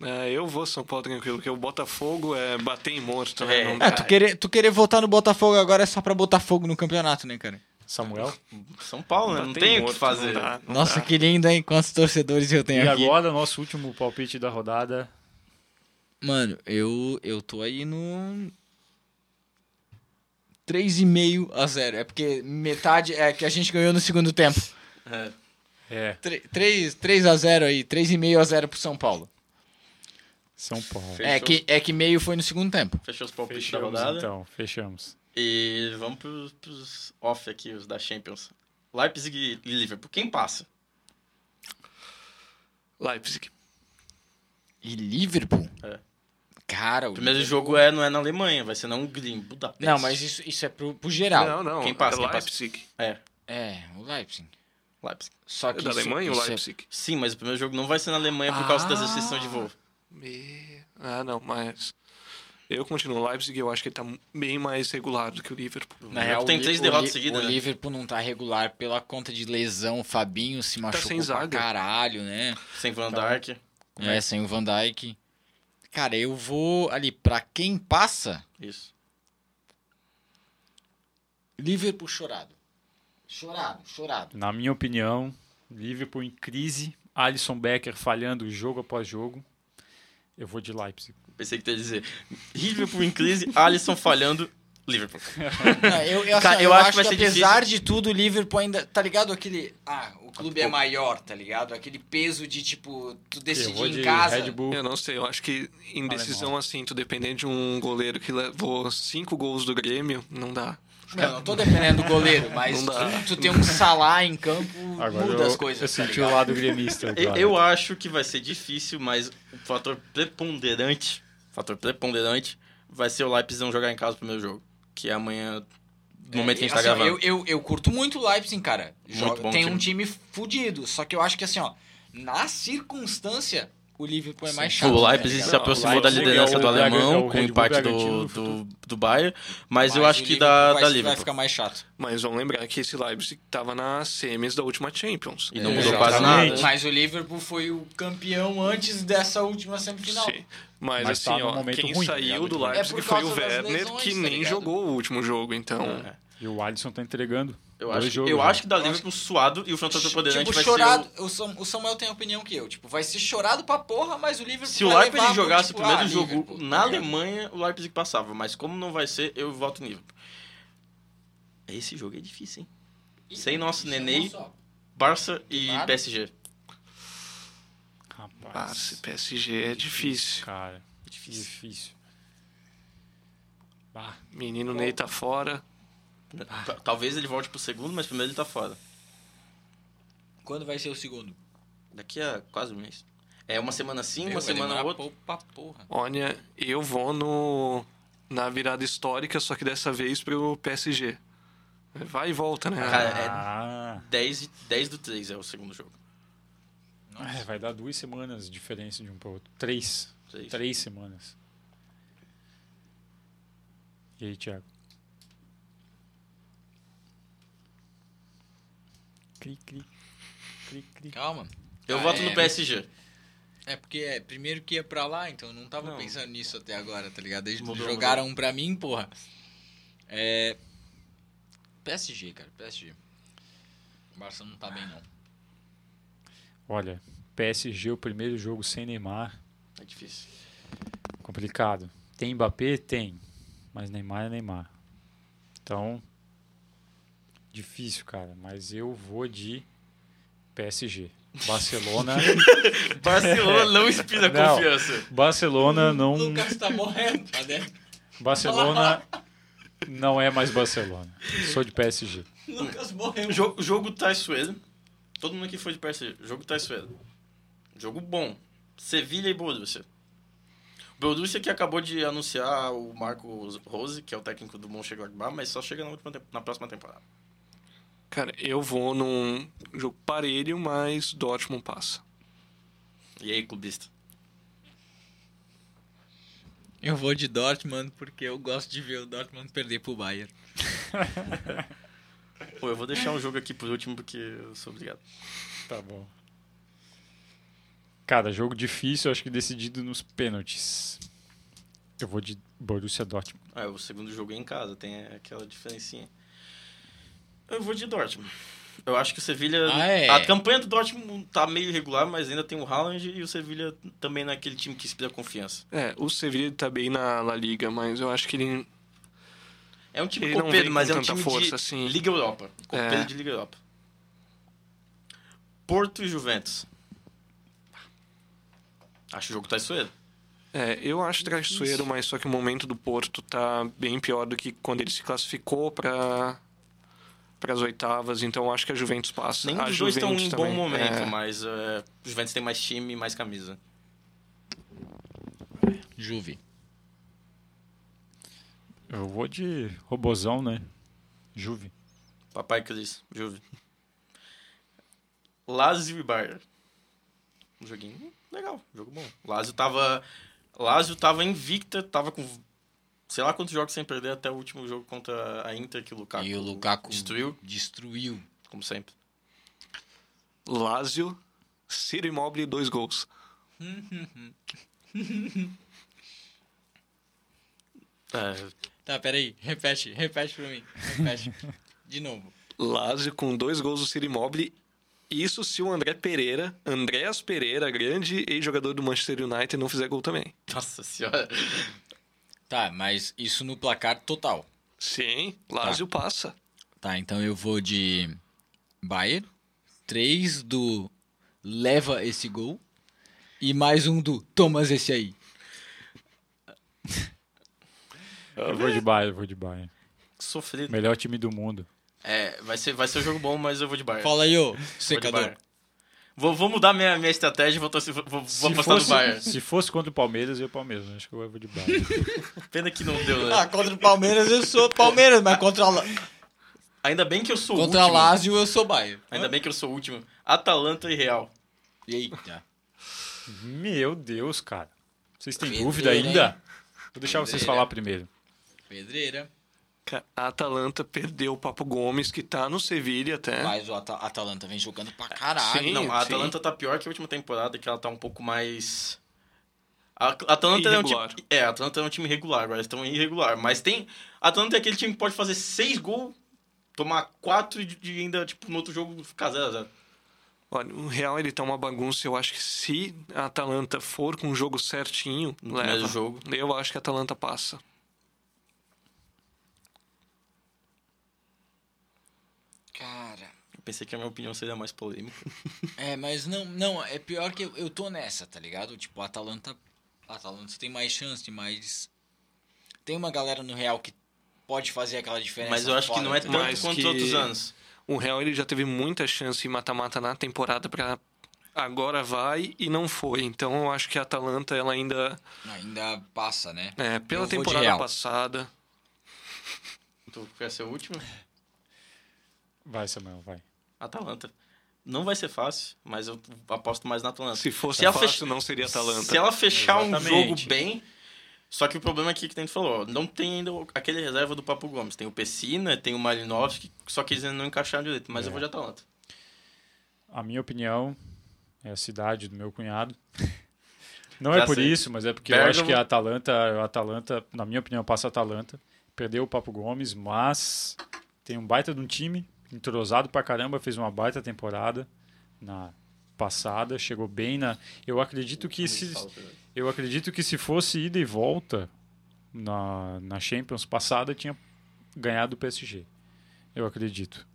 S4: É, eu vou São Paulo tranquilo, porque o Botafogo é bater em morto, né?
S1: É.
S4: Não
S3: É, tu querer, tu querer votar no Botafogo agora é só pra botar fogo no campeonato, né, cara?
S2: Samuel.
S1: São Paulo, né? Não
S4: Bater
S1: tem
S4: em
S1: o que fazer.
S4: Não dá, não
S3: Nossa,
S4: dá.
S3: que lindo, hein? Quantos torcedores eu tenho
S2: E
S3: aqui.
S2: agora, nosso último palpite da rodada.
S3: Mano, eu, eu tô aí no. 3,5 a 0. É porque metade é que a gente ganhou no segundo tempo.
S1: É.
S2: É,
S3: 3, 3 a 0 aí, 3,5 a 0 pro São Paulo.
S2: São Paulo.
S1: Fechou.
S3: É que, é que meio foi no segundo tempo.
S1: Fechou os palpites da
S2: Fechamos
S1: rodada.
S2: então, fechamos.
S1: E vamos pros, pros off aqui, os da Champions. Leipzig e Liverpool. Quem passa?
S4: Leipzig.
S3: E Liverpool?
S1: É.
S3: Cara, o
S1: O primeiro
S3: Liverpool-
S1: jogo é, não é na Alemanha, vai ser na Hungria, em Budapeste.
S3: Não, mas isso, isso é pro, pro geral.
S4: Não, não.
S1: Quem passa,
S4: é
S1: quem passa?
S4: Leipzig.
S1: É,
S3: É, o Leipzig.
S1: Leipzig.
S3: Só
S4: É
S3: que
S4: da
S3: isso-
S4: Alemanha
S3: isso
S4: ou
S3: é-
S4: Leipzig?
S1: Sim, mas o primeiro jogo não vai ser na Alemanha por causa das
S3: Ah.
S1: restrições de voo.
S4: Me- Ah, não, mas. Eu continuo. O Leipzig, eu acho que ele tá bem mais regular do que o Liverpool.
S3: Na real,
S1: tem três derrotas seguidas,
S3: O
S1: né?
S3: Liverpool não tá regular pela conta de lesão. O Fabinho se machucou
S4: sem
S3: pra
S4: zaga.
S3: caralho, né?
S1: Sem Van
S3: Então,
S1: Dijk.
S3: É, sem o Van Dijk. Cara, eu vou ali pra quem passa,
S1: Isso.
S3: Liverpool chorado. Chorado, chorado.
S2: Na minha opinião, Liverpool em crise, Alisson Becker falhando jogo após jogo. Eu vou de Leipzig.
S1: Pensei que tu ia dizer. Liverpool em crise, Alisson falhando, Liverpool.
S3: Não, eu, eu, assim,
S1: Cara,
S3: eu
S1: eu acho que vai
S3: que, apesar de tudo, o Liverpool ainda. Tá ligado? Aquele. Ah, o clube é maior, tá ligado? Aquele peso de, tipo, tu
S2: Eu
S3: decidir
S2: vou de
S3: em casa.
S2: Red Bull.
S4: Eu não sei, eu acho que em
S2: Alemão.
S4: decisão assim, tu dependendo de um goleiro que levou cinco gols do Grêmio, não dá.
S3: Não, não tô dependendo do goleiro, mas tu, tu tem um Salah em campo,
S2: Agora
S3: muda
S2: eu,
S3: as coisas.
S2: eu
S3: tá
S2: senti o
S3: ligado?
S2: lado gremista.
S1: Eu,
S2: agora.
S1: eu acho que vai ser difícil, mas o fator preponderante, fator preponderante, vai ser o Leipzig não jogar em casa no primeiro jogo. Que é amanhã, no momento que a gente tá
S3: Assim,
S1: gravando.
S3: Eu, eu, eu curto muito o Leipzig, cara. Joga- tem
S1: time.
S3: um time fudido. Só que eu acho que assim, ó, na circunstância, o Liverpool é mais chato.
S1: o
S3: tá
S1: Leipzig
S3: ligado?
S1: se aproximou da liderança
S2: é o
S1: do alemão
S2: é o
S1: com o empate do,
S2: do
S1: do, Bayern, mas, eu acho que da,
S3: vai,
S1: da
S3: vai
S1: Liverpool.
S3: ficar mais chato.
S4: Mas vamos lembrar que esse Leipzig tava na semis da última Champions.
S1: E não
S3: É,
S1: mudou quase nada.
S3: Mas o Liverpool foi o campeão antes dessa última semifinal.
S4: Sim. Mas,
S2: Mas tá
S4: assim,
S2: num
S4: ó, quem
S2: ruim, tá
S4: saiu do
S2: É
S4: Leipzig foi o Werner,
S3: lesões,
S4: que
S3: tá
S4: nem
S3: ligado?
S4: jogou o último jogo, então...
S1: É.
S2: E o Alisson tá entregando.
S1: Eu,
S2: dois
S1: acho,
S2: jogos,
S1: eu
S2: né?
S1: acho que
S3: acho
S1: Liverpool suado e o fator preponderante
S3: Tipo,
S1: vai
S3: chorado.
S1: ser
S3: O, Sam- o Samuel tem a opinião que eu. Tipo, vai ser chorado pra porra, mas o Liverpool.
S1: Se o Leipzig
S3: levar
S1: jogasse
S3: tipo,
S1: o primeiro
S3: ah,
S1: jogo
S3: Liverpool,
S1: na
S3: tá ligado?
S1: Alemanha, o Leipzig passava. Mas como não vai ser, eu voto em Liverpool. Esse jogo é difícil, hein? Sem nosso
S3: Isso é
S1: Nenê. Barça e. PSG.
S2: Rapaz.
S4: esse PSG é difícil.
S2: Cara, difícil. Bah,
S4: Menino Ney tá fora.
S1: Ta- Talvez ele volte pro segundo, mas primeiro ele tá fora.
S3: Quando vai ser o segundo?
S1: Daqui a quase um mês. É uma semana sim,
S3: Meu,
S1: uma semana outra.
S3: pra porra.
S4: Olha, eu vou no na virada histórica, só que dessa vez pro PSG. Vai e volta, né?
S1: Cara, é
S2: ah,
S1: 10, e- 10 do 3 é o segundo jogo.
S2: é, vai dar duas semanas de diferença de um para outro. Três.
S1: Três.
S2: Três semanas. E aí, Thiago? Cri, cri. Cri, cri.
S3: Calma.
S1: Eu
S3: Ah,
S1: voto
S3: é,
S1: no PSG.
S3: É porque é, primeiro que ia pra lá, então eu não tava
S1: Não.
S3: pensando nisso até agora, tá ligado? Eles
S1: Mudou,
S3: jogaram um pra mim, porra. É. PSG, cara, PSG. O Barça não tá bem, não.
S2: Olha, PSG, o primeiro jogo sem Neymar,
S1: É difícil.
S2: complicado. Tem Mbappé? Tem. Mas Neymar é Neymar. Então, difícil, cara. Mas eu vou de PSG. Barcelona.
S1: Barcelona não inspira
S2: Não.
S1: confiança.
S2: Barcelona
S3: O
S2: não.
S3: Lucas tá morrendo, tá.
S2: Barcelona não é mais Barcelona. Sou de PSG.
S3: O Lucas morreu.
S1: O jogo, o jogo traiçoeiro. Todo mundo aqui foi de PSG. Jogo traiçoeiro. Jogo bom. Sevilha e Borussia. O Borussia que acabou de anunciar o Marco Rose, que é o técnico do Mönchengladbach, mas só chega na, última, na próxima temporada.
S4: Cara, eu vou num jogo parelho, mas Dortmund passa.
S1: E aí, clubista?
S3: Eu vou de Dortmund porque eu gosto de ver o Dortmund perder pro Bayern.
S1: Pô, eu vou deixar um jogo aqui por último porque eu sou obrigado.
S2: Tá bom. Cara, jogo difícil, acho que decidido nos pênaltis. Eu vou de Borussia Dortmund.
S1: Ah, o segundo jogo é em casa, tem aquela diferencinha. Eu vou de Dortmund. Eu acho que o Sevilha.
S3: Ah, é?
S1: A campanha do Dortmund tá meio irregular, mas ainda tem o Haaland e o Sevilha também não é time que inspira confiança.
S4: É, o Sevilla tá bem na La Liga, mas eu acho que ele.
S1: É um time
S4: Ele
S1: copeiro, mas
S4: com
S1: é um
S4: tanta
S1: time
S4: força
S1: de
S4: assim.
S1: Liga Europa. Copeiro
S4: É.
S1: de Liga Europa. Porto e Juventus. Acho o jogo traiçoeiro.
S4: É, eu acho traiçoeiro, mas só que o momento do Porto tá bem pior do que quando ele se classificou para para as oitavas, então eu acho que a Juventus passa.
S1: Nenhum
S4: a
S1: dos dois estão em
S4: Juventus
S1: bom
S4: também,
S1: momento,
S4: é.
S1: mas é, o Juventus tem mais time e mais camisa.
S3: Juve.
S2: Eu vou de Robozão, né? Juve.
S1: Papai Cris, Juve. Lazio e Bayern. Um joguinho legal, jogo bom. Lazio tava. Lazio tava invicta, tava com sei lá quantos jogos sem perder até o último jogo contra a Inter que o Lukaku,
S3: E o Lukaku
S1: destruiu,
S3: destruiu.
S1: como sempre.
S4: Lazio, Ciro Immobile, dois gols.
S1: É,
S3: Tá, peraí. Repete, repete pra mim. Repete. De novo.
S4: Lazio com dois gols do Ciro Immobile. Isso se o André Pereira, Andréas Pereira, grande ex-jogador do Manchester United, não fizer gol também.
S1: nossa senhora.
S3: Tá, mas isso no placar total.
S4: Sim, Lazio passa.
S3: Tá, então eu vou de Bayern. Três do leva esse gol. E mais um do Thomas esse aí.
S2: Eu vou de Bayern, eu vou de Bayern.
S1: Sofrido.
S2: Melhor time do mundo.
S1: É, vai ser, vai ser um jogo bom, mas eu vou de Bayern.
S3: Fala aí, ô, secador.
S1: Vou, vou mudar minha, minha estratégia e vou, torcer- vou, vou apostar no
S2: fosse,
S1: Bayern.
S2: se fosse contra o Palmeiras, eu ia Palmeiras. Acho que eu vou de Bayern.
S1: Pena que não deu, né?
S3: Ah, contra o Palmeiras eu sou Palmeiras, mas contra a,
S1: Ainda bem que eu sou o
S3: contra
S1: último.
S3: Lazio eu sou Bayern.
S1: Ainda bem que eu sou o último. Atalanta e Real.
S3: Eita.
S2: Meu Deus, cara. Vocês têm
S3: Pedreira,
S2: dúvida
S3: hein?
S2: ainda? Vou deixar vocês
S3: Pedreira.
S2: falar primeiro.
S3: Pedreira.
S4: A Atalanta perdeu o Papo Gomes, que tá no Sevilha até.
S3: Mas o Ata- Atalanta vem jogando pra caralho.
S4: Sim.
S1: Não, a
S4: sim.
S1: Atalanta tá pior que a última temporada, que ela tá um pouco mais. A Atalanta é um time.
S4: Irregular.
S1: É, a Atalanta é um time regular, agora eles estão irregular. Mas tem. A Atalanta é aquele time que pode fazer seis gols, tomar quatro e de- ainda, tipo, no outro jogo ficar 0x0.
S4: Olha, o Real ele tá uma bagunça. Eu acho que se a Atalanta for com o jogo certinho,
S1: No
S4: leva.
S1: jogo.
S4: Eu acho que a Atalanta passa.
S3: Cara.
S1: Eu pensei que a minha opinião seria mais polêmica.
S3: É, mas não, não, é pior que eu, eu tô nessa, tá ligado? Tipo, a Atalanta. A Atalanta tem mais chance, tem mais. tem uma galera no Real que pode fazer aquela diferença.
S1: Mas eu acho que não é tanto
S4: Mais
S1: quanto
S4: que-
S1: os outros anos.
S4: O Real ele já teve muita chance em mata-mata na temporada pra agora vai e não foi. Então eu acho que a Atalanta ela ainda
S3: Ainda passa, né?
S4: é, pela
S3: de
S4: temporada passada.
S1: Tu quer ser o último?
S2: Vai, Samuel, vai.
S1: Atalanta. Não vai ser fácil, mas eu aposto mais na Atalanta.
S4: Se fosse
S1: Se ela
S4: fácil,
S1: fecha-
S4: não seria Atalanta.
S1: Se ela fechar um
S2: Exatamente.
S1: jogo bem. Só que o problema aqui que a gente falou, não tem ainda aquele reserva do Papo Gomes. Tem o Pessina, tem o Malinovski, só que eles ainda não encaixaram direito. Mas eu vou de Atalanta.
S2: A minha opinião é a cidade do meu cunhado. Não
S1: Já
S2: é por
S1: sei.
S2: isso, mas é porque eu
S1: Bergamo.
S2: acho que a Atalanta, a Atalanta, na minha opinião, passa a Atalanta. Perdeu o Papo Gomes, mas tem um baita de um time, entrosado pra caramba, fez uma baita temporada na passada, chegou bem na. Eu acredito que se eu acredito que se fosse ida e volta na, na Champions passada tinha ganhado o PSG. Eu acredito.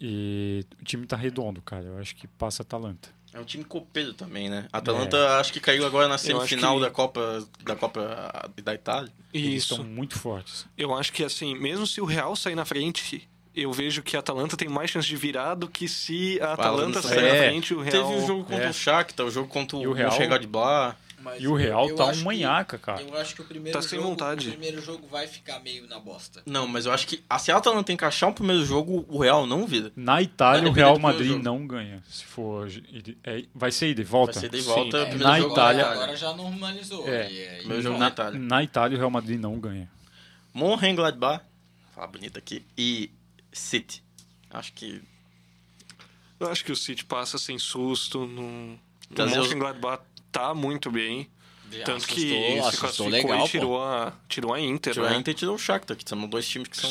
S2: E o time tá redondo, cara. Eu acho que passa a Atalanta.
S1: É um time copeiro também, né? A Atalanta acho que caiu agora na semifinal
S4: que-
S1: da Copa da Copa da Itália.
S2: Eles
S4: Isso.
S2: estão muito fortes.
S4: Eu acho que assim, mesmo se o Real sair na frente, eu vejo que a Atalanta tem mais chance de virar do que se a Atalanta sair na
S2: é.
S4: frente, o Real.
S1: Teve o jogo contra
S2: é.
S1: o Shakhtar, o jogo contra
S2: E
S1: o
S2: o Real-
S1: Mönchengladbach.
S3: Mas
S2: E o Real tá um
S3: que-
S2: manhaca, cara.
S3: Eu acho que o primeiro
S4: Tá sem
S3: jogo,
S4: vontade.
S3: o primeiro jogo vai ficar meio na bosta.
S1: Não, mas eu acho que se a Atalanta encaixar um primeiro jogo, o Real não vira.
S2: Na Itália,
S1: Vai
S2: o
S1: depender
S2: Real Madrid não ganha. Se for. é- vai ser ida e volta?
S1: Vai ser de
S4: Sim.
S1: volta,
S4: É,
S1: primeiro
S2: na
S1: jogo
S2: Itália-
S1: na
S3: Agora já normalizou.
S2: É.
S3: E aí-
S1: Primeiro jogo
S2: na,
S1: na Itália.
S2: na Itália, o Real Madrid não ganha.
S1: Mönchengladbach, fala bonito aqui, e City. Acho que
S4: Eu acho que o City passa sem susto. No... O
S1: os-
S4: Mönchengladbach tá muito bem.
S3: Já
S4: Tanto que
S3: assustou-
S4: se
S3: assustou
S4: classificou
S3: legal,
S4: e tirou a, tirou a Inter,
S1: tirou
S4: né?
S1: a Inter e tirou o Shakhtar, que são dois times que são.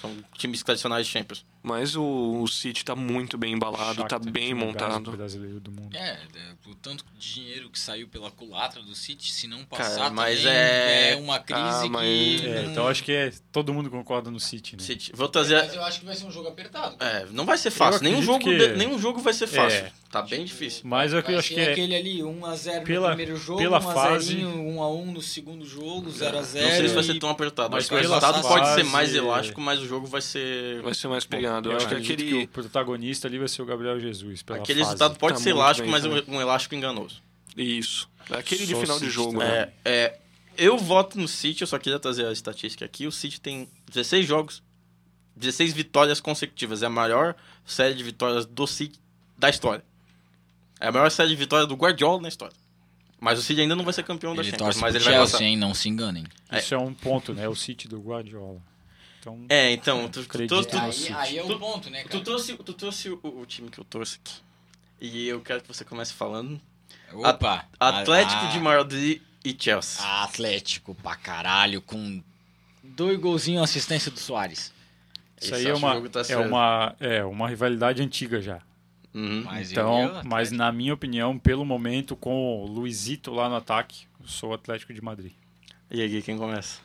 S1: São times tradicionais de Champions.
S4: Mas o, o City tá muito bem embalado, tá
S2: Shakhtar,
S4: bem
S2: time mais
S4: montado.
S2: brasileiro do mundo.
S3: É, é, o tanto de dinheiro que saiu pela culatra do City, se não passar
S1: Cara, mas
S3: também,
S1: é-
S3: é uma crise
S4: Ah, mas-
S3: que...
S2: É, então acho que é, todo mundo concorda no City, né?
S1: City. Vou
S3: Mas
S1: trazer.
S3: eu acho que vai ser um jogo apertado.
S1: É, não vai ser fácil. Nenhum jogo,
S2: que-
S1: de- nenhum jogo vai ser fácil.
S2: É.
S1: Tá bem difícil.
S2: Mas eu acho que é.
S3: aquele ali, 1x0
S2: pela-
S3: no primeiro jogo,
S2: pela
S3: 1x0,
S2: fase-
S3: 1x1 no segundo jogo, 0x0.
S1: Não sei se vai ser tão apertado.
S2: mas
S1: Acho que o resultado
S2: fase-
S1: pode ser mais elástico, mas o jogo vai ser.
S4: Vai ser mais pegado.
S2: Eu
S4: Eu acho que aquele.
S2: que o protagonista ali vai ser o Gabriel Jesus. Pela
S1: Aquele
S2: fase.
S1: resultado pode
S4: Tá
S1: ser elástico,
S4: bem
S1: mas
S4: também.
S1: um, um elástico enganoso.
S4: Isso. Aquele de
S2: Só
S4: final de jogo, né?
S1: É, é, eu voto no City, eu só queria trazer a estatística aqui. O City tem 16 jogos, 16 vitórias consecutivas. É a maior série de vitórias do City da história. É a maior série de vitórias do Guardiola na história. Mas o City ainda não vai ser campeão da
S3: Ele
S1: Champions,
S3: torce
S1: mas
S3: pro
S1: ele vai
S3: Chelsea,
S1: passar.
S3: hein? Não se enganem.
S2: Isso é um ponto, né? O City do Guardiola. Então,
S1: É, então, tu, tu, tu, tu,
S3: Aí, aí é o
S1: Tu-
S3: ponto, né,
S1: tu
S3: cara?
S1: trouxe, tu trouxe o, o time que eu trouxe aqui. E eu quero que você comece falando.
S3: Opa!
S1: Atlético
S3: ah,
S1: de Madrid e Chelsea.
S3: Atlético pra caralho, com dois golzinhos assistência do Soares.
S2: isso
S1: Esse
S2: aí é uma,
S1: jogo tá
S2: é,
S1: certo.
S2: uma, é uma rivalidade antiga já.
S1: Uhum.
S3: Mas
S2: Então, mas na minha opinião, pelo momento, com o Luizito lá no ataque, eu sou o Atlético de Madrid.
S1: E aí, quem começa?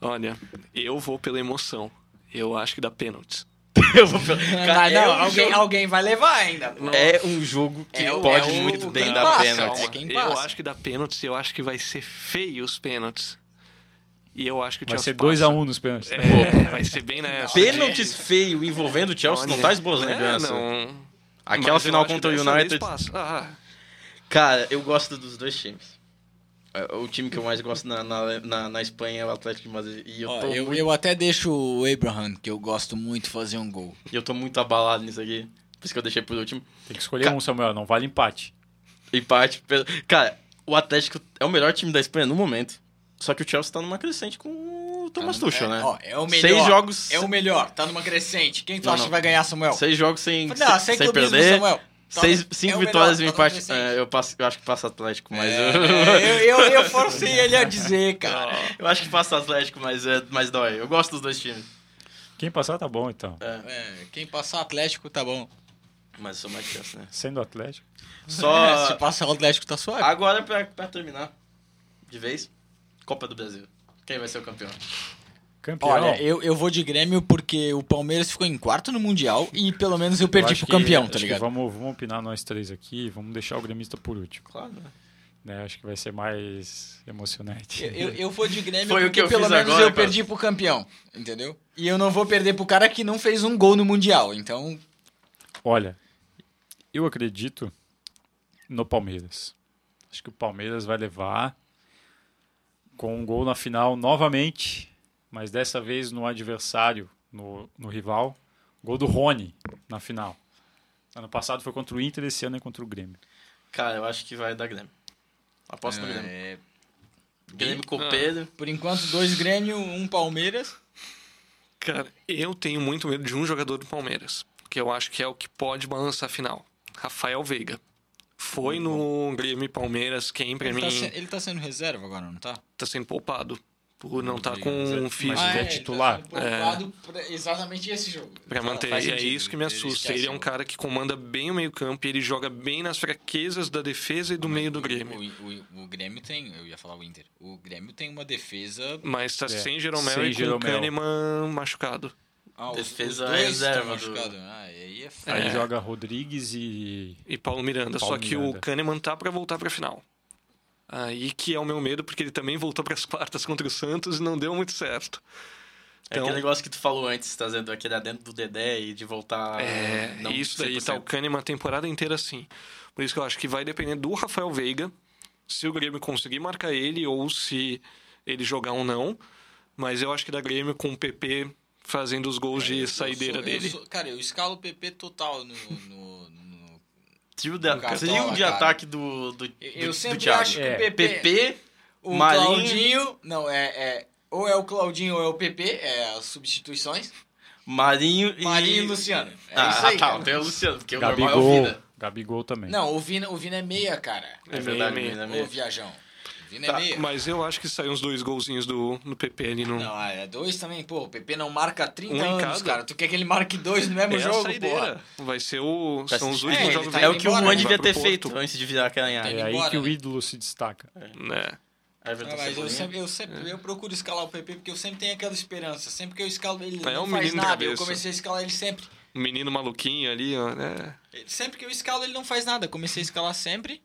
S4: Olha, eu vou pela emoção. Eu acho que dá pênaltis.
S1: eu vou pelo...
S3: Mas não,
S1: é um
S3: alguém,
S1: jogo-
S3: alguém vai levar ainda.
S1: É um jogo que
S3: É
S1: pode
S3: é
S1: muito bem dar pênalti.
S3: é
S4: eu acho que dá pênaltis e eu acho que vai ser feio os pênaltis. E eu acho que o
S2: Vai
S4: Chelsea
S2: ser 2x1
S4: passa.
S2: um nos pênaltis.
S4: É, vai ser bem nessa.
S1: Pênaltis feio envolvendo o Chelsea não
S4: Olha,
S1: traz boas
S4: é,
S1: lembranças.
S4: não.
S1: Aquela
S4: Mas eu
S1: final
S4: acho que
S1: contra o United.
S4: Ah,
S1: Cara, eu gosto dos dois times. É, O time que eu mais gosto na, na, na, na Espanha é o Atlético de Madrid. E eu,
S3: Ó,
S1: tô
S3: eu,
S1: muito,
S3: eu até deixo o Abraham, que eu gosto muito, fazer um gol.
S1: e eu tô muito abalado nisso aqui. Por isso que eu deixei por último.
S2: Tem que escolher
S1: Ca-
S2: um, Samuel, não vale empate.
S1: Empate. pelo- Cara, o Atlético é o melhor time da Espanha no momento. Só que o Chelsea tá numa crescente com o Thomas
S3: Tá
S1: Tuchel,
S3: é,
S1: né?
S3: Ó, é o melhor.
S1: Seis jogos.
S3: É o melhor, tá numa crescente. Quem tu
S1: Não,
S3: acha
S1: não.
S3: que vai ganhar, Samuel?
S1: Seis jogos sem,
S3: Não,
S1: sem,
S3: sem,
S1: sem
S3: clubismo,
S1: perder.
S3: Samuel.
S1: Seis, cinco
S3: é
S1: vitórias
S3: melhor,
S1: e um
S3: tá
S1: empate. É, eu, passo, eu acho que passa Atlético, mas
S3: É,
S1: eu...
S3: é, eu, eu, eu forcei ele a dizer, cara.
S1: eu acho que passa Atlético, mas, é, mas dói. Eu gosto dos dois times.
S2: Quem passar tá bom, então.
S3: É, quem passar Atlético tá bom.
S1: Mas eu sou mais Chelsea, né?
S2: Sendo Atlético.
S3: É,
S1: Só.
S3: se passar o Atlético tá suave.
S1: Agora, pra, pra terminar, de vez, Copa do Brasil. Quem vai ser o campeão?
S2: Campeão.
S3: Olha, eu, eu vou de Grêmio porque o Palmeiras ficou em quarto no Mundial e pelo menos eu perdi
S2: acho
S3: pro campeão,
S2: que-
S3: tá ligado?
S2: Vamos, vamos opinar nós três aqui, vamos deixar o gremista por último.
S1: Claro, né?
S2: Né? Acho que vai ser mais emocionante.
S3: Eu, eu, eu vou de Grêmio
S1: Foi o
S3: porque
S1: que eu
S3: pelo menos
S1: agora,
S3: eu
S1: cara.
S3: perdi pro campeão, entendeu? E eu não vou perder pro cara que não fez um gol no Mundial, então...
S2: Olha, eu acredito no Palmeiras. Acho que o Palmeiras vai levar com um gol na final novamente, mas dessa vez no adversário, no, no rival. Gol do Rony na final. Ano passado foi contra o Inter, esse ano é contra o Grêmio.
S1: Cara, eu acho que vai dar Grêmio. Aposto no Grêmio.
S3: É,
S1: Grêmio Copeiro.
S3: por enquanto, dois Grêmio, um Palmeiras.
S4: Cara, eu tenho muito medo de um jogador do Palmeiras, que eu acho que é o que pode balançar a final. Rafael Veiga. Foi no Grêmio e Palmeiras, quem pra
S3: Ele
S4: mim
S3: tá, se- ele tá sendo reserva agora, não tá?
S4: tá sendo poupado por não estar
S3: Mas
S4: com
S2: é-
S4: um físico
S2: mas é titular.
S3: Tá sendo poupado pra exatamente esse jogo.
S4: pra manter.
S3: Faz
S4: E é
S3: sentido,
S4: isso que me assusta. Ele é um
S3: o-
S4: cara que comanda bem o meio-campo e ele joga bem nas fraquezas da defesa e do meio do Grêmio.
S3: O, o- o Grêmio tem, eu ia falar o Inter. O Grêmio tem uma defesa.
S4: Mas tá
S2: É,
S4: sem Jeromel
S2: sem
S4: e com o. Kahneman machucado.
S3: Ah,
S1: Defesa
S3: os dois
S1: reserva
S3: estão
S1: do-.
S3: Ah, aí é
S2: Aí joga Rodrigues e.
S4: E Paulo Miranda.
S2: Paulo
S4: Só que
S2: Miranda.
S4: o Kahneman tá pra voltar pra final. Aí que é o meu medo, porque ele também voltou pras quartas contra o Santos e não deu muito certo.
S1: É
S4: Então-
S1: aquele negócio que tu falou antes, trazendo aquele dentro do Dedé e de voltar.
S4: É,
S1: não
S4: isso daí tá o
S1: 100%.
S4: Kahneman a temporada inteira assim. Por isso que eu acho que vai depender do Rafael Veiga, se o Grêmio conseguir marcar ele ou se ele jogar ou não. Mas eu acho que da Grêmio com o PP fazendo os gols de
S3: É, Eu
S4: saideira
S3: sou- eu
S4: dele.
S3: sou- cara, eu escalo o PP total no. no- no-
S1: Trio de,
S3: Cartola,
S1: trio de
S3: cara.
S1: ataque do, do,
S3: Eu
S1: do,
S3: sempre
S1: do Thiago.
S3: acho que
S2: É.
S3: o PP.
S1: PP,
S3: O
S1: Marinho-
S3: Claudinho. Não, é, é. Ou é o Claudinho ou é o PP, é as substituições.
S1: Marinho e.
S3: Marinho e Luciano. É
S1: ah,
S3: isso aí.
S1: tá, tem o Luciano, porque o normal é o
S2: Gabigol.
S1: Vina.
S2: Gabigol também.
S3: Não, o Vina, o Vina é meia, cara.
S1: É verdade,
S4: meia,
S1: Vina é
S3: Ô,
S1: meio.
S3: viajão. O
S4: Tá,
S3: é meia.
S4: mas eu acho que saem uns dois golzinhos do, do PP ali no.
S3: Não, é dois também, pô. O PP não marca há 30
S4: Um em
S3: anos,
S4: cada.
S3: cara. Tu quer que ele marque dois no mesmo
S4: é
S3: jogo, pô?
S4: Vai ser o.
S1: Vai
S4: São os
S3: É,
S4: últimos
S3: ele
S4: jogos
S3: tá
S1: É o que o
S3: embora,
S1: Juan
S3: né?
S1: devia ter feito antes de virar aquela
S3: Tá
S2: É aí
S3: embora,
S2: que o
S3: né?
S2: ídolo se destaca.
S4: Né?
S1: Everton
S3: Ah, mas eu sempre, eu sempre eu procuro escalar o PP porque eu sempre tenho aquela esperança. Sempre que eu escalo ele
S4: É
S3: não
S4: um
S3: faz
S4: menino de
S3: nada. Eu comecei a escalar ele sempre.
S4: Um menino maluquinho ali, ó, né?
S3: Sempre que eu escalo ele não faz nada. Comecei a escalar sempre.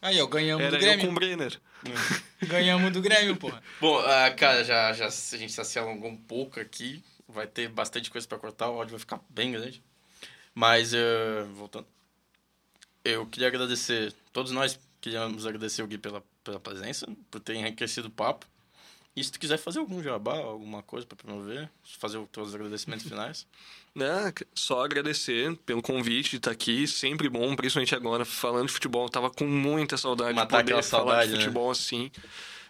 S3: Aí, ó, ganhamos
S4: Era
S3: do
S4: eu com o
S3: Grêmio.
S4: Brenner.
S3: Ganhamos do Grêmio, porra.
S1: Bom, ah, cara, já, já, a gente já se alongou um pouco aqui. Vai ter bastante coisa pra cortar, o áudio vai ficar bem grande. Mas, eh, voltando. Eu queria agradecer, todos nós queríamos agradecer o Gui pela, pela presença, por ter enriquecido o papo. E se tu quiser fazer algum jabá, alguma coisa pra promover, fazer os teus agradecimentos finais.
S4: Né? Só agradecer pelo convite de estar aqui, sempre bom, principalmente agora, falando de futebol. Eu tava com muita saudade
S1: Matar
S4: de poder
S1: aquela
S4: falar
S1: saudade,
S4: de
S1: né?
S4: futebol assim.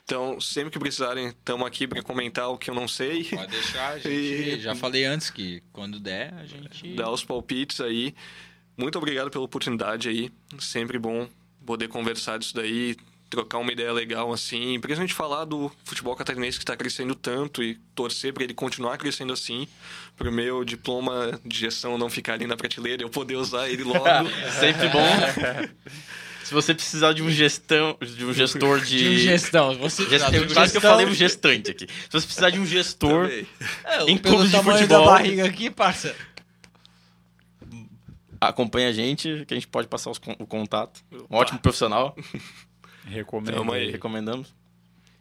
S4: Então, sempre que precisarem, estamos aqui para comentar o que eu não sei,
S3: Pode deixar, a gente.
S4: E-
S3: Já falei antes que quando der, a gente.
S4: dar os palpites aí. Muito obrigado pela oportunidade aí. Sempre bom poder conversar disso daí, trocar uma ideia legal assim, principalmente falar do futebol catarinense que está crescendo tanto e torcer para ele continuar crescendo assim, para o meu diploma de gestão não ficar ali na prateleira e eu poder usar ele logo.
S1: Sempre bom. se você precisar de um gestão, de um gestor de...
S3: De gestão. Você
S1: Gestão,
S3: de
S1: quase que eu falei um gestante aqui. Se você precisar de um gestor,
S4: Também.
S3: É,
S1: em clubes de futebol.
S3: da barriga aqui, parça.
S1: acompanha a gente, que a gente pode passar os o contato. Um ótimo profissional,
S2: Recomendo.
S4: Aí.
S1: recomendamos.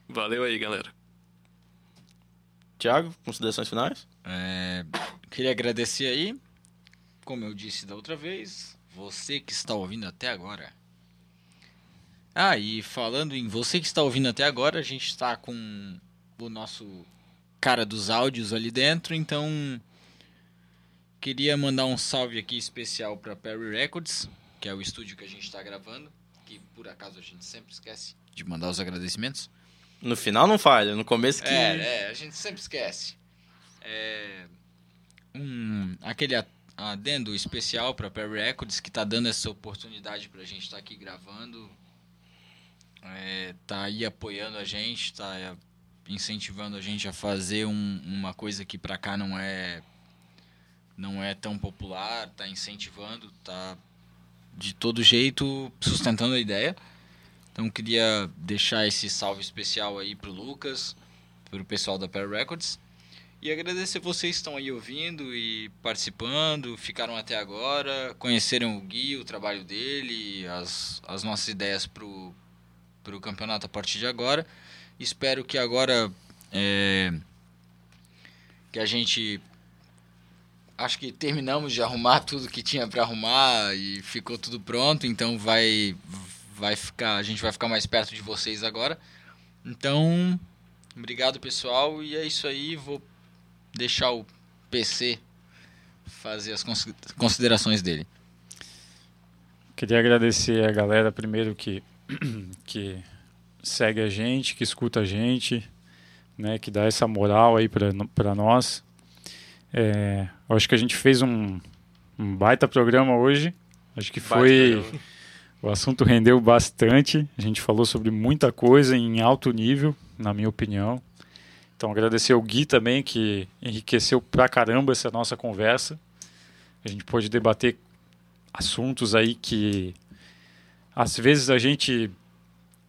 S4: Valeu aí, galera.
S1: Tiago, considerações finais?
S3: É, queria agradecer aí, como eu disse da outra vez, você que está ouvindo até agora. Ah, e falando em você que está ouvindo até agora, a gente está com o nosso cara dos áudios ali dentro, então queria mandar um salve aqui especial para Perry Records, que é o estúdio que a gente está gravando, que por acaso a gente sempre esquece de mandar os agradecimentos.
S1: No final não falha, no começo que...
S3: É, é, a gente sempre esquece. É, um, aquele a- adendo especial para Perry Records que tá dando essa oportunidade pra gente estar aqui gravando. É, tá aí apoiando a gente, tá é, incentivando a gente a fazer um- uma coisa que pra cá não é não é tão popular, tá incentivando, tá de todo jeito sustentando a ideia. Então queria deixar esse salve especial aí pro Lucas, pro pessoal da Pair Records. E agradecer vocês que estão aí ouvindo e participando, ficaram até agora, conheceram o Gui, o trabalho dele, as, as nossas ideias pro, pro campeonato a partir de agora. Espero que agora é, que a gente acho que terminamos de arrumar tudo que tinha para arrumar e ficou tudo pronto, então vai vai ficar, a gente vai ficar mais perto de vocês agora. Então, obrigado pessoal e é isso aí, vou deixar o PC fazer as considerações dele.
S2: Queria agradecer a galera primeiro que que segue a gente, que escuta a gente, né, que dá essa moral aí para nós. É, acho que a gente fez um, um baita programa hoje. Acho que foi. O assunto rendeu bastante. A gente falou sobre muita coisa em alto nível, na minha opinião. Então, agradecer ao Gui também, que enriqueceu pra caramba essa nossa conversa. A gente pôde debater assuntos aí que às vezes a gente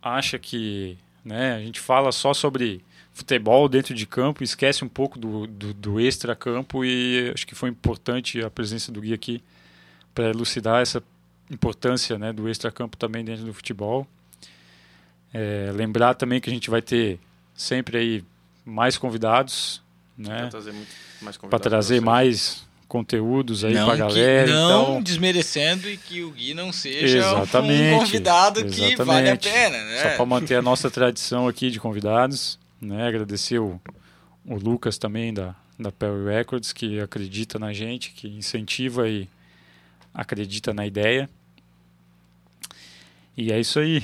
S2: acha que né, a gente fala só sobre futebol dentro de campo, esquece um pouco do, do, do extra-campo e acho que foi importante a presença do Gui aqui para elucidar essa importância né, do extra-campo também dentro do futebol. É, lembrar também que a gente vai ter sempre aí mais convidados, né? Para trazer, mais, convidados trazer mais conteúdos aí para a galera.
S3: Que, não
S2: então...
S3: desmerecendo e que o Gui não seja exatamente, um convidado exatamente. que vale a pena, né?
S2: Só para manter a nossa tradição aqui de convidados, né? Agradecer o, o Lucas também da, da Perry Records, que acredita na gente, que incentiva e acredita na ideia. E é isso aí.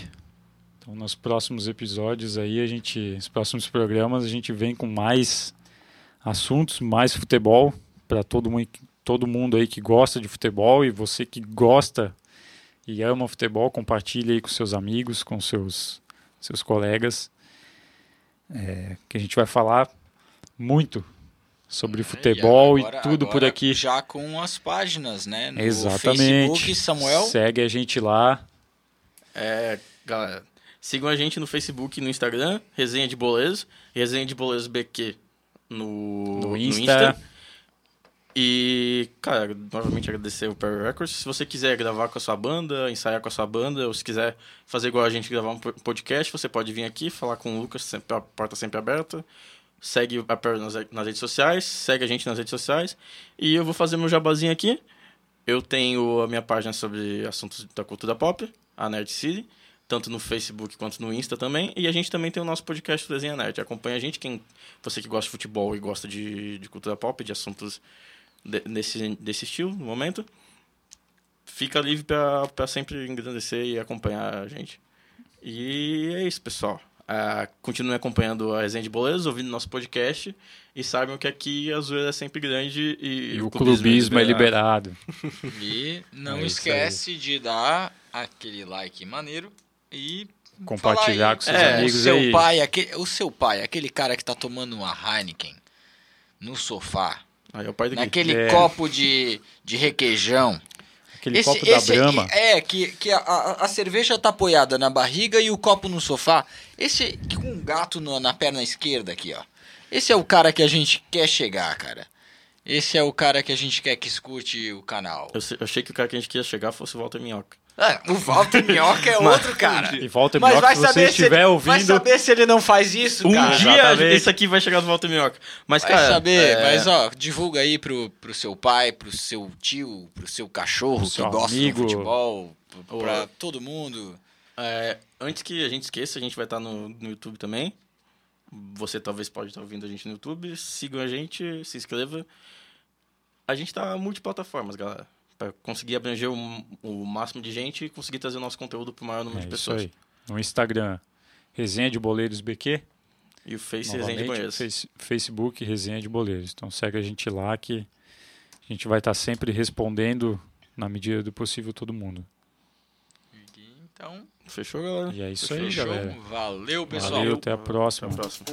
S2: Então, nos próximos episódios aí, a gente, nos próximos programas, a gente vem com mais assuntos, mais futebol, para todo mundo, todo mundo aí que gosta de futebol e você que gosta e ama futebol, compartilhe aí com seus amigos, com seus, seus colegas, é, que a gente vai falar muito sobre é, futebol e, agora, e tudo por aqui.
S3: Já com as páginas, né?
S2: No Exatamente. Facebook,
S3: Samuel.
S2: Segue a gente lá.
S1: É, galera, sigam a gente no Facebook e no Instagram, Resenha de Bolezo, Resenha de Bolezo BQ no, no Insta. No Insta. E, cara, novamente agradecer o Perry Records. Se você quiser gravar com a sua banda, ensaiar com a sua banda, ou se quiser fazer igual a gente gravar um podcast, você pode vir aqui falar com o Lucas, sempre, a porta sempre aberta. Segue a Perry nas, nas redes sociais, segue a gente nas redes sociais. E eu vou fazer meu jabazinho aqui. Eu tenho a minha página sobre assuntos da cultura pop, a Nerd City, tanto no Facebook quanto no Insta também. E a gente também tem o nosso podcast Desenha Nerd. Acompanha a gente, quem você que gosta de futebol e gosta de, de cultura pop, de assuntos desse, desse estilo no momento, fica livre para sempre engrandecer e acompanhar a gente. E é isso, pessoal. Uh, continue acompanhando a Resenha de Boleiros, ouvindo nosso podcast e saibam que aqui a zoeira é sempre grande e,
S2: e o, clubismo, clubismo é liberado.
S3: É liberado. E não é esquece de dar aquele like maneiro e
S2: compartilhar com seus é, amigos
S3: o seu
S2: aí.
S3: pai, aquele, o seu pai, aquele cara que tá tomando uma Heineken no sofá
S1: Aí é o pai do
S3: Naquele é. copo de, de requeijão.
S2: Aquele esse, copo da esse, Brahma.
S3: É, que, que a, a, a, cerveja tá apoiada na barriga e o copo no sofá. Esse com um gato no, na perna esquerda aqui, ó. Esse é o cara que a gente quer chegar, cara. Esse é o cara que a gente quer que escute o canal.
S1: Eu, eu achei que o cara que a gente queria chegar fosse o Walter Minhoca.
S3: É, o Walter Minhoca é outro cara.
S2: E Walter Mas Minhoca, se você estiver
S3: ele,
S2: ouvindo... Vai
S3: saber se ele não faz isso,
S1: um
S3: cara.
S1: Um dia Exatamente. isso aqui vai chegar no Walter Minhoca. Mas,
S3: vai
S1: cara...
S3: saber, é... mas ó, divulga aí pro, pro seu pai, pro seu tio, pro seu cachorro pro que seu gosta amigo. de futebol, pra todo mundo.
S1: É, antes que a gente esqueça, a gente vai estar no, no YouTube também. Você talvez pode estar ouvindo a gente no YouTube. Sigam a gente, se inscreva. A gente tá multiplataformas, galera para conseguir abranger o, o, máximo de gente e conseguir trazer o nosso conteúdo para o maior número é de pessoas. Isso
S2: aí. No Instagram, Resenha de Boleiros BQ.
S1: E o Face Resenha de Boleiros.
S2: Face, Facebook Resenha de Boleiros. Então segue a gente lá que a gente vai estar sempre respondendo na medida do possível todo mundo.
S3: Então,
S1: fechou, galera.
S2: E é isso
S3: fechou.
S2: aí, galera.
S3: Valeu, pessoal.
S2: Valeu, até a próxima.
S1: Até a próxima.